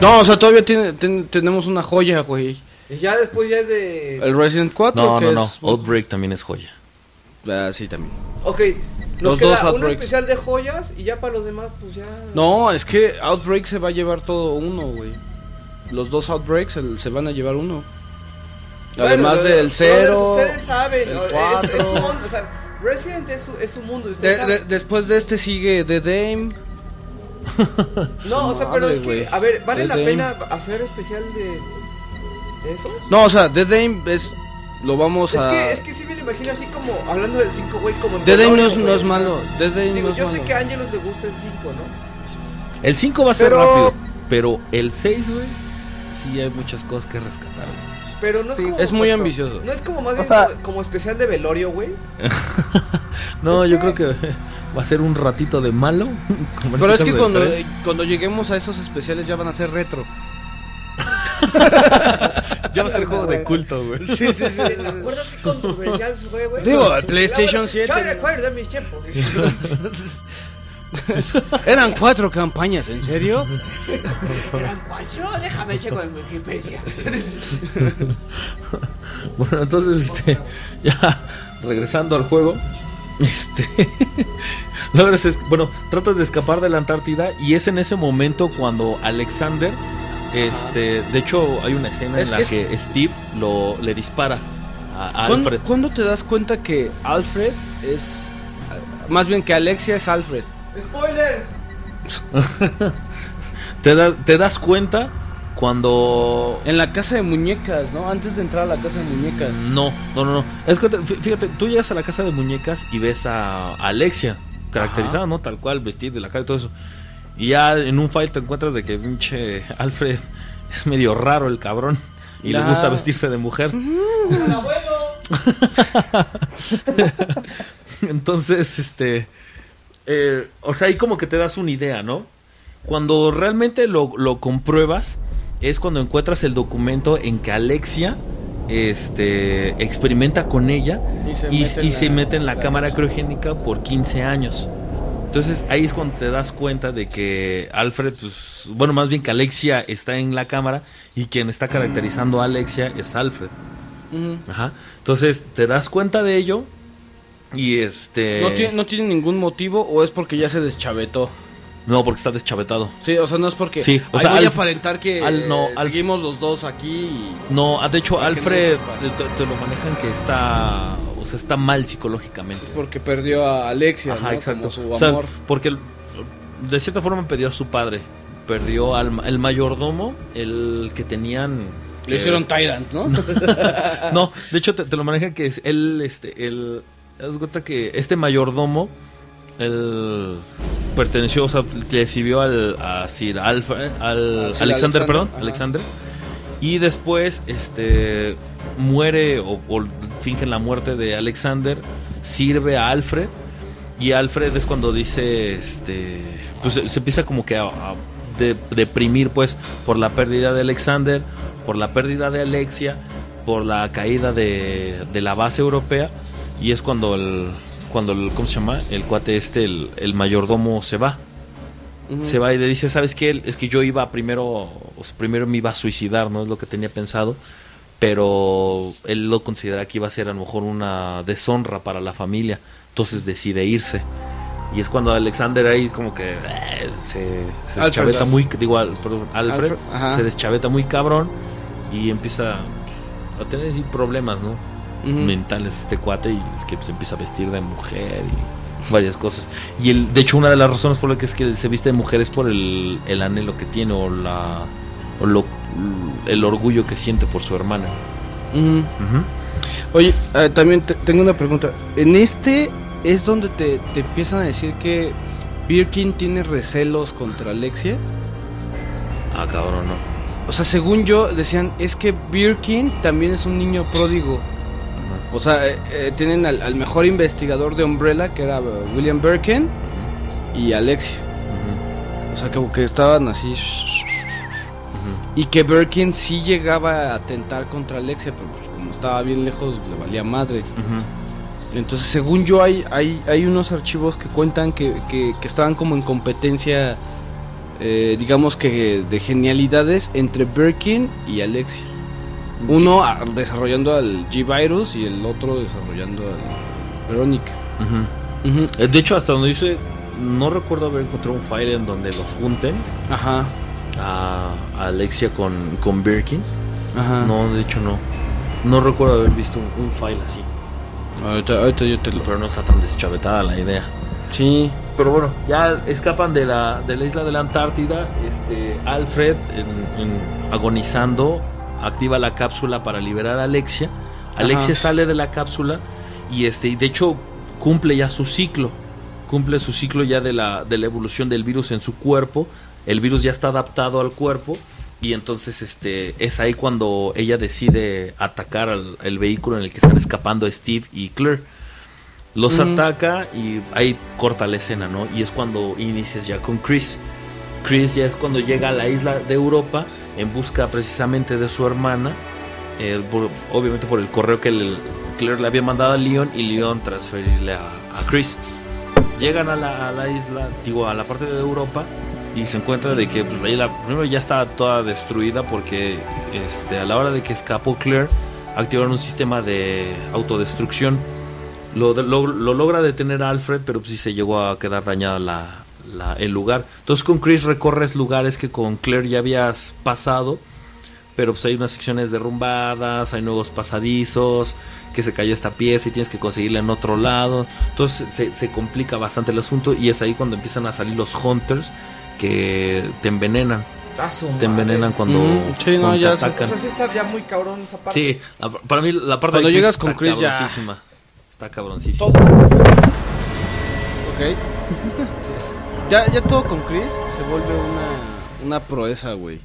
No, o sea, todavía tiene, ten- tenemos una joya, güey. Y ya después ya es de... El Resident 4, No, que no, no. es... Outbreak también es joya. Ah, sí, también. Ok, nos Los queda dos un especial de joyas y ya para los demás pues ya... No, es que Outbreak se va a llevar todo uno, güey. Los dos Outbreaks el- se van a llevar uno. Además del cero. Ustedes saben, el es, es su mundo, o sea, Resident es su, es su mundo. De- de- después de este sigue The Dame. no, o sea, pero es que, a ver, ¿vale The la Dame. pena hacer especial de, de eso? No, o sea, The Dame es. Lo vamos Es a. que, es que sí me lo imagino así como, hablando del 5, güey, como The Dame no no es o malo. Dame Digo, no es yo malo. sé que a Angelus le gusta el 5, ¿no? El 5 va a ser Pero- rápido. Pero el 6, güey, sí hay muchas cosas que rescatar. güey. Pero no es Sí, como... Es muy ambicioso. No es como más O bien sea- como, como especial de velorio, güey. No, yo creo que va a ser un ratito de malo. Pero es que cuando, tres. cuando lleguemos a esos especiales ya van a ser retro. Ya va a ser juego de culto, güey. Sí, sí, sí. ¿Te acuerdas qué controversial fue, güey? Digo, el PlayStation Yo 7. recuerdo mis tiempos. Eran cuatro campañas, ¿en serio? Eran cuatro, déjame checo en Wikipedia. Bueno, entonces, este, ya regresando al juego, este, logras, bueno, tratas de escapar de la Antártida y es en ese momento cuando Alexander, este, de hecho hay una escena Es en la que que, Steve lo le dispara a, a ¿Cuándo, Alfred. cuándo te das cuenta que Alfred es. Más bien que Alexia es Alfred? Spoilers. Te, da- te das cuenta cuando En la casa de muñecas, ¿no? Antes de entrar a la casa de muñecas. No, no, no, no. Es que te- fí- fíjate, tú llegas a la casa de muñecas y ves a Alexia, caracterizada, ¿no? Tal cual, vestida de la cara y todo eso. Y ya en un file te encuentras de que pinche Alfred es medio raro el cabrón. Y le gusta vestirse de mujer. Abuelo. Entonces, este. eh, o sea, ahí como que te das una idea, ¿no? Cuando realmente lo, lo compruebas, es cuando encuentras el documento en que Alexia este, experimenta con ella Y se y, mete en y se la- mete en la, la cámara cosa. criogénica por 15 años. Entonces ahí es cuando te das cuenta de que Alfred, pues, bueno, más bien que Alexia está en la cámara y quien está caracterizando a Alexia es Alfred. Ajá. Entonces te das cuenta de ello y este... ¿No, tiene, ¿No tiene ningún motivo o es porque ya se deschavetó? No, porque está deschavetado. Sí, o sea, no es porque. Sí, o "Ay, sea, voy a aparentar que Al- no, eh, seguimos los dos aquí y. No, ah, de hecho Alfred no sepa. te, te lo manejan que está o sea, está mal psicológicamente. Porque perdió a Alexia, Ajá, ¿no? exacto. Como su O sea, amor. porque el- de cierta forma perdió a su padre. Perdió al el mayordomo, el que tenían. Le que- hicieron Tyrant, ¿no? No, de hecho te, te lo maneja que es él, este, él, haz de cuenta que este mayordomo, él perteneció, o sea, le sirvió al, a Sir Alfred, al Al Sir Alexander, Alexander, perdón, ajá. Alexander, y después, este, muere o, o fingen la muerte de Alexander, sirve a Alfred, y Alfred es cuando dice, este, pues se, se empieza como que a, de- deprimir, pues, por la pérdida de Alexander, por la pérdida de Alexia, por la caída de, de la base europea, y es cuando el, cuando ¿cómo se llama? El cuate este, el mayordomo se va. Se va y le dice, ¿sabes qué? Es que yo iba primero, o sea, primero me iba a suicidar, ¿no? Es lo que tenía pensado. Pero él lo considera que iba a ser a lo mejor una deshonra para la familia. Entonces decide irse. Y es cuando Alexander ahí como que eh, se, deschaveta muy, digo, al- perdón, Alfred, se deschaveta muy cabrón y empieza a tener problemas, ¿no? Mentales este cuate y es que se empieza a vestir de mujer y varias cosas. Y el, de hecho una de las razones por las que es que se viste de mujer es por el, el anhelo que tiene o la o lo, el orgullo que siente por su hermana. Ujú. Oye, eh, también te- tengo una pregunta. En este es donde te, te empiezan a decir que Birkin tiene recelos contra Alexia. Ah, cabrón, no. O sea, según yo, decían, es que Birkin también es un niño pródigo. O sea, eh, eh, tienen al, al mejor investigador de Umbrella, que era eh, William Birkin, y Alexia. O sea, como que estaban así. Y que Birkin sí llegaba a atentar contra Alexia, pero pues, como estaba bien lejos, le valía madres. Ujú. Entonces, según yo, hay, hay, hay unos archivos que cuentan que, que, que estaban como en competencia, eh, digamos que de genialidades entre Birkin y Alexia. Uno ah, desarrollando al G-Virus y el otro desarrollando al. Ujú. Eh, De hecho, hasta donde dice, no recuerdo haber encontrado un file en donde los junten Ajá, a, a Alexia con, con Birkin. ajá. No, de hecho no. No recuerdo haber visto un, un file así. Ahorita, ahorita yo te lo... Pero no está tan deschavetada la idea. Sí. Pero bueno, ya escapan de la, de la isla de la Antártida. Este, Alfred, en- en- agonizando, activa la cápsula para liberar a Alexia. Alexia Ajá. sale de la cápsula y este, y de hecho cumple ya su ciclo. Cumple su ciclo ya de la, de la evolución del virus en su cuerpo. El virus ya está adaptado al cuerpo. Y entonces este, es ahí cuando ella decide atacar al el vehículo en el que están escapando Steve y Claire. Los ataca y ahí corta la escena, ¿no? Y es cuando inicias ya con Chris. Chris ya es cuando llega a la isla de Europa en busca precisamente de su hermana. eh, obviamente por el correo que Claire le había mandado a Leon y Leon transferirle a, Chris. Llegan a la, isla, digo, a la parte de Europa y se encuentra de que pues, la isla primero ya está toda destruida porque este, a la hora de que escapó Claire activaron un sistema de autodestrucción lo, de- lo, lo logra detener a Alfred, pero pues sí se llegó a quedar dañada la, la- el lugar. Entonces con Chris recorres lugares que con Claire ya habías pasado, pero pues hay unas secciones derrumbadas, hay nuevos pasadizos, que se cayó esta pieza y tienes que conseguirla en otro lado. Entonces se, se complica bastante el asunto y es ahí cuando empiezan a salir los hunters que te envenenan. Te envenenan cuando, Mm, sí, no, cuando ya te se- O atacan. sea, sí está ya muy cabrón esa parte. Sí, la- para mí la parte Cuando de llegas con está Chris ya- cabroncísima. Está cabroncísima. Todo. Ok. ya, ya todo con Chris se vuelve una, una proeza, güey.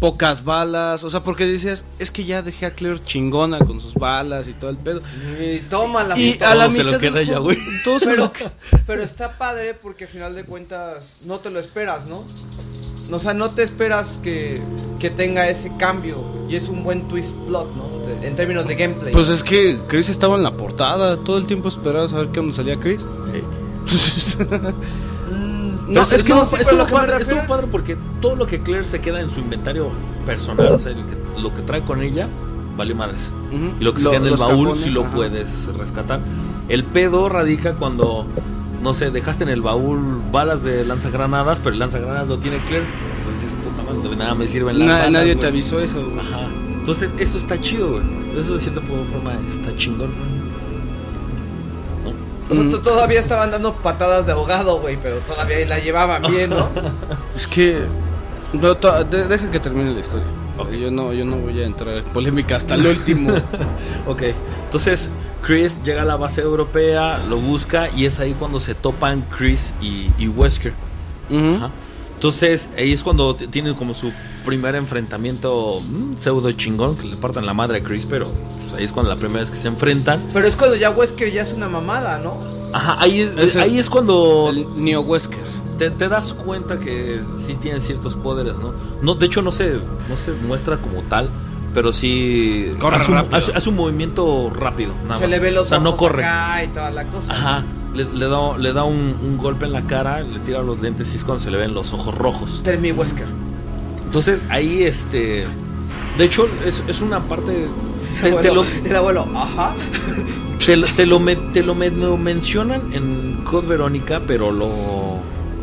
Pocas balas, o sea, porque dices, es que ya dejé a Claire chingona con sus balas y todo el pedo. Y toma la Y puta a la se lo queda juego, güey. todo se pero, lo que- pero está padre porque al final de cuentas no te lo esperas, ¿no? O sea, no te esperas que, que tenga ese cambio y es un buen twist plot, ¿no? De- en términos de gameplay. Pues es que Chris estaba en la portada, todo el tiempo esperabas a ver qué onda salía Chris. Mm, No, no, es que no, sí, estuvo, padre, refiero estuvo padre porque todo lo que Claire se queda en su inventario personal, o sea, que- lo que trae con ella, valió madres. Y lo que se Lo- queda en el baúl cajones, sí lo ajá. puedes rescatar. El pedo radica cuando, no sé, dejaste en el baúl balas de lanzagranadas, pero el lanzagranadas lo tiene Claire. Entonces dices, puta madre, de nada me sirven las Na- balas, nadie güey". te avisó eso, güey. Ajá. Entonces eso está chido, güey. Eso de cierta forma está chingón. O sea, to- todavía estaban dando patadas de ahogado, güey, pero todavía la llevaban bien, ¿no? Es que. no, to- de- deja que termine la historia. Yo no, yo no voy a entrar en polémica hasta el último. Ok, entonces Chris llega a la base europea, lo busca y es ahí cuando se topan Chris y, y Wesker. Ajá. Entonces ahí es cuando tienen como su primer enfrentamiento mm, pseudo chingón, que le partan la madre a Chris, pero pues, ahí es cuando la primera vez que se enfrentan. Pero es cuando ya Wesker ya es una mamada, ¿no? Ajá, ahí es, Es el- ahí es cuando El Neo Wesker. te, te das cuenta que sí tiene ciertos poderes, ¿no? no de hecho no se, no se muestra como tal, pero sí Corre hace, un, rápido. hace- hace un movimiento rápido. Nada Se más. le ve los o sea, ojos no corre. acá y toda la cosa. Ajá, le, le da, le da un, un golpe en la cara, le tira los lentes y es cuando se le ven los ojos rojos. Tell me Wesker. Entonces ahí, este. De hecho, es, es una parte. Te, El te abuelo, lo, el abuelo, ajá. te, lo- te lo me- te lo me- lo mencionan en Code Verónica, pero lo,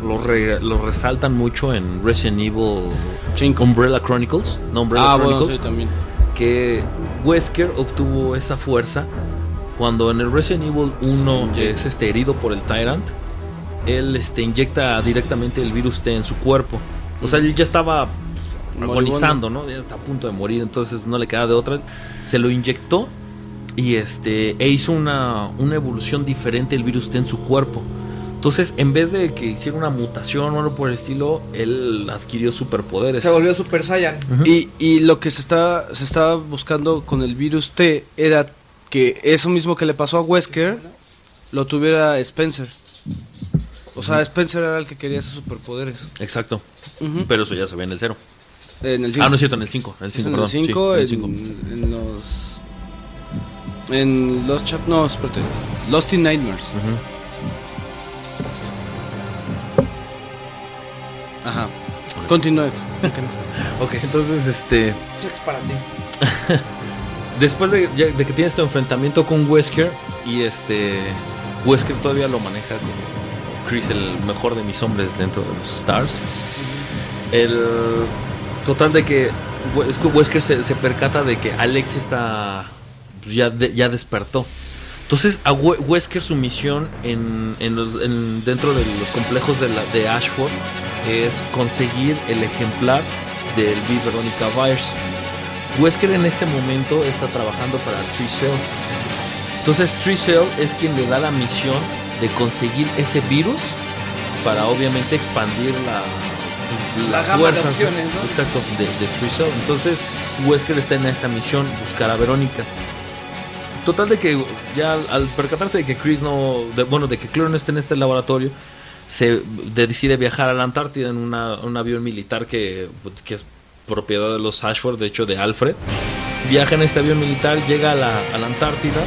lo, re- lo resaltan mucho en Resident Evil Cinco. Umbrella Chronicles. No, Umbrella Ah, bueno, Chronicles. sí, también. que Wesker obtuvo esa fuerza cuando en el Resident Evil 1 Sí. es este, herido por el Tyrant. Él este, inyecta directamente el virus T en su cuerpo. O sea, él ya estaba. Agonizando, ¿no? Ya está a punto de morir, entonces no le queda de otra. Se lo inyectó y este e hizo una, una evolución diferente el virus T en su cuerpo. Entonces, en vez de que hiciera una mutación o algo por el estilo, él adquirió superpoderes. Se volvió Super Saiyan. Ujú. Y, y lo que se está se estaba buscando con el virus T era que eso mismo que le pasó a Wesker lo tuviera Spencer. O sea, Spencer era el que quería esos superpoderes. Exacto. Ujú. Pero eso ya se ve en el cero. En el Ah, no es cierto, en el 5. En el Es 5, en perdón. sí, 5, en el en, cinco. en los. En los chap. No, espérate. Lost in Nightmares. Ujú. Ajá. Continúa. Ok, entonces, este. Sex para ti. Después de, de que tiene este enfrentamiento con Wesker, y este. Wesker todavía lo maneja como Chris, el mejor de mis hombres dentro de los Stars. El. Total de que. We- es que Wesker se, percata de que Alex está. pues, ya, ya despertó. Entonces, a We- Wesker su misión en, dentro de los complejos de, Ashford es conseguir el ejemplar del V. Veronica Byers. Wesker en este momento está trabajando para Tricell. Entonces Tricell es quien le da la misión de conseguir ese virus para obviamente expandir la, La gama de fuerzas, opciones, ¿no? Exacto, de, de Tricell. Entonces Wesker está en esa misión, buscar a Verónica. Total de que ya al, al percatarse de que Chris no, de- bueno, de que Clore no está en este laboratorio, se de- decide viajar a la Antártida en una- un avión militar que, que es propiedad de los Ashford, de hecho de Alfred. Viaja en este avión militar, llega a la, a la Antártida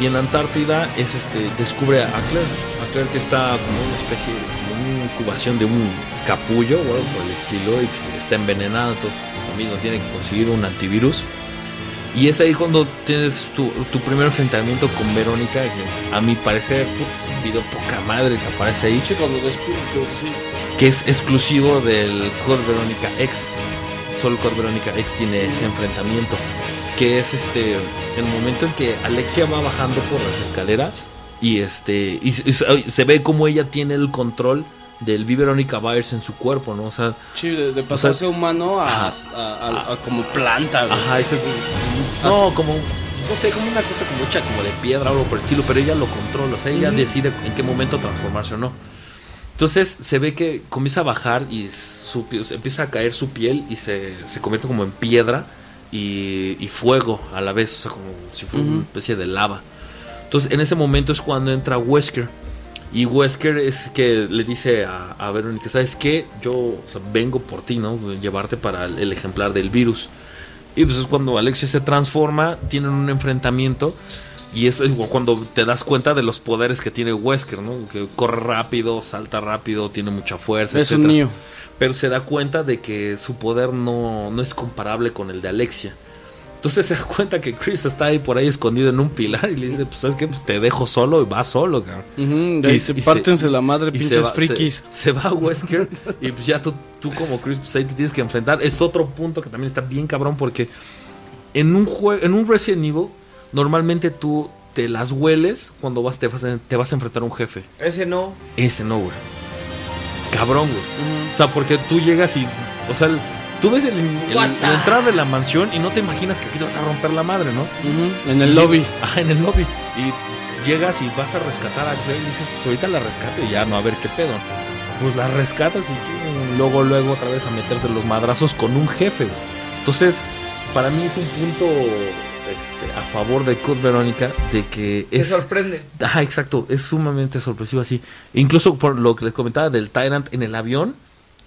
y en la Antártida es este descubre a Claire, a Claire que está como una especie de una incubación de un capullo o algo por el estilo y que está envenenada, entonces lo mismo tiene que conseguir un antivirus. Y es ahí cuando tienes tu, tu primer enfrentamiento con Verónica, que a mi parecer, putz, un video poca madre que aparece ahí, Cuando despide, sí. que es exclusivo del Code Verónica X. Solo Code Verónica X tiene ese enfrentamiento. Que es este el momento en que Alexia va bajando por las escaleras y este y, se- y se- se ve como ella tiene el control del V Verónica Byers en su cuerpo, ¿no? O sea, Sí, de, de pasarse humano a, Ajá. a- a- a como planta, güey. Ajá, ese- no, como no sé, como una cosa como hecha como de piedra o algo por el estilo, pero ella lo controla, o sea, ella decide en qué momento transformarse o no. Entonces se ve que comienza a bajar y su, se empieza a caer su piel y se, se convierte como en piedra y, y fuego a la vez, o sea, como si fuera una especie de lava. Entonces en ese momento es cuando entra Wesker. Y Wesker es que le dice a, a Verónica, ¿sabes qué? Yo o sea, vengo por ti, ¿no? Llevarte para el, el ejemplar del virus. Y pues es cuando Alexia se transforma, tienen un enfrentamiento. Y es cuando te das cuenta de los poderes que tiene Wesker, ¿no? Que corre rápido, salta rápido, tiene mucha fuerza. es un niño. Pero se da cuenta de que su poder no, no es comparable con el de Alexia. Entonces se da cuenta que Chris está ahí por ahí escondido en un pilar y le dice, pues sabes qué, Pues, te dejo solo y vas solo, cabrón. Y- se y se- pártense la madre, Y se pinches va, frikis. Se, se va a Wesker y pues ya tú, tú como Chris, pues ahí te tienes que enfrentar. Es otro punto que también está bien cabrón porque en un juego, en un Resident Evil, normalmente tú te las hueles cuando vas te, vas a, te vas a enfrentar a un jefe. Ese no. Ese no, güey. Cabrón, güey. O sea, porque tú llegas y. O sea, el- tú ves el, el- la entrada de la mansión y no te imaginas que aquí te vas a romper la madre, ¿no? Ujú, En el lobby. Ah, en el lobby. Y llegas y vas a rescatar a Claire y dices, pues ahorita la rescato y ya no, a ver qué pedo. Pues la rescatas y luego, luego otra vez a meterse los madrazos con un jefe. güey. Entonces, para mí es un punto este, a favor de Kurt Verónica de que Te es... sorprende. Ajá, exacto, es sumamente sorpresivo así. Incluso por lo que les comentaba del Tyrant en el avión,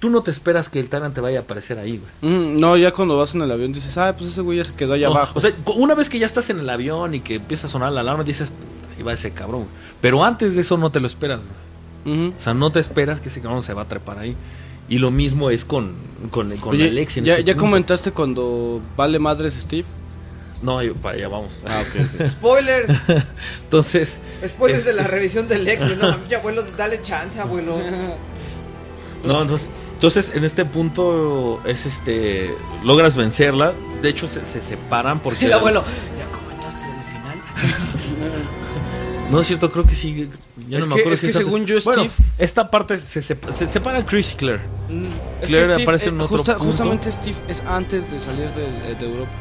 tú no te esperas que el Tyrant te vaya a aparecer ahí, güey. Mm, no, ya cuando vas en el avión dices, ah, pues ese güey ya se quedó allá No, abajo. O sea, una vez que ya estás en el avión y que empieza a sonar la alarma, dices, "Puta, ahí va ese cabrón. güey". Pero antes de eso no te lo esperas. güey. O sea, no te esperas que ese cabrón se va a trepar ahí. Y lo mismo es con, con, con Oye, Alexia. en ya, este ya comentaste cuando vale madres Steve. No, yo- para allá vamos. Ah, ok. Spoilers. Entonces, Spoilers de Este. la revisión del ex, güey. No, ya, abuelo, dale chance, abuelo. no, entonces, entonces en este punto es este. Logras vencerla. De hecho, se, se separan porque. El abuelo, ¿ya comentaste del final? No es cierto, creo que sí. Ya Es no que- me acuerdo es que antes. según yo, Bueno, Steve- esta parte se, sep- se separan Chris y Claire. Mm, Es Claire Steve, aparece en eh, otro justa- punto. Justamente Steve es antes de salir de, de Europa.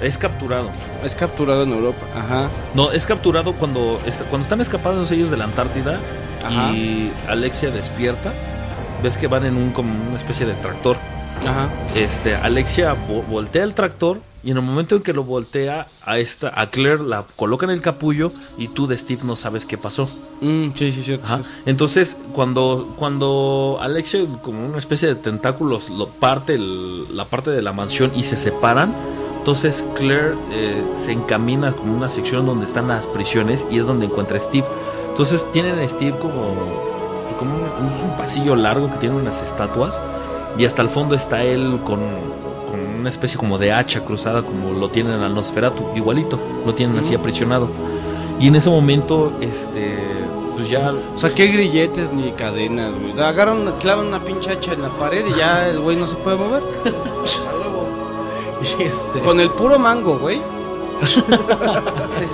Es capturado. Es capturado en Europa. Ajá. No, es capturado cuando, cuando están escapados ellos de la Antártida Ajá. y Alexia despierta. Ves que van en un como una especie de tractor. Ajá. Este, Alexia vo- voltea el tractor y en el momento en que lo voltea a esta, a Claire la coloca en el capullo y tú de Steve no sabes qué pasó. Mm, sí, sí. Ajá. sí. Entonces, cuando, cuando Alexia, como una especie de tentáculos, lo parte el- la parte de la mansión y se separan, entonces Claire eh, se encamina como una sección donde están las prisiones y es donde encuentra a Steve. Entonces tienen a Steve como, como un, es un pasillo largo que tiene unas estatuas y hasta el fondo está él con, con una especie como de hacha cruzada como lo tienen al Nosferatu, igualito, lo tienen así aprisionado. Y en ese momento, este, pues ya O sea, qué grilletes ni cadenas, güey. Agarran, clavan una pinche hacha en la pared y ya el güey no se puede mover. a huevo. Y este, Con el puro mango, güey.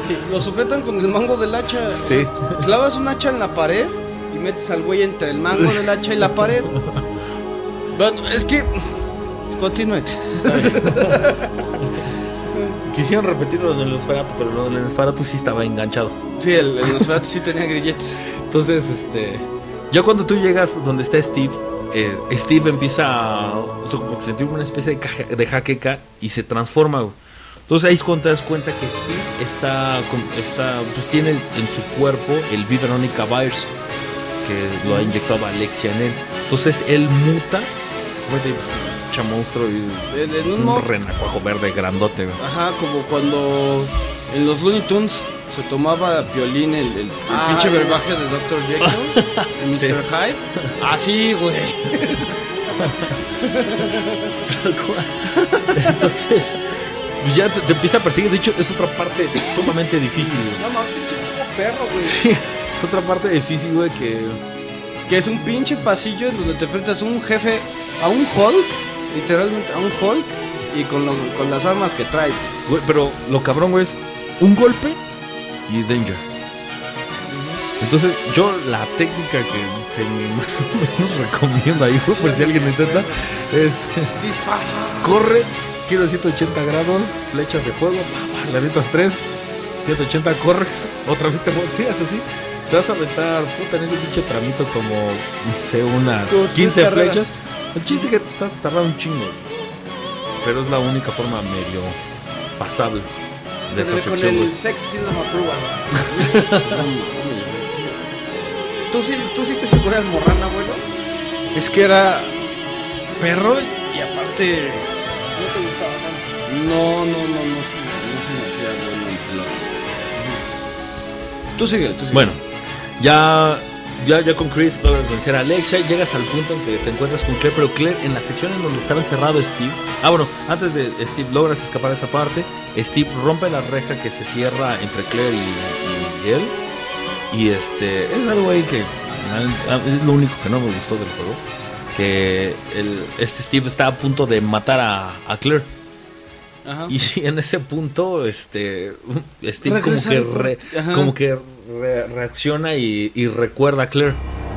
Sí. Lo sujetan con el mango del hacha. Sí. Clavas un hacha en la pared y metes al güey entre el mango del hacha y la pared. Bueno, es que. Continúex. quisieron repetir lo del Nosferatu, pero lo del Nosferatu sí estaba enganchado. Sí, el, el Nosferatu sí tenía grilletes. Entonces, este, ya cuando tú llegas donde está Steve, eh, Steve empieza a o sea, como que sentir una especie de, caja- de jaqueca y se transforma. güey. Entonces ahí es cuando te das cuenta que Steve está, está pues tiene en su cuerpo el Veronica virus que lo ha inyectado Alexia en él. Entonces él muta, pinche monstruo y En, en un renacuajo verde grandote. Ajá, como cuando en los Looney Tunes se tomaba violín el, el, el Ah, pinche verbaje de Dr. Jekyll, el Mr. Sí. Hyde. Así, güey. Tal cual. Entonces, pues ya te, te empieza a perseguir. De hecho, es otra parte sumamente difícil. No mames, pinche como perro, güey. Sí, es otra parte difícil, güey, que... Que es un pinche pasillo en donde te enfrentas a un jefe, a un Hulk, literalmente a un Hulk, y con, lo- con las armas que trae. güey, pero lo cabrón, güey, es un golpe y danger. Entonces, yo la técnica que se más o menos recomiendo ahí, por si alguien lo intenta, es corre, giro 180 grados, flechas de fuego, le avientas 3, 180 corres, otra vez te volteas así. Te vas a aventar, puta, en ese pinche tramito como, no sé, unas Como tres 15 carreras. flechas. El chiste es que estás tardando un chingo. Pero es la única forma medio pasable de esa Con el- con sección, güey. el sex seal of approval. ¿Tú sí, ¿Tú sí te sacó el morrana, abuelo? Es que era perro y aparte No te gustaba tanto. no, no, no, no, se, no se me hacía bueno el piloto. Tú sigue, tú sigue. Bueno, ya, ya, ya con Chris logras vencer a Alexia. Llegas al punto en que te encuentras con Claire, pero Claire en la sección en donde estaba encerrado Steve. Ah, bueno, antes de Steve logras escapar de esa parte. Steve rompe la reja que se cierra entre Claire y, él. Y este, es algo ahí que es lo único que no me gustó del juego. Que este Steve está a punto de matar a, a Claire. Ajá. Y en ese punto, este, Steve como que, al por- re- Ajá. como que re- reacciona y, y recuerda a Claire.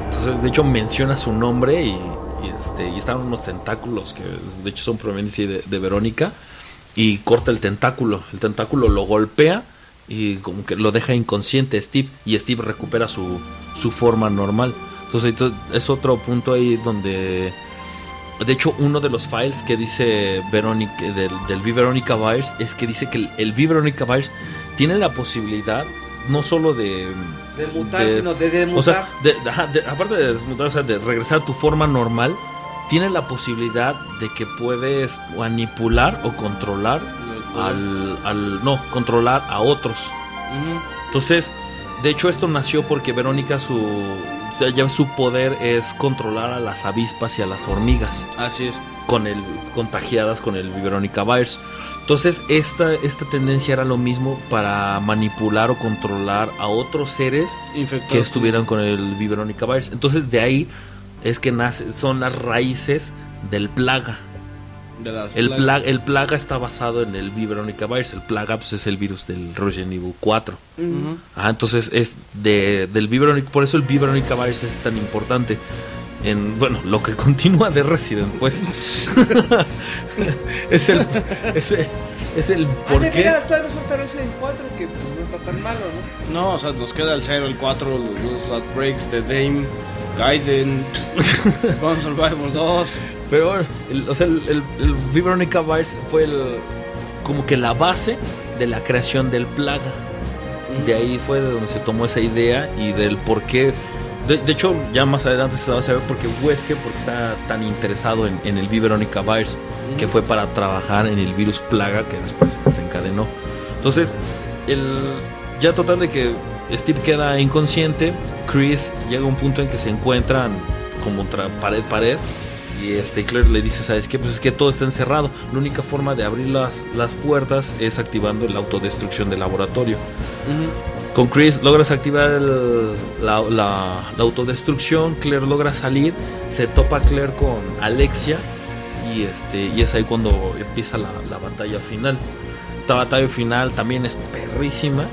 Entonces, de hecho, menciona su nombre y, y, este, y están unos tentáculos que, de hecho, son provenientes de, de Verónica. Y corta el tentáculo. El tentáculo lo golpea y como que lo deja inconsciente Steve. Y Steve recupera su, su forma normal. Entonces, es otro punto ahí donde de hecho, uno de los files que dice Verónica, del, del V Verónica Virus es que dice que el, el V Verónica Virus tiene la posibilidad no solo de. De mutar, de- sino de demutar. O sea, de- de- ajá, de- aparte de desmutar, o sea, de regresar a tu forma normal, tiene la posibilidad de que puedes manipular o controlar al. al no, controlar a otros. Entonces, de hecho, esto nació porque Verónica, su. Ya su poder es controlar a las avispas y a las hormigas Así es. con el contagiadas con el Verónica virus. Entonces, esta, esta tendencia era lo mismo para manipular o controlar a otros seres Infectados. que estuvieran con el Verónica virus. Entonces, de ahí es que nace, son las raíces del plaga. De las El, plaga, el plaga está basado en el Verónica virus. El plaga pues, es el virus del Resident Evil 4. Ujú. Ah, entonces es de, del Verónica, por eso el Verónica virus es tan importante. En, bueno, lo que continúa de Resident, pues. es el. Es el, es el por Ay, qué. mira, todavía nos falta Resident 4, que pues, no está tan malo, ¿no? No, o sea, nos queda el 0, el 4, los, los Outbreaks de Dame, Gaiden, Gone Survivor 2. Pero bueno, el, o sea, el, el, el Verónica virus fue el, como que la base de la creación del plaga. De ahí fue de donde se tomó esa idea y del por qué. De, de hecho, ya más adelante se va a saber por qué Wesker porque está tan interesado en, en el Verónica virus, que fue para trabajar en el virus plaga que después se encadenó. Entonces, el, ya total de que Steve queda inconsciente, Chris llega a un punto en que se encuentran como tra- pared pared y este Claire le dice, ¿sabes qué? Pues es que todo está encerrado. La única forma de abrir las, las puertas es activando la autodestrucción del laboratorio. Con Chris logras activar el- la, la- la autodestrucción, Claire logra salir, se topa Claire con Alexia y, este, y es ahí cuando empieza la, la batalla final. Esta batalla final también es perrísima.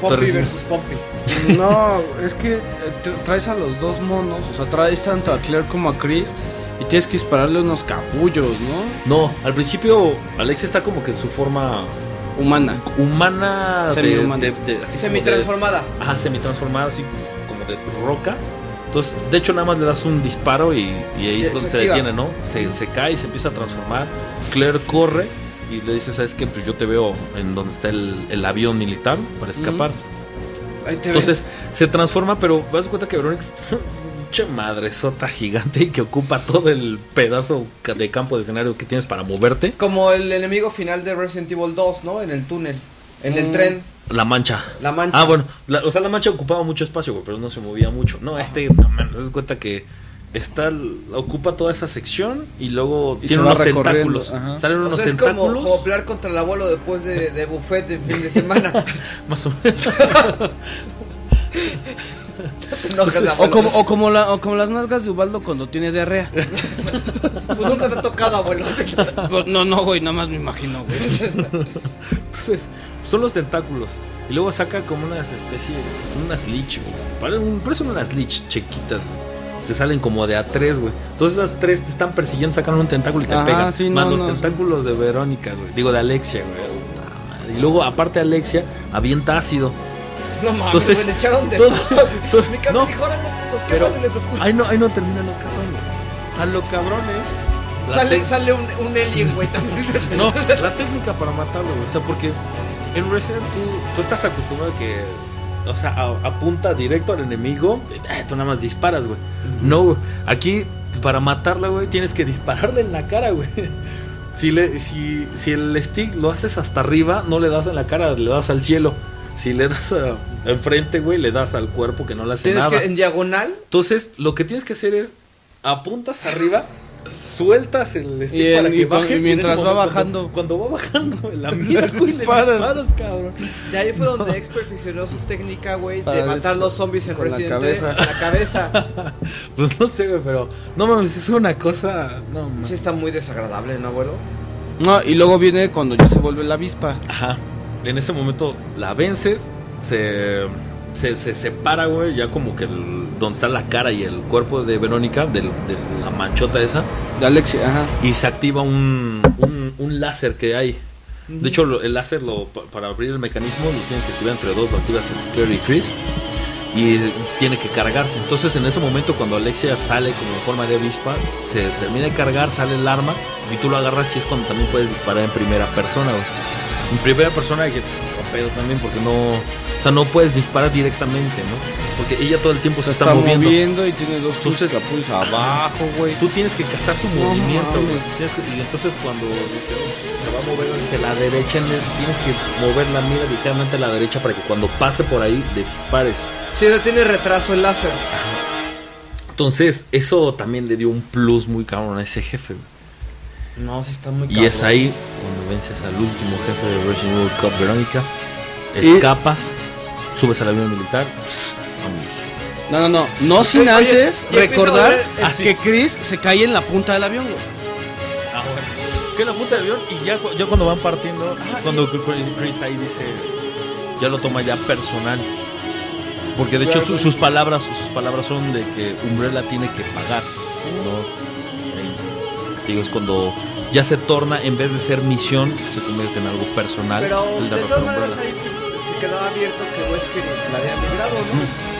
Poppy versus Poppy. No, es que eh, tra- traes a los dos monos, o sea, traes tanto a Claire como a Chris y tienes que dispararle unos capullos, ¿no? No, al principio Alexia está como que en su forma Humana. humana, Semi-humana. de- de- de- Semi-transformada. Ajá, semi-transformada, así como de roca. Entonces, de hecho, nada más le das un disparo y, y ahí es donde se detiene, ¿no? Se, se cae y se empieza a transformar. Claire corre y le dice, ¿sabes qué? Pues yo te veo en donde está el, el avión militar para escapar. Ahí te Entonces, ves. se transforma, pero te das cuenta que Verónica madresota gigante y que ocupa todo el pedazo de campo de escenario que tienes para moverte. Como el enemigo final de Resident Evil 2, ¿no? En el túnel. En el tren. La mancha. La mancha. Ah, bueno, la- o sea, la mancha ocupaba mucho espacio, güey, pero no se movía mucho. No, este, no, man, das cuenta que está, ocupa toda esa sección y luego Y tiene unos tentáculos. ajá. Salen O unos sea, es como, como pelear contra el abuelo después de, de buffet de fin de semana. Más o menos. O como, o, como la, o como las nalgas de Ubaldo cuando tiene diarrea. Pues nunca te ha tocado, abuelo. Pues, no, no, güey, nada más me imagino, güey. Entonces, son los tentáculos. Y luego saca como unas especies, unas lich, güey. Parecen, unas lich chiquitas, güey. Te salen como de a tres, güey. Entonces esas tres te están persiguiendo, sacan un tentáculo y te Ajá, pegan. sí, Más no, los no, tentáculos de Verónica, güey. Digo, de Alexia, güey. Y luego, aparte Alexia, avienta ácido. No mames, Entonces, güey, le echaron de todo- todo. Mi cabrón no. dijo, putos, ¿qué Pero- se les ocurre? Ahí no, ahí no termina lo cabrón. O sea, lo cabrón es. Sale, sale un, un alien, güey, también. No, la técnica para matarlo, güey. O sea, porque en Resident tú, tú estás acostumbrado a que, o sea, a- apunta directo al enemigo, eh, tú nada más disparas, güey. No, güey. Aquí, para matarla, güey, tienes que dispararle en la cara, güey. Si, le, si, si el stick lo haces hasta arriba, no le das en la cara, le das al cielo. Si le das a- enfrente, güey, le das al cuerpo que no le hace Tienes nada. que, en diagonal, Entonces, lo que tienes que hacer es apuntas arriba, sueltas el stick Y el- para que y baje y mientras va momento, bajando. Cuando, cuando va bajando la mierda, güey, le Disparas. disparas, cabrón. de ahí fue donde X perfeccionó su técnica, güey, de Para matar los zombies en la Resident 3 cabeza. la cabeza. Pues no sé, güey, pero no mames, es una cosa. No mames. Sí está muy desagradable, ¿no, abuelo? No, y luego viene cuando ya se vuelve la avispa. Ajá. En ese momento la vences, se, se, se separa, güey, ya como que el- donde está la cara y el cuerpo de Verónica, del- de, la manchota esa, De Alexia, ajá. y se activa un, un, un láser que hay. De hecho, el láser lo, pa- para abrir el mecanismo lo tienen que activar entre dos, lo activas Claire y Chris. Y tiene que cargarse. Entonces, en ese momento, cuando Alexia sale como en forma de avispa, se termina de cargar, sale el arma y tú lo agarras. Y es cuando también puedes disparar en primera persona. güey. En primera persona, que pedo también, porque no. O sea, no puedes disparar directamente, ¿no? Porque ella todo el tiempo se, Se está, está moviendo. moviendo y tiene dos Entonces- Entonces, abajo, güey. Tú tienes que cazar su No movimiento, güey. Y entonces cuando dice, "Oh, se va a mover hacia la derecha, tienes que mover la mira ligeramente a la derecha para que cuando pase por ahí le dispares. Sí, eso tiene retraso el láser. Entonces, eso también le dio un plus muy cabrón a ese jefe. güey. No, sí está muy Y es ahí cuando vences al último jefe de Resident Evil Code Verónica, Y- escapas, subes al avión militar, vámonos. No, no, no. No sin Oye, antes recordar el- que Chris se cae en la punta del avión, güey. Ah, bueno. Que la puse de avión y ya, cu- ya cuando van partiendo, es cuando Chris ahí dice, ya lo toma ya personal. Porque de hecho su- sus palabras sus palabras son de que Umbrella tiene que pagar. ¿no? Digo, es cuando ya se torna, en vez de ser misión, se convierte en algo personal. Pero el de derrotar todas a maneras Umbrella. ahí pues, se quedaba abierto que Wesker la había librado, ¿no?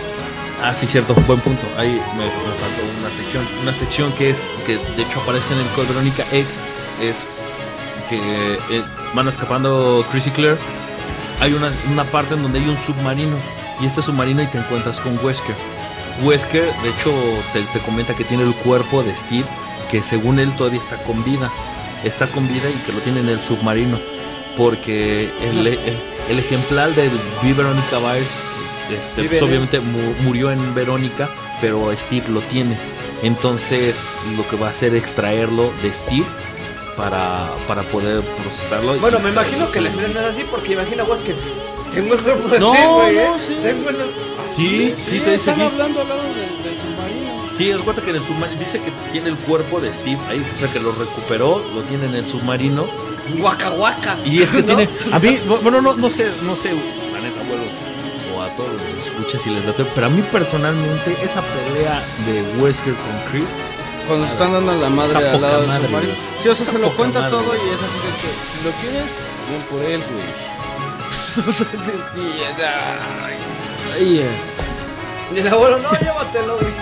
Ah, sí, cierto, buen punto. Ahí me, me faltó una sección. Una sección que es, que de hecho aparece en el Code Verónica X, es que eh, van escapando Chris y Claire. Hay una, una parte en donde hay un submarino. Y este submarino y te encuentras con Wesker. Wesker, de hecho, te, te comenta que tiene el cuerpo de Steve, que según él todavía está con vida. Está con vida y que lo tiene en el submarino. Porque el, el, el ejemplar del V. Veronica Virus, este, pues, obviamente mu- murió en Verónica, pero Steve lo tiene. Entonces, lo que va a hacer es extraerlo de Steve para, para poder procesarlo. Bueno, me imagino que la escena es así porque imagina Wesker. Tengo el cuerpo de No, Steve, güey, ¿eh? no, sí. Tengo el... Sí, sí, te están aquí. hablando al lado del, del submarino. Sí, es cuenta que en el submarino dice que tiene el cuerpo de Steve ahí, o sea que lo recuperó, lo tiene en el submarino. Guaca, guaca. Y es que ¿No? tiene. A mí, bueno, no, no sé, no sé, la neta, abuelos, o a todos los que escuchen si les tiempo, pero a mí personalmente, esa pelea de Wesker con Chris, Cuando están dando a la madre al lado del madre, submarino. güey. Sí, o sea, Está se lo cuenta madre, todo güey. y es así de que si lo quieres, bien por él, güey. Y- ay, eh. Y el abuelo, no, llévatelo, güey.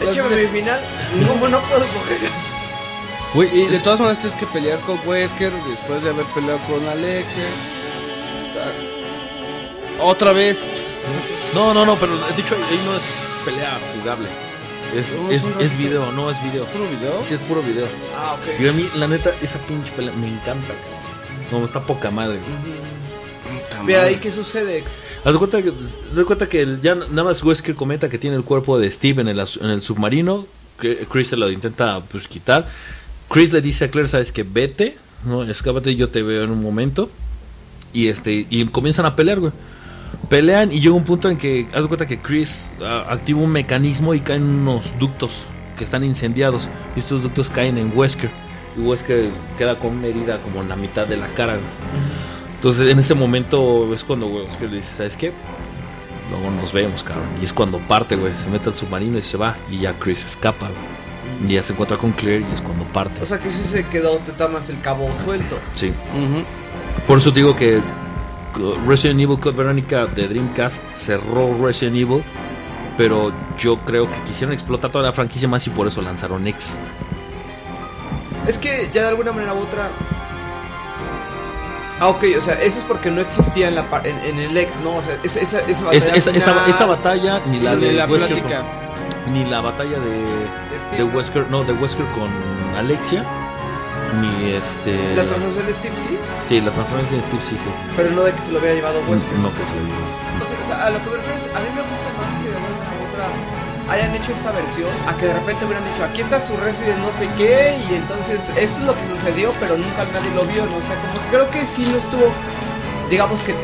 Échame mi final. ¿Cómo no puedo coger? güey, Y de todas maneras tienes que pelear con Wesker después de haber peleado con Alexia. Otra vez. no, no, no, pero de hecho ahí no es pelea jugable. Es, No, es, es es video, no es video. ¿Puro video? Sí, es puro video. Ah, ok. Y a mí, la neta, esa pinche pelea me encanta. No, está poca madre. Mira, ahí qué sucede, ex. Haz de cuenta que, cuenta que el- ya nada más Wesker comenta que tiene el cuerpo de Steve en el, en el submarino. Chris se lo intenta pues quitar. Chris le dice a Claire, sabes que vete, no, escápate, yo te veo en un momento. Y este y comienzan a pelear, güey. Pelean y llega un punto en que haz de cuenta que Chris ah, activa un mecanismo y caen unos ductos que están incendiados. Y estos ductos caen en Wesker. Y Wesker queda con una herida como en la mitad de la cara. güey. Entonces en ese momento es cuando Wesker le dice, ¿sabes qué? Luego nos vemos, cabrón. Y es cuando parte, güey. Se mete al submarino y se va. Y ya Chris escapa, güey. Y ya se encuentra con Claire y es cuando parte. O sea que sí se quedó Tetamas el cabo suelto. Sí. Por eso digo que uh, Resident Evil Code Veronica de Dreamcast cerró Resident Evil. Pero yo creo que quisieron explotar toda la franquicia más y por eso lanzaron X. Es que ya de alguna manera u otra. Ah, ok, o sea, eso es porque no existía en, la, par- en, en el ex, ¿no? O sea, esa, esa, esa batalla. Es- esa, esa- final esa batalla ni la de De la Wesker con- ni la batalla de, Steve, de ¿no? Wesker, no, de Wesker con Alexia, ni este La transformación de Steve sí, Sí, la transformación de Steve sí, sí. pero no de que se lo hubiera llevado Wesker. No que se lo o sea, a lo que me refiero hayan hecho esta versión, a que de repente hubieran dicho, aquí está su Resident no sé qué, y entonces esto es lo que sucedió, pero nunca nadie lo vio, ¿no? O sea, como que creo que sí no estuvo, digamos que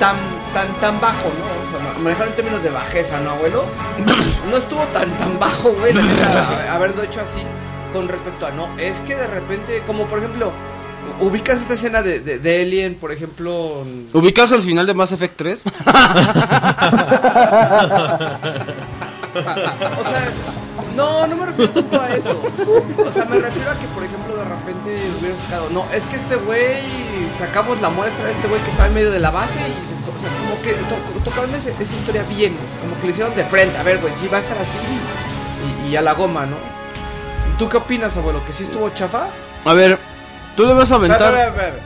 tan, tan, tan bajo, ¿no? O sea, ma- manejar en términos de bajeza, ¿no, abuelo? No estuvo tan, tan bajo, güey, haberlo hecho así con respecto a, no, es que de repente, como por ejemplo, ¿Ubicas esta escena de, de, de Alien, por ejemplo? ¿Ubicas al final de Mass Effect 3? O sea, no, no me refiero tanto a eso. O sea, me refiero a que, por ejemplo, de repente hubiera sacado. No, es que este güey, sacamos la muestra de este güey que estaba en medio de la base y se o sea, como que to- tocaron ese- esa historia bien, o sea, como que le hicieron de frente. A ver, güey, sí va a estar así y, y a la goma, ¿no? ¿Tú qué opinas, abuelo? ¿Que sí estuvo chafa? A ver, tú le vas a Ve, ve, aventar. ve, ve, ve.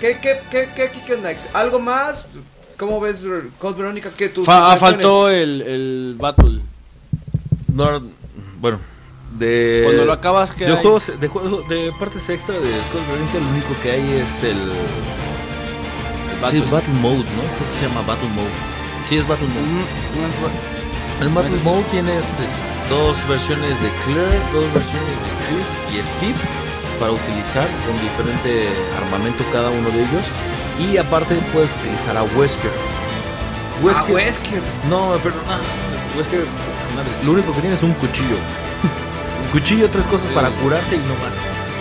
¿Qué, qué, qué, qué, qué, qué onda? ¿Algo más? ¿Cómo ves, Code Verónica? ¿Qué tus Fa- ah, faltó el, el Battle. No, bueno, de. Cuando lo acabas, ¿qué de hay? juegos, de juegos, de partes extra de Code Verónica, lo único que hay es el. Battle. Sí, Battle Mode, ¿no? Creo que se llama Battle Mode. Sí, es Battle Mode. Ujú. El Battle Mode tienes dos versiones de Claire, dos versiones de Chris y Steve para utilizar con diferente armamento cada uno de ellos. Y aparte puedes utilizar a Wesker. Ah, Wesker. No, pero no, Wesker, madre, lo único que tiene es un cuchillo. Un cuchillo, tres cosas para curarse y no más.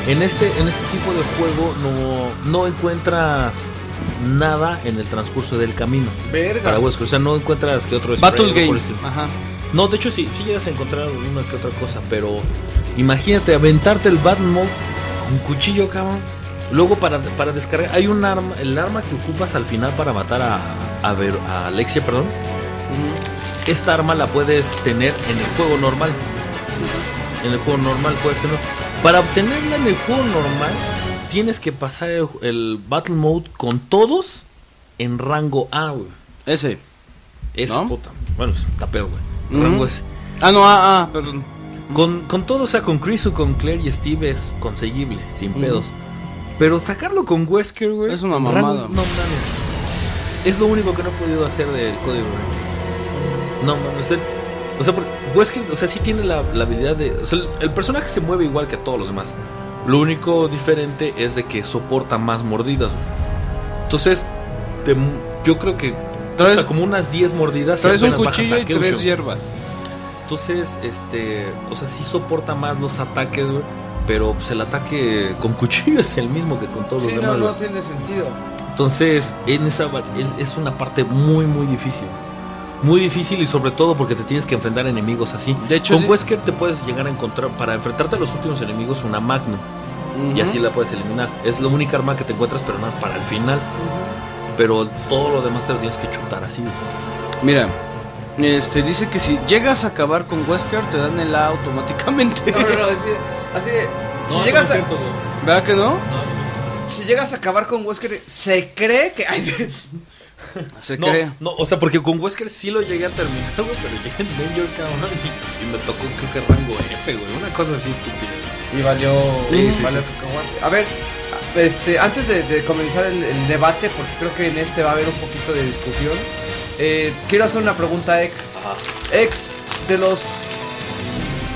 En este, en este tipo de juego no, no encuentras nada en el transcurso del camino. Verga. Para Wesker, o sea, no encuentras que otro Battle Game. Ajá. No, de hecho sí, sí llegas a encontrar una que otra cosa, pero imagínate aventarte el Battle Mode con cuchillo, cabrón. Luego para, para descargar, hay un arma, el arma que ocupas al final para matar a, a, Ver- a Alexia, perdón. Esta arma la puedes tener en el juego normal. En el juego normal puedes tener. Para obtenerla en el juego normal, tienes que pasar el, el Battle Mode con todos en rango A, güey. Ese. Ese ¿No? puta. Bueno, es tapeo, güey. Rango ese. Ah, no, ah, ah, perdón. Con, con todo, o sea, con Chris o con Claire y Steve es conseguible, sin pedos. Pero sacarlo con Wesker, güey. Es una mamada. no mames. Es lo único que no he podido hacer del código, güey. No mames. el- o sea, porque Wesker, o sea, sí tiene la, la habilidad de. O sea, el, el personaje se mueve igual que todos los demás. Lo único diferente es de que soporta más mordidas, güey. Entonces, te yo creo que. Traes- como unas 10 mordidas. Traes un cuchillo a y tres hierbas. Entonces, este, o sea, sí soporta más los ataques, güey, pero pues el ataque con cuchillo es el mismo que con todos Sí, los no, demás. no güey. tiene sentido. Entonces, en esa es, una parte muy muy difícil. Muy difícil y sobre todo porque te tienes que enfrentar a enemigos así. De hecho, con Wesker te puedes llegar a encontrar para enfrentarte a los últimos enemigos una Magnum y así la puedes eliminar. Es la única arma que te encuentras, pero nada más para el final. Pero todo lo demás te lo tienes que chutar así. Mira, este dice que si llegas a acabar con Wesker, te dan el A automáticamente. No, no, no, así, de, No, si, llegas no a, cierto. ¿Verdad que no? si llegas a acabar con Wesker, se cree que... ay, sí. Se No, cree. no, o sea, porque con Wesker sí lo llegué a terminar, güey, pero llegué en Danger, cabrón, y, y me tocó, creo que rango F, güey, una cosa así estúpida. Y valió, Sí, sí, valió sí. A ver, este, antes de, de comenzar el, el debate, porque creo que en este va a haber un poquito de discusión, eh, quiero hacer una pregunta a ex. Ex, de los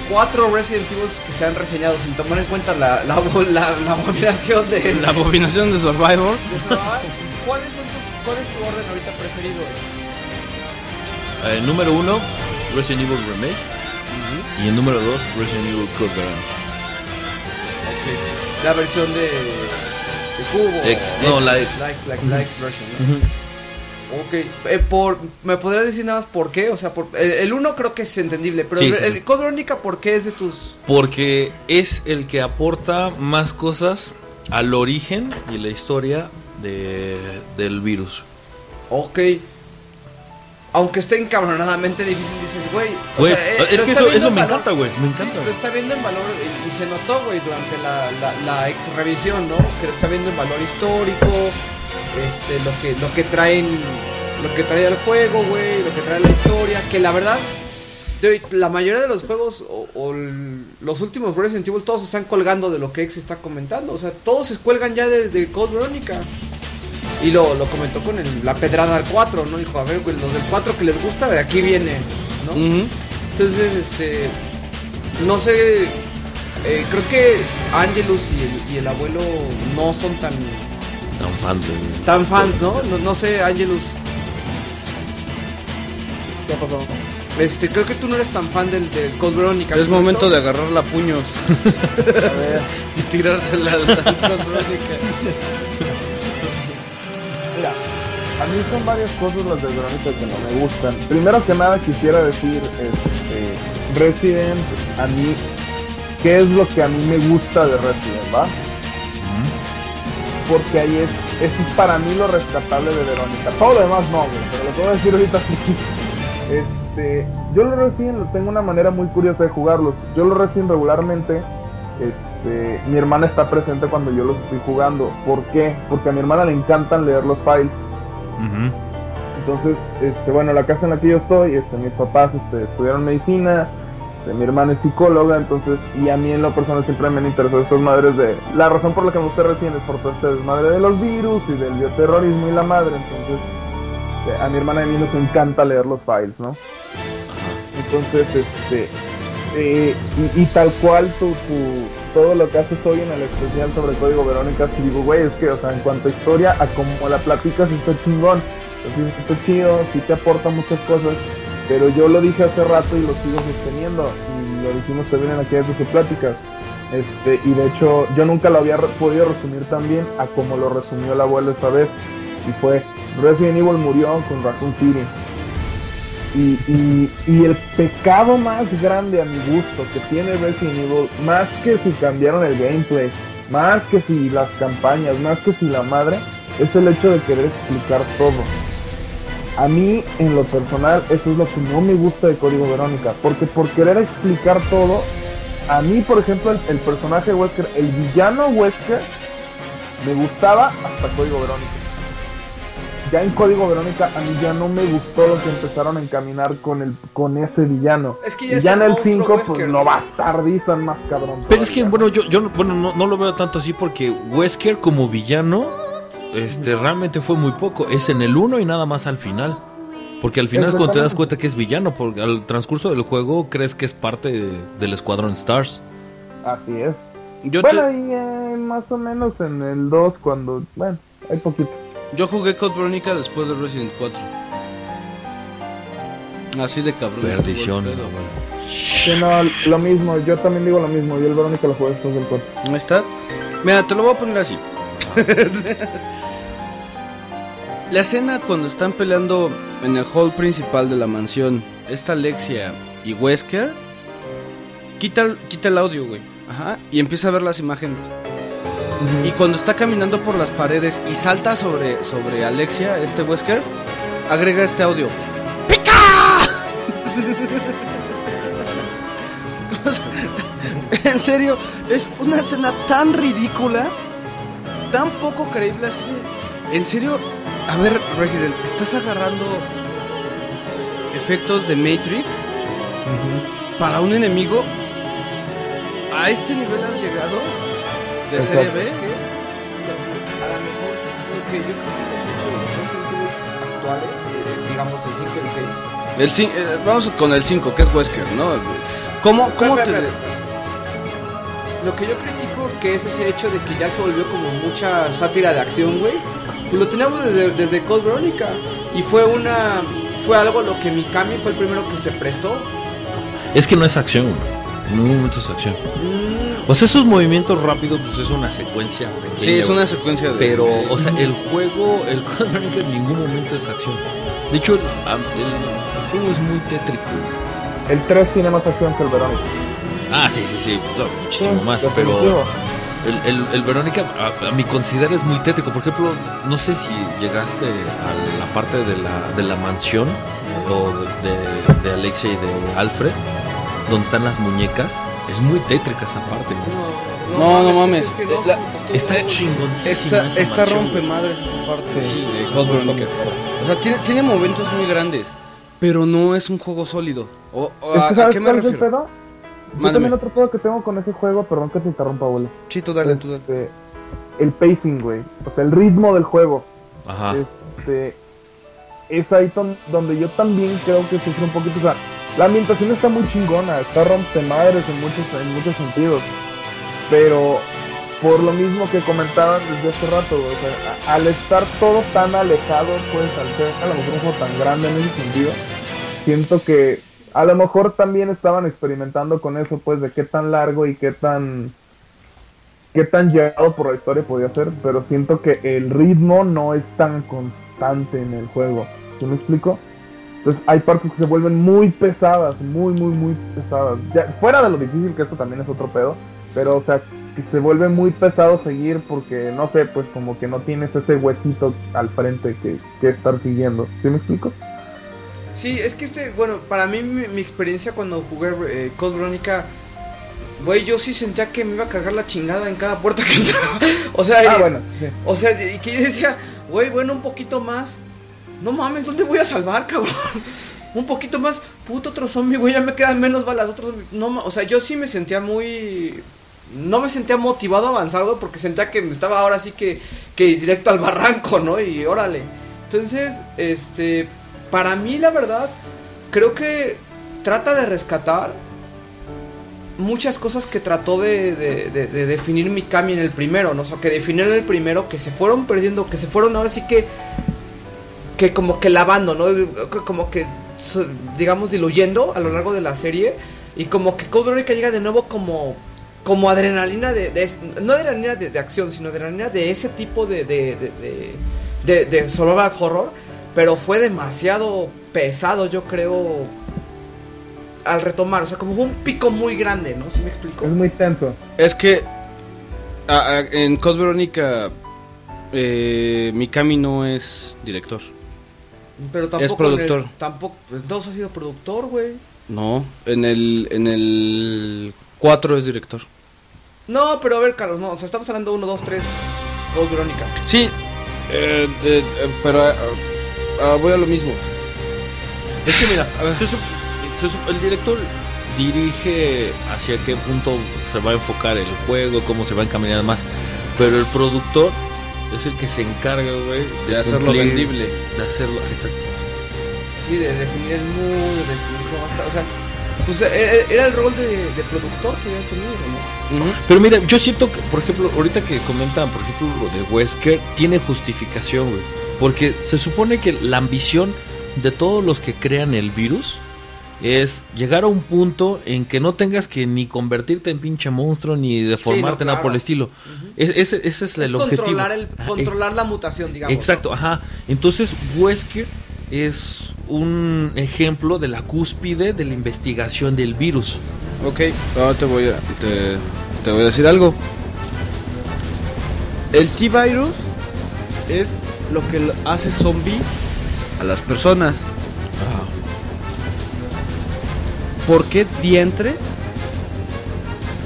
cuatro Resident Evil que se han reseñado sin tomar en cuenta la, la, la, la abominación de, La abominación de Survivor. de Survivor, ¿cuáles son tus, ¿cuál es tu orden ahorita preferido? Ex? Eh, número uno, Resident Evil Remake. Y el número dos, Resident Evil Verónica. La versión de, de Cubo. X, no, la X. La X, la, version, ¿no? Ok, eh, por, ¿me podrías decir nada más por qué? O sea, por, el, el uno creo que es entendible, pero Sí, el, sí, el sí. Code Verónica, ¿por qué es de tus...? Porque es el que aporta más cosas al origen y la historia de, del virus. Ok. Aunque esté encabronadamente difícil, dices, güey. o sea, eh, es que eso, eso me valor- encanta, güey. Me Sí, encanta. lo está viendo en valor y, y se notó, güey, durante la, la, la ex revisión, ¿no? Que lo está viendo en valor histórico, este, lo que, lo que traen, lo que trae el juego, güey, lo que trae la historia, que la verdad, de la mayoría de los juegos o, o el- los últimos Resident Evil todos están colgando de lo que ex está comentando, o sea, todos se cuelgan ya de, de Code Verónica. Y lo, lo comentó con el- la pedrada al 4, ¿no? Dijo, a ver, güey, los del 4 que les gusta, de aquí viene, ¿no? Entonces, este. No sé. eh, creo que Angelus y el, y el abuelo no son tan Tan fans, tan fans, ¿no? No, no sé, Angelus. ¿Qué pasó? Este, creo que tú no eres tan fan del, del Code Veronica. Es momento de agarrarla a puños y tirársela al. Mira, a mí son varias cosas las de Verónica que no me gustan. Primero que nada quisiera decir, este, Resident, a mí, ¿qué es lo que a mí me gusta de Resident, va? Porque ahí es, es para mí lo rescatable de Verónica. Todo lo demás no, güey, pero lo a decir ahorita sí. Este, yo los Resident tengo una manera muy curiosa de jugarlos. Yo los Resident regularmente, este, mi hermana está presente cuando yo los estoy jugando. ¿Por qué? Porque a mi hermana le encantan leer los files. Entonces, este, bueno, la casa en la que yo estoy, este, mis papás este, estudiaron medicina, este, mi hermana es psicóloga, entonces, y a mí en lo personal siempre me han interesado estas madres de... La razón por la que me gusta recién es por todo este desmadre de los virus y del bioterrorismo y la madre, entonces, este, a mi hermana y a mí nos encanta leer los files, ¿no? Entonces, este, eh, y, tal cual tu, tu- todo lo que haces hoy en el especial sobre Código Verónica, si digo, güey, es que, o sea, en cuanto a historia, a como la platicas, está chingón, está chido, sí te aporta muchas cosas, pero yo lo dije hace rato y lo sigo sosteniendo, y lo dijimos también en aquellas de pláticas, este, y de hecho, yo nunca lo había podido resumir tan bien a como lo resumió el abuelo esta vez, y fue, Resident Evil murió con Raccoon City, y, y- y el pecado más grande a mi gusto que tiene Resident Evil, más que si cambiaron el gameplay, más que si las campañas, más que si la madre, es el hecho de querer explicar todo. A mí, en lo personal, eso es lo que no me gusta de Código Verónica, porque por querer explicar todo, a mí, por ejemplo, el, el personaje Wesker, el villano Wesker, me gustaba hasta Código Verónica ya en Código Verónica a mí ya no me gustó lo que empezaron a encaminar con el con ese villano. Es que ya y ya en el monstruo 5 pues Wesker. lo bastardizan más cabrón. Pero es que, bueno, yo, yo no- bueno, no, no lo veo tanto así porque Wesker como villano este, realmente fue muy poco. Es en el 1 y nada más al final. Porque al final es cuando te das cuenta que es villano, porque al transcurso del juego crees que es parte de- del Escuadrón Stars. Así es. Yo, bueno, te- y eh, más o menos en el 2 cuando, bueno, hay poquito. yo jugué Code Verónica después de Resident 4. Así de cabrón. Perdición. Sí, no, lo mismo, yo también digo lo mismo, yo el Verónica lo jugué después del 4. Ahí está. Mira, te lo voy a poner así. La escena cuando están peleando en el hall principal de la mansión, esta Alexia y Wesker, quita el, quita el audio, güey. Ajá. Y empieza a ver las imágenes. Y cuando está caminando por las paredes y salta sobre, sobre Alexia, este Wesker, agrega este audio. ¡Pica! En serio, es una escena tan ridícula, tan poco creíble así de... En serio, a ver, Resident, ¿estás agarrando efectos de Matrix para un enemigo? ¿A este nivel has llegado? ¿De serie Exacto. B? A lo mejor lo que yo critico mucho de los Resident actuales, eh, digamos el 5 y el 6, El eh, vamos con el 5, que es Wesker, ¿no? ¿Cómo, cómo te...? Lo que yo critico que es ese hecho de que ya se volvió como mucha sátira de acción, güey. Pues lo teníamos desde, desde Cold Veronica. Y fue una. Fue algo lo que Mikami fue el primero que se prestó. Es que no es acción. En ningún momento es acción. O sea, esos movimientos rápidos, pues es una secuencia pequeña. Sí, es una secuencia de... Pero, o sea, el juego, el Code Verónica en ningún momento es acción. De hecho, el, am- el- el juego es muy tétrico. El 3 tiene más acción que el Verónica. Ah, sí, sí, sí, no, muchísimo Sí, más. definitivo. Pero el, el, el Verónica, a, a mi considera es muy tétrico. Por ejemplo, no sé si llegaste a la parte de la, de la mansión o de, de, de Alexia y de Alfred, donde están las muñecas. Es muy tétrica esa parte. No, no mames. es que no, La- Está Esta, esta rompe madres esa parte Sí. de Code Verónica. O sea, tiene, tiene momentos muy grandes, pero no es un juego sólido. O, o Es a, que ¿a ¿sabes qué me refiero? Yo también otro pedo que tengo con ese juego, perdón que te interrumpa, abuelo. Sí, tú dale, tú dale. Este, el pacing, güey. O sea, el ritmo del juego. Ajá. Este, es ahí donde yo también creo que sufre un poquito. O sea, la ambientación está muy chingona, está rompemadres en muchos, en muchos sentidos. Pero por lo mismo que comentaban desde hace rato, güey, o sea, a- al estar todo tan alejado, pues al ser a lo mejor un juego tan grande en ese sentido, siento que A lo mejor también estaban experimentando con eso, pues, de qué tan largo y qué tan qué tan llegado por la historia podía ser, pero siento que el ritmo no es tan constante en el juego. ¿Sí me explico? Entonces hay partes que se vuelven muy pesadas, muy, muy, muy pesadas. Fuera de lo difícil que esto también es otro pedo, pero o sea, que se vuelve muy pesado seguir porque, no sé, pues como que no tienes ese huesito al frente que, que estar siguiendo. ¿Sí me explico? Sí, es que este, bueno, para mí mi, mi experiencia cuando jugué eh, Code Veronica, güey, yo sí sentía que me iba a cargar la chingada en cada puerta que entraba. o sea, Ah, eh, bueno, sí. o sea, y que yo decía, güey, bueno, un poquito más. No mames, ¿dónde voy a salvar, cabrón? un poquito más, puto otro zombie, güey, ya me quedan menos balas, otros no, o sea, yo sí me sentía muy no me sentía motivado a avanzar, güey, porque sentía que me estaba ahora sí que que directo al barranco, ¿no? Y órale. Entonces, este, para mí la verdad creo que trata de rescatar muchas cosas que trató de, de, de- de definir Mikami en el primero, ¿no? O sea, que definió en el primero, que se fueron perdiendo, que se fueron ahora sí que, que como que lavando, ¿no? Como que, digamos, diluyendo a lo largo de la serie. Y como que Code Veronica llega de nuevo como, como adrenalina de, no adrenalina de, acción, sino adrenalina de ese tipo de, de, de, de, de- horror. Pero fue demasiado pesado, yo creo, al retomar. O sea, como fue un pico muy grande, ¿no? ¿Sí me explico? Es muy tenso. Es que a- a- en Code Veronica eh, Mikami no es director. Pero tampoco Es productor. en el- tampoco, pues, dos ha sido productor, güey. No, en el en el 4 es director. No, pero a ver, Carlos, no, o sea, estamos hablando de 1, 2, 3, Code Verónica. Sí, eh, de- eh, pero ah, voy a lo mismo. Es que mira, se se el director dirige hacia qué punto se va a enfocar el juego, cómo se va a encaminar más. Pero el productor es el que se encarga, güey, De hacerlo cumplir- vendible. De hacerlo, exacto. Sí, de definir el mood, de definir cómo está, o sea, pues eh, era el rol de, de productor que había tenido, ¿no? Pero mira, yo siento que, por ejemplo, ahorita que comentan, por ejemplo, lo de Wesker, tiene justificación, güey. Porque se supone que la ambición de todos los que crean el virus es llegar a un punto en que no tengas que ni convertirte en pinche monstruo ni deformarte nada claro. por el estilo. Es- ese, ese es el es objetivo. controlar, el, Ajá, controlar la mutación, digamos. Exacto, ajá. Entonces, Wesker es un ejemplo de la cúspide de la investigación del virus. Ok, ahora te voy a te, te voy a decir algo. El T-Virus es lo que hace zombie a las personas. ¿Por qué dientes?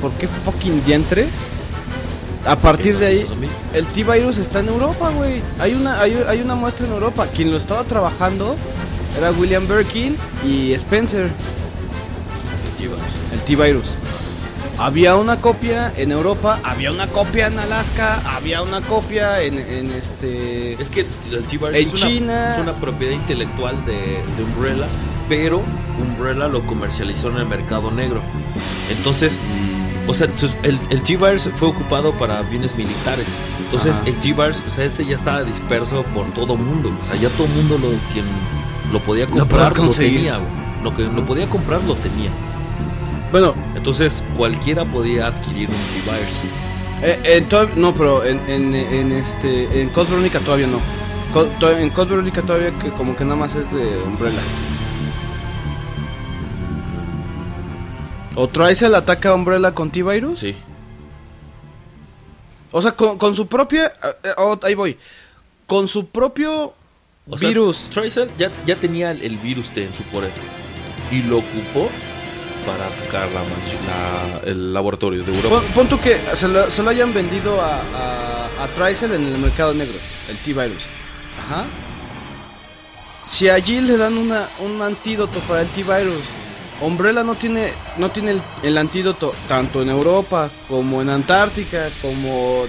¿Por qué fucking dientes? A partir de ahí, el T-Virus está en Europa, güey. Hay una, hay, hay una muestra en Europa. Quien lo estaba trabajando era William Birkin y Spencer. El T-Virus. Había una copia en Europa, había una copia en Alaska, había una copia en, en este... Es que el T-Virus es, China- Una, es una propiedad intelectual de, de Umbrella, pero Umbrella lo comercializó en el mercado negro. Entonces, o sea, el, el T-Virus fue ocupado para bienes militares. Entonces, Ajá. el T-Virus, o sea, ese ya estaba disperso por todo mundo. O sea, ya todo el mundo lo, quien lo podía comprar lo, tenía. Lo que lo podía comprar lo tenía. Bueno, Entonces, cualquiera podía adquirir un T-Virus. eh, en to- no, pero en, en, en este... En Code Veronica todavía no. Co- to- en Code Veronica todavía que como que nada más es de Umbrella. ¿O Trice ataca a Umbrella con T-Virus? Sí. O sea, con, con su propia... eh, eh, oh, ahí voy. Con su propio O sea, virus. Tracer ya, ya tenía el, el virus T en su poder y lo ocupó para atacar la, la- el laboratorio de Europa. Pon, pon tú que se lo, se lo hayan vendido a, a, a Tricel en el mercado negro, el T-Virus. Ajá. Si allí le dan una, un antídoto para el T-Virus, Umbrella no tiene, no tiene el, el antídoto tanto en Europa como en Antártica, como...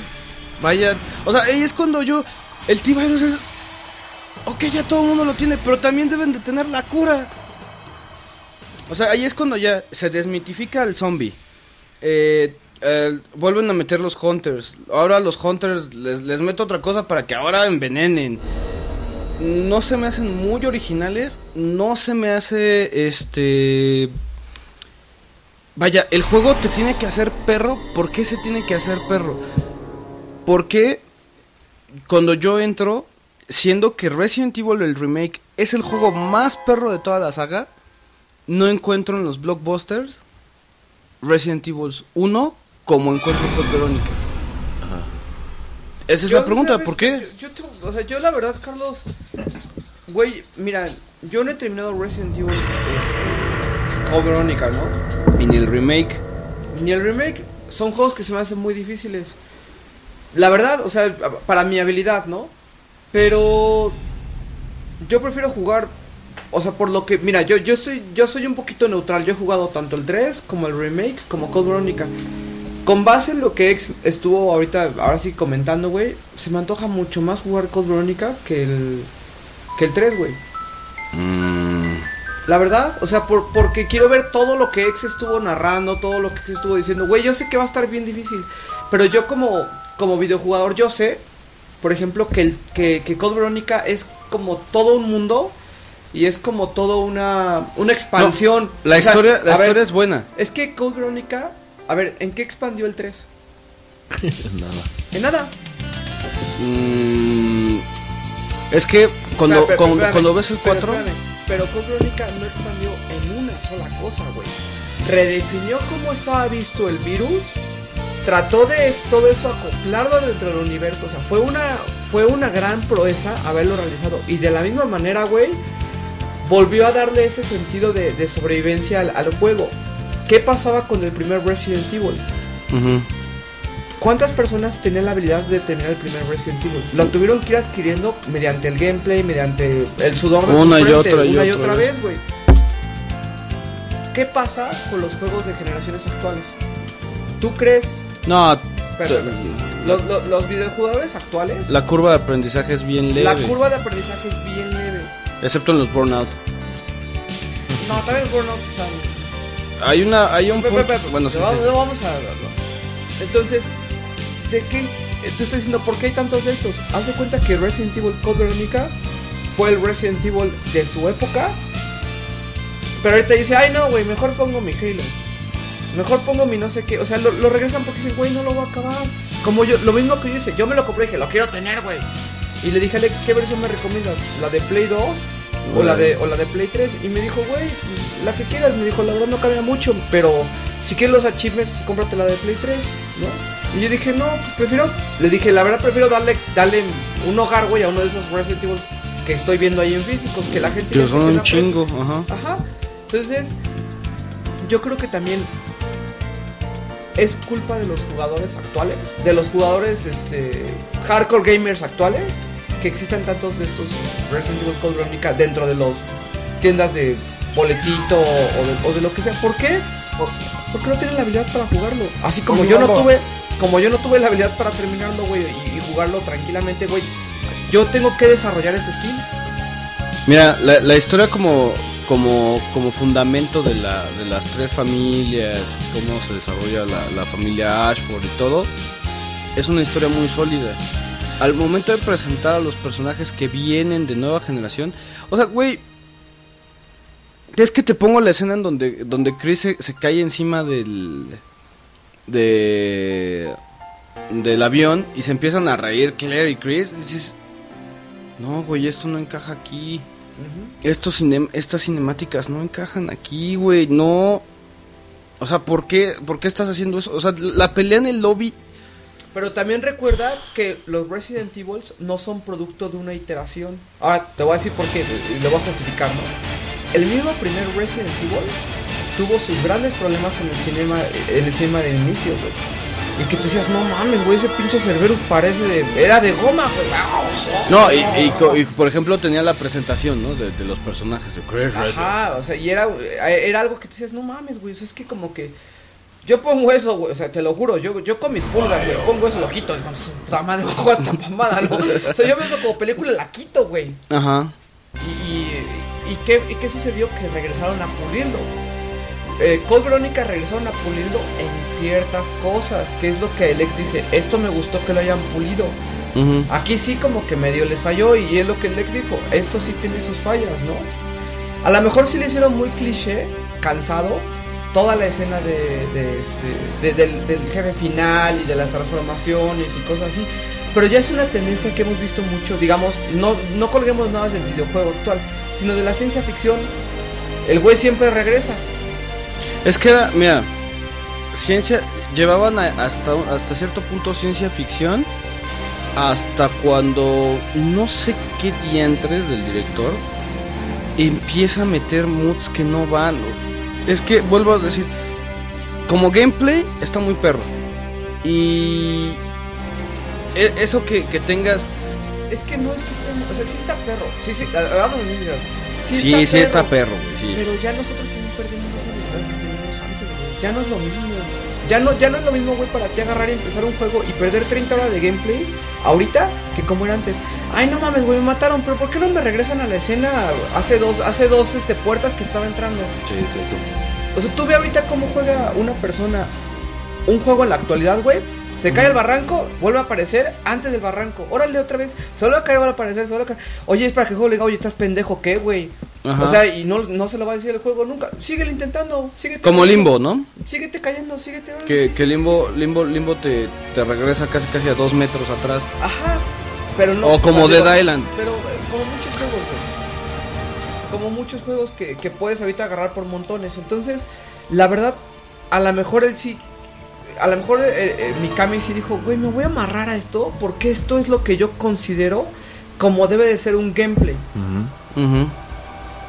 Vaya... O sea, ahí es cuando yo... El T-Virus es... Ok, ya todo el mundo lo tiene, pero también deben de tener la cura. O sea, ahí es cuando ya se desmitifica el zombie. Eh, eh, vuelven a meter los hunters. Ahora los hunters les, les meto otra cosa para que ahora envenenen. no se me hacen muy originales, no se me hace este Vaya, el juego te tiene que hacer perro, ¿por qué se tiene que hacer perro? Porque cuando yo entro, siendo que Resident Evil el remake es el juego más perro de toda la saga, no encuentro en los blockbusters Resident Evil 1 como encuentro Code Verónica. Esa es Yo, la pregunta, ¿sabes? ¿por qué? Yo, o sea, yo la verdad, Carlos, güey, mira, yo no he terminado Resident Evil, este, Code Verónica, ¿no? En el remake, Ni el remake, son juegos que se me hacen muy difíciles. La verdad, o sea, para mi habilidad, ¿no? Pero yo prefiero jugar, o sea, por lo que, mira, yo yo estoy yo soy un poquito neutral. Yo he jugado tanto el 3 como el remake como Code Verónica. Con base en lo que ex estuvo ahorita, ahora sí comentando, güey, se me antoja mucho más jugar Code Verónica que el que el 3, güey. La verdad, o sea, por, porque quiero ver todo lo que ex estuvo narrando, todo lo que ex estuvo diciendo. Güey, yo sé que va a estar bien difícil, pero yo como como videojugador yo sé, por ejemplo, que el que, que Code Verónica es como todo un mundo y es como todo una una expansión. la O sea, historia, la ver, historia es buena. es que Code Verónica, a ver, ¿en qué expandió el 3? Nada. En nada. Mm, es que cuando, cuando, ves el pero 4, espérame, Pero Code Verónica no expandió en una sola cosa, güey. Redefinió cómo estaba visto el virus. Trató de todo eso acoplarlo dentro del universo. O sea, fue una, fue una gran proeza haberlo realizado. Y de la misma manera, güey, volvió a darle ese sentido de, de sobrevivencia al, al juego. ¿Qué pasaba con el primer Resident Evil? ¿Cuántas personas tenían la habilidad de terminar el primer Resident Evil? Lo tuvieron que ir adquiriendo mediante el gameplay, mediante el sudor de Una su y frente, otra y una y otra otra vez. güey. ¿Qué pasa con los juegos de generaciones actuales? ¿Tú crees? no. Los, los- los videojugadores actuales, la, la curva de aprendizaje es bien leve. curva de aprendizaje es bien leve. Excepto en los Burnout. No, también el Burnout está bien. Hay una, hay un Pe- Bueno, sí, vamos a hablarlo. Entonces, ¿de qué? eh, Tú estás diciendo, ¿por qué hay tantos de estos? Haz de cuenta que Resident Evil Code Veronica fue el Resident Evil de su época. Pero ahorita dice, ay no, güey, mejor pongo mi Halo. Mejor pongo mi no sé qué. O sea, lo, lo regresan porque dicen, güey, no lo voy a acabar. Como yo, lo mismo que yo hice, yo me lo compré y dije, lo quiero tener, güey. Y le dije a Alex, ¿qué versión me recomiendas? ¿La de Play 2 o la de, o la de Play 3? Y me dijo, güey, la que quieras. Me dijo, la verdad no cambia mucho, pero si quieres los achievements, pues cómprate la de Play 3, ¿no? Y yo dije, no, pues prefiero, le dije, la verdad prefiero darle, darle un hogar, güey, a uno de esos Resident Evil que estoy viendo ahí en físicos, que la gente... Que son un pues, chingo, ajá. Ajá. Entonces, yo creo que también es culpa de los jugadores actuales, de los jugadores este hardcore gamers actuales, que existan tantos de estos Resident Evil Code Veronica dentro de los tiendas de boletito o de, o de lo que sea. ¿Por qué? Por- porque no tienen la habilidad para jugarlo. Así como ¿Cómo yo no tuve, como yo no tuve la habilidad para terminarlo, güey, y, y jugarlo tranquilamente, güey. Yo tengo que desarrollar ese skill. Mira, la, la historia como, como, como fundamento de, la, de las tres familias, cómo se desarrolla la, la familia Ashford y todo, es una historia muy sólida. Al momento de presentar a los personajes que vienen de nueva generación, o sea, güey, es que te pongo la escena en donde, donde Chris se, se cae encima del, de, del avión y se empiezan a reír Claire y Chris. Y dices, no, güey, esto no encaja aquí. Estos estas cinemáticas no encajan aquí, güey, no. O sea, ¿por qué, ¿por qué estás haciendo eso? O sea, la pelea en el lobby. Pero también recuerda que los Resident Evil no son producto de una iteración. Ahora te voy a decir por qué, y lo voy a justificar, ¿no? El mismo primer Resident Evil tuvo sus grandes problemas en el cinema, el cinema de inicio, güey. Y que tú decías, no mames, güey, ese pinche Cerberus parece de. Era de goma, güey. No, y, y y, por ejemplo tenía la presentación, ¿no? De, de los personajes de Chris. Ajá, o sea, y era, era algo que te decías, no mames, güey, o sea, es que como que... Yo pongo eso, güey, o sea, te lo juro, yo, yo con mis pulgas, güey, pongo eso, lo quito, con su puta madre, bajo esta mamada, ¿no? O sea, yo veo eso como película, la quito, güey. Ajá. Y, y, y qué, y qué sucedió? Que regresaron a pulirlo. Eh, Cold Verónica regresaron a pulirlo en ciertas cosas, que es lo que Alex dice, esto me gustó que lo hayan pulido. Aquí sí como que medio les falló y es lo que Lex dijo, esto sí tiene sus fallas, ¿no? A lo mejor sí le hicieron muy cliché, cansado, toda la escena de, este, de- del, jefe final y de las transformaciones y cosas así. Pero ya es una tendencia que hemos visto mucho, digamos, no, no colguemos nada del videojuego actual, sino de la ciencia ficción. El güey siempre regresa. Es que mira, ciencia, llevaban hasta, hasta cierto punto ciencia ficción, hasta cuando no sé qué diantres del director empieza a meter moods que no van. Es que, vuelvo a decir, como gameplay está muy perro. Y e- eso que, que tengas... Es que no es que esté, o sea, sí está perro. Sí, sí, vamos a decir, Sí, sí, está perro, güey, sí. Pero ya nosotros también perdimos esa habilidad que teníamos antes, güey. Ya no es lo mismo. Ya no, ya no es lo mismo, güey, para ti agarrar y empezar un juego y perder 30 horas de gameplay ahorita que como era antes. Ay, no mames, güey, me mataron, pero ¿por qué no me regresan a la escena hace dos, hace dos este, puertas que estaba entrando? Sí, exacto. O sea, tú ve ahorita cómo juega una persona un juego en la actualidad, güey. Se cae el barranco, vuelve a aparecer antes del barranco. Órale otra vez, solo a caer, vuelve a aparecer, solo a caer. Oye, es para que el juego le diga, oye, estás pendejo, ¿qué, güey? Ajá. O sea, y no, no se lo va a decir el juego nunca. Síguelo intentando, síguete Como cayendo, Limbo, ¿no? Síguete cayendo, síguete. Que, sí, que sí, Limbo, sí. Limbo, Limbo te, te regresa casi casi a dos metros atrás. Ajá. Pero no. O como digo, Dead Island. Pero como muchos juegos, güey. Como muchos juegos que, que puedes ahorita agarrar por montones. Entonces, la verdad, a lo mejor él sí. A lo mejor eh, eh, Mikami sí dijo, güey, me voy a amarrar a esto porque esto es lo que yo considero como debe de ser un gameplay.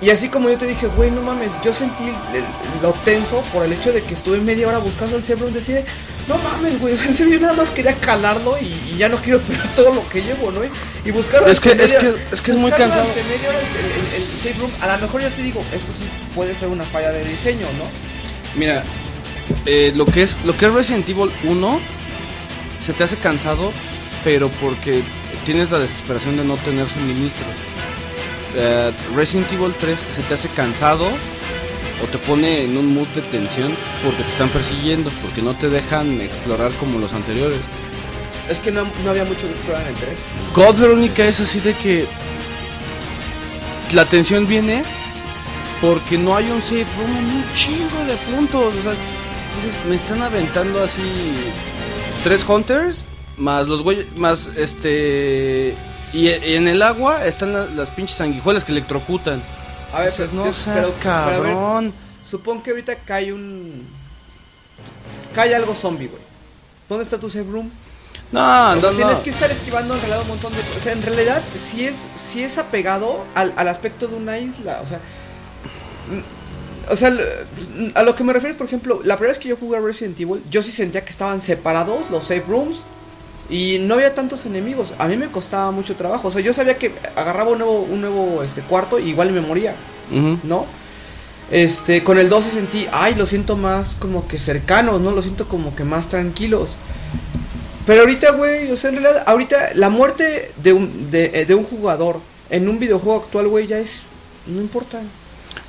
Y así como yo te dije, güey, no mames, yo sentí el- el- lo tenso por el hecho de que estuve media hora buscando el Zebra y decía, no mames, güey, o sea, en serio, yo nada más quería calarlo y, y ya no quiero perder todo lo que llevo, ¿no? Y buscar Es que- es que- es que es muy cansado. durante media hora el, el- el save room, a lo mejor yo sí digo, esto sí puede ser una falla de diseño, ¿no? Mira, eh, lo que es lo que es Resident Evil 1 se te hace cansado, pero porque tienes la desesperación de no tener suministro. Eh, Resident Evil 3 se te hace cansado o te pone en un mood de tensión porque te están persiguiendo, porque no te dejan explorar como los anteriores. Es que no, no había mucho que explorar en el 3. God Verónica es así de que la tensión viene porque no hay un safe room en un chingo de puntos. O sea, dices, me están aventando así tres hunters más los güeyes más este y, y en el agua están la- las pinches sanguijuelas que electrocutan. A ver, pero- no seas pero- pero a ver, cabrón. Supón que ahorita cae un. cae algo zombie, güey. ¿Dónde está tu save room? No, O sea, no, tienes no. que estar esquivando en realidad un montón de cosas. O sea, en realidad sí es, sí es apegado al, al aspecto de una isla. O sea. mm, O sea, a lo que me refiero es, por ejemplo, la primera vez que yo jugué a Resident Evil, yo sí sentía que estaban separados los save rooms y no había tantos enemigos. A mí me costaba mucho trabajo. O sea, yo sabía que agarraba un nuevo, un nuevo este, cuarto y igual me moría. ¿no? Este, con el 12 sentí, ay, lo siento más como que cercanos, ¿no? Lo siento como que más tranquilos. Pero ahorita, güey, o sea, en realidad, ahorita la muerte de un, de, eh, de un jugador en un videojuego actual, güey, ya es, no importa.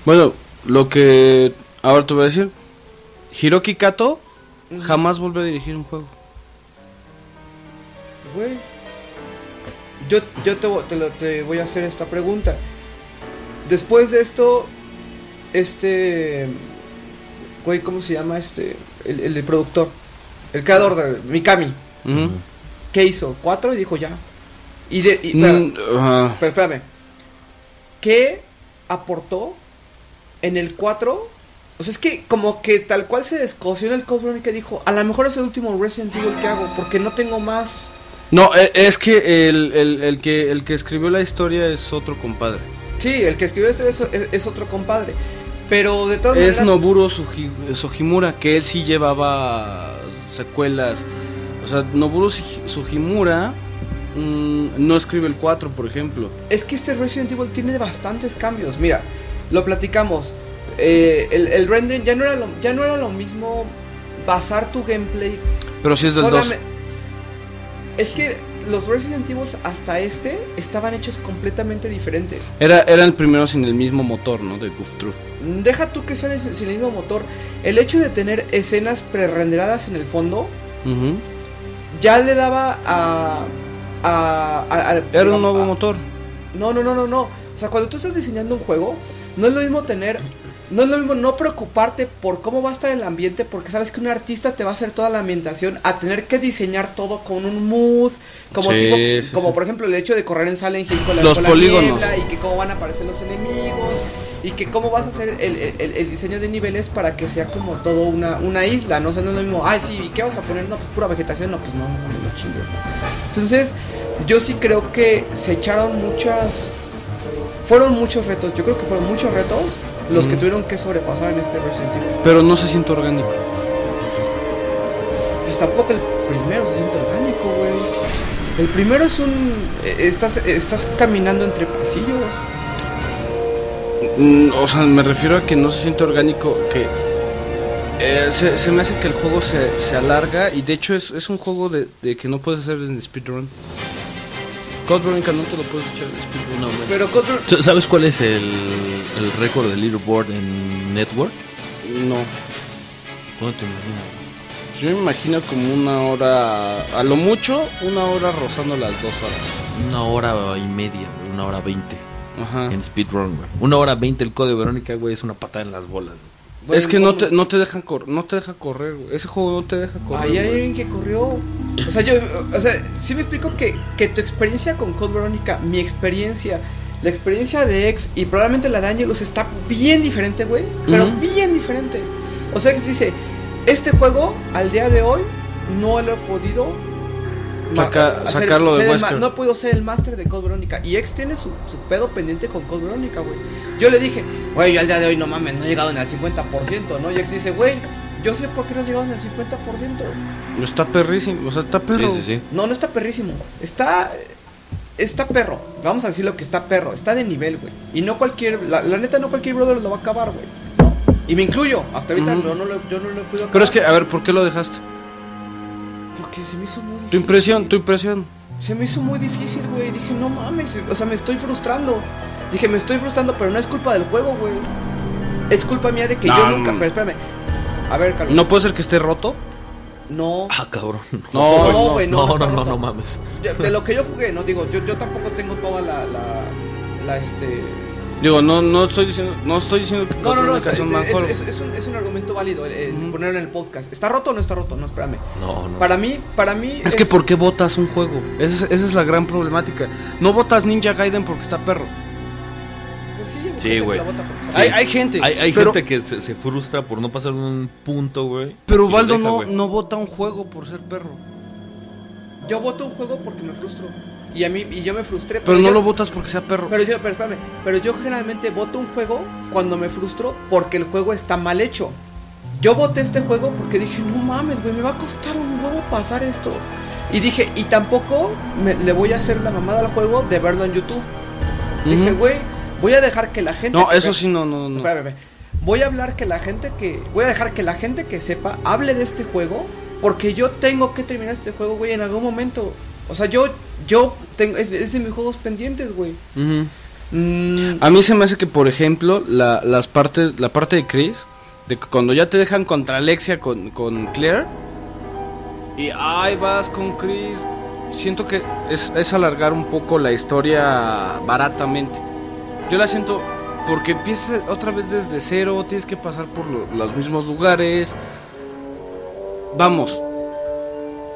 Bueno, lo que ahora te voy a decir, Hiroki Kato jamás volvió a dirigir un juego. Güey. Yo, yo te, vo- te lo- te voy a hacer esta pregunta. Después de esto, este... Güey, ¿cómo se llama este? El, el productor. El creador de Mikami. Ujú. ¿Qué hizo? ¿Cuatro? Y dijo ya. Y de... y- Mm, pero espérame. ¿Qué aportó en el 4? O sea, es que como que tal cual se descoció en el Verónica y dijo, a lo mejor es el último Resident Evil que hago, porque no tengo más... No, e- es que el, el- el que el que escribió la historia es otro compadre. Sí, el que escribió esto es, es- es otro compadre. Pero de todas Es maneras... Noburo Sugimura, que él sí llevaba secuelas. O sea, Noburo Sugimura mm, no escribe el 4, por ejemplo. Es que este Resident Evil tiene bastantes cambios. Mira, lo platicamos. Eh, el, el rendering ya no, era lo, ya no era lo mismo basar tu gameplay Pero sí es del 2. Es que los Resident Evil hasta este estaban hechos completamente diferentes. Era, era el primero sin el mismo motor, ¿no? De Goof True. Deja tú que sales sin el mismo motor. El hecho de tener escenas prerenderadas en el fondo ya le daba a, a, a- a- Era un nuevo motor. No, no, no, no, no. O sea, cuando tú estás diseñando un juego, no es lo mismo tener. No es lo mismo no preocuparte por cómo va a estar el ambiente, porque sabes que un artista te va a hacer toda la ambientación, a tener que diseñar todo con un mood, como Sí, tipo, sí, como sí. por ejemplo el hecho de correr en Silent Hill con la, Los con la polígonos. niebla, y que cómo van a aparecer los enemigos y que cómo vas a hacer el, el- el- el diseño de niveles para que sea como todo una, una isla, no o sea, no es lo mismo, ay sí, ¿y qué vas a poner? No, pues pura vegetación, no, pues no, no, no chingues. Entonces, yo sí creo que se echaron muchas fueron muchos retos, yo creo que fueron muchos retos los que tuvieron que sobrepasar en este Resident Evil. Pero no se siente orgánico. Pues tampoco el primero se siente orgánico, güey. El primero es un eh, estás estás caminando entre pasillos. Mm, O sea, me refiero a que no se siente orgánico, que eh, se, se me hace que el juego se, se alarga y de hecho es, es un juego de, de que no puedes hacer en speedrun. Code Veronica no te lo puedes echar en speedrun. No, manches. Pero Code- Sa- ¿Sabes cuál es el, el récord del leaderboard en Network? No. ¿Cuánto te imaginas? Yo me imagino como una hora, a lo mucho, una hora rozando las dos horas. Una hora y media, una hora veinte Ajá. en speedrun, güey. Una hora veinte el código Verónica, güey, es una patada en las bolas. güey. Es que no te, no te dejan cor no te deja correr, güey. Ese juego no te deja correr. Ahí hay alguien que corrió. O sea, yo, o sea, sí me explico que, que tu experiencia con Code Veronica, mi experiencia, la experiencia de Ex y probablemente la de Angelus está bien diferente, güey. Pero bien diferente. O sea, Ex dice, este juego al día de hoy no lo he podido Saca- hacer- sacarlo de ser el Wesker. No puedo ser el máster de Code Veronica. Y Ex tiene su, su pedo pendiente con Code Veronica, güey. Yo le dije, güey, yo al día de hoy no mames, no he llegado ni al 50%, ¿no? Y Ex dice, güey, yo sé por qué no has llegado ni al 50%. Está perrísimo, o sea, está perro. Sí, sí, sí. No, no está perrísimo. Está. Está perro. Vamos a decir lo que está perro. Está de nivel, güey. Y no cualquier. La, la neta, no cualquier brother lo va a acabar, güey. No. Y me incluyo. Hasta ahorita no lo, yo no lo he podido acabar. Pero es que, a ver, ¿por qué lo dejaste? Porque se me hizo muy Tu difícil. impresión, tu impresión. Se me hizo muy difícil, güey. Dije, no mames. O sea, me estoy frustrando. Dije, me estoy frustrando, pero no es culpa del juego, güey. Es culpa mía de que No, yo nunca. no. Pero espérame. A ver, Carlos. ¿No puede ser que esté roto? No. Ah, cabrón. No, no, güey, no, no, no no, no, mames. De lo que yo jugué, no digo, yo, yo tampoco tengo toda la. La. la este. Digo, no, no estoy diciendo, no estoy diciendo que No, no, no, es un es, es- es un, es un argumento válido el, ponerlo en el podcast. ¿Está roto o no está roto? No, espérame. No, no. Para mí, para mí. Es que ¿por qué votas un juego? Esa es, esa es la gran problemática. No votas Ninja Gaiden porque está perro. Pues sí, güey. la vota porque Sí. Hay, hay gente. Hay, hay pero, gente que se, se frustra por no pasar un punto, güey. Pero deja, no, güey. no vota un juego por ser perro. Yo voto un juego porque me frustro. Y a mí, y yo me frustré. Pero no yo- lo votas porque sea perro. Pero yo, pero espérame, pero yo generalmente voto un juego cuando me frustro porque el juego está mal hecho. Yo voté este juego porque dije, no mames, güey, me va a costar un huevo pasar esto. Y dije, y tampoco me- le voy a hacer la mamada al juego de verlo en YouTube. Dije, güey, voy a dejar que la gente... No, que- eso sí, no, no, no. Espérame. Voy a hablar que la gente que... Voy a dejar que la gente que sepa hable de este juego porque yo tengo que terminar este juego, güey, en algún momento. O sea, yo... Yo tengo... Es, es de mis juegos pendientes, güey. Mm, A mí se me hace que, por ejemplo, la, las partes, la parte de Chris, de que cuando ya te dejan contra Alexia con, con Claire, y ahí vas con Chris, siento que es, es alargar un poco la historia baratamente. Yo la siento porque empiezas otra vez desde cero, tienes que pasar por lo- los mismos lugares. Vamos.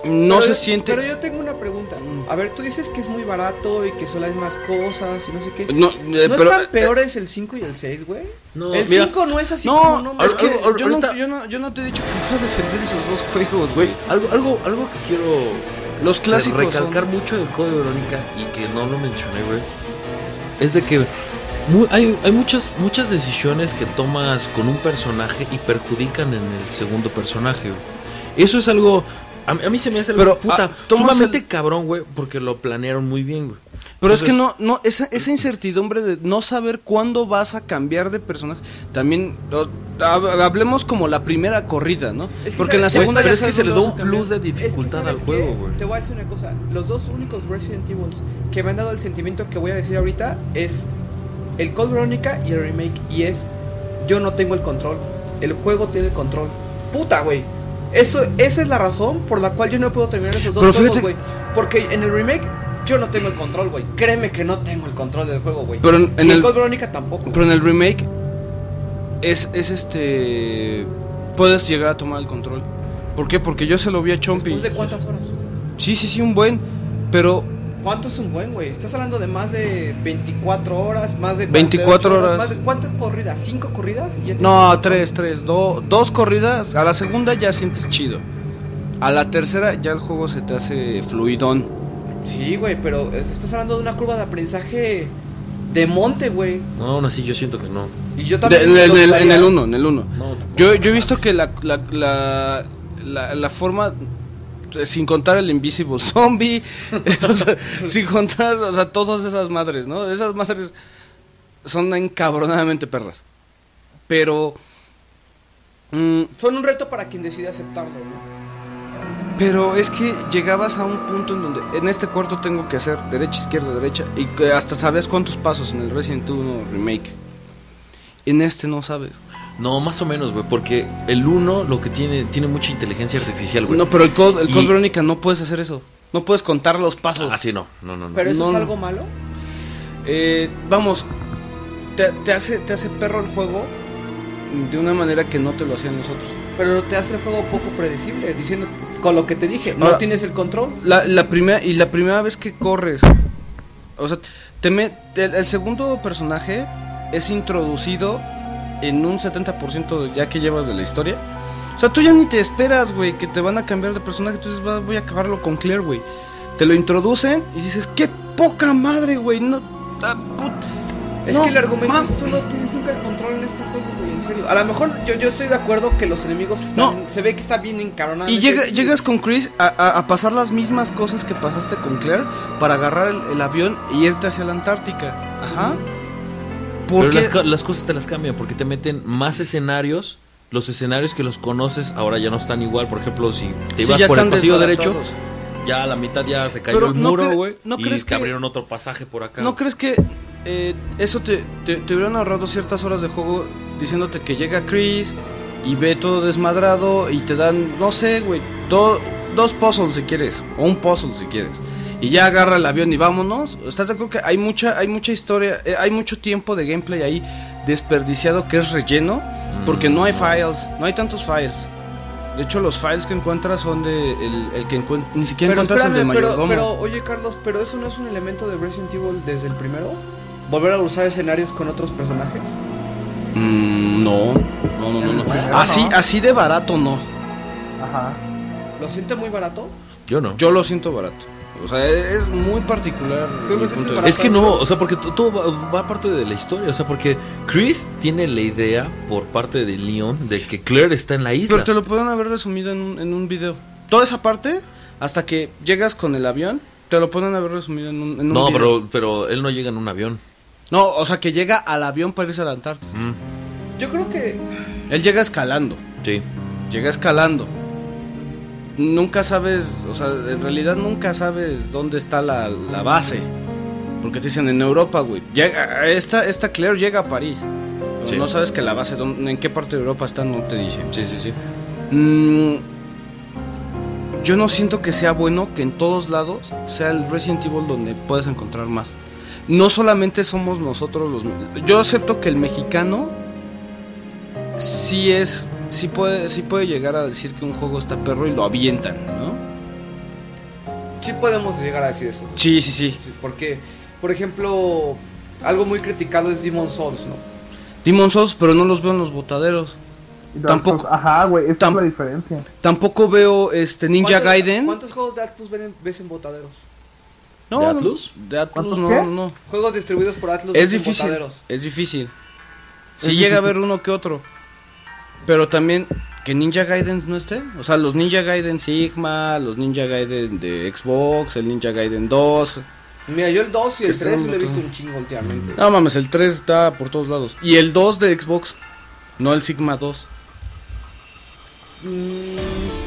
No Pero se siente... Pero yo tengo una pregunta. A ver, tú dices que es muy barato y que solo hay más cosas y no sé qué. No, ¿No eh, pero- están peores el 5 y el 6, güey? No, el mira, 5 no es así No, como no es que ahor- yo, no, yo, no, yo no te he dicho que puedo defender esos dos juegos, güey. Algo, algo, algo que quiero Los clásicos recalcar son- mucho del Código Verónica y que no lo mencioné, güey, es de que mu- hay, hay muchas, muchas decisiones que tomas con un personaje y perjudican en el segundo personaje, güey. Eso es algo... A, mí- a mí se me hace Pero, puta, ah, tomas sumamente el- cabrón, güey, porque lo planearon muy bien, güey. Pero es que no, no, esa, esa incertidumbre de no saber cuándo vas a cambiar de personaje, también o, hablemos como la primera corrida, ¿no? Es que Porque en la segunda ya es que se le da un plus de Es que, dificultad ¿sabes al juego, güey. Te voy a decir una cosa. Los dos únicos Resident Evil que me han dado el sentimiento que voy a decir ahorita es el Code Veronica y el remake. Y es, yo no tengo el control. El juego tiene el control. Puta, güey. Eso, esa es la razón por la cual yo no puedo terminar esos dos Pero juegos, fíjate- güey. Porque en el remake yo no tengo el control, güey. Créeme que no tengo el control del juego, güey. Pero en- en y el- Code Verónica tampoco. Pero en el remake es, es este... Puedes llegar a tomar el control. ¿Por qué? Porque yo se lo vi a Chompy. ¿Después de cuántas horas? Sí, sí, sí, un buen. Pero ¿Cuánto es un buen, güey? Estás hablando de más de 24 horas, más de 24 48 horas. Más de, ¿Cuántas corridas? ¿Cinco corridas? Y ya tienes No, tres, tres. do- dos corridas. A la segunda ya sientes chido. A la tercera ya el juego se te hace fluidón. Sí, güey, pero estás hablando de una curva de aprendizaje de monte, güey. No, aún así yo siento que no. Y yo también. en, el- lo en el- dudaría. en el 1, en el 1. No. Yo, yo he visto que la, la, la, la, la forma, sin contar el Invisible Zombie, o sea, sin contar, o sea, todas esas madres, ¿no? Esas madres son encabronadamente perras. Pero... mm, Son un reto para quien decide aceptarlo, ¿no? Pero es que llegabas a un punto en donde en este cuarto tengo que hacer derecha, izquierda, derecha y hasta sabes cuántos pasos en el Resident Evil 1 Remake. En este no sabes. No, más o menos, güey, porque el 1 lo que tiene tiene mucha inteligencia artificial, güey. No, pero el Code, el Y- Code Verónica no puedes hacer eso. No puedes contar los pasos. Ah, sí, no, no, no. no. Pero eso No, es no. algo malo. Eh, vamos, te, te hace, te hace perro el juego de una manera que no te lo hacían nosotros. Pero te hace el juego poco predecible, diciendo con lo que te dije, no tienes el control. La, la primera y la primera vez que corres, o sea, te me- el, el segundo personaje es introducido en un 70% de- ya que llevas de la historia. O sea, tú ya ni te esperas, güey, que te van a cambiar de personaje, entonces va- voy a acabarlo con Claire, güey. Te lo introducen y dices, qué poca madre, güey, no... ah, put- Es no, que el argumento ma- es tú no tienes nunca el control en este juego, güey, en serio. A lo mejor yo, yo estoy de acuerdo que los enemigos están, No. se ve que está bien encabronado. Y llega- llegas con Chris a, a- a pasar las mismas cosas que pasaste con Claire para agarrar el, el avión y irte hacia la Antártica. Ajá. Pero Porque las, las cosas te las cambian porque te meten más escenarios. Los escenarios que los conoces ahora ya no están igual. Por ejemplo, si te Sí, ibas ya por el pasillo derecho, ya a la mitad ya se cayó Pero el ¿no muro, güey. no y crees te que- abrieron otro pasaje por acá. ¿No crees que eh, eso te, te, te hubieran ahorrado ciertas horas de juego diciéndote que llega Chris y ve todo desmadrado y te dan, no sé, güey, do- dos puzzles si quieres, o un puzzle si quieres. Y ya agarra el avión y vámonos. ¿Estás de acuerdo que hay mucha, hay mucha historia, eh, hay mucho tiempo de gameplay ahí desperdiciado que es relleno? Porque no hay files, no hay tantos files. De hecho, los files que encuentras son de el, el que encuent- ni siquiera Pero encuentras el de espérame, pero, mayordomo. pero oye Carlos, pero eso no es un elemento de Resident Evil desde el primero. Volver a usar escenarios con otros personajes. Mm, no, no, no, no, no. Así, no. así de barato no. Ajá. ¿Lo siente muy barato? Yo no. Yo lo siento barato. O sea, es muy particular. Es que no, o sea, porque todo va, va parte de la historia. O sea, porque Chris tiene la idea por parte de Leon de que Claire está en la isla. Pero te lo pueden haber resumido en un, en un video. Toda esa parte, hasta que llegas con el avión, te lo pueden haber resumido en un, en un no, video. pero, pero él no llega en un avión. No, o sea, que llega al avión para irse a la Antártida. Mm, Yo creo que Él llega escalando. sí. Llega escalando. Nunca sabes, o sea, en realidad nunca sabes dónde está la, la base. Porque te dicen en Europa, güey. Llega- Esta, esta Claire llega a París. Pero Sí. no sabes que la base, en qué parte de Europa está, no te dicen. Sí, sí, sí. Mm, yo no siento que sea bueno que en todos lados sea el Resident Evil donde puedes encontrar más. No solamente somos nosotros los... Yo acepto que el mexicano sí es... Sí puede, sí puede llegar a decir que un juego está perro y lo avientan, ¿no? sí podemos llegar a decir eso. Sí, sí, sí. Sí, porque, por ejemplo, algo muy criticado es Demon Souls, ¿no? Demon Souls, pero no los veo en los botaderos. Tampoco- Souls- Ajá, güey, esa tam- es la diferencia. Tampoco veo este Ninja ¿Cuántos- Gaiden. ¿Cuántos juegos de Atlus ven en- ves en botaderos? No, ¿De Atlus? De Atlus ¿Cuántos no, qué? no, no. Juegos distribuidos por Atlus Es ves en difícil, botaderos. es difícil. Si llega a haber uno que otro. Pero también que Ninja Gaiden no esté. O sea, los Ninja Gaiden Sigma, los Ninja Gaiden de Xbox, el Ninja Gaiden 2. Mira, yo el 2 y el Está 3 dando lo he visto un chingo últimamente. No mames, el 3 está por todos lados. Y el 2 de Xbox, no el Sigma 2. Mm,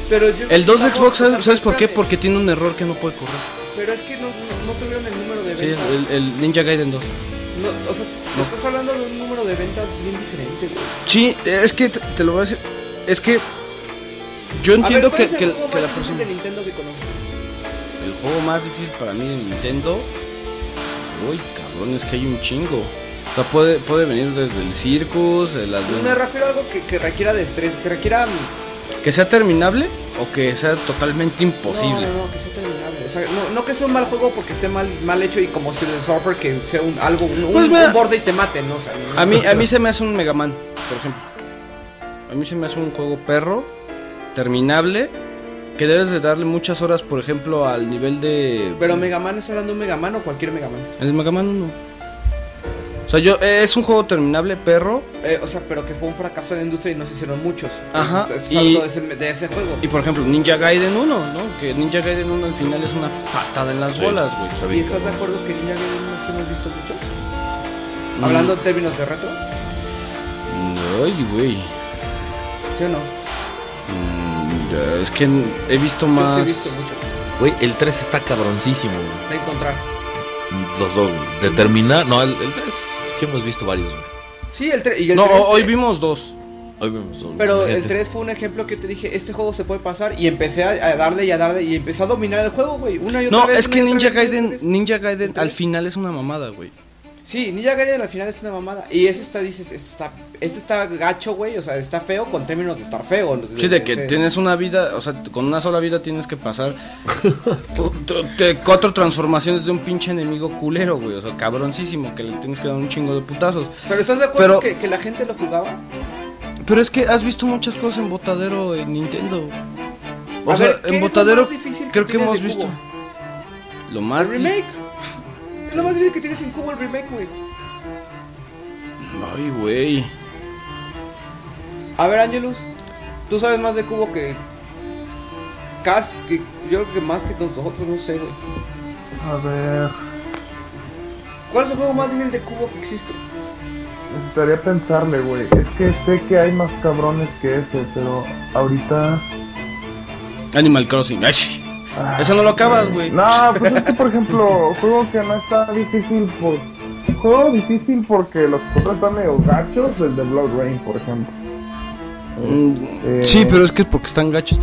pero yo El 2 de Xbox, ¿sabes, sabes por qué? Porque tiene un error que no puede correr. Pero es que no, no, no tuvieron el número de Sí, el Ninja Gaiden 2. No, o sea, No. estás hablando de un número de ventas bien diferente, güey. Sí, es que te, te lo voy a decir. Es que yo ver, entiendo ¿cuál que, es el que- juego que la más difícil persona. de Nintendo que conoces? el juego más difícil para mí de Nintendo. Uy, cabrón, es que hay un chingo. O sea, puede, puede venir desde el Circus, el Me refiero a algo que, que requiera destreza, que requiera... Que sea terminable o que sea totalmente imposible. No, no, no, que sea terminable. O sea, no, no que sea un mal juego porque esté mal, mal hecho y como si el software que sea un, algo, un, Pues un- mira, un borde y te mate, ¿no? O sea, no- A mí, a mí se me hace un Mega Man, por ejemplo. A mí se me hace un juego perro, terminable, que debes de darle muchas horas, por ejemplo, al nivel de... Pero Mega Man es hablando de un Mega Man o cualquier Mega Man. El Mega Man 1. Sea, yo, eh, es un juego terminable, perro, Eh, o sea, pero que fue un fracaso en la industria y no se hicieron muchos. Ajá, estás y- de ese, de ese juego. Y por ejemplo, Ninja Gaiden 1, ¿no? Que Ninja Gaiden 1 al final es una patada en las Sí, bolas, güey. ¿Y estás de acuerdo que Ninja Gaiden no se hemos visto mucho? Mm. Hablando en términos de retro, Ay, güey. ¿sí o no? Mm, ya, es que he visto Yo más. sí he visto mucho. Güey, el 3 está cabroncísimo, güey. De encontrar. Los dos, güey. De terminar. No, el, el 3 sí hemos visto varios, güey. Sí, el 3. Y el No, 3, hoy eh, vimos dos. Hoy vemos dos, Pero el gente. 3 fue un ejemplo que yo te dije, este juego se puede pasar y empecé a, a darle y a darle y empecé a dominar el juego, güey. Una y otra No, vez. es que Ninja Gaiden. Ninja Gaiden ¿Otra al final es una mamada, güey. Sí, Ninja Gaiden al final es una mamada. Y ese está, dices, esto está, este está gacho, güey. O sea, está feo con términos de estar feo. Sí, de que Sí. tienes una vida, o sea, con una sola vida tienes que pasar cuatro transformaciones de un pinche enemigo culero, güey. O sea, cabroncísimo, que le tienes que dar un chingo de putazos. Pero ¿estás de acuerdo Pero- que, que la gente lo jugaba? Pero es que has visto muchas cosas en Botadero en Nintendo. O A sea, ver, ¿qué en es lo Botadero más difícil que creo que hemos visto. Cubo? Lo más el remake. Es lo más difícil que tienes en Cubo el remake, güey. Ay, güey. A ver, Angelus, tú sabes más de Cubo que. Casi, que yo creo que más que nosotros, no sé, güey. A ver, ¿Cuál es el juego más difícil de Cubo que existe? necesitaría pensarle, güey. Es que sé que hay más cabrones que ese, pero ahorita. Animal Crossing. Ay, Eso no lo acabas, güey. No, pues es que, por ejemplo, juego que no está difícil por. Juego difícil porque los otros están medio gachos, el de Blood Rain, por ejemplo. Mm, Eh, Sí, pero es que es porque están gachos.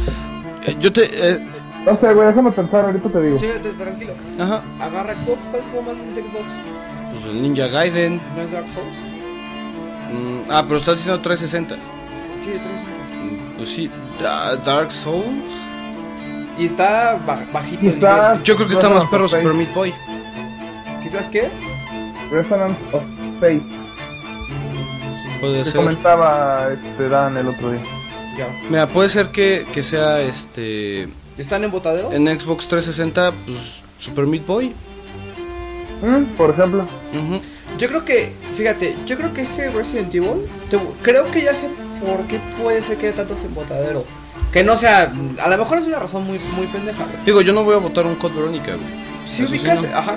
Eh, yo te. eh, No sé, güey, déjame pensar, ahorita te digo. Sí, tranquilo. ajá. Agarra Xbox. ¿Cuál es juego más de Xbox? Pues el Ninja Gaiden. ¿No es Dark Souls? Mm, ah, pero estás diciendo 360. Sí, 360. Mm, Pues sí, Da- Dark Souls. Y está ba- bajito el Quizás- nivel. Yo creo que está más perro Super Meat Boy. ¿Quizás qué? Resonance of Fate. Puede Que ser. comentaba este Dan el otro día. Ya. Mira, puede ser que, que sea este. ¿Están en botadero? En Xbox 360, pues Super Meat Boy. Mm, por ejemplo. Yo creo que, fíjate, yo creo que este Resident Evil, te- creo que ya sé por qué puede ser que haya tantos en botadero. Que no sea, a lo mejor es una razón muy, muy pendeja, güey. Digo, yo no voy a votar un Code Verónica, güey. Si Eso sí, ubicas, no. ajá,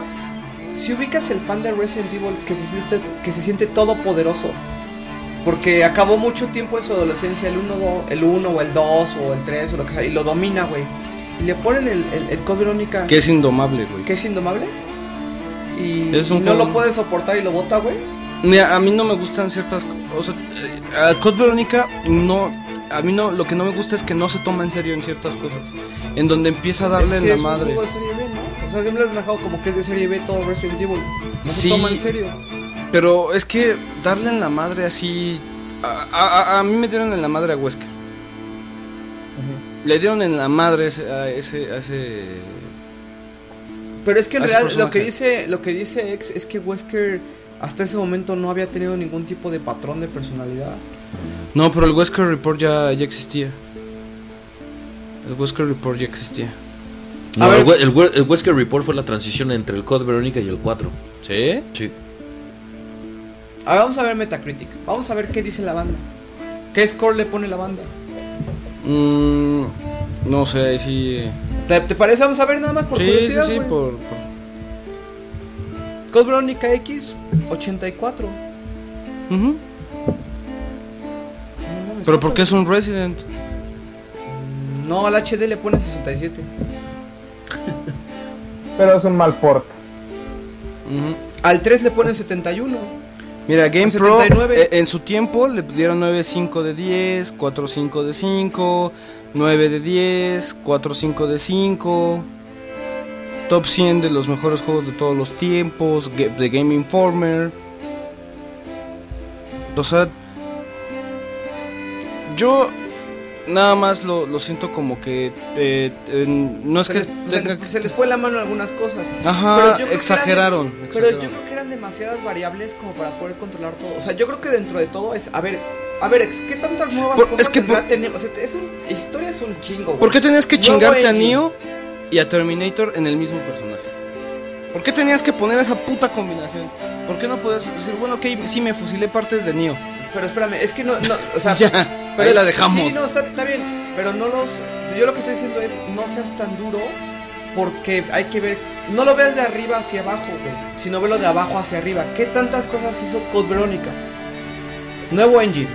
si ubicas el fan de Resident Evil que se siente, que se siente todopoderoso, porque acabó mucho tiempo en su adolescencia el 1 el uno, o el 2 o el 3 o lo que sea, y lo domina, güey. Y le ponen el, el, el Code Verónica, Que es indomable, güey. que es indomable, y, Es un y no lo puede soportar y lo bota, güey. Mira, a mí no me gustan ciertas cosas. O sea, eh, a Code Verónica no. A mí no, lo que no me gusta es que no se toma en serio en ciertas cosas. En donde empieza a darle es que en la es madre. un juego de serie B, ¿no? O sea, siempre lo han dejado como que es de serie B todo Resident Evil. No Sí. se toma en serio. Pero es que darle en la madre así. A, a- a- a mí me dieron en la madre a Wesker. Le dieron en la madre ese, a ese. a ese- Pero es que en realidad lo que dice lo que dice X es que Wesker hasta ese momento no había tenido ningún tipo de patrón de personalidad. No, pero el Wesker Report ya, ya existía. El Wesker Report ya existía. No, el, we- el, we- el Wesker Report fue la transición entre el Code Verónica y el 4. ¿Sí? Sí. A ver, vamos a ver Metacritic. Vamos a ver qué dice la banda. ¿Qué score le pone la banda? Mm, no sé, eh. ¿Te, te parece? Vamos a ver nada más por sí, curiosidad. sí, por, por- Code Veronica X 84. Ujú. No mames, Pero ¿por qué es un Resident? No, al HD le pone 67. Pero es un mal port. Ujú. Al 3 le pone 71. Mira, GamePro 79. eh, en su tiempo le dieron 9.5 de 10, 4.5 de 5, 9 de 10, 4.5 de 5. top 100 de los mejores juegos de todos los tiempos, de Game Informer. O sea, yo nada más lo, lo siento como que eh, eh, no es Se que les, se les- se les fue la mano algunas cosas. Ajá, Pero exageraron, eran de- pero yo exageraron. creo que eran demasiadas variables como para poder controlar todo. O sea, yo creo que dentro de todo es, a ver, a ver, ¿qué tantas nuevas Por- cosas es que por- tenemos? O sea, es un, historia es un chingo, güey. ¿Por qué tenías que chingarte a. Neo y a Terminator en el mismo personaje? ¿Por qué tenías que poner esa puta combinación? ¿Por qué no puedes decir, bueno, ok, sí me fusilé partes de Neo? Pero espérame, es que no, no o sea, Ya, pero ahí es- la dejamos. Sí, no, está, está bien, pero no los, yo lo que estoy diciendo es, no seas tan duro porque hay que ver, no lo veas de arriba hacia abajo, güey, sino velo de abajo hacia arriba. ¿Qué tantas cosas hizo Code Verónica? Nuevo engine.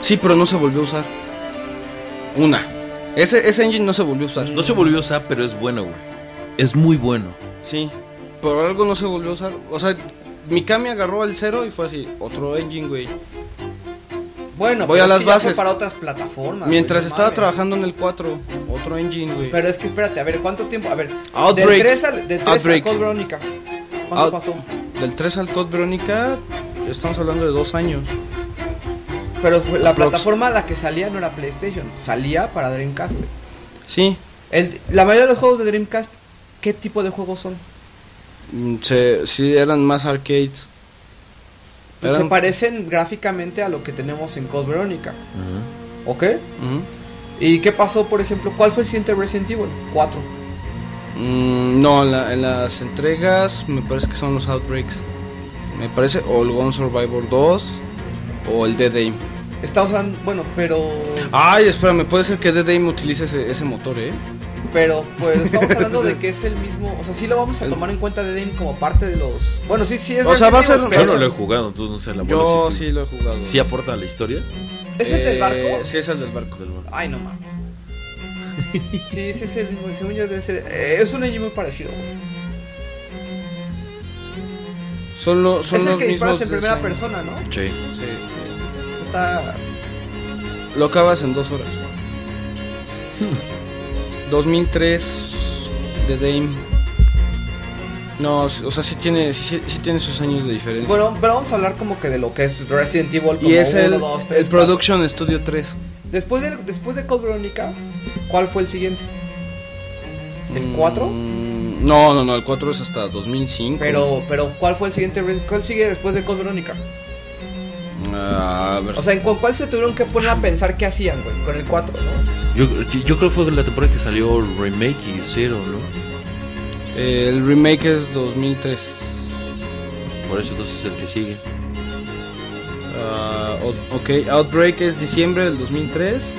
Sí, pero no se volvió a usar. Una. Ese, ese engine no se volvió a usar. No se volvió a usar, pero es bueno, güey. Es muy bueno. Sí. Por algo no se volvió a usar. O sea, Mikami agarró el cero y fue así. Otro engine, güey. Bueno, Voy pero a es las que ya fue bases. para otras plataformas. Mientras güey, no estaba mames. trabajando en el 4. Otro engine, güey. Pero es que espérate, a ver, ¿cuánto tiempo? A ver, Outbreak. del 3 al, del 3 Outbreak. a Code Verónica. ¿Cuánto Out- pasó? Del 3 al Code Verónica, estamos hablando de dos años. Pero fue- la Aprox. plataforma a la que salía no era PlayStation, salía para Dreamcast, güey. Sí. El- la mayoría de los juegos de Dreamcast, ¿qué tipo de juegos son? Mm, Se, sí, eran más arcades. Pues se parecen gráficamente a lo que tenemos en Code Verónica, ¿ok? ¿Y qué pasó, por ejemplo? ¿Cuál fue el siguiente Resident Evil? 4. Mm, no, en, la- en las entregas me parece que son los Outbreaks. Me parece, o el Gone Survivor 2 o el Dead Aim. Estamos hablando, bueno, pero... Ay, espérame, puede ser que Dead Aim utilice ese, ese motor, ¿eh? Pero, pues, estamos hablando de que es el mismo... O sea, sí lo vamos a tomar en cuenta de Dame como parte de los... Bueno, sí, sí es O sea, va a ser- Yo no lo he jugado, entonces no sé la Yo sí lo he jugado. ¿Sí aporta a la historia? ¿Es el del Eh, barco? Sí, es el del barco. Ay, no mames. Sí, sí es el mismo, según yo debe ser... eh, es un engine muy parecido. Son, lo- son Es el los que disparas en primera persona, ¿no? Sí. Sí. Está... Lo acabas en dos horas. 2003 de Dame. No, o sea, sí tiene, sí, sí tiene sus años de diferencia. Bueno, pero vamos a hablar como que de lo que es Resident Evil como y es el, 1, 2, 3, el Production Studio 3. Después de, después de Code Verónica, ¿cuál fue el siguiente? ¿El Mm, 4? No, no, no, el 4 es hasta 2005. Pero, pero ¿cuál fue el siguiente? ¿Cuál sigue después de Code Verónica? Ah, a ver. O sea, ¿en cu- cuál se tuvieron que poner a pensar qué hacían, güey? Con el 4, ¿no? Yo, yo creo que fue la temporada que salió Remake y Zero, ¿no? el remake es 2003. Por eso entonces es el que sigue. O- ok, Outbreak es diciembre del 2003.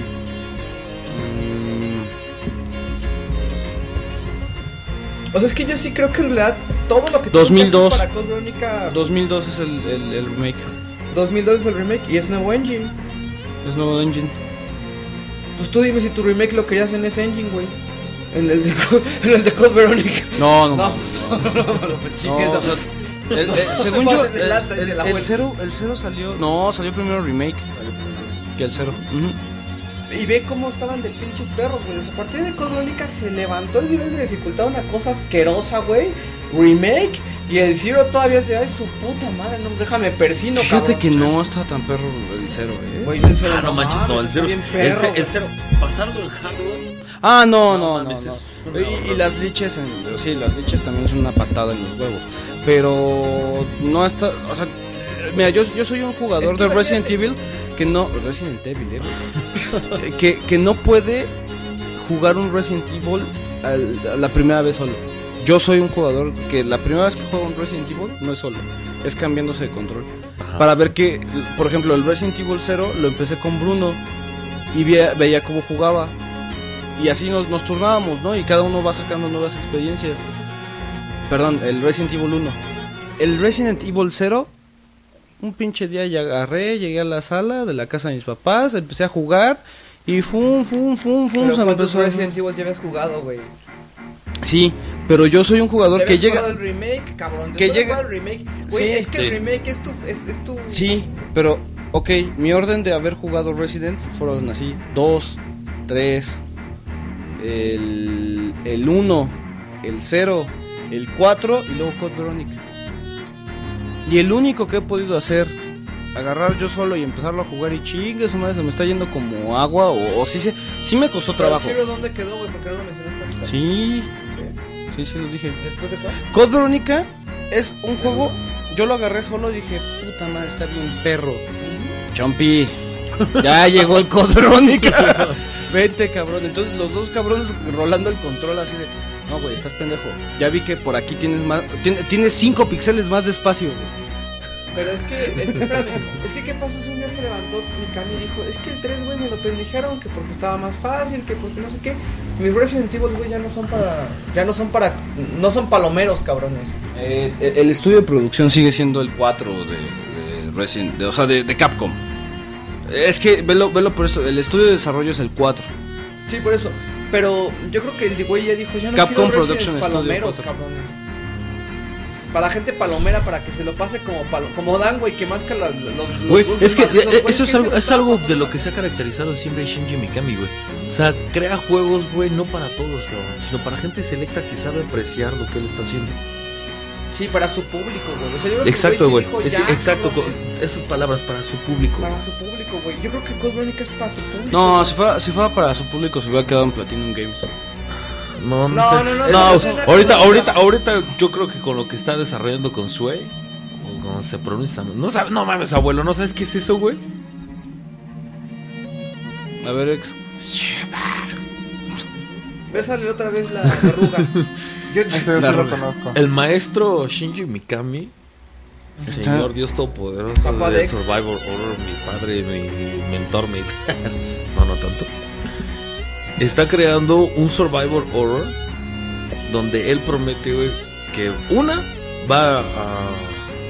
O sea, es que yo sí creo que en realidad todo lo que tuvieron que 2002. hacer para Code Verónica Mm, 2002 es el, el, el remake. 2002 es el remake y es nuevo engine. Es nuevo engine. Pues tú dime si tu remake lo querías en ese engine, güey. En el de, en el de Code Verónica. No, no, No, no. no, no, no, no, No, el- el- No, según yo, el, el, el cero, el cero salió. No, salió primero remake que el cero. Y ve cómo estaban de pinches perros, güey. A partir de Code Verónica se levantó el nivel de dificultad una cosa asquerosa, güey. Remake. Y el Zero todavía es de, ay, su puta madre, no, déjame persino, Fíjate cabrón. que no está tan perro el cero, eh. Güey, el Zero, Ah, no manches, no, el Zero. está bien El, perro, el Zero, pasarlo en hardware. Ah, no, No Y, las liches, en, sí, las liches también son una patada en los huevos. Pero no está, o sea, mira, yo, yo soy un jugador Es que de Resident Evil que no, Resident Evil, eh, güey. que, que no puede jugar un Resident Evil al- a la primera vez solo. Yo soy un jugador que la primera vez que juego un Resident Evil no es solo, es cambiándose de control. Para ver que, por ejemplo, el Resident Evil 0 lo empecé con Bruno y veía, veía cómo jugaba. Y así nos, nos turnábamos, ¿no? Y cada uno va sacando nuevas experiencias. Perdón, el Resident Evil 1. El Resident Evil 0, un pinche día ya agarré, llegué a la sala de la casa de mis papás, empecé a jugar y fum, fum, fum, fum. Pero se me ¿cuántos Resident Evil ya habías jugado, güey? Sí, pero yo soy un jugador Ya que llega... jugado el remake, cabrón. que Después de llega- el remake. Güey, Sí. es que el Sí. remake es tu, es, es tu... Sí, pero, ok, mi orden de haber jugado Resident fueron así: 2, 3, el, el 1, el 0, el 4 y luego Code Verónica. Y el único que he podido hacer, agarrar yo solo y empezarlo a jugar y chingue, su madre se me está yendo como agua o, o sí, se, sí me costó Pero el trabajo. Zero, ¿dónde quedó, güey? Porque no lo mencionaste ahorita. Sí, sí, sí, lo dije. ¿Después de cuál? Code Verónica es un juego, yo lo agarré solo y dije, puta madre, está bien perro. Chompi, ya llegó el Code Verónica. Vete, cabrón. Entonces los dos cabrones rolando el control así de, no, güey, estás pendejo. Ya vi que por aquí tienes más, tiene- tienes 5 píxeles más de espacio, güey. Pero es que, es que, espérame, es que, ¿qué pasó si un día se levantó Mikami y dijo, es que el 3, güey, me lo pendejaron, que porque estaba más fácil, que porque no sé qué. Mis Resident Evil, güey, ya no son para, ya no son para, no son palomeros, cabrones. Eh, el estudio de producción sigue siendo el 4 de, de Resident, de- o sea, de, de Capcom. Es que, velo, velo por eso, el estudio de desarrollo es el 4. Sí, por eso. Pero yo creo que el güey ya dijo, ya no Capcom quiero Studio palomeros, cabrones. Para gente palomera, para que se lo pase como palo, como Dan, güey, que más que la- los, los dulces es que güey, eso es que algo, es algo de lo que se ha caracterizado siempre Shinji Mikami, güey. O sea, crea juegos, güey, no para todos, cabrón, sino para gente selecta que sabe apreciar lo que él está haciendo. Sí, para su público, güey. O sea, yo creo que el Exacto, güey. dijo, Es- ya, exacto, esas palabras para su público. Para su público, güey. Yo creo que Code Verónica es para su público. No, si fuera, si fuera para su público se hubiera quedado en Platinum Games. No, no, No, sé. no, no, No, no ahorita, ahorita, ahorita yo creo que con lo que está desarrollando con Sway, o como se pronuncia, no sabes, no mames, abuelo, ¿no sabes qué es eso, güey? A ver, ex. Bésale otra vez la verruga. Yo- lo conozco. El maestro Shinji Mikami, el señor Dios Todopoderoso Papá de. Survivor Horror, mi padre, mi mentor, mi... no, no tanto. Está creando un Survivor Horror donde él promete, güey, que una va a,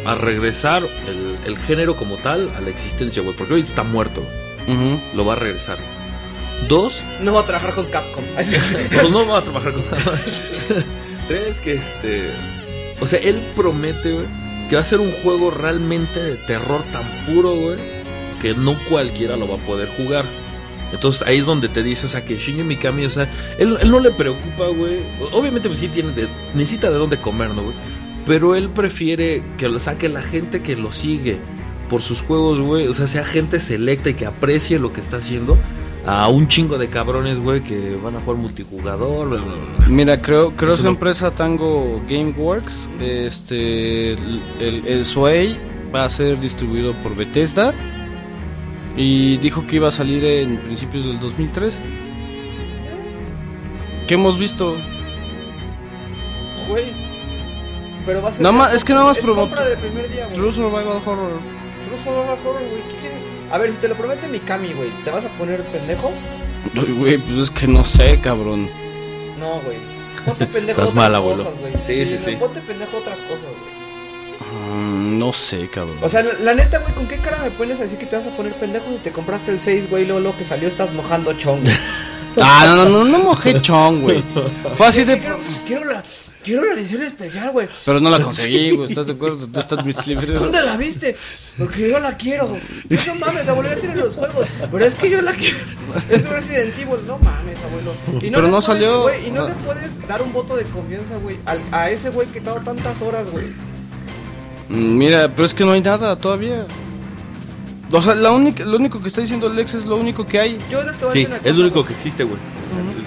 a regresar el, el género como tal a la existencia, güey, porque hoy está muerto, lo va a regresar. Dos, No va a trabajar con Capcom. pues no va a trabajar con Tres, que este. O sea, él promete, güey, que va a ser un juego realmente de terror tan puro, güey, que no cualquiera lo va a poder jugar. Entonces ahí es donde te dice, o sea, que Shinji Mikami, o sea, él, él no le preocupa, güey. Obviamente, pues sí tiene de- necesita de dónde comer, ¿no, güey? Pero él prefiere que lo saque la gente que lo sigue por sus juegos, güey. O sea, sea gente selecta y que aprecie lo que está haciendo. A un chingo de cabrones, güey, que van a jugar multijugador. bla, bla, bla. Mira, creo, creo Eso su no- empresa Tango Gameworks, este, el, el, el Sway va a ser distribuido por Bethesda y dijo que iba a salir en principios del 2013. ¿Qué hemos visto? Güey. Pero va a ser. Nada más- es que nada más es promo- compra de primer día, güey. True Survival Horror. True Survival Horror, güey. ¿Qué quieres? A ver, si te lo promete Mikami, güey, ¿te vas a poner pendejo? Güey, pues es que no sé, cabrón. No, güey. Ponte pendejo Estás otras mal, abuelo. cosas, güey. Sí, sí, no, sí. Ponte pendejo otras cosas, güey. Mm, no sé, cabrón. O sea, la, la neta, güey, ¿con qué cara me pones a decir que te vas a poner pendejo si te compraste el 6, güey, luego lo que salió estás mojando chong? ah, no, no, no, no mojé chong, güey. Fue así de... Quiero, quiero la, quiero la edición especial, güey. Pero no la conseguí, güey. ¿Estás de acuerdo? Tú estás. ¿Dónde la viste? Porque yo la quiero. No mames, abuelo, ya tiene los juegos. Pero es que yo la quiero. Es Resident Evil. No mames, abuelo. Y Pero le no puedes, salió- y no no. le puedes dar un voto de confianza, güey, a ese güey que ha dado tantas horas, güey. Mm, Mira, pero es que no hay nada todavía. O sea, la única, lo único que está diciendo Lex es lo único que hay. Yo les te voy a Sí, decir una cosa. es lo único que existe, güey.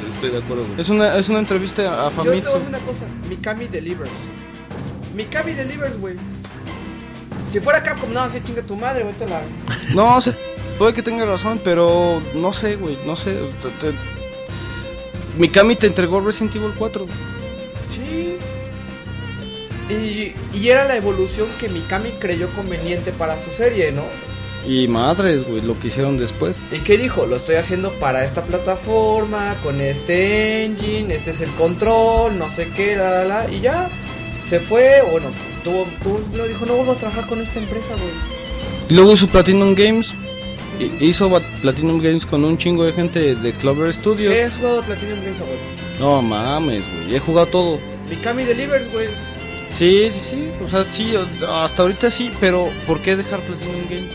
Estoy de acuerdo, güey. Es una, es una entrevista a Yo te voy a decir una cosa. Mikami Delivers. Mikami Delivers, güey. Si fuera Capcom, no, así chinga tu madre, güey, te la... No, se- puede que tenga razón, pero no sé, güey, no sé. Te- te- Mikami te entregó Resident Evil 4. Sí. Y, y era la evolución que Mikami creyó conveniente para su serie, ¿no? Y madres, güey, lo que hicieron después. ¿Y qué dijo? Lo estoy haciendo para esta plataforma, con este engine, este es el control, no sé qué, la, la, la, y ya se fue, bueno, tuvo, tuvo, lo dijo, no vuelvo a trabajar con esta empresa, güey. Luego hizo Platinum Games. Hizo Platinum Games con un chingo de gente de Clover Studios. ¿Qué has jugado Platinum Games, güey? No mames, güey, he jugado todo. Mikami Delivers, güey. Sí, sí, sí. O sea, sí, o- hasta ahorita sí, pero ¿por qué dejar Platinum Games?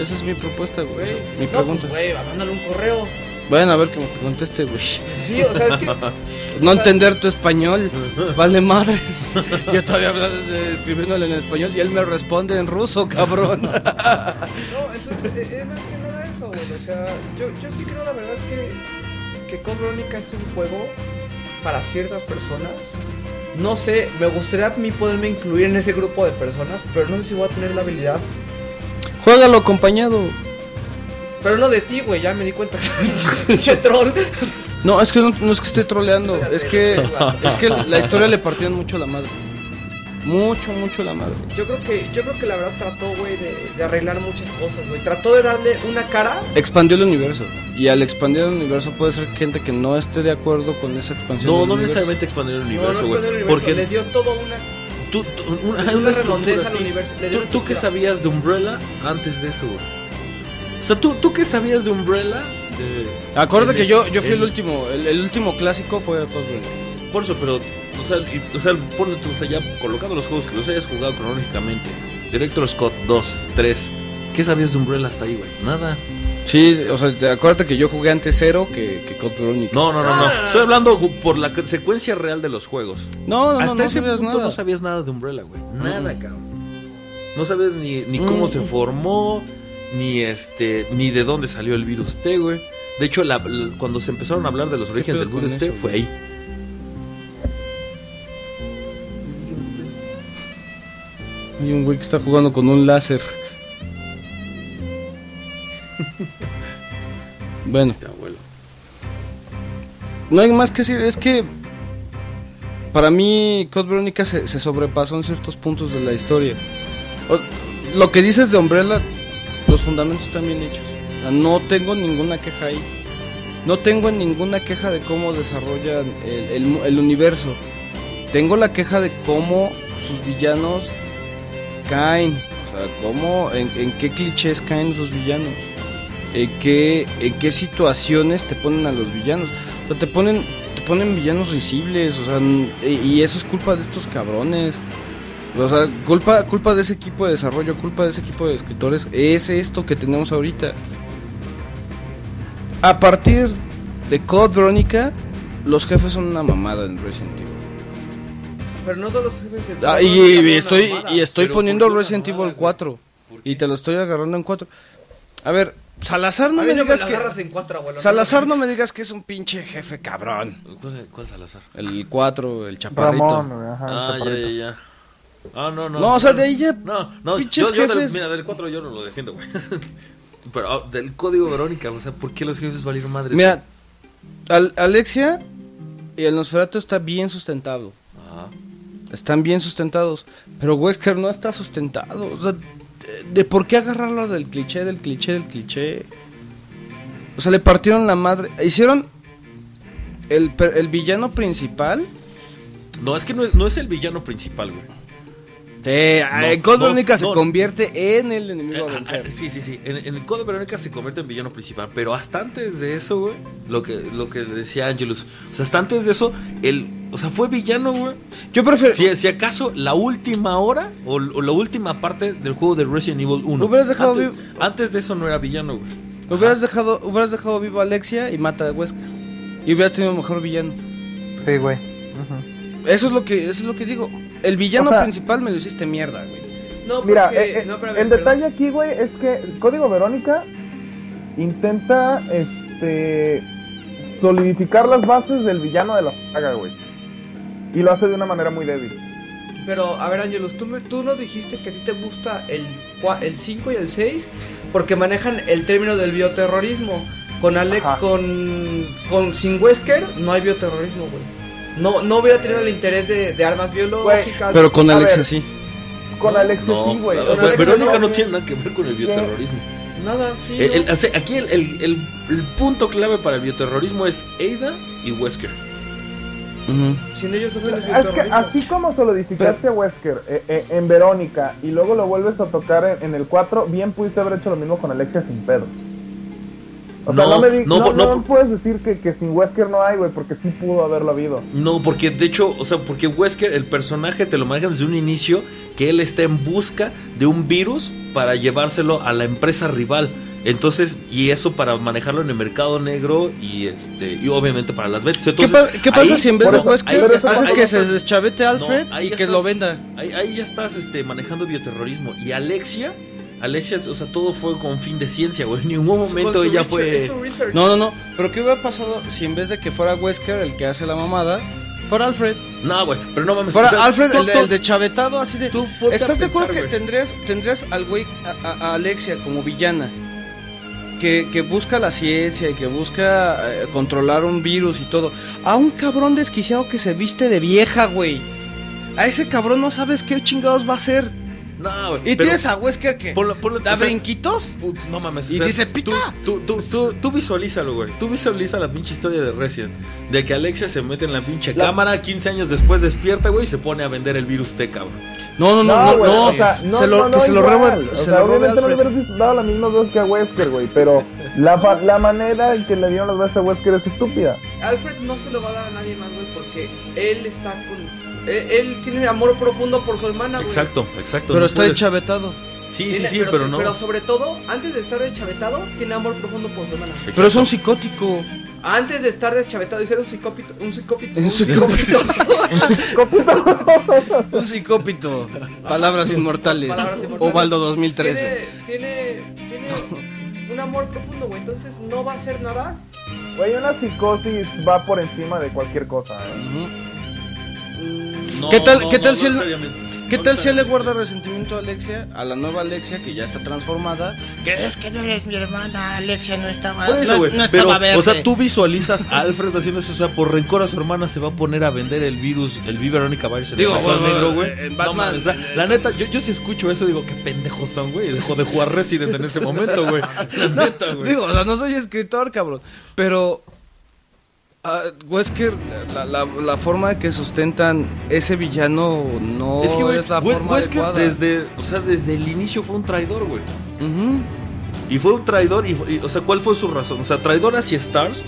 Esa es mi propuesta, güey. Güey. es Mi no, pregunta. pues, güey, mándale un correo. Bueno, a ver que me conteste, güey. Sí, o sea, es que. No entender tu español, vale madres. Yo todavía hablando de, escribiéndole en español y él me responde en ruso, cabrón. No, entonces eh, es más que nada eso, güey. O sea, yo, yo sí creo la verdad que, que Code Veronica es un juego para ciertas personas. No sé, me gustaría a mí poderme incluir en ese grupo de personas, pero no sé si voy a tener la habilidad. Juégalo acompañado. Pero no de ti, güey, ya me di cuenta que troll. No, es que no, no es que esté troleando, es que es que la historia le partieron mucho la madre. Mucho, mucho la madre. Yo creo que, yo creo que la verdad trató, güey, de, de arreglar muchas cosas, güey. Trató de darle una cara. Expandió el universo. Y al expandir el universo puede ser gente que no esté de acuerdo con esa expansión. No, del no universo. necesariamente expandir el No, universo, no güey. expandió el universo, porque le dio todo una. tú, tú- una, una una redondez estructura al universo, le dio ¿Tú, tú qué sabías de Umbrella antes de eso, güey? O sea, ¿tú, tú qué sabías de Umbrella? De- Acuérdate que yo, yo fui el último, el, el último clásico fue. Por eso, pero, o sea, y- o sea, ponle tú, o sea, ya colocando los juegos que los hayas jugado cronológicamente, Director Scott 2, 3, ¿qué sabías de Umbrella hasta ahí, güey? Nada. Sí, o sea, te- acuérdate que yo jugué antes cero que, que Veronica. No, no, no, no. Estoy hablando por la secuencia real de los juegos. no, no, no, hasta no ese sabías punto nada. no sabías nada de Umbrella, güey. Nada, Mm. cabrón. No sabes ni, ni cómo Mm. se formó, ni este, ni de dónde salió el virus T, güey. De hecho, la- la- cuando se empezaron a hablar de los orígenes del virus T, fue güey? ahí. Hay un güey que está jugando con un láser. bueno, Este abuelo. no hay más que decir, es que para mí Code Veronica se, se sobrepasó en ciertos puntos de la historia. O- lo que dices de Umbrella, los fundamentos están bien hechos. No tengo ninguna queja ahí. No tengo ninguna queja de cómo desarrollan el, el mu- el universo. Tengo la queja de cómo sus villanos caen. O sea, cómo, en, qué clichés caen sus villanos. En qué, en qué situaciones te ponen a los villanos. O sea, te ponen, te ponen villanos risibles. O sea, y, eso es culpa de estos cabrones. O sea, culpa, culpa de ese equipo de desarrollo, culpa de ese equipo de escritores. Es esto que tenemos ahorita. A partir de Code Veronica, los jefes son una mamada en Resident Evil. Pero no todos los jefes de Ah, y, y estoy, y estoy Pero poniendo ¿por qué una Resident Evil güey? 4. Y te lo estoy agarrando en 4. A ver, Salazar no A me no me digas la que. agarras en cuatro, abuelo. Salazar no me digas que es un pinche jefe cabrón. ¿Cuál, cuál Salazar? El 4, el chaparrito. Ramón, ajá, Ah, ya, chaparrito. ya, ya. Ah, no, no. No, o sea, de ahí ya. No, no, pinches yo, yo del- jefes. mira, del 4 yo no lo defiendo, güey. Pero ah, del código Verónica, o sea, ¿por qué los jefes valieron madre? Mira, Al- Alexia y el Nosferatu está bien sustentado. Ah, Están bien sustentados. Pero Wesker no está sustentado. O sea, de, por qué agarrarlo del cliché, del cliché, del cliché. O sea, le partieron la madre. Hicieron el, el villano principal. no, es que no, no es el villano principal, güey. Sí, en Code no, Veronica se no. convierte en el enemigo a Eh, vencer. ah, sí, sí, sí. En, en el Código Verónica se convierte en villano principal. Pero hasta antes de eso, güey, lo que, lo que decía Angelus. O sea, hasta antes de eso, el. O sea, fue villano, güey. Yo prefiero. Si, si acaso la última hora o, o la última parte del juego de Resident Evil 1. Hubieras dejado antes, vivo- antes de eso no era villano, güey. Hubieras dejado, hubieras dejado vivo a Alexia y mata a Wesker. Y hubieras tenido mejor villano. Sí, güey. Eso es lo que, eso es lo que digo. El villano O sea- principal me lo hiciste mierda, güey. No, Mira, porque- eh, eh, no, espérame, el perdón. detalle aquí, güey, es que el Código Verónica intenta este solidificar las bases del villano de la saga, güey. Y lo hace de una manera muy débil. Pero, a ver, Angelus, tú, me- tú nos dijiste que a ti te gusta el, el 5 y el 6 porque manejan el término del bioterrorismo. Con Ale Ajá. con, con sin Wesker no hay bioterrorismo, güey. No, no hubiera tenido el interés de, de armas biológicas. Pero con A Alexia ver. sí. Con Alexia No, sí, güey. Verónica no, tiene nada que ver con el bioterrorismo. Nada, sí. El- el- aquí el, el- el- el punto clave para el bioterrorismo es Ada y Wesker. Sin ellos no tienes Es que bioterrorismo. así como solidificaste a Wesker eh, eh, en Verónica y luego lo vuelves a tocar en, en el 4, bien pudiste haber hecho lo mismo con Alexia sin pedos. O sea, No, no, me di- no, no, no, no puedes decir que, que sin Wesker no hay, güey, porque sí pudo haberlo habido. No, porque de hecho, o sea, porque Wesker, el personaje te lo manejan desde un inicio que él está en busca de un virus para llevárselo a la empresa rival. Entonces, y eso para manejarlo en el mercado negro y este y obviamente para las ventas. ¿Qué, Entonces, pa- qué pasa ahí- si en vez de Wesker haces que se deschavete a Alfred No, y que lo estás- venda? Ahí, ahí ya estás este, manejando bioterrorismo. Y Alexia, Alexia, o sea, todo fue con fin de ciencia, güey. En ningún momento ella research- fue. No, no, no. Pero ¿qué hubiera pasado si en vez de que fuera Wesker el que hace la mamada, fuera Alfred? No, güey, pero no mames. Fuera o sea, Alfred, tú- el, de- tú- el de chavetado, así de. tú ¿Estás de acuerdo que tendrías, tendrías al güey, a Alexia como villana? Que, que busca la ciencia y que busca eh, controlar un virus y todo. A un cabrón desquiciado que se viste de vieja, güey. A ese cabrón no sabes qué chingados va a hacer. No, güey. Y pero tienes a Wesker que ponlo- ponlo- da o sea, brinquitos. No mames. Y dice, "Pita". Tú, tú, tú, tú, tú visualízalo, güey. Tú visualiza la pinche historia de Resident. De que Alexia se mete en la pinche La- cámara, 15 años después despierta, güey, y se pone a vender el virus T, cabrón. No, no, no, no, güey, no. o sea, no, se lo, no, no, que se lo se sea, robe obviamente no le hubieras dado la misma voz que a Wesker, güey, pero la, fa- la manera en que le dieron las veces a Wesker es estúpida. Alfred no se lo va a dar a nadie más, güey, porque él está con. Él, él tiene amor profundo por su hermana, güey. Exacto, exacto. Pero no está puedes- deschavetado. Sí, sí, Tiene- sí, pero, no. Pero sobre todo, antes de estar deschavetado, tiene amor profundo por su hermana. Pero es un psicótico. Antes de estar deschavetado y ser un psicópito. Un psicópito. Un psicópito. Un psicópito. Palabras inmortales. Palabras inmortales. Ovaldo 2013. Tiene, tiene, tiene un amor profundo, güey. Entonces no va a hacer nada. Güey, una psicosis va por encima de cualquier cosa, ¿eh? Ujú. No, ¿Qué tal- no, qué no, tal no si el- necesariamente. ¿Qué No tal si él le guarda resentimiento a Alexia, a la nueva Alexia que ya está transformada? Que es que no eres mi hermana, Alexia no estaba, Por eso, no, no estaba verde. o sea, tú visualizas a Alfred haciendo eso. O sea, por rencor a su hermana se va a poner a vender el virus, el Veronica Virus en Digo, el negro, güey. en No o sea, la neta, yo, yo si escucho eso digo, qué pendejos son, güey. Dejó de jugar Resident en ese momento, güey. La neta, güey. Digo, o sea, no soy escritor, cabrón. Pero. Ah, Wesker, la, la, la forma que sustentan ese villano no es que, güey, es la forma Wesker adecuada. desde, o sea, desde el inicio fue un traidor, güey. Y fue un traidor, y, y, o sea, ¿cuál fue su razón? O sea, traidor hacia Stars.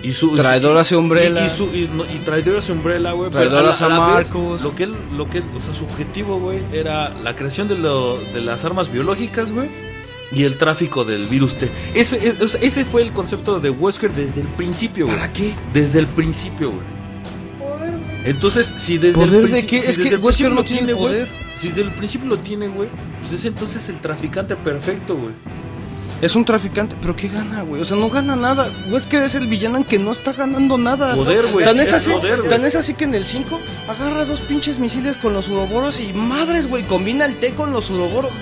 Y su, Traidor hacia Umbrella. Y, y su, y, no- y traidor hacia Umbrella, güey. pero Traidor a la- hacia vez, Marcus. Lo que él, lo que él- o sea, su objetivo, güey, era la creación de, lo, de las armas biológicas, güey. Y el tráfico del virus T. Ese, sea, ese fue el concepto de Wesker desde el principio, güey. ¿Para qué? Desde el principio, güey. Entonces, si desde ¿Poder el de qué? si Es que el Wesker no tiene güey, poder. Si desde el principio lo tiene, güey, pues es entonces el traficante perfecto, güey. Es un traficante, pero ¿qué gana, güey? O sea, no gana nada. Wesker es el villano en que no está ganando nada. Poder, güey. Tan es, así, poder, güey. tan es así que en el 5 agarra dos pinches misiles con los uroboros y madres, güey, combina el té con los uroboros.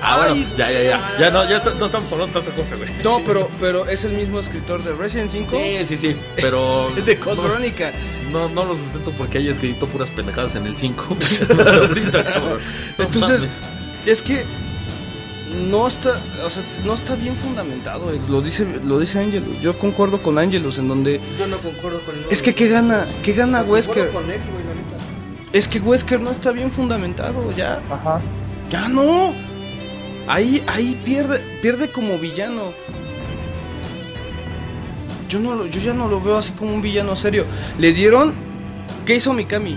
Ah, Ay, bueno, ya, ya, ya. Ya no, ya no estamos hablando de tanta cosa, güey. No, Sí. pero, pero es el mismo escritor de Resident 5 Sí, sí, sí. Pero. de Code no, Veronica. no, no lo sustento porque ella escrito puras pendejadas en el 5. Ahorita, cabrón. No Entonces, es que no está, o sea, no está bien fundamentado, ex. lo dice, lo dice Angelus. Yo concuerdo con Angelus en donde Yo no concuerdo con él. es que qué gana, qué gana Wesker. Con ex, güey, la neta. Es que Wesker no está bien fundamentado, ya. Ajá. Ya no. Ahí, ahí pierde, pierde como villano. Yo no yo ya no lo veo así como un villano serio. Le dieron. ¿Qué hizo Mikami?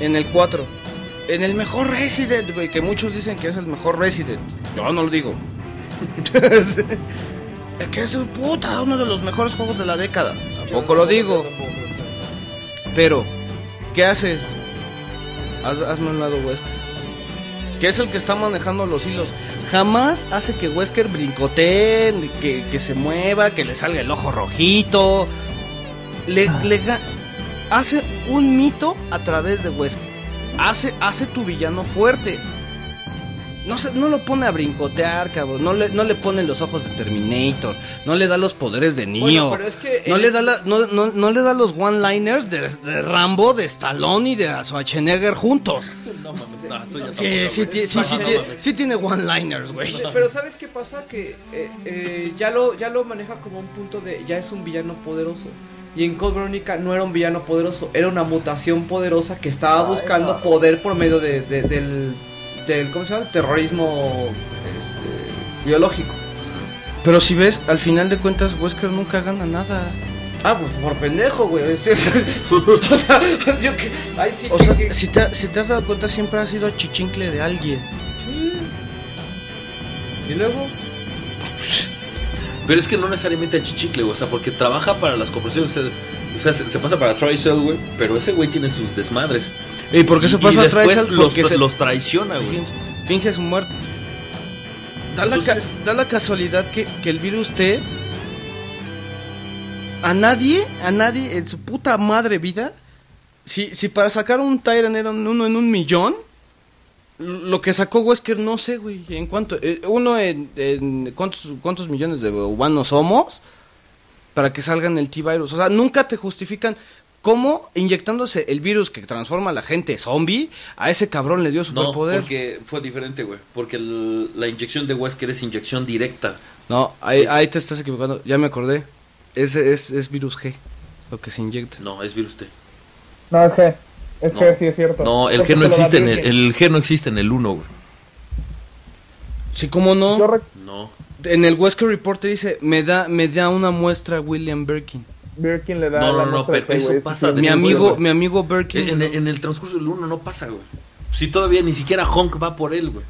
En el 4. En el mejor Resident, güey. Que muchos dicen que es el mejor Resident. Yo no lo digo. es que es puta, uno de los mejores juegos de la década. Tampoco lo digo. Pero, ¿qué hace? Haz- hazme un lado Wesker. Que es el que está manejando los hilos. Jamás hace que Wesker brincotee, que, que se mueva, que le salga el ojo rojito. Le, le ga- hace un mito a través de Wesker. Hace, hace tu villano fuerte. No, se, no lo pone a brincotear, cabrón. No le, no le pone los ojos de Terminator. No le da los poderes de Neo. Bueno, pero es que No le, da la- no, no- no le da los one-liners de, de Rambo, de Stallone y de Schwarzenegger juntos. No mames, no, eso ya Sí, sí, sí, sí tiene one-liners, güey. Pero ¿sabes qué pasa? Que eh, eh, ya, lo, ya lo maneja como un punto de... Ya es un villano poderoso. Y en Code Veronica no era un villano poderoso, era una mutación poderosa que estaba buscando poder por medio de, de- del, del... ¿Cómo se llama? El terrorismo este, biológico. Pero si ves, al final de cuentas, Wesker nunca gana nada. Ah, pues por pendejo, güey. o sea, yo que... Ay, sí, O que- sea, que- si te, si te has dado cuenta, siempre ha sido chichincle de alguien. Y luego... Pero es que no necesariamente a Chichicle, güey, o sea, porque trabaja para las corporaciones. O sea, o sea, se, se pasa para Tricel, güey. Pero ese güey tiene sus desmadres. ¿Y por qué se pasa y a Tricel? después los, se- los traiciona, güey. Finge, finge su muerte. Da la, Entonces- ca- da la casualidad que, que el virus T. A nadie, a nadie en su puta madre vida. Si, si para sacar un Tyrant era un- uno en un millón. Lo que sacó Wesker, no sé, güey. ¿En cuánto? eh, uno en. en ¿cuántos, ¿Cuántos millones de humanos somos? Para que salgan el T-Virus. O sea, nunca te justifican. ¿Cómo inyectándose el virus que transforma a la gente zombie, a ese cabrón le dio No, superpoder? porque fue diferente, güey. Porque el- la inyección de Wesker es inyección directa. No, ahí, Sí. ahí te estás equivocando. Ya me acordé. Ese es, es virus G, lo que se inyecta. No, es virus T. No, es G. Es No. G, sí, es cierto. No, el G no existe en el, el G no existe en el 1, güey. Sí, ¿cómo no? Yo No. En el Wesker Report te dice, me da, me da una muestra William Birkin. Birkin le da No, no, la no, pero eso güey, pasa Mi amigo, mi amigo Birkin. En, en el transcurso del 1 no pasa, güey. Si todavía ni siquiera Honk va por él, güey.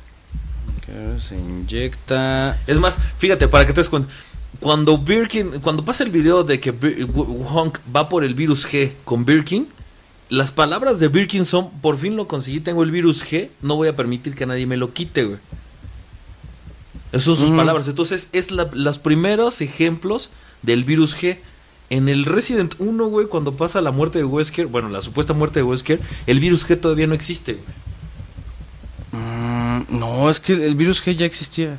Que se inyecta. Es más, fíjate, para que te des cuenta. Cuando Birkin, cuando pasa el video de que Bir- Honk va por el virus G con Birkin, las palabras de Birkin son, por fin lo conseguí, tengo el virus G, no voy a permitir que nadie me lo quite, güey. Esas son sus Ujú. palabras. Entonces, es la- los primeros ejemplos del virus G. En el Resident 1, güey, cuando pasa la muerte de Wesker, bueno, la supuesta muerte de Wesker, el virus G todavía no existe. Mm, no, es que el virus G ya existía.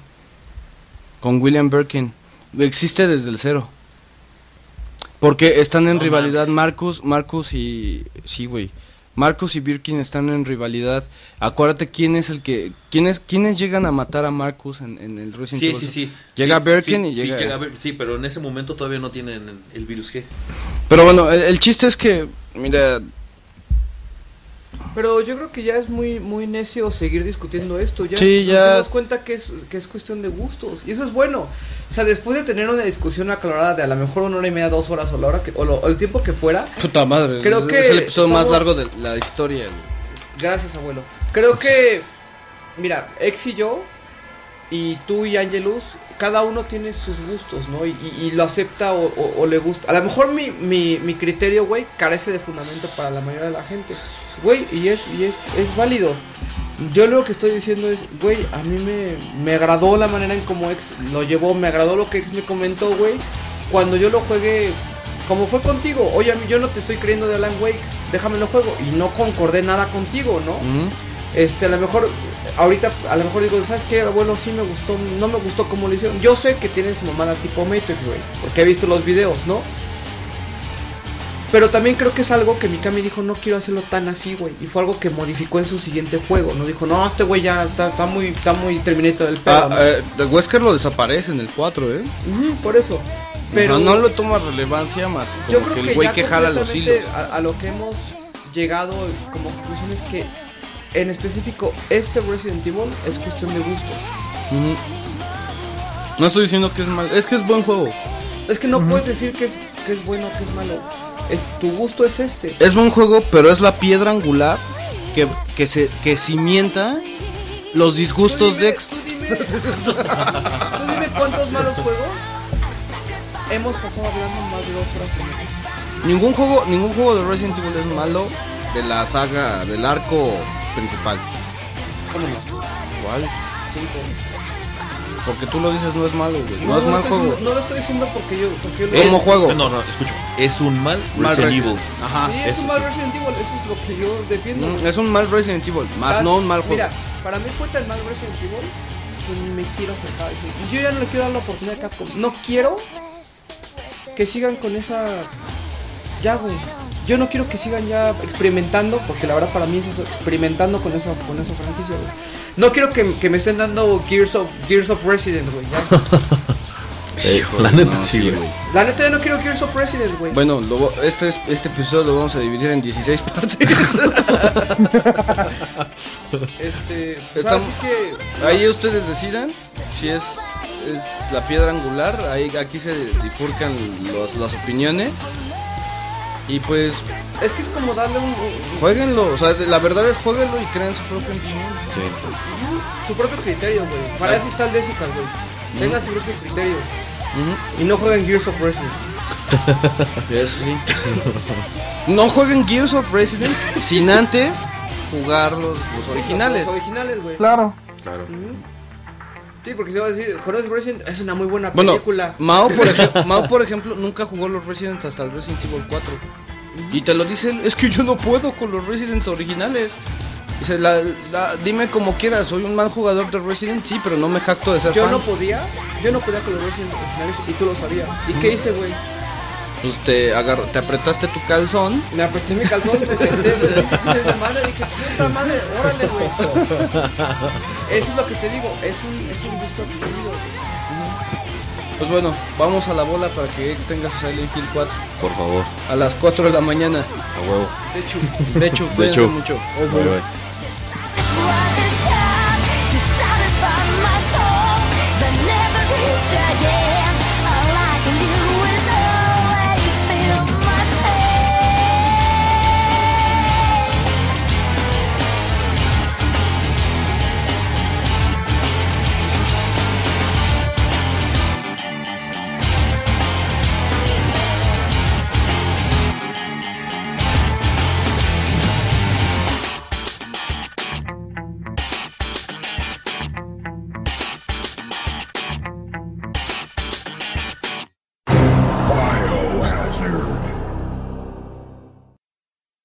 Con William Birkin. Existe desde el cero. Porque están en No rivalidad mames. Marcus, Marcus y... Sí, güey. Marcus y Birkin están en rivalidad. Acuérdate quién es el que... ¿Quiénes, quiénes llegan a matar a Marcus en, en el Resident Sí, Evil? sí, sí. Llega Sí, Birkin sí, y sí, llega... llega sí, pero en ese momento todavía no tienen el, el virus G. Pero bueno, el, el chiste es que... Mira... Pero yo creo que ya es muy muy necio seguir discutiendo esto. Ya Sí, nos ya- damos cuenta que es, que es cuestión de gustos. Y eso es bueno. O sea, después de tener una discusión aclarada de a lo mejor una hora y media, dos horas o, la hora que, o, lo- o el tiempo que fuera, Puta madre. Creo es, que es el episodio más largo de la historia. gracias abuelo. Creo que, mira, Ex y yo, y tú y Angelus, cada uno tiene sus gustos, ¿no? Y, y- y lo acepta o, o- o le gusta. A lo mejor mi, mi, mi criterio, güey, carece de fundamento para la mayoría de la gente. Güey, y es, y es, es válido. Yo lo que estoy diciendo es, güey, a mí me, me agradó la manera en cómo Ex lo llevó, me agradó lo que Ex me comentó, güey. Cuando yo lo juegué, como fue contigo, oye, a mí yo no te estoy creyendo de Alan Wake, déjame lo juego. Y no concordé nada contigo, ¿no? Este, a lo mejor, ahorita, a lo mejor digo, ¿sabes qué? Abuelo, sí me gustó, no me gustó cómo lo hicieron. Yo sé que tienen su mamada tipo Matrix, güey, porque he visto los videos, ¿no? Pero también creo que es algo que Mikami dijo, no quiero hacerlo tan así, güey. Y fue algo que modificó en su siguiente juego, ¿no? Dijo, no, este güey ya está, está muy, está muy terminado del pedo, Ah, eh, Wesker lo desaparece en el 4, ¿eh? Por eso. Pero no, no le toma relevancia más que yo creo que el güey que jala los hilos. a, a lo que hemos llegado como conclusión es que en específico este Resident Evil es cuestión de gustos. Ujú. No estoy diciendo que es mal, es que es buen juego. Es que no puedes decir que es, que es bueno o que es malo. Es, tu gusto es este. Es buen juego, pero es la piedra angular que, que se que cimienta los disgustos de ex. Tú dime, tú dime cuántos malos juegos hemos pasado hablando más de dos horas. Ningún juego, ningún juego de Resident Evil es malo de la saga del arco principal. ¿Cuál? Cinco. Porque tú lo dices no es malo, güey. No, es mal juego. diciendo- no lo estoy diciendo porque yo, porque yo Es- juego. No, no, escucha. Es un mal Mal Resident Resident. Evil. Ajá. Sí, es eso un mal sí. Resident Evil, eso es lo que yo defiendo. Mm, Es un mal Resident Evil, más no un mal juego. Mira, para mí fue tan mal Resident Evil que ni me quiero acercar a eso. Yo ya no le quiero dar la oportunidad a Capcom. No quiero que sigan con esa. Ya, güey. Yo no quiero que sigan ya experimentando, porque la verdad para mí es eso, experimentando con esa, con esa franquicia, güey. No quiero que, que me estén dando Gears of, Gears of Resident, güey. Eh, la neta, No, sí, güey. La neta, yo no quiero Gears of Resident, güey. Bueno, lo vo- este, es- este episodio lo vamos a dividir en 16 partes. Este. Pues Estamos- así que. Ahí ustedes decidan si es, es la piedra angular. Ahí aquí se bifurcan los, las opiniones. Y pues, Es que es como darle un, un- jueguenlo. O sea, la verdad es jueguenlo y creen su propia opinión. su propio criterio, güey. Para eso está el Desical, güey. Tengan su propio criterio. Y no jueguen Gears of Resident. Eso sí. no jueguen Gears of Resident sin antes jugar los, los originales. Los originales, güey. Claro. Claro. Sí, porque se va a decir, Horizon Resident es una muy buena Bueno, película. Mao por, ej- Mao, por ejemplo, nunca jugó los Residents hasta el Resident Evil 4. Y te lo dice él, es que yo no puedo con los Residents originales. Dice, la, la- dime como quieras, soy un mal jugador de Resident, sí, pero no me jacto de ser Yo fan. no podía, yo no podía con los Resident originales y tú lo sabías. ¿Y qué hice, güey? Pues te, agarr- te apretaste tu calzón. Me apreté mi calzón, me senté, güey. Esa madre dije, puta madre, órale, güey. Eso es lo que te digo, es un, es un gusto adquirido. güey. Pues bueno, vamos a la bola para que X tenga su Silent Hill 4 Por favor, a las 4 de la mañana. a huevo. De hecho, De hecho, De cuídense hecho. mucho. Bye, bye.